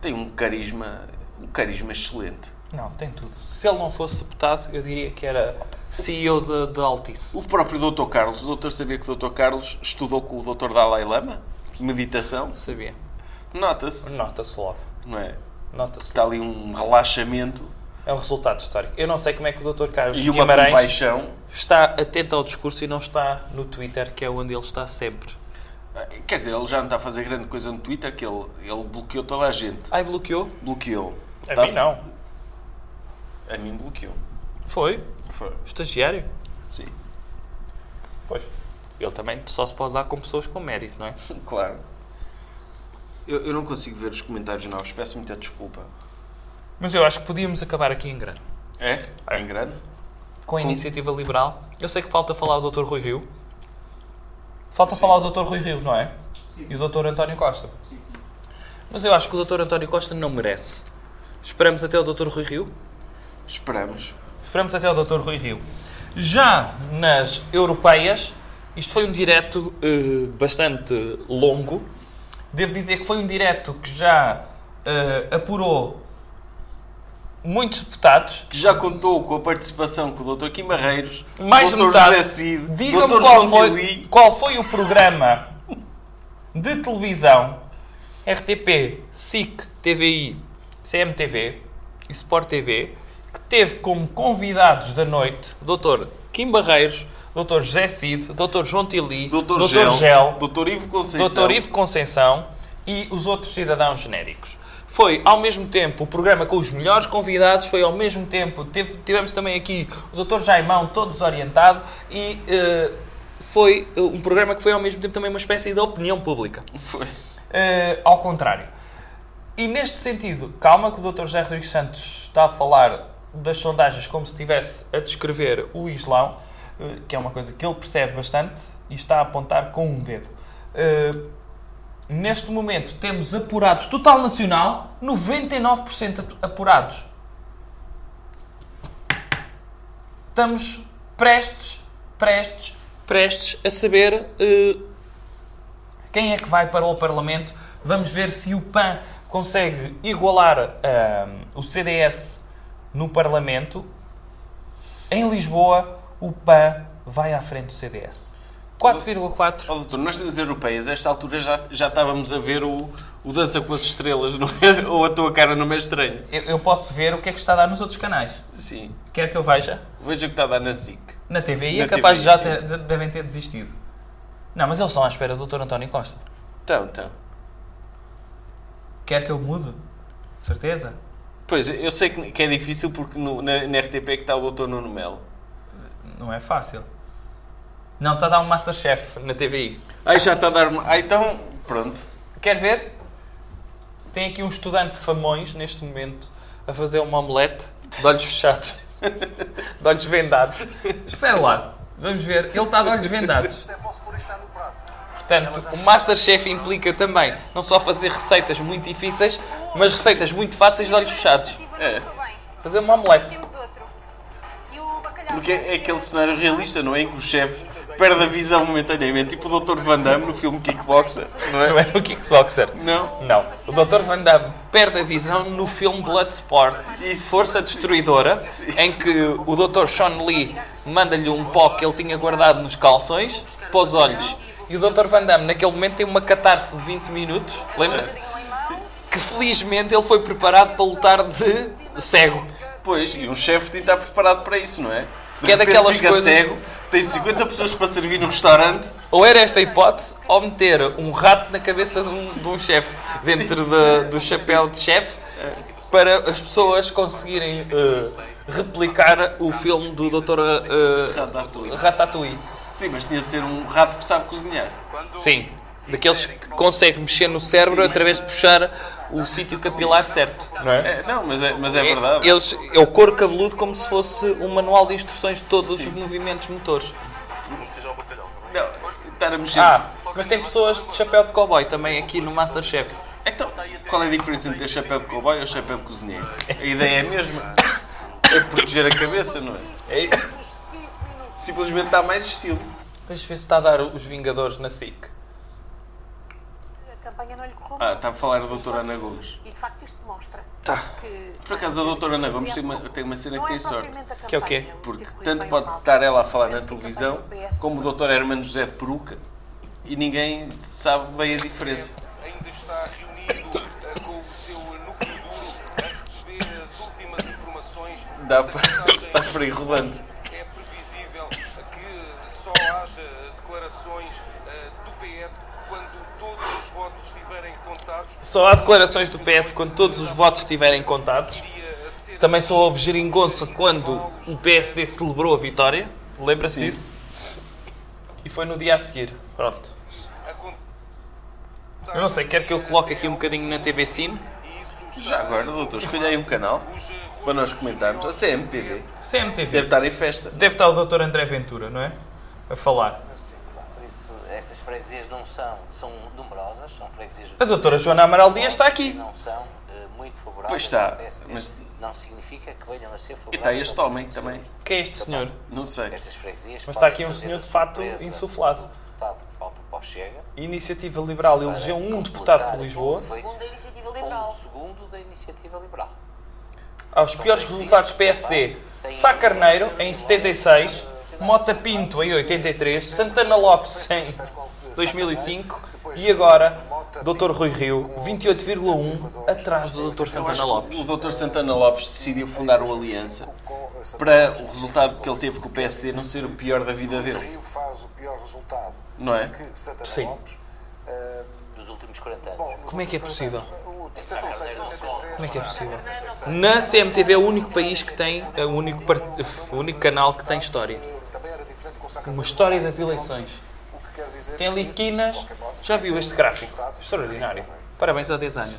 tem um carisma, um carisma excelente. Não, tem tudo. Se ele não fosse deputado, eu diria que era CEO de Altice. O próprio Dr. Carlos, o doutor sabia que o Dr. Carlos estudou com o Dr. Dalai Lama? Meditação? Sabia. Nota-se, Nota-se logo. não é? Nota-se. Está ali um relaxamento É um resultado histórico. Eu não sei como é que o Dr. Carlos e uma Guimarães compaixão. está atento ao discurso e não está no Twitter, que é onde ele está sempre. Quer dizer, ele já não está a fazer grande coisa no Twitter, que ele, ele bloqueou toda a gente. Ai, bloqueou? Bloqueou. A mim não. A mim bloqueou. Foi? Foi. Estagiário? Sim. Pois. Ele também só se pode dar com pessoas com mérito, não é? Claro. Eu, eu não consigo ver os comentários novos, peço muita desculpa. Mas eu acho que podíamos acabar aqui em grande. É? Em grande? com a iniciativa liberal. Eu sei que falta falar o Dr. Rui Rio. Falta falar o Dr. Rui Rio, não é? E o Dr. António Costa. Mas eu acho que o Dr. António Costa não merece. Esperamos até o Dr. Rui Rio? Esperamos. Esperamos até o Dr. Rui Rio. Já nas europeias, isto foi um direto eh, bastante longo. Devo dizer que foi um direto que já eh, apurou muitos deputados. Que já contou com a participação com o Dr. Kim Barreiros, Mais Dr. metade. José Cid, Dr. qual João foi, Tili. qual foi o programa de televisão RTP, SIC, TVI, CMTV e Sport TV que teve como convidados da noite o Dr. Kim Barreiros, Dr. José Cid, Dr. João Tili, Dr. Dr. Gel, Gel, Dr. Ivo Conceição. Dr. Ivo Conceição e os outros cidadãos genéricos. Foi ao mesmo tempo o programa com os melhores convidados, foi ao mesmo tempo, teve- tivemos também aqui o Dr. Jaimão, todo desorientado, e eh, foi eh, um programa que foi ao mesmo tempo também uma espécie de opinião pública. Foi. Eh, ao contrário. E neste sentido, calma que o Dr. José Rodrigues Santos está a falar das sondagens como se estivesse a descrever o Islão, que é uma coisa que ele percebe bastante e está a apontar com um dedo. Eh, neste momento temos apurados, total nacional, 99% atu- apurados. Estamos prestes, prestes, prestes a saber eh, quem é que vai para o Parlamento. Vamos ver se o PAN consegue igualar ahm, o CDS no Parlamento. Em Lisboa, o PAN vai à frente do CDS. 4,4. Ó, doutor, nós nas europeias, a esta altura já, já estávamos a ver o, o Dança com as Estrelas, não é? Ou a tua cara não é estranho. Eu, eu posso ver o que é que está a dar nos outros canais. Sim. Quer que eu veja? Veja o que está a dar na SIC. Na TVI Na é capaz de já ter- de- devem ter desistido. Não, mas eles estão à espera do Dr. António Costa. Então, então. Quer que eu mude? Certeza? Pois, eu sei que que é difícil porque no- na, na RTP é que está o doutor Nuno Melo. Não é fácil. Não, está a dar um Masterchef na TVI. Ai, já está a dar... Ah, então, pronto. Quer ver? Tem aqui um estudante de Famões, neste momento, a fazer uma omelete de olhos fechados. de olhos vendados. Espera lá. Vamos ver. Ele está de olhos vendados. Portanto, o Masterchef implica também não só fazer receitas muito difíceis, mas receitas muito fáceis de olhos fechados. É. Fazer uma omelete. Porque é aquele cenário realista, não é? Em que o chefe perde a visão momentaneamente, tipo o Dr. Van Damme no filme Kickboxer, não é? Não é no Kickboxer. Não? Não. O Dr. Van Damme perde a visão no filme Bloodsport, Força Destruidora, em que o Dr. Sean Lee manda-lhe um pó que ele tinha guardado nos calções para os olhos. E o Dr. Van Damme, naquele momento, tem uma catarse de 20 minutos, lembra-se? Que felizmente ele foi preparado para lutar de cego. Pois, e um chefe tem de estar preparado para isso, não é? Que é daquelas fica coisas- cego, tem 50 pessoas para servir no restaurante. Ou era esta a hipótese, ou meter um rato na cabeça de um, de um chefe dentro da- do chapéu de chefe para as pessoas conseguirem eh, replicar o filme do Dr. eh, Ratatouille. Sim, mas tinha de ser um rato que sabe cozinhar. Sim, daqueles que conseguem mexer no cérebro através de puxar o sítio capilar certo, não é? É, não, mas é, mas é verdade. Eles, é o couro cabeludo como se fosse um manual de instruções de todos os movimentos motores. Não, estar a mexer. Ah, mas tem pessoas de chapéu de cowboy também aqui no Masterchef. Então, qual é a diferença entre chapéu de cowboy ou chapéu de cozinheiro? A ideia é a mesma. É proteger a cabeça, não é? Simplesmente dá mais estilo. Deixa ver se está a dar os Vingadores na SIC. Campanha não lhe correu Ah, está a falar a doutora Ana Gomes. E de facto isto demonstra Tá. que. Por acaso a doutora Ana Gomes tem uma, tem uma cena que tem sorte. Que é o quê? Porque tanto pode estar ela a falar na televisão, como o doutor Hermano José de peruca, e ninguém sabe bem a diferença. ainda está reunido eh, com o seu núcleo duro a receber as últimas informações Dá da para, dá para ir rodando. É previsível que só haja declarações eh, do PS quando todos os votos estiverem contados. Só há declarações do PS quando todos os votos estiverem contados. Também só houve geringonça quando o PSD celebrou a vitória. Lembra-se disso? E foi no dia a seguir. Pronto. Eu não sei, quer que eu coloque aqui um bocadinho na TV Cine? Já agora, doutor, escolha aí um canal. Para nós comentarmos. A CMTV. CMTV. Deve estar em festa. Deve estar o Dr. André Ventura, não é? A falar. Freguesias não são, são numerosas, são freguesias... A doutora Joana Amaral Dias está aqui. Não são eh, muito favoráveis Pois está, mas- Não significa que venham a ser E favoráveis está este homem também. Quem é este senhor? Não sei. Estas freguesias Mas está aqui um senhor de fato insuflado. falta para o Chega. Iniciativa Liberal elegeu um deputado por Lisboa. Foi um da Iniciativa Liberal. Um segundo da Iniciativa Liberal. Aos piores resultados PSD, Sá Carneiro em 76, Mota Pinto em 83, Santana Lopes em 2005 e agora Dr. Rui Rio, 28,1 atrás do Dr. Santana Lopes. O Dr. Santana Lopes decidiu fundar o Aliança para o resultado que ele teve com o PSD não ser o pior da vida dele. Rio faz o pior resultado Não é? Sim. Lopes. eh, Dos últimos 40 anos. Como é que é possível? o 76, 83, Como é que é possível? Na CMTV é o único país que tem, é o único, part- o único canal que tem história. também era diferente com o Sá Uma história das eleições. Tem ali quinas. Já viu este gráfico? Extraordinário. Parabéns ao designer.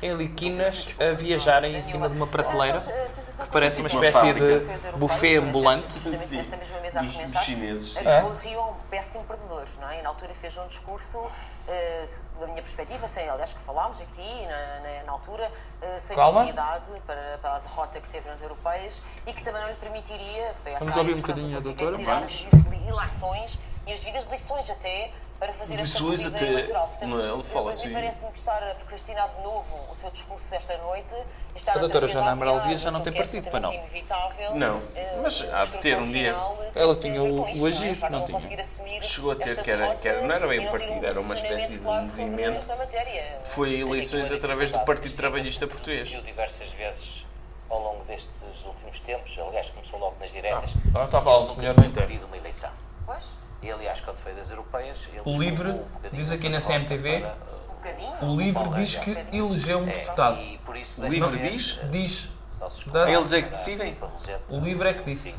Tem ali quinas a viajarem em cima de uma prateleira que parece uma espécie de buffet ambulante. Sim, dos, dos chineses. É? O Rio é um péssimo perdedor, não é? E na altura fez um discurso, eh, da minha perspectiva, sem, aliás, que falámos aqui na, na, na altura, eh, sem dignidade para, para a derrota que teve nas europeias e que também não lhe permitiria, foi Vamos ouvir um bocadinho a doutora? Vamos. as devidas li- ilações e as devidas lições até para fazer Lições corrida até, eleitoral. Portanto, não é? Ele fala assim. Parece-me que estar a procrastinar de novo o seu discurso esta noite. A doutora Joana Amaral Dias já não tem aquilo que partido, é pois não? Não, mas há de ter um dia. Ela tinha o, o agir, não tinha? Chegou a ter, que era, que era, não era bem um partido, era uma espécie de movimento. Foi eleições através do Partido Trabalhista Português. Diversas vezes ao longo destes últimos tempos, aliás, começou logo nas diretas. Ah, está a falar, o Nunca senhor não interessa. Pois. E aliás, quando foi das europeias, ele O Livre um bocadinho diz aqui na CMTV. O Livre diz que elegeu um deputado. Por isso, O Livre vez, diz? Diz. Só-se Dá- Eles é que decidem? O Livre é que disse.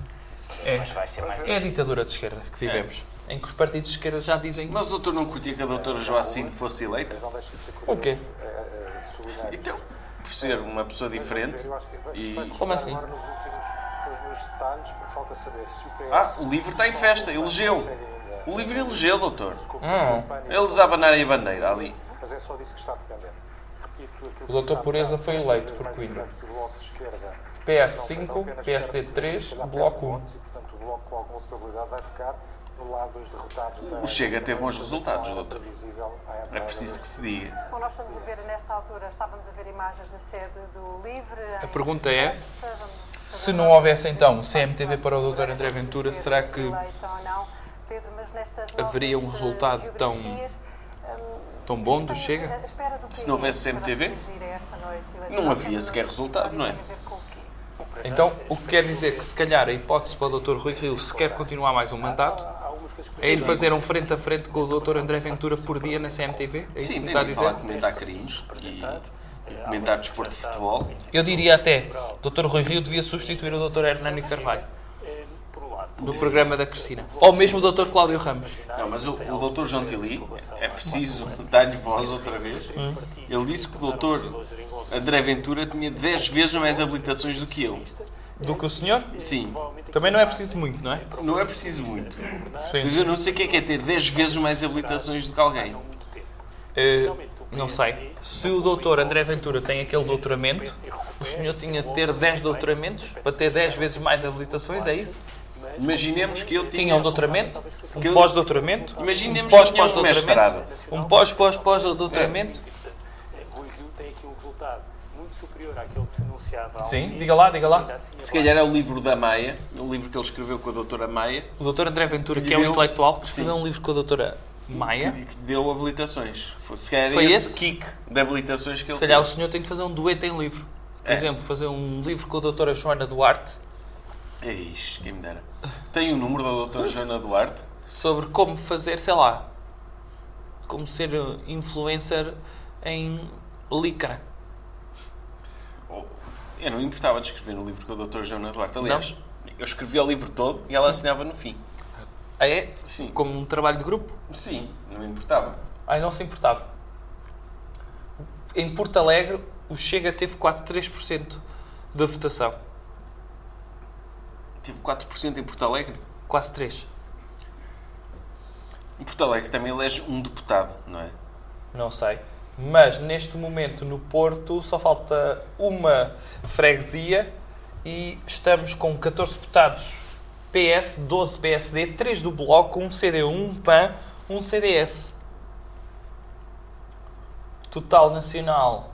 É. Mais É a ditadura de esquerda que vivemos. Em que os partidos de esquerda já dizem. Mas o doutor não curtia que a doutora Joacine fosse eleita? O quê? Então, por ser uma pessoa diferente e... Como assim? Ah, o livro está em festa, elegeu. O livro elegeu, doutor. Hum. Eles abanarem a bandeira ali. Mas é só disso que está dependente. O doutor Pureza foi eleito por Coimbra. importante que o Bloco de Esquerda PS5, não apenas quer PSD3, chegar perto Bloco de 1. votos E, portanto, o Chega teve bons resultados, era doutor. É preciso que se diga. Bom, nós estamos a ver, nesta altura, estávamos a ver imagens na sede do Livre. A pergunta é: se não houvesse então CMTV para o Dr. André Ventura, será que haveria um resultado tão, tão bom do Chega? Se não houvesse CMTV, não havia sequer resultado, não é? Então, o que quer dizer que se calhar a hipótese para o Dr. Rui Rio se quer continuar mais um mandato é ir fazer um frente a frente com o Dr. André Ventura por dia na CMTV? É isso que Sim, me tem está a de dizer? falar, comentar crimes e e comentar desporto de futebol. Eu diria até, Dr. Rui Rio devia substituir o Dr. Hernani Carvalho no programa da Cristina. Ou mesmo o Dr. Cláudio Ramos. Não, mas o, o doutor João Tili, é preciso dar-lhe voz outra vez. Ele disse que o doutor André Ventura tinha 10 vezes mais habilitações do que eu. Do que o senhor? Sim. Também não é preciso muito, não é? Não é preciso muito. Sim. Mas eu não sei o que é que é ter 10 vezes mais habilitações do que alguém. Eh, não sei. Se o doutor André Ventura tem aquele doutoramento, o senhor tinha de ter 10 doutoramentos para ter 10 vezes mais habilitações, é isso? Imaginemos que eu Tinha um doutoramento, um eu- pós-doutoramento, Imaginemos um tinha um pós-pós-doutoramento, um pós-pós-pós-doutoramento. Rui Rio tem aqui um resultado muito superior àquele que se anunciava Sim, diga lá, diga lá. Assim, Se calhar é o livro da Maia, o livro que ele escreveu com a doutora Maia, O doutor André Ventura, Que é um deu- intelectual, que escreveu um livro com a doutora Maia. que deu habilitações. Foi- Se calhar Foi esse, esse? kick de habilitações que Se ele calhar o senhor tem de fazer um dueto em livro. Por É. exemplo, fazer um livro com a doutora Joana Duarte Eis, quem me dera. Tem o número da doutora Joana Duarte? sobre como fazer, sei lá, como ser influencer em licra. Eu não me importava de escrever no livro com a doutora Joana Duarte. Aliás, eu escrevi o livro todo e ela assinava no fim. Ah, é? Sim. Como um trabalho de grupo? Sim, não me importava. Ai, não se importava. Em Porto Alegre, o Chega teve 4,3% da votação. Tive 4% em Porto Alegre. Quase 3. Em Porto Alegre também elege um deputado, não é? Não sei. Mas neste momento no Porto só falta uma freguesia e estamos com 14 deputados PS, 12 PSD, 3 do Bloco, 1 CDU, 1 PAN, 1 CDS. Total nacional.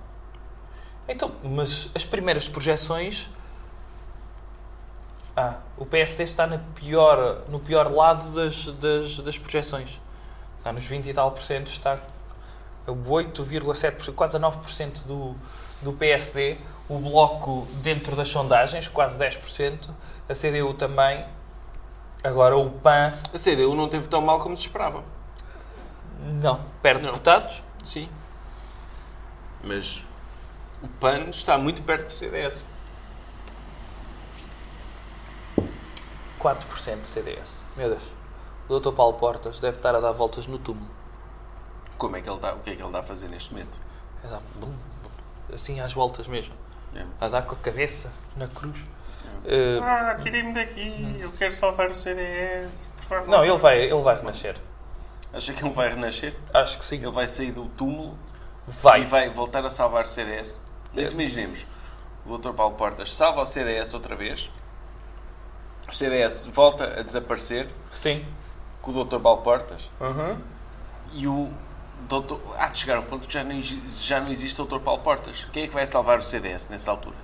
Então, mas as primeiras projeções. Ah, o PSD está na pior, no pior lado das, das, das projeções. Está nos 20 e tal por cento, está a 8,7%, quase a 9% do, do PSD. O Bloco dentro das sondagens, quase 10%. A CDU também. Agora o PAN. A CDU não teve tão mal como se esperava. Não. Perde deputados? Sim. Mas o PAN está muito perto do CDS. 4% do CDS. Meu Deus. O Dr. Paulo Portas deve estar a dar voltas no túmulo. Como é que ele está? O que é que ele está a fazer neste momento? É dar bum, bum, assim às voltas mesmo. É. A dar com a cabeça na cruz. Eh, Ah, tirei-me daqui, eu quero salvar o CDS, por favor. não, ele vai, ele vai renascer. Acha que ele vai renascer? Acho que sim. Ele vai sair do túmulo Vai. e vai voltar a salvar o CDS. Mas É. imaginemos, o Dr. Paulo Portas salva o CDS outra vez, o CDS volta a desaparecer Sim. com o Dr. Paulo Portas Uhum. e o Dr. Há de chegar a um ponto que já não, já não existe o Dr. Paulo Portas. Quem é que vai salvar o CDS nessa altura?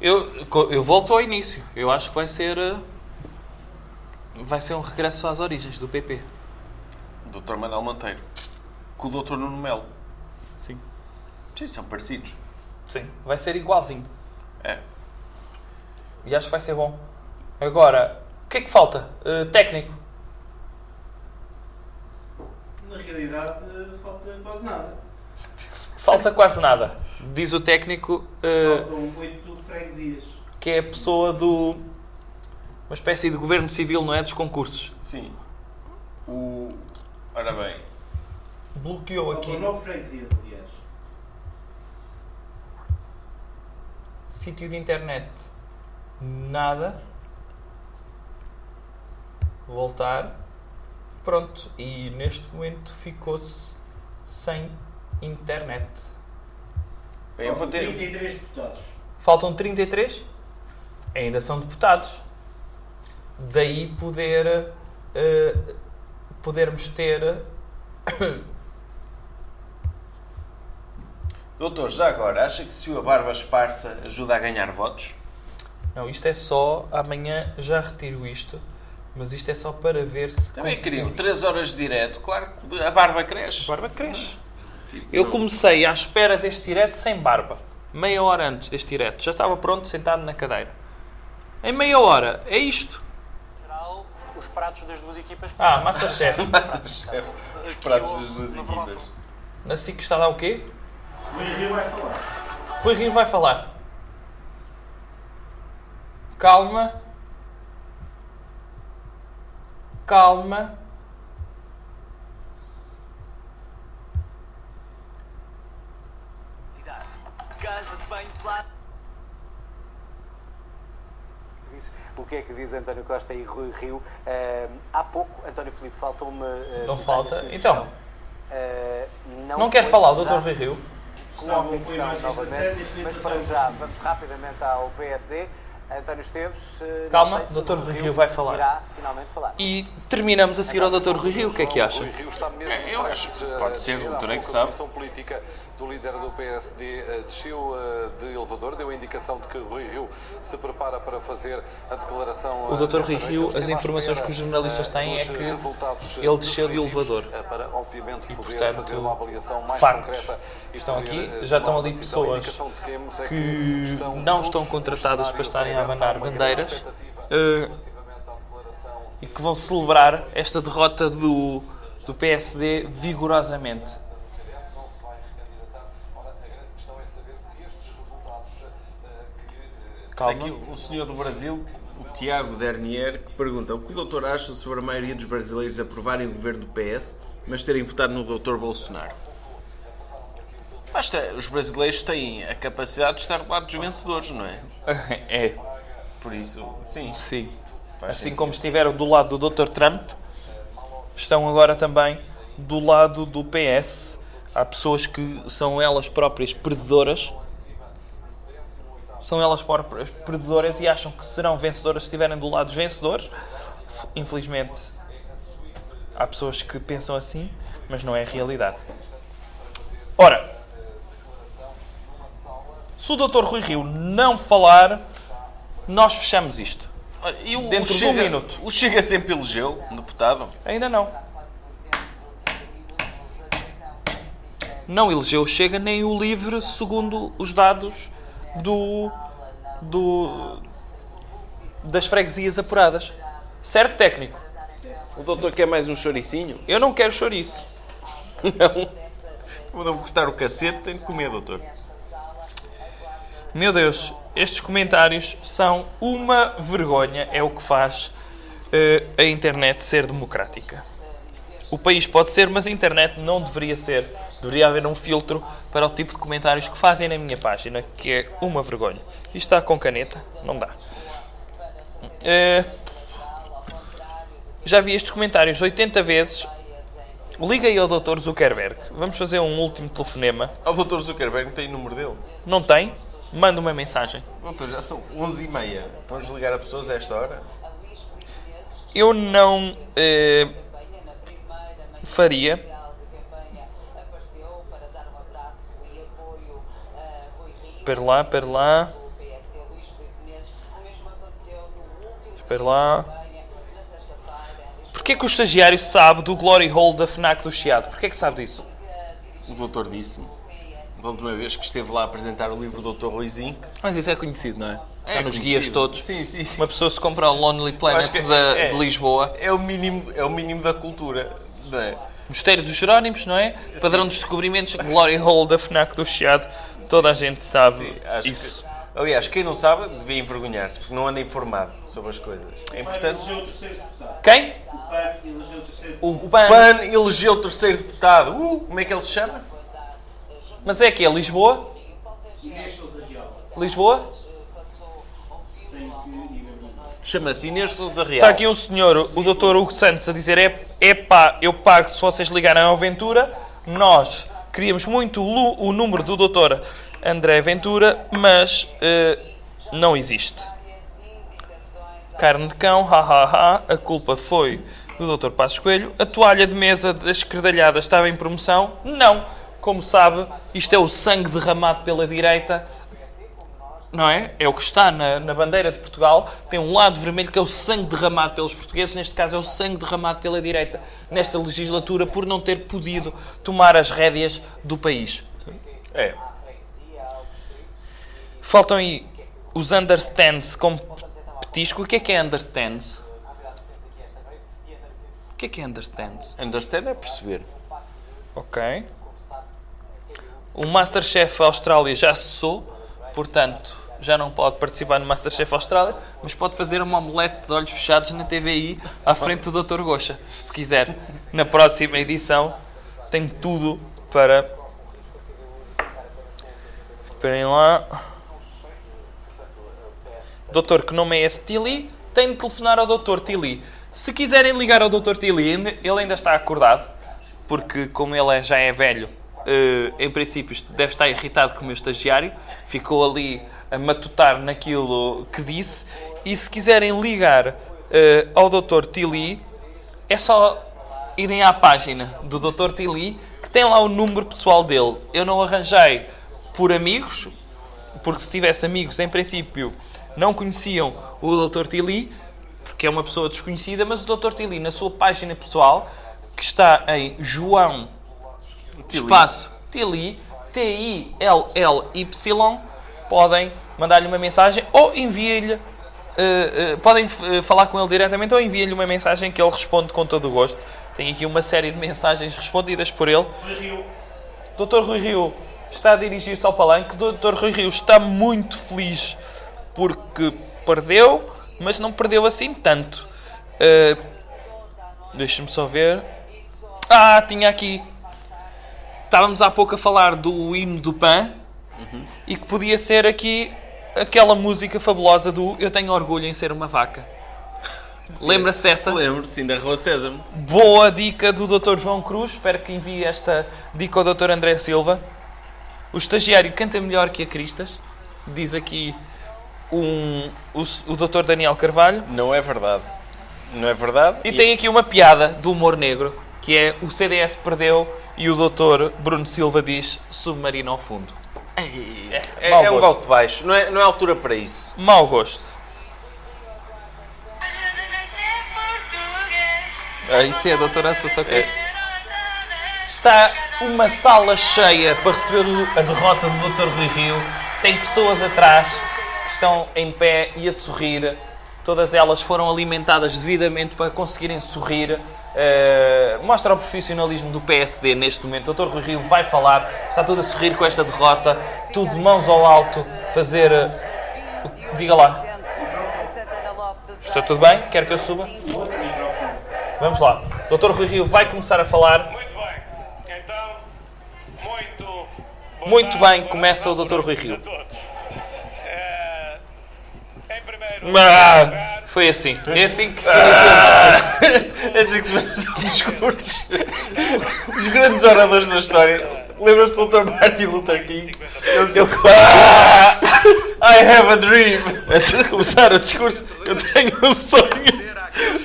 Eu, eu volto ao início. Eu acho que vai ser. eh, Vai ser um regresso às origens do PP. Dr. Manuel Monteiro. Com o Dr. Nuno Melo. Sim. Sim, são parecidos. Sim. Vai ser igualzinho. É. E acho que vai ser bom. Agora, o que é que falta? Eh, técnico. Na realidade, falta quase nada. Falta quase nada. Diz o técnico Faltam oito freguesias. que é a pessoa do. Uma espécie de governo civil, não é? Dos concursos. Sim. O. Ora bem. Bloqueou aqui. Faltam nove freguesias, aliás. Sítio de internet. Nada. Voltar. Pronto. E neste momento ficou-se sem internet. Bem, eu vou ter. 33 deputados. Faltam 33? Ainda são deputados. Daí poder. eh, podermos ter. Doutor, já agora, acha que se o a barba esparsa ajuda a ganhar votos? Não, isto é só. Amanhã já retiro isto. Mas isto é só para ver se. Também queriam conseguimos. 3 horas de direto. Claro que a barba cresce. A barba cresce. Tipo, Eu comecei à espera deste direto sem barba. Meia hora antes deste direto. Já estava pronto, sentado na cadeira. Em meia hora. É isto. geral, os pratos das duas equipas. Ah, Masterchef. Masterchef. Os pratos das duas equipas. Na SIC está a dar o quê? O Henrique vai falar. Rui Rio vai falar. Calma. Calma. Casa de banho O que é que diz António Costa e Rui Rio? Eh, há pouco, António Filipe, faltou-me. eh, Não falta? Então. Eh, Não quer foi falar o Dr. Rui Rio? Coloco a Não, questão novamente, mas para não já vamos rapidamente ao PSD. António Esteves. eh, Calma, se Dr. o Rui Rio vai falar. Irá finalmente falar. E terminamos a seguir ao Dr. Rui Rio. O que é que acha? Rui Rio está mesmo É, eu acho que pode ser, o doutor é que sabe. Política do líder do PSD eh, desceu eh, de elevador, deu a indicação de que Rui Rio se prepara para fazer a declaração. O eh, Dr. nesta Rui. Rio, as informações que os jornalistas têm é que ele desceu de elevador. Para, obviamente, E, portanto, fazer uma avaliação mais factos. concreta e Estão aqui, já estão ali pessoas que é que estão não estão contratadas para estarem a abanar bandeiras e que vão celebrar esta derrota do, do PSD vigorosamente. Calma. Aqui o senhor do Brasil, o Tiago Dernier, que pergunta o que o doutor acha sobre a maioria dos brasileiros aprovarem o governo do PS, mas terem votado no doutor Bolsonaro? Basta, os brasileiros têm a capacidade de estar do lado dos vencedores, não é? É. Por isso, sim. Sim. Faz assim sentido. como estiveram do lado do Dr. Trump, estão agora também do lado do PS. Há pessoas que são elas próprias perdedoras. São elas próprias perdedoras e acham que serão vencedoras se estiverem do lado dos vencedores. Infelizmente, há pessoas que pensam assim, mas não é a realidade. Ora, se o Dr. Rui Rio não falar, nós fechamos isto. E o, Dentro o de um Chega, minuto. O Chega sempre elegeu um deputado? Ainda não. Não elegeu o Chega nem o Livre, segundo os dados do, do das freguesias apuradas. Certo, técnico? O doutor quer mais um choricinho? Eu não quero chouriço. Não. Vou-me cortar o cacete, tenho de comer, doutor. Meu Deus, estes comentários são uma vergonha. É o que faz eh, a internet ser democrática. O país pode ser, mas a internet não deveria ser. Deveria haver um filtro para o tipo de comentários que fazem na minha página, que é uma vergonha. Isto está com caneta? Não dá. Eh, já vi estes comentários 80 vezes. Liga aí ao Dr. Zuckerberg. Vamos fazer um último telefonema. O doutor Zuckerberg não tem o número dele. Não tem? Manda uma mensagem. Doutor, já são 11h30. Vamos ligar a pessoas a esta hora? Eu não eh, faria. Espera lá, espera lá. Espera lá. Porquê que o estagiário sabe do Glory Hole da FNAC do Chiado? Porquê que sabe disso? O doutor disse-me. Da última vez que esteve lá a apresentar o livro do Dr. Ruizinho. Mas isso é conhecido, não é? É Está nos conhecido. guias todos. Sim, sim, sim. Uma pessoa se comprar o Lonely Planet da- é- de Lisboa. É o mínimo, é o mínimo da cultura. Não é? Mosteiro dos Jerónimos, não é? Padrão dos descobrimentos, Glory Hole da FNAC do Chiado. Toda a gente sabe Acho isso. que- aliás, quem não sabe devia envergonhar-se, porque não anda informado sobre as coisas. É importante. Quem? O PAN elegeu o terceiro. O O PAN. Elegeu o terceiro deputado. Uh, como é que ele se chama? Mas é que é Lisboa? Lisboa? Tem que ir a Chama-se Inês Sousa Real. Está aqui um senhor, o Dr. Hugo Santos, a dizer: é, é pá, eu pago se vocês ligarem ao Ventura. Nós queríamos muito o, o número do Dr. André Ventura, mas eh, não existe. Carne de cão, ha ha ha, a culpa foi do Dr. Passos Coelho. A toalha de mesa das escredalhadas estava em promoção? Não. Como sabe, isto é o sangue derramado pela direita não é? É o que está na, na bandeira de Portugal. Tem um lado vermelho que é o sangue derramado pelos portugueses. Neste caso, é o sangue derramado pela direita nesta legislatura por não ter podido tomar as rédeas do país. É. Faltam aí os understands como petisco. O que é que é understands? O que é que é understands? Understand é perceber. Ok. O Masterchef Austrália já cessou, portanto já não pode participar no Masterchef Austrália, mas pode fazer uma omelete de olhos fechados na TVI à frente do Dr. Gocha, se quiser. Na próxima edição tem tudo para. Esperem lá. Doutor, que nome é esse? Tili? Tem de telefonar ao Dr. Tili. Se quiserem ligar ao Dr. Ainda- ele ainda está acordado, porque como ele é- já é velho, eh, em princípio deve estar irritado com o meu estagiário, ficou ali a matutar naquilo que disse, e se quiserem ligar eh, ao Dr. Tili, é só irem à página do Dr. Tili, que tem lá o número pessoal dele. Eu não arranjei por amigos, porque se tivesse amigos, em princípio, não conheciam o Dr. Tili, porque é uma pessoa desconhecida, mas o Dr. Tili, na sua página pessoal, que está em João espaço Tili, T-I-L-L-Y, podem mandar-lhe uma mensagem ou enviem-lhe, eh, eh, podem eh, falar com ele diretamente ou enviem-lhe uma mensagem que ele responde com todo o gosto. Tem aqui uma série de mensagens respondidas por ele. Dr. Rui Rio está a dirigir-se ao palanque. Dr. Rui Rio está muito feliz porque perdeu, mas não perdeu assim tanto. Uh, Deixa-me só ver. Ah, tinha aqui. estávamos há pouco a falar do hino do PAN e que podia ser aqui aquela música fabulosa do Eu tenho orgulho em ser uma vaca. Lembra-se dessa? Lembro, sim, da Rua Sésamo. Boa dica do Dr. João Cruz. Espero que envie esta dica ao Dr. André Silva. O estagiário canta melhor que a Cristas. Diz aqui um, o, o Dr. Daniel Carvalho. Não é verdade. Não é verdade. E tem aqui uma piada do humor negro, que é o CDS perdeu e o Dr. Bruno Silva diz submarino ao fundo. É, é um golpe baixo, não é, não é altura para isso. Mau gosto. Ah, isso é a doutora Sousa Cruz. Está uma sala cheia para receber a derrota do Dr. Rui Rio. Tem pessoas atrás que estão em pé e a sorrir. Todas elas foram alimentadas devidamente para conseguirem sorrir. Eh, mostra o profissionalismo do PSD neste momento. O Dr. Rui Rio vai falar, está todo a sorrir com esta derrota, tudo de mãos ao alto, fazer. eh, o- diga lá. Está tudo bem? Quer que eu suba? Vamos lá. Dr. Rui Rio vai começar a falar. Muito bem, começa o Dr. Rui Rio. Ah, foi assim. É assim que se inicia É assim que se faz os discursos. Os grandes oradores da história. Lembras-te do Dr. Martin Luther King? Ele dizia, "Ah, I have a dream. Antes de começar o discurso, eu tenho um sonho.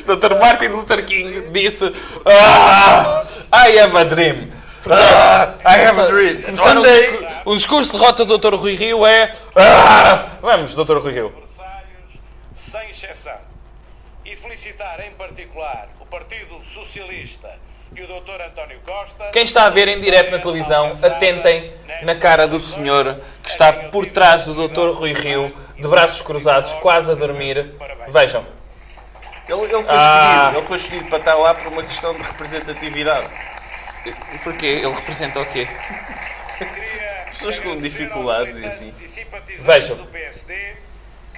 Dr. Martin Luther King disse ah, I have a dream. Ah, I have a dream. Começar um, One day- discurso, um discurso de derrota do Dr. Rui Rio é ah, Vamos, Dr. Rui Rio. Sem exceção. E felicitar em particular o Partido Socialista e o Dr. António Costa. Quem está a ver em direto na televisão, atentem na cara do senhor que está por trás do Dr. Rui Rio, de braços cruzados, quase a dormir. Vejam. Ele, ele foi Ah. escolhido. Ele foi escolhido para estar lá por uma questão de representatividade. Porquê? Ele representa o quê? Pessoas com dificuldades e assim. Vejam.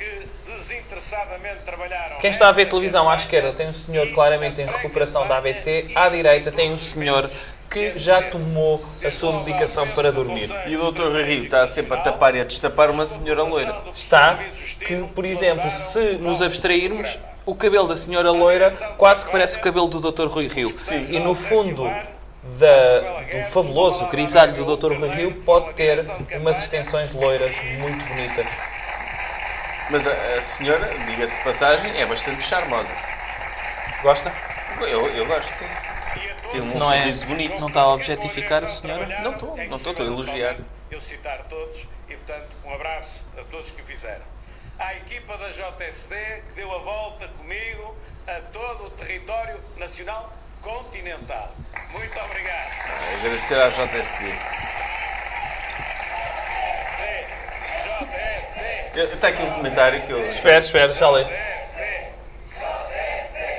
Que desinteressadamente trabalharam. Quem está a ver televisão à esquerda tem um senhor claramente em recuperação da AVC, à direita tem um senhor que já tomou a sua medicação para dormir. E o Dr. Rui Rio está sempre a tapar e a destapar uma senhora loira. Está que, por exemplo, se nos abstrairmos, o cabelo da senhora loira quase que parece o cabelo do Dr. Rui Rio. E no fundo da- do fabuloso grisalho do Dr. Rui Rio pode ter umas extensões loiras muito bonitas. Mas a, a senhora, diga-se de passagem, é bastante charmosa. Gosta? Eu, eu gosto, sim. Tem um Não é- sorriso bonito. não está a objetificar a senhora? Não estou, não estou, estou a elogiar. Eu citar todos e, portanto, um abraço a todos que o fizeram. À equipa da JSD que deu a volta comigo a todo o território nacional continental. Muito obrigado. Agradecer à JSD. Está aqui um comentário que eu. Espera, espera, já leio.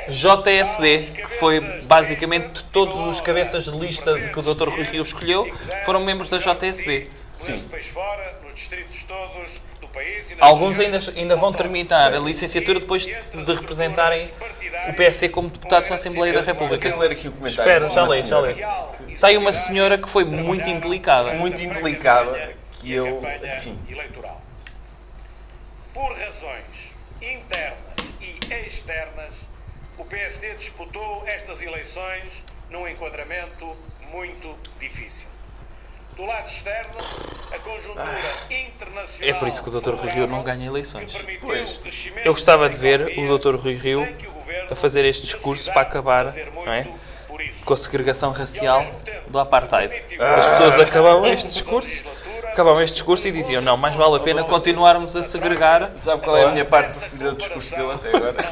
JSD, que foi basicamente todos os cabeças de lista que o Dr. Rui Rio escolheu, foram membros da JSD. Sim. País fora, nos distritos todos do país nas Alguns ainda, ainda vão terminar a licenciatura depois de, de representarem o PSC como deputados na Assembleia da República. quero ler aqui o comentário Espera, já leio, já leio. Está aí uma senhora que foi muito indelicada. Muito indelicada, que eu. Enfim. eleitoral. Por razões internas e externas, o PSD disputou estas eleições num enquadramento muito difícil. Do lado externo, a conjuntura internacional. É por isso que o Dr. Rui Rio não ganha eleições. Pois. Eu gostava de ver o Dr. Rui Rio a fazer este discurso para acabar não é? com a segregação racial do apartheid. As pessoas acabavam este discurso, acabavam este discurso e diziam: não, mais vale a pena continuarmos a segregar. Sabe qual é a minha parte preferida do discurso dele até agora?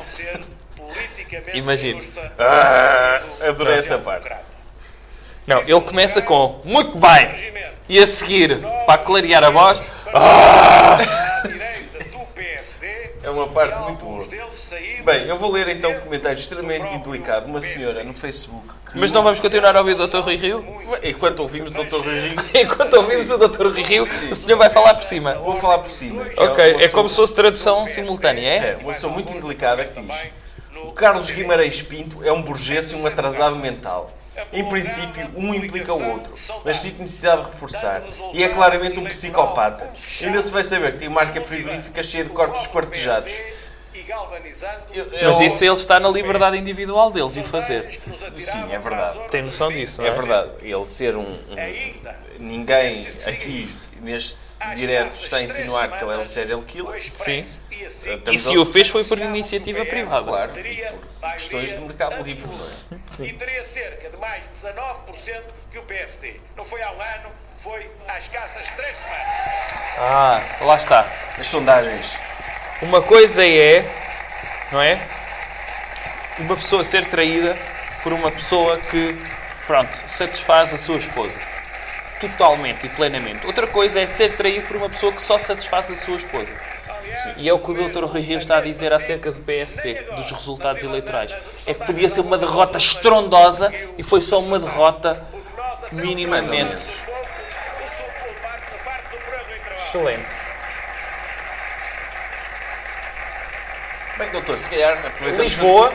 Imagino. Ah, adorei essa parte. Não, ele começa com muito bem e a seguir, para clarear a voz, "Ah!" É uma parte muito boa. Bem, eu vou ler então um comentário extremamente indelicado de uma senhora no Facebook. que- mas não vamos continuar a ouvir o Dr. Rui Rio? Enquanto ouvimos o Dr. Rui Rio. Enquanto ouvimos o Dr. Rui Rio, o senhor vai falar por cima. Vou falar por cima. Ok, uma é como se fosse tradução simultânea, é? É, uma pessoa muito indelicada que diz: O Carlos Guimarães Pinto é um burguês e um atrasado mental. Em princípio, um implica o outro, mas sinto necessidade de reforçar. E é claramente um psicopata. Ainda se vai saber que tem marca frigorífica cheia de corpos esquartejados. Mas isso ele está na liberdade individual dele de o fazer. Sim, é verdade. Tem noção disso, não É é? verdade. Ele ser um. um- ninguém aqui neste direto está a insinuar que ele é um serial killer. Sim. Estamos E se o fez foi por iniciativa privada. Claro, por questões de mercado livre, não é? E teria cerca de mais 19% que o PSD. Não foi há um ano, foi há escassas três semanas. Ah, lá está. As sondagens. Uma coisa é, não é? Uma pessoa ser traída por uma pessoa que, pronto, satisfaz a sua esposa. Totalmente e plenamente. Outra coisa é ser traído por uma pessoa que só satisfaz a sua esposa. E é o que o Dr. Rui Rio está a dizer acerca do PSD, dos resultados eleitorais. É que podia ser uma derrota estrondosa e foi só uma derrota minimamente. Excelente. Bem, doutor, se calhar aproveitamos... Lisboa,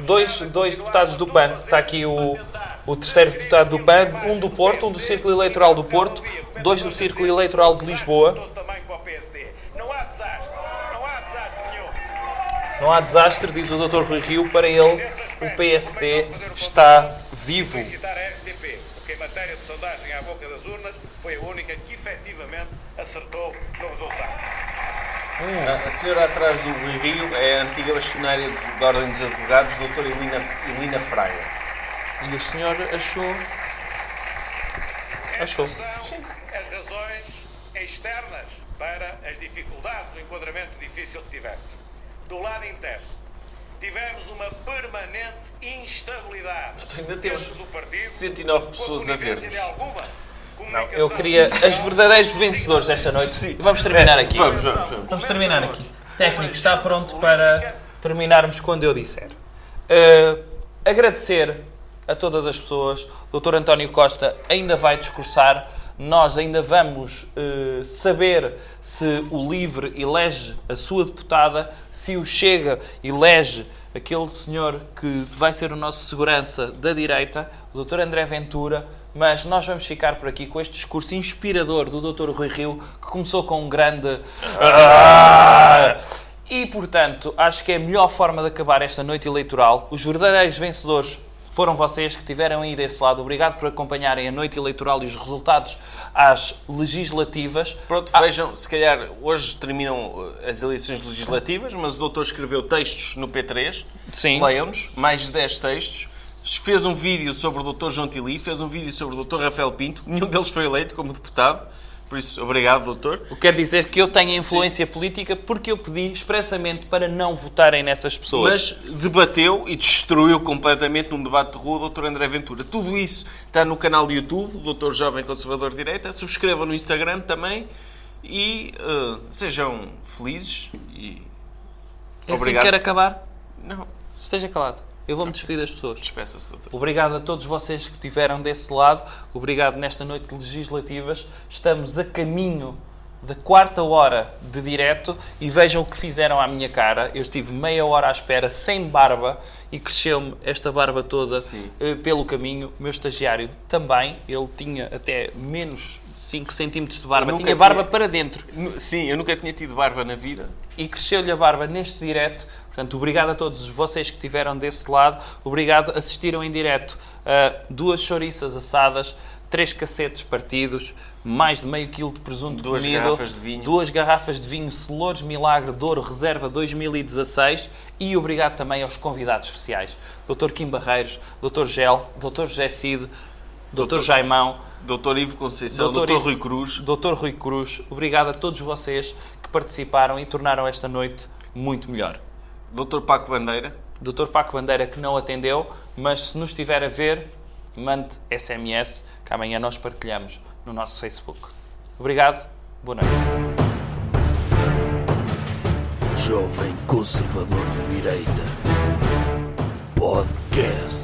dois, dois deputados do PAN. Está aqui o, o terceiro deputado do PAN, um do Porto, um do Círculo Eleitoral do Porto, dois do Círculo Eleitoral de Lisboa. Não há desastre, diz o Dr. Rui Rio, para ele o PSD está vivo. Em matéria de sondagem à boca das urnas foi a única que efetivamente acertou. A- A senhora atrás do Rio é a antiga bastonária da Ordem dos Advogados, doutora Elina, Elina Fraga. E o senhor achou. Achou. As razões externas para as dificuldades do enquadramento difícil que tivemos. Do lado interno, tivemos uma permanente instabilidade Ainda temos dentro do partido, 69 pessoas a ver-nos. Não, eu queria as verdadeiros vencedores desta noite. Vamos terminar aqui. Vamos, vamos, vamos. Vamos terminar aqui. Técnico, está pronto para terminarmos quando eu disser. Uh, agradecer a todas as pessoas. O Dr. António Costa ainda vai discursar. Nós ainda vamos uh, saber se o LIVRE elege a sua deputada, se o Chega elege aquele senhor que vai ser o nosso segurança da direita, o Dr. André Ventura. Mas nós vamos ficar por aqui com este discurso inspirador do Dr. Rui Rio, que começou com um grande. E, portanto, acho que é a melhor forma de acabar esta noite eleitoral. Os verdadeiros vencedores foram vocês que tiveram aí desse lado. Obrigado por acompanharem a noite eleitoral e os resultados às legislativas. Pronto, vejam, se calhar hoje terminam uh, as eleições legislativas, mas o doutor escreveu textos no P3. Sim. Leiam-nos, mais de 10 textos. Fez um vídeo sobre o Dr. João Tili, fez um vídeo sobre o Dr. Rafael Pinto. Nenhum deles foi eleito como deputado. Por isso, obrigado, doutor. O que quer dizer que eu tenho influência política porque eu pedi expressamente para não votarem nessas pessoas. Mas debateu e destruiu completamente num debate de rua o Dr. André Ventura. Tudo isso está no canal do YouTube, o Dr. Jovem Conservador Direita. Subscrevam no Instagram também e uh, sejam felizes. E... É assim que quer acabar? Não. Esteja calado. Eu vou-me despedir das pessoas. Despeça-se, doutor. Obrigado a todos vocês que estiveram desse lado. Obrigado nesta noite de legislativas. Estamos a caminho da quarta hora de direto e vejam o que fizeram à minha cara. Eu estive meia hora à espera, sem barba, e cresceu-me esta barba toda eh, pelo caminho. O meu estagiário também. Ele tinha até menos 5 centímetros de barba. Tinha barba tinha- para dentro. Sim, eu nunca tinha tido barba na vida. E cresceu-lhe a barba neste direto. Portanto, obrigado a todos vocês que estiveram desse lado. Obrigado, assistiram em direto a duas chouriças assadas, três cacetes partidos, mais de meio quilo de presunto Duas comido, garrafas de vinho. duas garrafas de vinho Celores Milagre de Ouro Reserva 2016 e obrigado também aos convidados especiais. Dr. Kim Barreiros, Dr. Gel, Dr. José Cid, Dr. Doutor- Jaimão, Dr. Ivo Conceição, Dr. Dr. Ivo- Rui Cruz. Dr. Rui Cruz, obrigado a todos vocês que participaram e tornaram esta noite muito melhor. Doutor Paco Bandeira. Doutor Paco Bandeira que não atendeu, mas se nos estiver a ver, mande SMS que amanhã nós partilhamos no nosso Facebook. Obrigado, boa noite. Jovem Conservador de Direita Podcast.